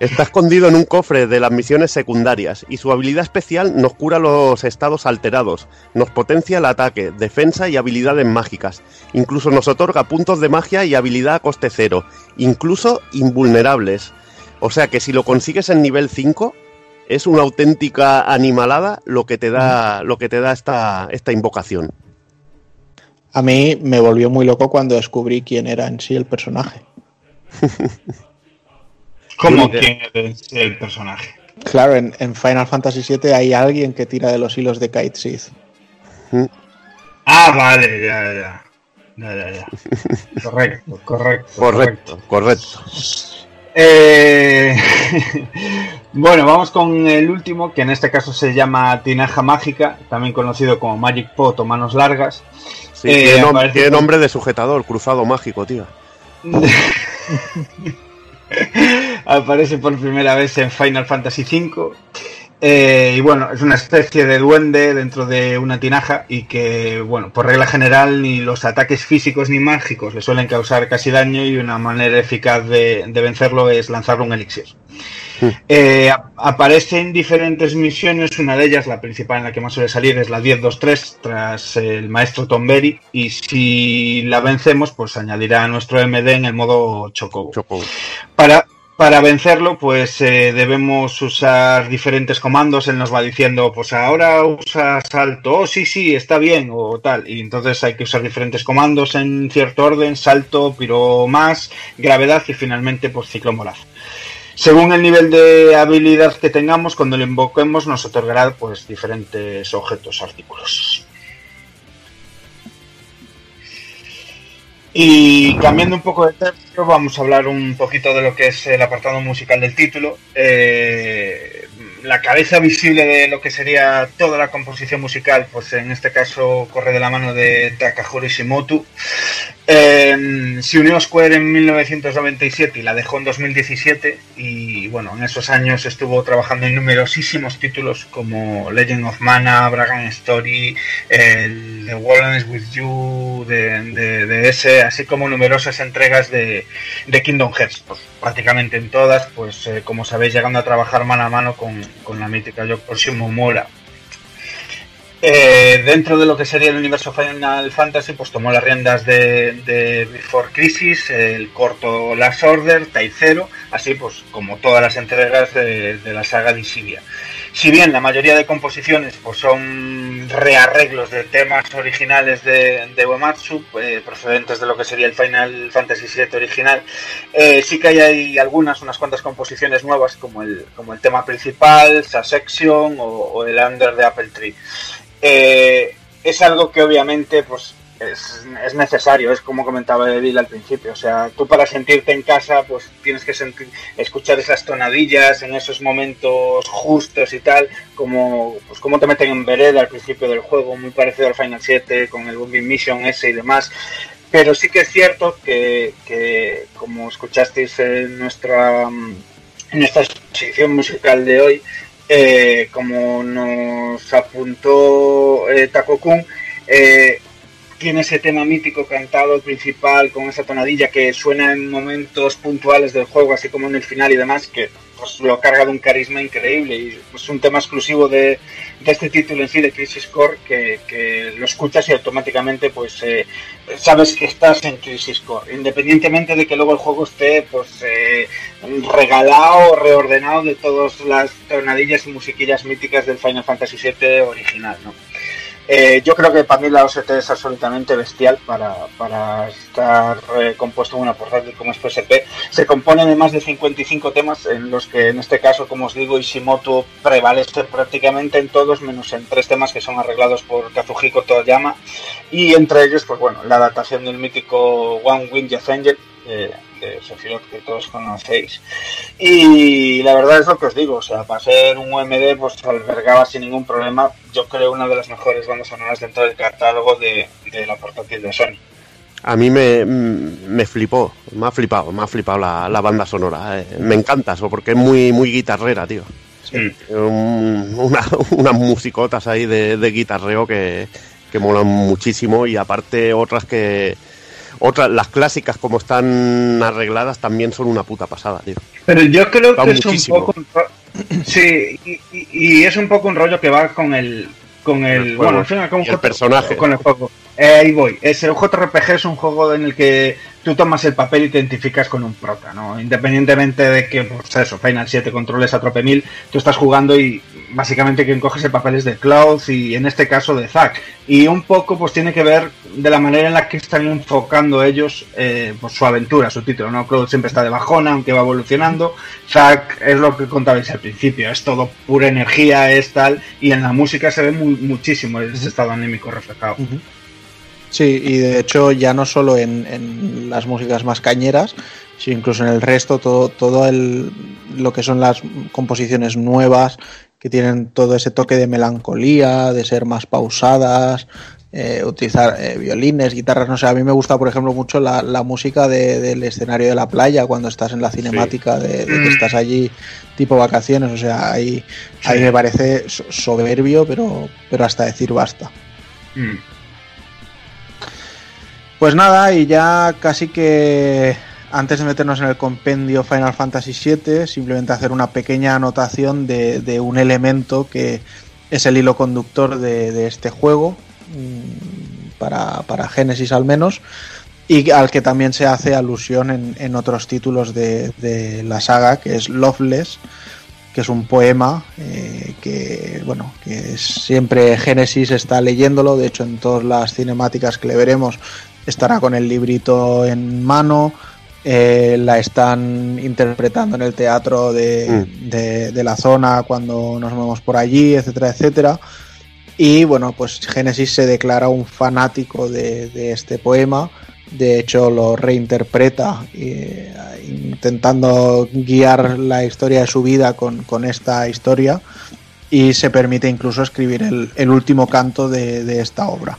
Está escondido en un cofre de las misiones secundarias y su habilidad especial nos cura los estados alterados, nos potencia el ataque, defensa y habilidades mágicas. Incluso nos otorga puntos de magia y habilidad a coste cero, incluso invulnerables. O sea que si lo consigues en nivel 5, es una auténtica animalada lo que te da, lo que te da esta, esta invocación. A mí me volvió muy loco cuando descubrí quién era en sí el personaje. ¿Cómo quién es el personaje? Claro, en, en Final Fantasy VII hay alguien que tira de los hilos de Kite Seed. Ah, vale, ya, ya. Ya, ya, ya. Correcto, correcto. Correcto, correcto. Eh, bueno, vamos con el último, que en este caso se llama Tinaja Mágica, también conocido como Magic Pot o Manos Largas. Sí, Eh, tiene, nom- nombre de sujetador, cruzado mágico, tío. Aparece por primera vez en Final Fantasy V. Eh, y bueno, es una especie de duende dentro de una tinaja y que, bueno, por regla general ni los ataques físicos ni mágicos le suelen causar casi daño y una manera eficaz de, de vencerlo es lanzarle un elixir. Eh, ap- aparece en diferentes misiones, una de ellas, la principal en la que más suele salir, es la 1023, tras el maestro Tomberi, y si la vencemos, pues añadirá a nuestro MD en el modo Chocobo. Choco. Para, para vencerlo, pues eh, debemos usar diferentes comandos. Él nos va diciendo, pues ahora usa salto, oh sí, sí, está bien, o tal. Y entonces hay que usar diferentes comandos en cierto orden, salto, piro más, gravedad y finalmente pues ciclo moraz. Según el nivel de habilidad que tengamos, cuando lo invoquemos nos otorgará pues diferentes objetos, artículos. Y cambiando un poco de tercio, vamos a hablar un poquito de lo que es el apartado musical del título. Eh, la cabeza visible de lo que sería toda la composición musical, pues en este caso corre de la mano de Takahori Shimoto. Eh, se unió a Square en 1997 y la dejó en 2017 y bueno, en esos años estuvo trabajando en numerosísimos títulos como Legend of Mana, Bragan Story, el The World is With You de, de- ese, así como numerosas entregas de, de Kingdom Hearts, pues, prácticamente en todas, pues eh, como sabéis llegando a trabajar mano a mano con, con la mítica Yoko Shimomura. Eh, dentro de lo que sería el universo Final Fantasy, pues tomó las riendas de, de Before Crisis, el corto Last Order, Type Zero, así pues como todas las entregas de, de la saga de Isivia. Si bien la mayoría de composiciones pues son rearreglos de temas originales de, de Uematsu, eh, procedentes de lo que sería el Final Fantasy VII original, eh, sí que hay, algunas, unas cuantas composiciones nuevas, como el, como el tema principal, Section o, o el Under de Apple Tree. Eh, es algo que obviamente pues es, es necesario, es como comentaba Edil al principio. O sea, tú para sentirte en casa, pues tienes que sentir, escuchar esas tonadillas en esos momentos justos y tal, como, pues, como te meten en vereda al principio del juego, muy parecido al Final 7, con el Bombing Mission ese y demás. Pero sí que es cierto que, que como escuchasteis en nuestra, en nuestra sección musical de hoy, eh, como nos apuntó eh, Taco Kun, eh, tiene ese tema mítico cantado principal con esa tonadilla que suena en momentos puntuales del juego, así como en el final y demás, que pues, lo carga de un carisma increíble y es un tema exclusivo de, este título en sí, de Crisis Core, que, lo escuchas y automáticamente pues eh, sabes que estás en Crisis Core, independientemente de que luego el juego esté pues eh, regalado reordenado de todas las tonadillas y musiquillas míticas del Final Fantasy VII original, ¿no? Eh, yo creo que para mí la OST es absolutamente bestial para, para estar eh, compuesto en una portátil como es PSP. Se compone de más de 55 temas, en los que en este caso, como os digo, Ishimoto prevalece prácticamente en todos, menos en tres temas que son arreglados por Kazuhiko Toyama. Y entre ellos, pues bueno, la adaptación del mítico One Wing Death Angel. eh, de Sephiroth que todos conocéis y la verdad es lo que os digo o sea para ser un UMD pues albergaba sin ningún problema yo creo una de las mejores bandas sonoras dentro del catálogo de, de la portátil de Sony A mí me, me flipó, me ha flipado, me ha flipado la, la banda sonora. eh. Me encanta eso, porque es muy, muy guitarrera, tío. Una- unas musicotas ahí de, de guitarreo que, que molan muchísimo y aparte otras que... Otras, las clásicas como están arregladas también son una puta pasada, tío. Pero yo creo que es un poco un sí y, y- y es un poco un rollo que va con el con el, El juego. bueno al final con el J- personaje. con el juego Eh, ahí voy es el JRPG es un juego en el que tú tomas el papel y te identificas con un prota no independientemente de que pues eso Final 7 controles a trope mil tú estás jugando y básicamente quien coge ese papel es de Cloud y en este caso de Zack y un poco pues tiene que ver de la manera en la que están enfocando ellos eh, pues, su aventura, su título, ¿no? Cloud siempre está de bajona, aunque va evolucionando. Zack es lo que contabais al principio, es todo pura energía, es tal, y en la música se ve muy, muchísimo ese estado anímico reflejado. Sí, y de hecho ya no solo en, en las músicas más cañeras, sino incluso en el resto, todo, todo el, lo que son las composiciones nuevas, que tienen todo ese toque de melancolía, de ser más pausadas, eh, utilizar eh, violines, guitarras, no sé, a mí me gusta, por ejemplo, mucho la, la música de- del escenario de la playa, cuando estás en la cinemática, de, de que Mm. estás allí tipo vacaciones, o sea, ahí, ahí me parece so- soberbio, pero, pero hasta decir basta. Mm. Pues nada, y ya casi que antes de meternos en el compendio Final Fantasy VII, simplemente hacer una pequeña anotación de, un elemento que es el hilo conductor de, este juego, mm, para, para Genesis al menos, y al que también se hace alusión en, otros títulos de, la saga, que es Loveless, que es un poema eh, que bueno que siempre Genesis está leyéndolo. De hecho en todas las cinemáticas que le veremos estará con el librito en mano eh, la están interpretando en el teatro de, de- de la zona cuando nos movemos por allí etcétera etcétera. Y bueno pues Genesis se declara un fanático de, de este poema. De hecho lo reinterpreta eh, intentando guiar la historia de su vida con, con esta historia. Y se permite incluso escribir el, el último canto de esta obra.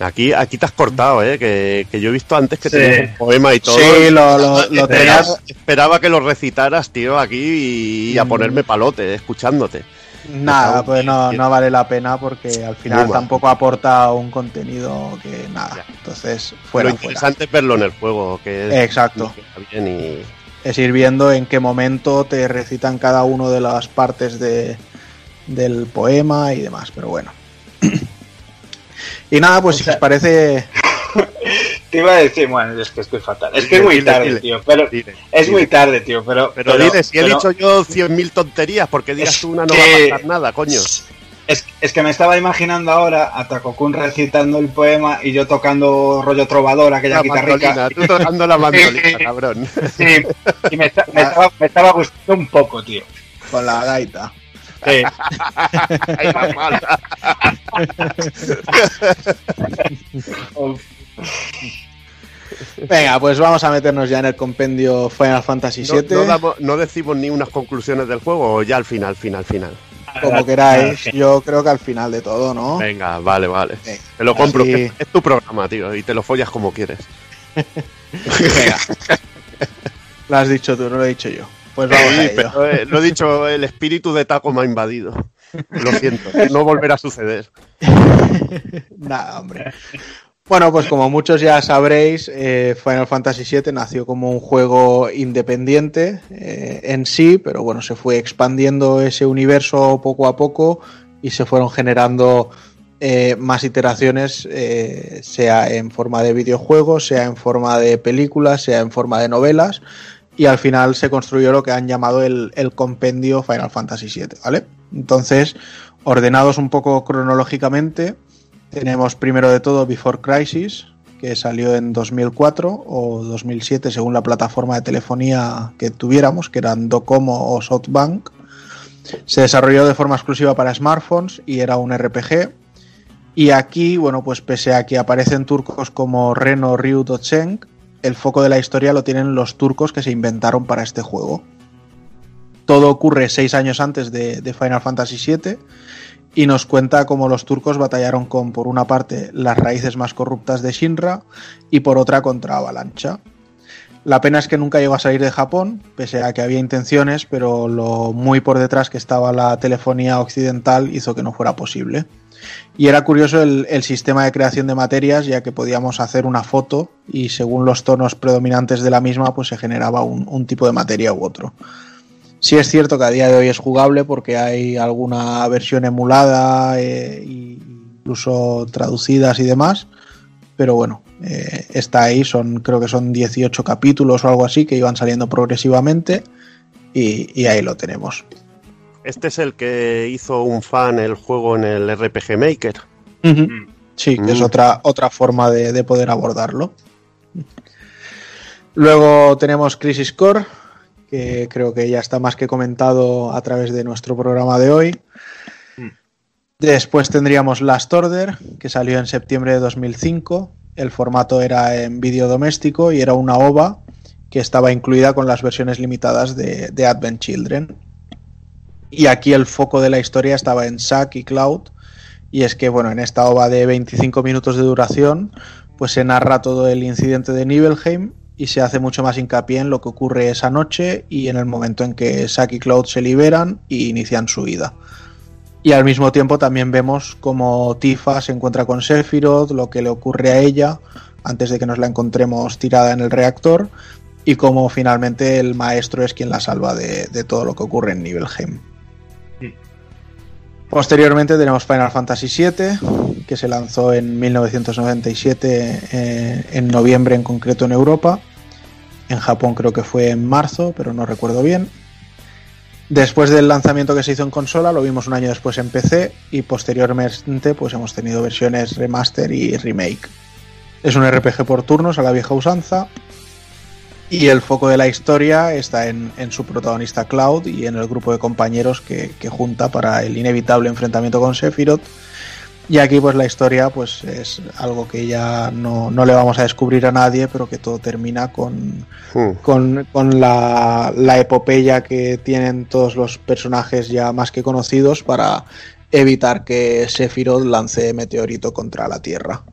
Aquí, aquí te has cortado, ¿eh? Que, que yo he visto antes que Sí. tenías un poema y todo. Sí, lo, lo- lo Esperaba, tenías- esperaba que lo recitaras, tío, aquí y, a Mm. ponerme palote, escuchándote. Nada, pues no, no vale la pena porque al final Muy mal. tampoco aporta un contenido que nada. Ya. Entonces, Lo fuera, fuera. interesante es verlo en el juego, que es, Exacto. que está bien y es ir viendo en qué momento te recitan cada una de las partes de, del poema y demás, pero bueno. y nada, pues O si sea- os parece... Te iba a decir, bueno, es que estoy fatal. Es que es muy dile, tarde, dile. tío. Pero es muy tarde, tío. Pero, Pero, dile, si he pero- dicho yo 100.000 tonterías, porque digas tú una no que- va a pasar nada, coño. Es, es que me estaba imaginando ahora a Takokun recitando el poema y yo tocando rollo trovador, aquella La guitarra mandolina, tú tocando la mandolina, cabrón. Sí, y me, está- me estaba, me estaba gustando un poco, tío. Con la gaita. Venga, pues vamos a meternos ya en el compendio Final Fantasy No, VII. no damos- no decimos ni unas conclusiones del juego o ya al final, final, final. como queráis. Yo creo que al final de todo, ¿no? Venga, vale, vale. Venga, Te lo compro, así- que es tu programa, tío, y te lo follas como quieres. Venga. Lo has dicho tú, no lo he dicho yo. Pues vamos a Sí, ello. pero eh, lo he dicho, el espíritu de Taco me ha invadido. Lo siento, no volverá a suceder. Nada, hombre. Bueno, pues como muchos ya sabréis, eh, Final Fantasy VII nació como un juego independiente eh, en sí, pero bueno, se fue expandiendo ese universo poco a poco y se fueron generando eh, más iteraciones, eh, sea en forma de videojuegos, sea en forma de películas, sea en forma de novelas, y al final se construyó lo que han llamado el, el compendio Final Fantasy VII, ¿vale? Entonces, ordenados un poco cronológicamente, tenemos primero de todo Before Crisis, que salió en 2004 o 2007 según la plataforma de telefonía que tuviéramos, que eran Docomo o SoftBank. Se desarrolló de forma exclusiva para smartphones y era un RPG. Y aquí, bueno, pues pese a que aparecen turcos como Reno Ryu Docheng, el foco de la historia lo tienen los turcos que se inventaron para este juego. Todo ocurre seis años antes de, Final Fantasy VII y nos cuenta cómo los turcos batallaron con, por una parte, las raíces más corruptas de Shinra y por otra contra Avalancha. La pena es que nunca llegó a salir de Japón, pese a que había intenciones, pero lo muy por detrás que estaba la telefonía occidental hizo que no fuera posible. Y era curioso el, sistema de creación de materias, ya que podíamos hacer una foto y según los tonos predominantes de la misma, pues se generaba un, tipo de materia u otro. Sí es cierto que a día de hoy es jugable porque hay alguna versión emulada, eh, incluso traducidas y demás, pero bueno, eh, está ahí, son creo que son 18 capítulos o algo así que iban saliendo progresivamente y ahí lo tenemos. Este es el que hizo un fan el juego en el RPG Maker. Sí, que es Mm. otra, otra forma de, de poder abordarlo. Luego tenemos Crisis Core, que creo que ya está más que comentado a través de nuestro programa de hoy. Después tendríamos Last Order, que salió en septiembre de 2005. El formato era en vídeo doméstico y era una OVA que estaba incluida con las versiones limitadas de, de Advent Children. Y aquí el foco de la historia estaba en Zack y Cloud. Y es que, bueno, en esta OVA de 25 minutos de duración, pues se narra todo el incidente de Nibelheim y se hace mucho más hincapié en lo que ocurre esa noche y en el momento en que Zack y Cloud se liberan y inician su vida. Y al mismo tiempo también vemos cómo Tifa se encuentra con Sephiroth, lo que le ocurre a ella antes de que nos la encontremos tirada en el reactor y cómo finalmente el maestro es quien la salva de, de todo lo que ocurre en Nibelheim. Posteriormente tenemos Final Fantasy VII, que se lanzó en 1997, eh, en noviembre en concreto en Europa. En Japón creo que fue en marzo, pero no recuerdo bien. Después del lanzamiento que se hizo en consola, lo vimos un año después en PC y posteriormente pues hemos tenido versiones remaster y remake. Es un RPG por turnos a la vieja usanza y el foco de la historia está en, en su protagonista Cloud y en el grupo de compañeros que, que junta para el inevitable enfrentamiento con Sephiroth. Y aquí pues la historia pues es algo que ya no, no le vamos a descubrir a nadie, pero que todo termina con, Hmm. con, con la, la epopeya que tienen todos los personajes ya más que conocidos para evitar que Sephiroth lance meteorito contra la Tierra.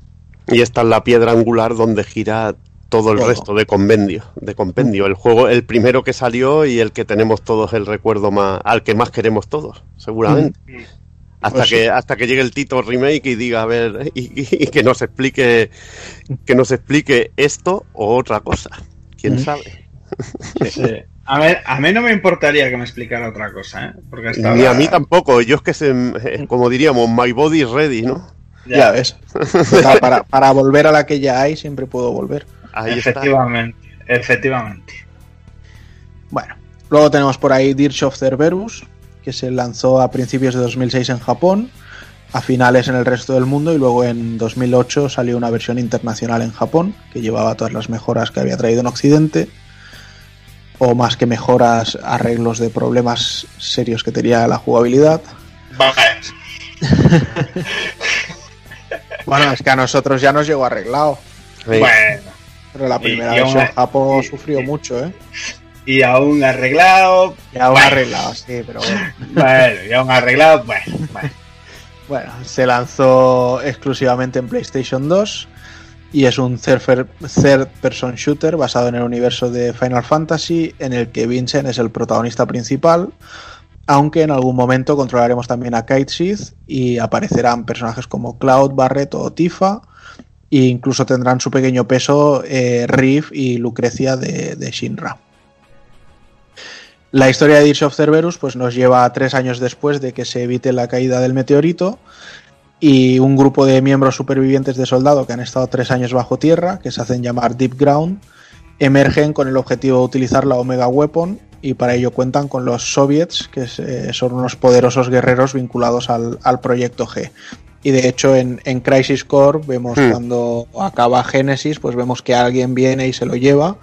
Y esta es la piedra angular donde gira todo el resto de compendio, de compendio. El juego, el primero que salió y el que tenemos todos el recuerdo más, al que más queremos todos, seguramente. Hasta Pues que, sí. hasta que llegue el Tito remake y diga, a ver, y, y- y que nos explique, que nos explique esto o otra cosa. ¿Quién Mm. sabe? Sí. A ver, a mí no me importaría que me explicara otra cosa, ¿eh? Porque hasta Ni a mí tampoco. Yo es que, se, eh, como diríamos, my body is ready, ¿no? Ya, ves. Total, para, para volver a la que ya hay siempre puedo volver. Ahí está. Efectivamente, efectivamente. Bueno, luego tenemos por ahí Dirge of Cerberus, que se lanzó a principios de 2006 en Japón, a finales en el resto del mundo y luego en 2008 salió una versión internacional en Japón que llevaba todas las mejoras que había traído en Occidente o más que mejoras, arreglos de problemas serios que tenía la jugabilidad. Bueno, es que a nosotros ya nos llegó arreglado. Bueno, Pero la Y- primera y aún- y- sufrió y- mucho, ¿eh? y aún arreglado. Ya aún Bueno. arreglado, sí, pero bueno. Bueno, y aún arreglado. Bueno, bueno. Bueno, se lanzó exclusivamente en PlayStation 2 y es un third third person shooter basado en el universo de Final Fantasy en el que Vincent es el protagonista principal, aunque en algún momento controlaremos también a Kite Sith y aparecerán personajes como Cloud, Barret o Tifa e incluso tendrán su pequeño peso eh, Riff y Lucrecia de, Shinra. La historia de Dirge of Cerberus pues, nos lleva a tres años después de que se evite la caída del meteorito y un grupo de miembros supervivientes de soldado que han estado tres años bajo tierra, que se hacen llamar Deep Ground, emergen con el objetivo de utilizar la Omega Weapon y para ello cuentan con los soviets, que eh, son unos poderosos guerreros vinculados al, al proyecto G. Y de hecho en, en Crisis Core vemos Hmm. cuando acaba Genesis, pues vemos que alguien viene y se lo lleva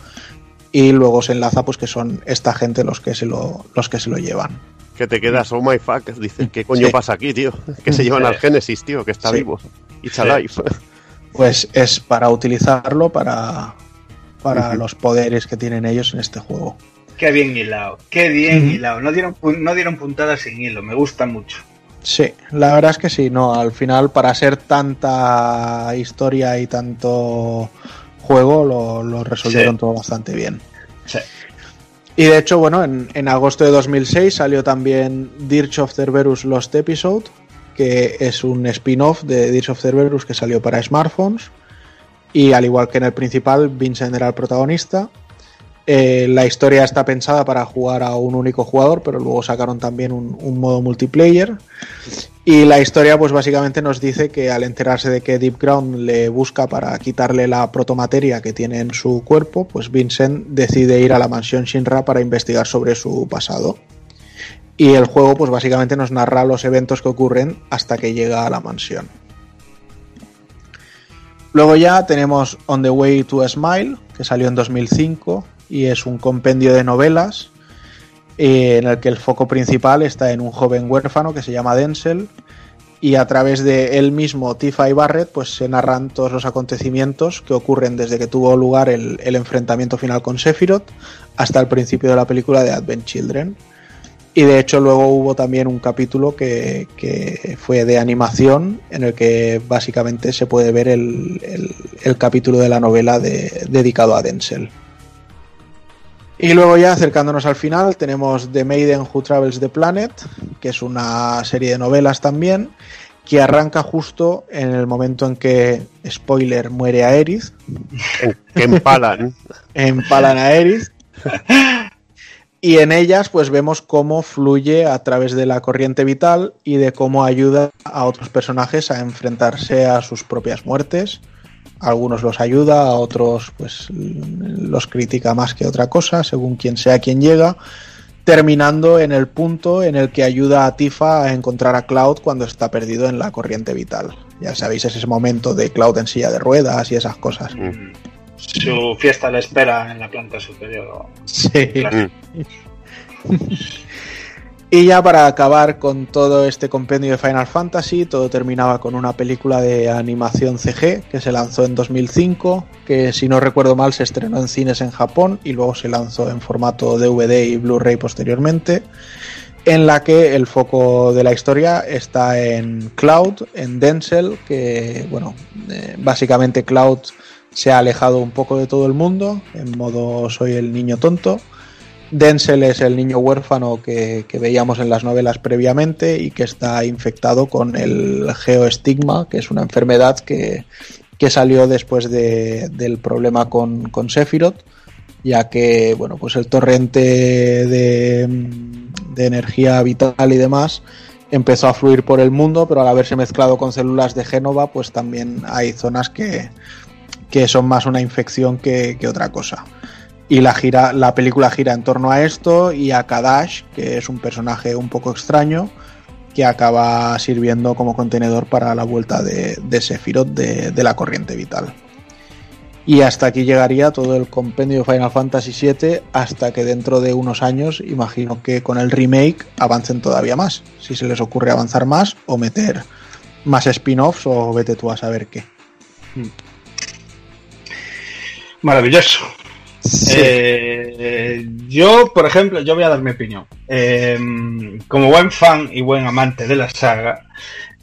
y luego se enlaza pues que son esta gente los que se lo, los que se lo llevan. Que te quedas, oh my fuck. Dices, ¿qué coño Sí. pasa aquí, tío? Que se llevan al Génesis, tío, que está Sí. vivo. It's alive. Pues es para utilizarlo para, para los poderes que tienen ellos en este juego. Qué bien hilado, qué bien hilado. No dieron, no dieron puntadas sin hilo, me gusta mucho. Sí, la verdad es que sí, no, al final para ser tanta historia y tanto juego lo, lo resolvieron Sí. todo bastante bien. Sí. Y de hecho, bueno, en, en agosto de 2006 salió también Dirge of Cerberus Lost Episode, que es un spin-off de Dirge of Cerberus que salió para smartphones. Y al igual que en el principal, Vincent era el protagonista. Eh, la historia está pensada para jugar a un único jugador, pero luego sacaron también un, un modo multiplayer. Y la historia, pues básicamente nos dice que al enterarse de que Deep Ground le busca para quitarle la protomateria que tiene en su cuerpo, pues Vincent decide ir a la mansión Shinra para investigar sobre su pasado. Y el juego, pues básicamente nos narra los eventos que ocurren hasta que llega a la mansión. Luego ya tenemos On the Way to a Smile, que salió en 2005 y es un compendio de novelas eh, en el que el foco principal está en un joven huérfano que se llama Denzel y a través de él mismo, Tifa y Barrett, pues se narran todos los acontecimientos que ocurren desde que tuvo lugar el, enfrentamiento final con Sephiroth hasta el principio de la película de Advent Children. Y de hecho luego hubo también un capítulo que, que fue de animación en el que básicamente se puede ver el, el- capítulo de la novela de- dedicado a Denzel. Y luego ya acercándonos al final tenemos The Maiden Who Travels the Planet, que es una serie de novelas también, que arranca justo en el momento en que, spoiler, muere Aerith, que empalan. empalan a Aerith. Y en ellas pues vemos cómo fluye a través de la corriente vital y de cómo ayuda a otros personajes a enfrentarse a sus propias muertes. A algunos los ayuda, a otros pues los critica más que otra cosa, según quien sea quien llega, terminando en el punto en el que ayuda a Tifa a encontrar a Cloud cuando está perdido en la corriente vital. Ya sabéis, es ese momento de Cloud en silla de ruedas y esas cosas. Mm. Su fiesta le espera en la planta superior. Sí. Claro. Y ya para acabar con todo este compendio de Final Fantasy, todo terminaba con una película de animación CG que se lanzó en 2005, que si no recuerdo mal se estrenó en cines en Japón y luego se lanzó en formato DVD y Blu-ray posteriormente, en la que el foco de la historia está en Cloud, en Denzel, que bueno, eh, básicamente Cloud se ha alejado un poco de todo el mundo, en modo soy el niño tonto. Denzel es el niño huérfano que, que veíamos en las novelas previamente y que está infectado con el geoestigma, que es una enfermedad que, que salió después de- del problema con, con Sephiroth, ya que bueno, pues el torrente de, de energía vital y demás empezó a fluir por el mundo, pero al haberse mezclado con células de Génova, pues también hay zonas que, que son más una infección que, que otra cosa. Y la, gira, la película gira en torno a esto y a Kadash, que es un personaje un poco extraño, que acaba sirviendo como contenedor para la vuelta de, de Sephiroth de, de la corriente vital. Y hasta aquí llegaría todo el compendio de Final Fantasy VII, hasta que dentro de unos años, imagino que con el remake avancen todavía más. Si se les ocurre avanzar más o meter más spin-offs o vete tú a saber qué. Maravilloso. Eh, yo, por ejemplo, yo voy a dar mi opinión. Eh, como buen fan y buen amante de la saga,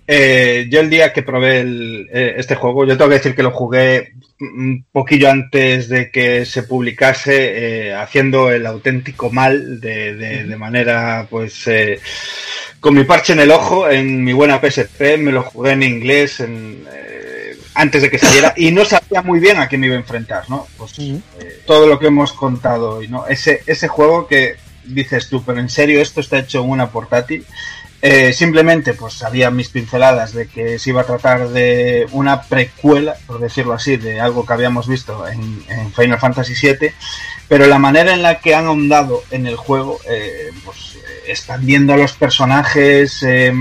eh, yo el día que probé el- eh, este juego, yo tengo que decir que lo jugué un poquillo antes de que se publicase, eh, haciendo el auténtico mal de, de- de manera, pues, eh, con mi parche en el ojo, en mi buena PSP, me lo jugué en inglés en, antes de que saliera y no sabía muy bien a qué me iba a enfrentar, ¿no? Pues eh, todo lo que hemos contado hoy, ¿no? Ese, ese juego que dices tú, pero en serio esto está hecho en una portátil. Eh, simplemente, pues había mis pinceladas de que se iba a tratar de una precuela, por decirlo así, de algo que habíamos visto en, en Final Fantasy VII, pero la manera en la que han ahondado en el juego, eh, pues eh, expandiendo a los personajes eh,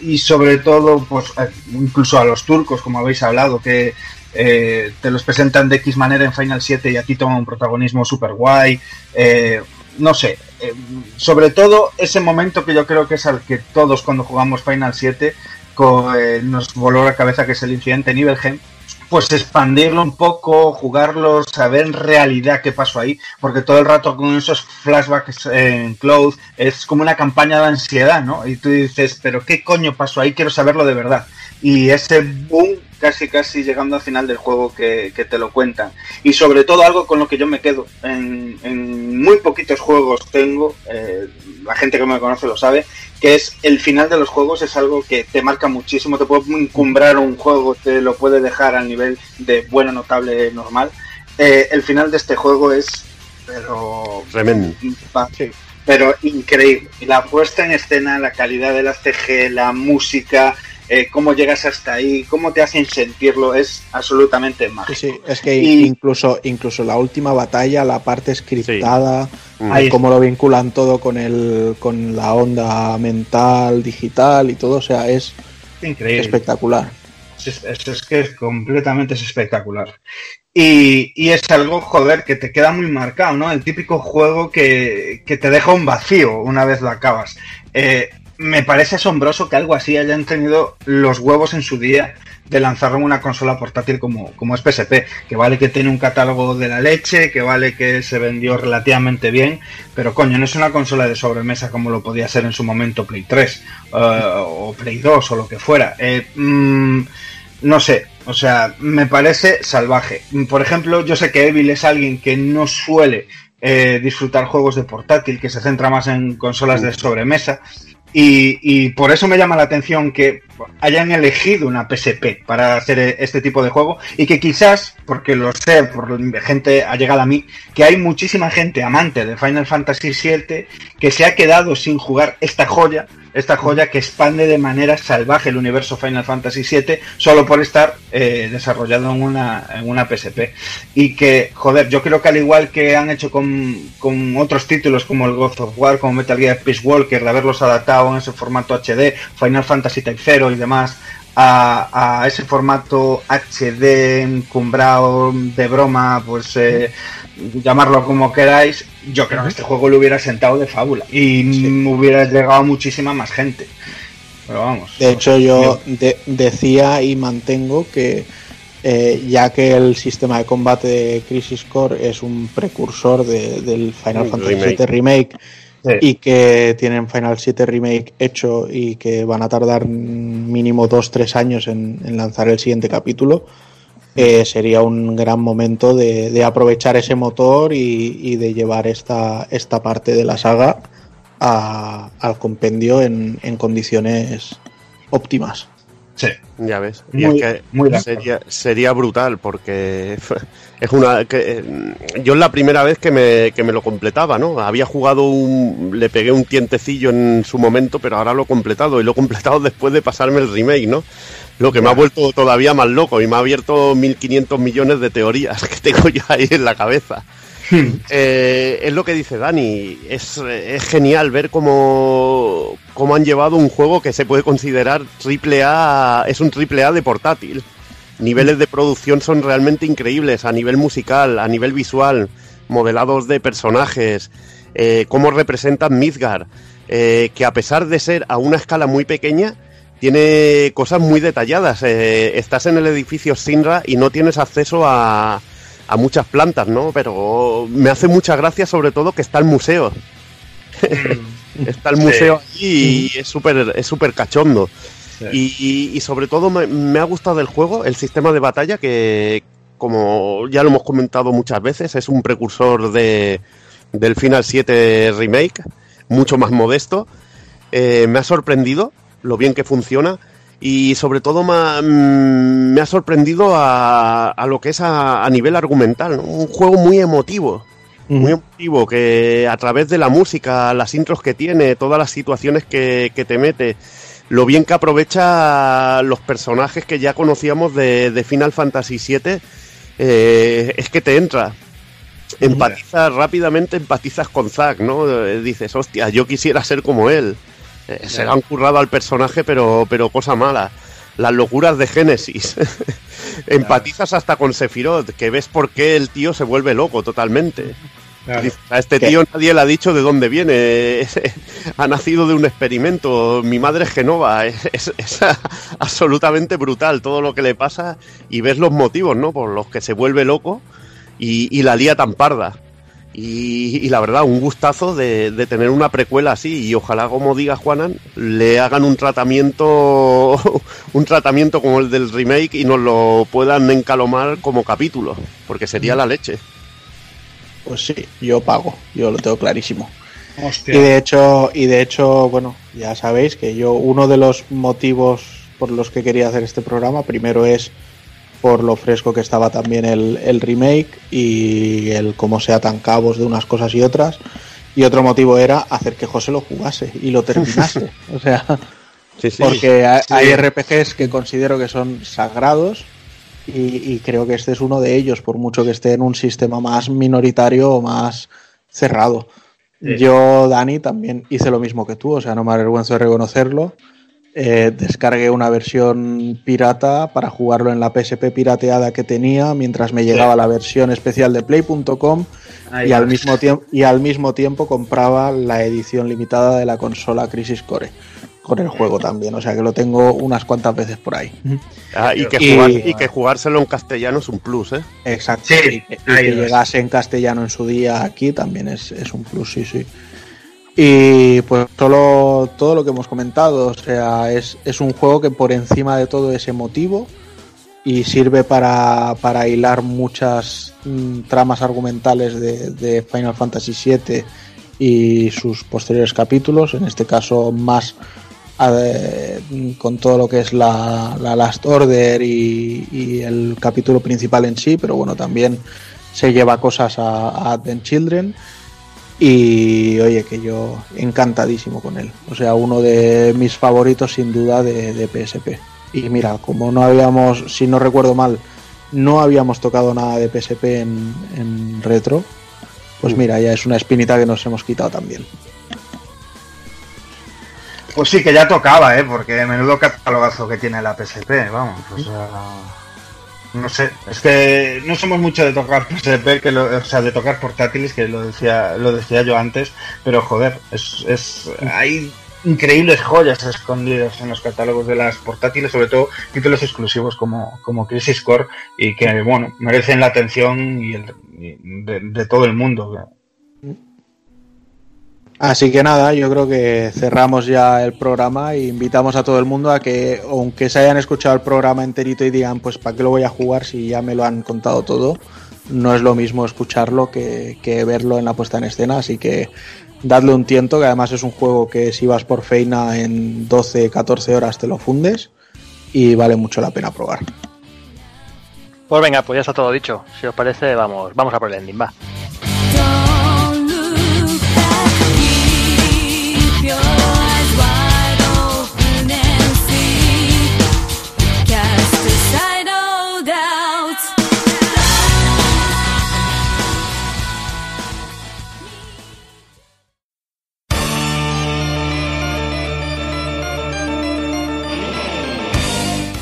y sobre todo, pues incluso a los turcos, como habéis hablado, que eh, te los presentan de X manera en Final 7 y aquí toman un protagonismo super guay. eh, no sé, eh, sobre todo ese momento que yo creo que es al que todos cuando jugamos Final 7 co- eh, nos voló la cabeza, que es el incidente Nibelheim, pues expandirlo un poco, jugarlo, saber en realidad qué pasó ahí, porque todo el rato con esos flashbacks en Cloud es como una campaña de ansiedad, ¿no? Y tú dices, pero ¿qué coño pasó ahí? Quiero saberlo de verdad. Y ese boom casi casi llegando al final del juego que, que te lo cuentan. Y sobre todo algo con lo que yo me quedo. En, en muy poquitos juegos tengo, eh, la gente que me conoce lo sabe, que es el final de los juegos es algo que te marca muchísimo, te puede encumbrar un juego, te lo puede dejar al nivel de bueno, notable, normal. Eh, el final de este juego es, pero Tremendo. pa- pero increíble. La puesta en escena, la calidad de la CG, la música, eh, cómo llegas hasta ahí, cómo te hacen sentirlo, es absolutamente Sí, mágico. sí, es que Y- incluso, incluso la última batalla, la parte scriptada, Mm. Ahí cómo lo vinculan todo con el, con la onda mental, digital y todo, o sea, es Increíble. espectacular. Es, es- es que es completamente es espectacular. Y, y es algo, joder, que te queda muy marcado, ¿no? El típico juego que, que te deja un vacío una vez lo acabas. Eh, me parece asombroso que algo así hayan tenido los huevos en su día de lanzarlo en una consola portátil como, como es PSP, que vale que tiene un catálogo de la leche, que vale que se vendió relativamente bien, pero coño, no es una consola de sobremesa como lo podía ser en su momento Play 3 eh, o Play 2 o lo que fuera. Eh, mm, no sé, o sea, me parece salvaje. Por ejemplo, yo sé que Evil es alguien que no suele eh, disfrutar juegos de portátil, que se centra más en consolas de sobremesa. Y, por eso me llama la atención que hayan elegido una PSP para hacer este tipo de juego y que quizás, porque lo sé, por gente ha llegado a mí, que hay muchísima gente amante de Final Fantasy VII que se ha quedado sin jugar esta joya, esta joya que expande de manera salvaje el universo Final Fantasy VII solo por estar eh, desarrollado en una, en una PSP. Y que, joder, yo creo que al igual que han hecho con, con otros títulos como el God of War, como Metal Gear Peace Walker, de haberlos adaptado en ese formato HD, Final Fantasy Type 0 y demás, a, a ese formato HD encumbrado de broma, pues eh, llamarlo como queráis, yo creo que este juego lo hubiera sentado de fábula y mm, hubiera llegado a muchísima más gente. Pero vamos. De hecho, yo de- decía y mantengo que eh, ya que el sistema de combate de Crisis Core es un precursor de- del Final Fantasy remake. VII Remake Sí. y que tienen Final 7 Remake hecho y que van a tardar mínimo 2-3 años en, en lanzar el siguiente capítulo, eh, sería un gran momento de, de aprovechar ese motor y, y de llevar esta, esta parte de la saga a- al compendio en, en condiciones óptimas. Sí. Ya ves. Y Muy- es que muy de acuerdo. sería, sería brutal porque es una que eh, yo es la primera vez que me, que me lo completaba, ¿no? Había jugado un le pegué un tientecillo en su momento, pero ahora lo he completado y lo he completado después de pasarme el remake, ¿no? Lo que me ha vuelto todavía más loco y me ha abierto 1500 millones de teorías que tengo yo ahí en la cabeza. Eh, es lo que dice Dani, es, es genial ver cómo, cómo han llevado un juego que se puede considerar triple A, es un triple A de portátil. Niveles de producción son realmente increíbles a nivel musical, a nivel visual, modelados de personajes, eh, cómo representan Midgar, eh, que a pesar de ser a una escala muy pequeña, tiene cosas muy detalladas. Eh, estás en el edificio Sinra y no tienes acceso a, a muchas plantas, ¿no? Pero me hace mucha gracia sobre todo que está el museo. está el museo allí y es súper es súper cachondo. Y, y- y sobre todo me, me ha gustado del juego el sistema de batalla que, como ya lo hemos comentado muchas veces, es un precursor de, del Final 7 Remake, mucho más modesto. Eh, me ha sorprendido lo bien que funciona y sobre todo me ha, mm, me ha sorprendido a, a lo que es a, a nivel argumental, ¿no? un juego muy emotivo. Muy emotivo, que a través de la música, las intros que tiene, todas las situaciones que, que te mete, lo bien que aprovecha los personajes que ya conocíamos de, de Final Fantasy VII, eh, es que te entra. Empatizas rápidamente, empatizas con Zack, ¿no? Eh, Dices, hostia, yo quisiera ser como él. Eh, se le han currado al personaje, pero, pero cosa mala. Las locuras de Génesis. Empatizas hasta con Sephiroth, que ves por qué el tío se vuelve loco totalmente. A este tío nadie le ha dicho de dónde viene. Es- ha nacido de un experimento. Mi madre es Genova. Es, absolutamente brutal todo lo que le pasa y ves los motivos, ¿no? Por los que se vuelve loco y, la lía tan parda. Y, y la verdad, un gustazo de, de tener una precuela así y ojalá, como diga Juanan, le hagan un tratamiento, un tratamiento como el del remake y nos lo puedan encalomar como capítulo, porque sería la leche. Pues sí, yo pago, yo lo tengo clarísimo. Hostia. Y de hecho, y de hecho, bueno, ya sabéis que yo uno de los motivos por los que quería hacer este programa, primero es por lo fresco que estaba también el, el remake y el cómo se atan cabos de unas cosas y otras. Y otro motivo era hacer que José lo jugase y lo terminase. o sea, Sí, sí. porque hay, Sí. hay RPGs que considero que son sagrados y, y creo que este es uno de ellos, por mucho que esté en un sistema más minoritario o más cerrado. Sí. Yo, Dani, también hice lo mismo que tú, o sea, no me avergüenzo de reconocerlo. Eh, descargué una versión pirata para jugarlo en la PSP pirateada que tenía mientras me llegaba la versión especial de play.com y al, mismo tiempo, y al mismo tiempo compraba la edición limitada de la consola Crisis Core con el juego también, o sea que lo tengo unas cuantas veces por ahí. Ah, y, que jugar- y que jugárselo en castellano es un plus, ¿eh? Exacto. Sí, y que, y que llegase en castellano en su día aquí también es, es un plus, sí, sí. Y pues solo todo lo que hemos comentado, o sea, es, es un juego que por encima de todo es emotivo y sirve para, para hilar muchas mm, tramas argumentales de, de Final Fantasy VII y sus posteriores capítulos, en este caso más eh, con todo lo que es la, la Last Order y, y el capítulo principal en sí, pero bueno, también se lleva cosas a, a Advent Children y oye, que yo encantadísimo con él. O sea, uno de mis favoritos sin duda de, de PSP. Y mira, como no habíamos, si no recuerdo mal, no habíamos tocado nada de PSP en, en retro, pues mira, ya es una espinita que nos hemos quitado también. Pues sí, que ya tocaba, ¿eh? Porque menudo catalogazo que tiene la PSP, vamos. O sea, no sé, es que no somos mucho de tocar PSP, que lo- o sea, de tocar portátiles, que lo decía, lo decía yo antes, pero joder, es, es, hay increíbles joyas escondidas en los catálogos de las portátiles, sobre todo títulos exclusivos como, como Crisis Core, y que, bueno, merecen la atención y el, de todo el mundo. Así que nada, yo creo que cerramos ya el programa e invitamos a todo el mundo a que, aunque se hayan escuchado el programa enterito y digan, pues ¿para qué lo voy a jugar si ya me lo han contado todo? No es lo mismo escucharlo que, que verlo en la puesta en escena, así que dadle un tiento, que además es un juego que si vas por feina en 12, 14 horas te lo fundes y vale mucho la pena probar. Pues venga, pues ya está todo dicho. Si os parece, vamos, vamos a por el ending, va.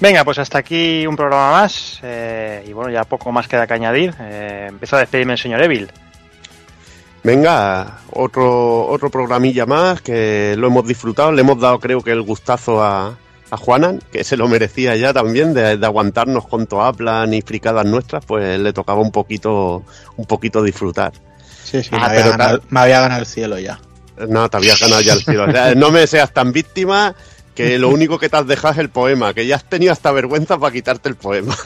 Venga, pues hasta aquí un programa más. eh, y bueno, ya poco más queda que añadir. Eh, empiezo a despedirme el señor Evil. Venga, otro, otro programilla más que lo hemos disfrutado. Le hemos dado, creo que, el gustazo a, a Juanan, que se lo merecía ya también, de, de aguantarnos con Toaplan y fricadas nuestras, pues le tocaba un poquito, un poquito disfrutar. Sí, sí, Ah, me, había pero ganado, me había ganado el cielo ya. No, te habías ganado ya el cielo. O sea, no me seas tan víctima que lo único que te has dejado es el poema, que ya has tenido hasta vergüenza para quitarte el poema.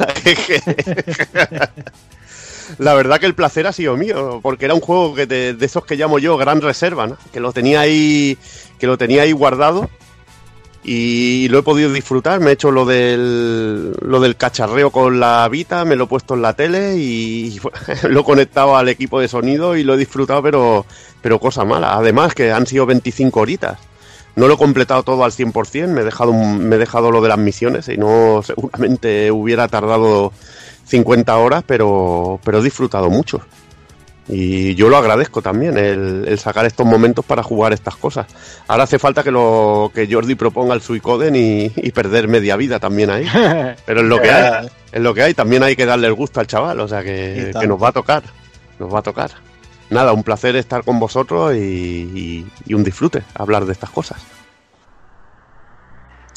La verdad que el placer ha sido mío, porque era un juego que de esos que llamo yo gran reserva, ¿no? que lo tenía ahí, que lo tenía ahí guardado y lo he podido disfrutar. Me he hecho lo del, lo del cacharreo con la Vita, me lo he puesto en la tele y lo he conectado al equipo de sonido y lo he disfrutado, pero, pero cosa mala. Además que han sido 25 horitas. No lo he completado todo al 100%, me he dejado, un- me he dejado lo de las misiones y no seguramente hubiera tardado 50 horas, pero, pero he disfrutado mucho. Y yo lo agradezco también, el, el sacar estos momentos para jugar estas cosas. Ahora hace falta que lo que Jordi proponga el Suicoden y, y perder media vida también ahí. Pero es lo que hay, es lo que hay. También hay que darle el gusto al chaval, o sea que, que nos va a tocar, nos va a tocar. Nada, un placer estar con vosotros y, y- y un disfrute hablar de estas cosas.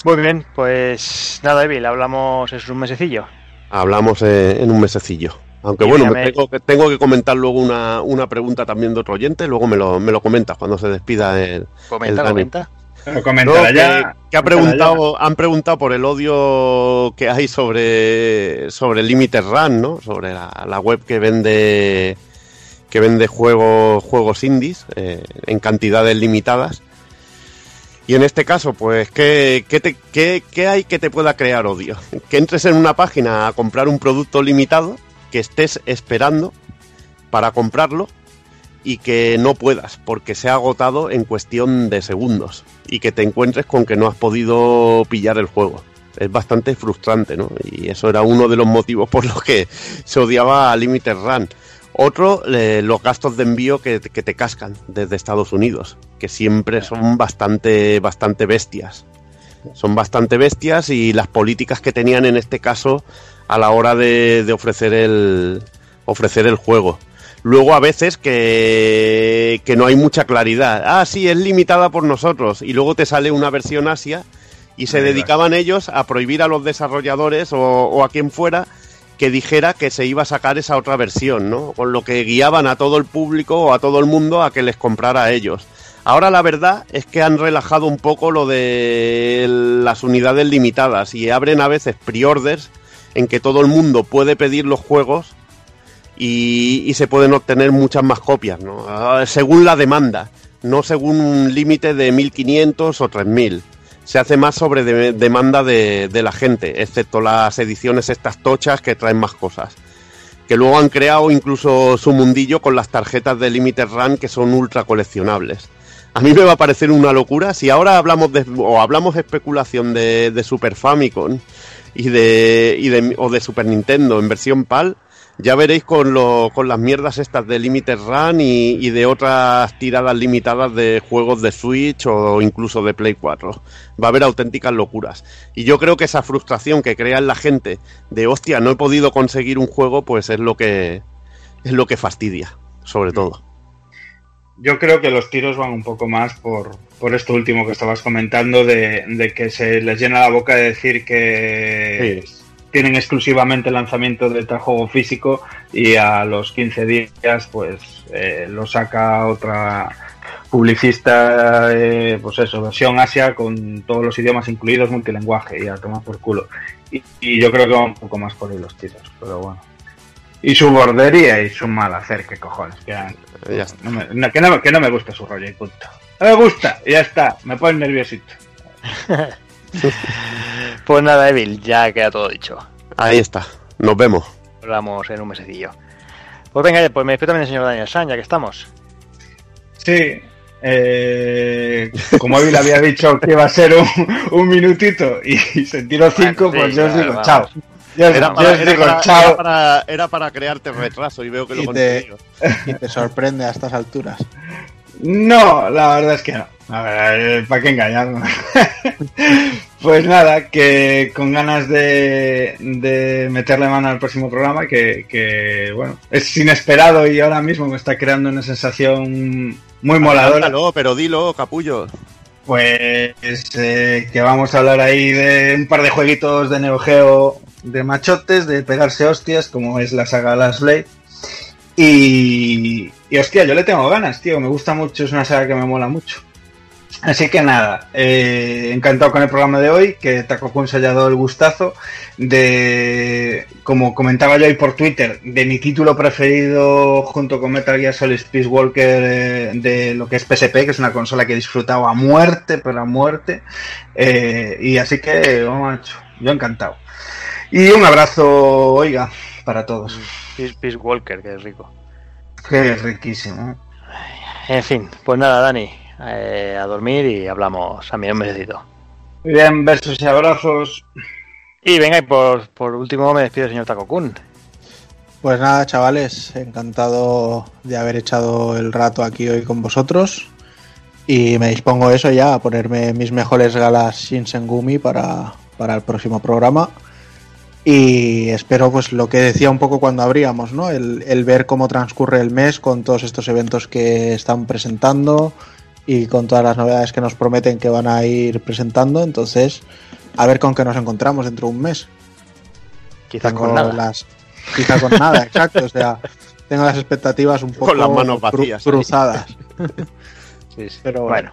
Muy bien, pues nada, Evil, hablamos es un mesecillo. Hablamos en un mesecillo. Aunque Y bueno, me tengo, que, tengo que comentar luego una, una pregunta también de otro oyente, luego me lo, me lo comentas cuando se despida el, Comenta, el comenta. No, que, ya. que ha preguntado, han preguntado por el odio que hay sobre, sobre Limited Run, ¿no? Sobre la, la web que vende que vende juegos, juegos indies eh, en cantidades limitadas. Y en este caso, pues, ¿qué, qué, qué- qué hay que te pueda crear odio? Que entres en una página a comprar un producto limitado, que estés esperando para comprarlo y que no puedas porque se ha agotado en cuestión de segundos y que te encuentres con que no has podido pillar el juego. Es bastante frustrante, ¿no? Y eso era uno de los motivos por los que se odiaba a Limited Run. Otro, eh, los gastos de envío que, que te cascan desde Estados Unidos, que siempre son bastante, bastante bestias. Son bastante bestias y las políticas que tenían en este caso a la hora de, de ofrecer el ofrecer el juego. Luego a veces que, que no hay mucha claridad. Ah, sí, es limitada por nosotros. Y luego te sale una versión Asia y se dedicaban ellos a prohibir a los desarrolladores o, o a quien fuera que dijera que se iba a sacar esa otra versión, ¿no? Con lo que guiaban a todo el público o a todo el mundo a que les comprara a ellos. Ahora la verdad es que han relajado un poco lo de las unidades limitadas y abren a veces pre-orders en que todo el mundo puede pedir los juegos y, se pueden obtener muchas más copias, ¿no? Ah, según la demanda, no según un límite de 1500 o 3000. Se hace más sobre de- demanda de, de la gente, excepto las ediciones estas tochas que traen más cosas. Que luego han creado incluso su mundillo con las tarjetas de Limited Run que son ultra coleccionables. A mí me va a parecer una locura. Si ahora hablamos de, o hablamos de especulación de, de Super Famicom y de, y de, o de Super Nintendo en versión PAL, ya veréis con, lo, con las mierdas estas de Limited Run y, y de otras tiradas limitadas de juegos de Switch o incluso de Play 4. Va a haber auténticas locuras. Y yo creo que esa frustración que crea en la gente de hostia, no he podido conseguir un juego, pues es lo que es lo que fastidia, sobre todo. Yo creo que los tiros van un poco más por, por esto último que estabas comentando, de, de que se les llena la boca de decir que tienen exclusivamente el lanzamiento de tal juego físico y a los 15 días pues eh, lo saca otra publicista, eh, pues eso, versión Asia con todos los idiomas incluidos, multilenguaje y a tomar por culo. Y, y yo creo que va un poco más por ahí los tiros, pero bueno. Y su bordería y su mal hacer, qué cojones. Que, Ya está. no me, no, que, no, que no me gusta su rollo y punto. No me gusta, y ya está, me pone nerviosito. Pues nada, Evil, ya queda todo dicho. Ahí está. Nos vemos. Hablamos en un mesecillo. Pues venga, pues me despido también el señor Daniel San, ya que estamos. Sí, eh, como Evil había dicho que iba a ser un, un minutito y se tiró cinco, Bueno, pues sí, yo os digo vamos. chao. Yo, Era yo para, era digo para- chao. era para- era para crearte retraso y veo que lo Y te- conseguido. Y te sorprende a estas alturas. No, la verdad es que no. A ver, ¿para qué engañarnos? pues nada, que con ganas de, de, meterle mano al próximo programa, que, que, bueno, es inesperado y ahora mismo me está creando una sensación muy moladora. Pero dilo, capullo. Pues eh, que vamos a hablar ahí de un par de jueguitos de Neo Geo de machotes, de pegarse hostias, como es la saga Last Blade. Y, y hostia, yo le tengo ganas, tío, me gusta mucho, es una saga que me mola mucho. Así que nada, eh, encantado con el programa de hoy, que Taco Kun se haya dado el gustazo de, como comentaba yo hoy por Twitter, de mi título preferido junto con Metal Gear Solid Peace Walker eh, de lo que es PSP, que es una consola que he disfrutado a muerte, pero a muerte. Eh, y así que, macho, yo encantado. Y un abrazo, oiga, para todos. Peace, Peace Walker, que es rico. Que es riquísimo. En fin, pues nada, Dani, eh, a dormir y hablamos a mí un mesecito. Muy bien, besos y abrazos. Y venga, y por, por último me despido, señor Takokun. Pues nada, chavales, encantado de haber echado el rato aquí hoy con vosotros. Y me dispongo eso ya a ponerme mis mejores galas Shinsengumi para, para el próximo programa. Y espero, pues lo que decía un poco cuando abríamos, ¿no? El, el ver cómo transcurre el mes con todos estos eventos que están presentando y con todas las novedades que nos prometen que van a ir presentando. Entonces, a ver con qué nos encontramos dentro de un mes. Quizá Tengo con nada. Las, quizá con nada, exacto. O sea, tengo las expectativas un poco Con las manos vacías cruzadas. Sí, sí. Pero bueno,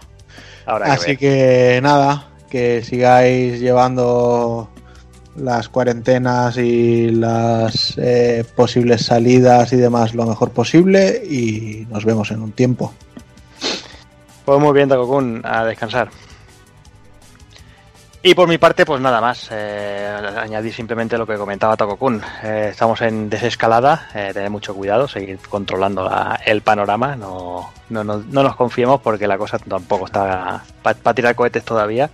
ahora Así que nada, que sigáis llevando las cuarentenas y las eh, posibles salidas y demás lo mejor posible y nos vemos en un tiempo. Pues muy bien, Takokun, a descansar. Y por mi parte, pues nada más. Eh, añadir simplemente lo que comentaba Takokun. Eh, estamos en desescalada, eh, tener mucho cuidado, seguir controlando la- el panorama. No, no, no, no nos confiemos porque la cosa tampoco está para tirar cohetes todavía.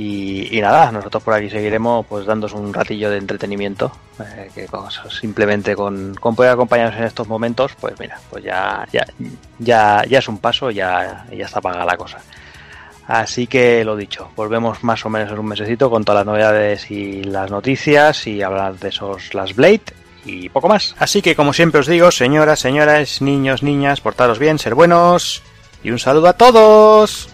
Y, nada, nosotros por aquí seguiremos pues dándos un ratillo de entretenimiento, eh, que simplemente con, con poder acompañarnos en estos momentos, pues mira, pues ya, ya, ya, ya es un paso, ya, ya está pagada la cosa. Así que lo dicho, volvemos más o menos en un mesecito con todas las novedades y las noticias y hablar de esos Last Blade y poco más. Así que como siempre os digo, señoras, señoras, niños, niñas, portaros bien, ser buenos y un saludo a todos.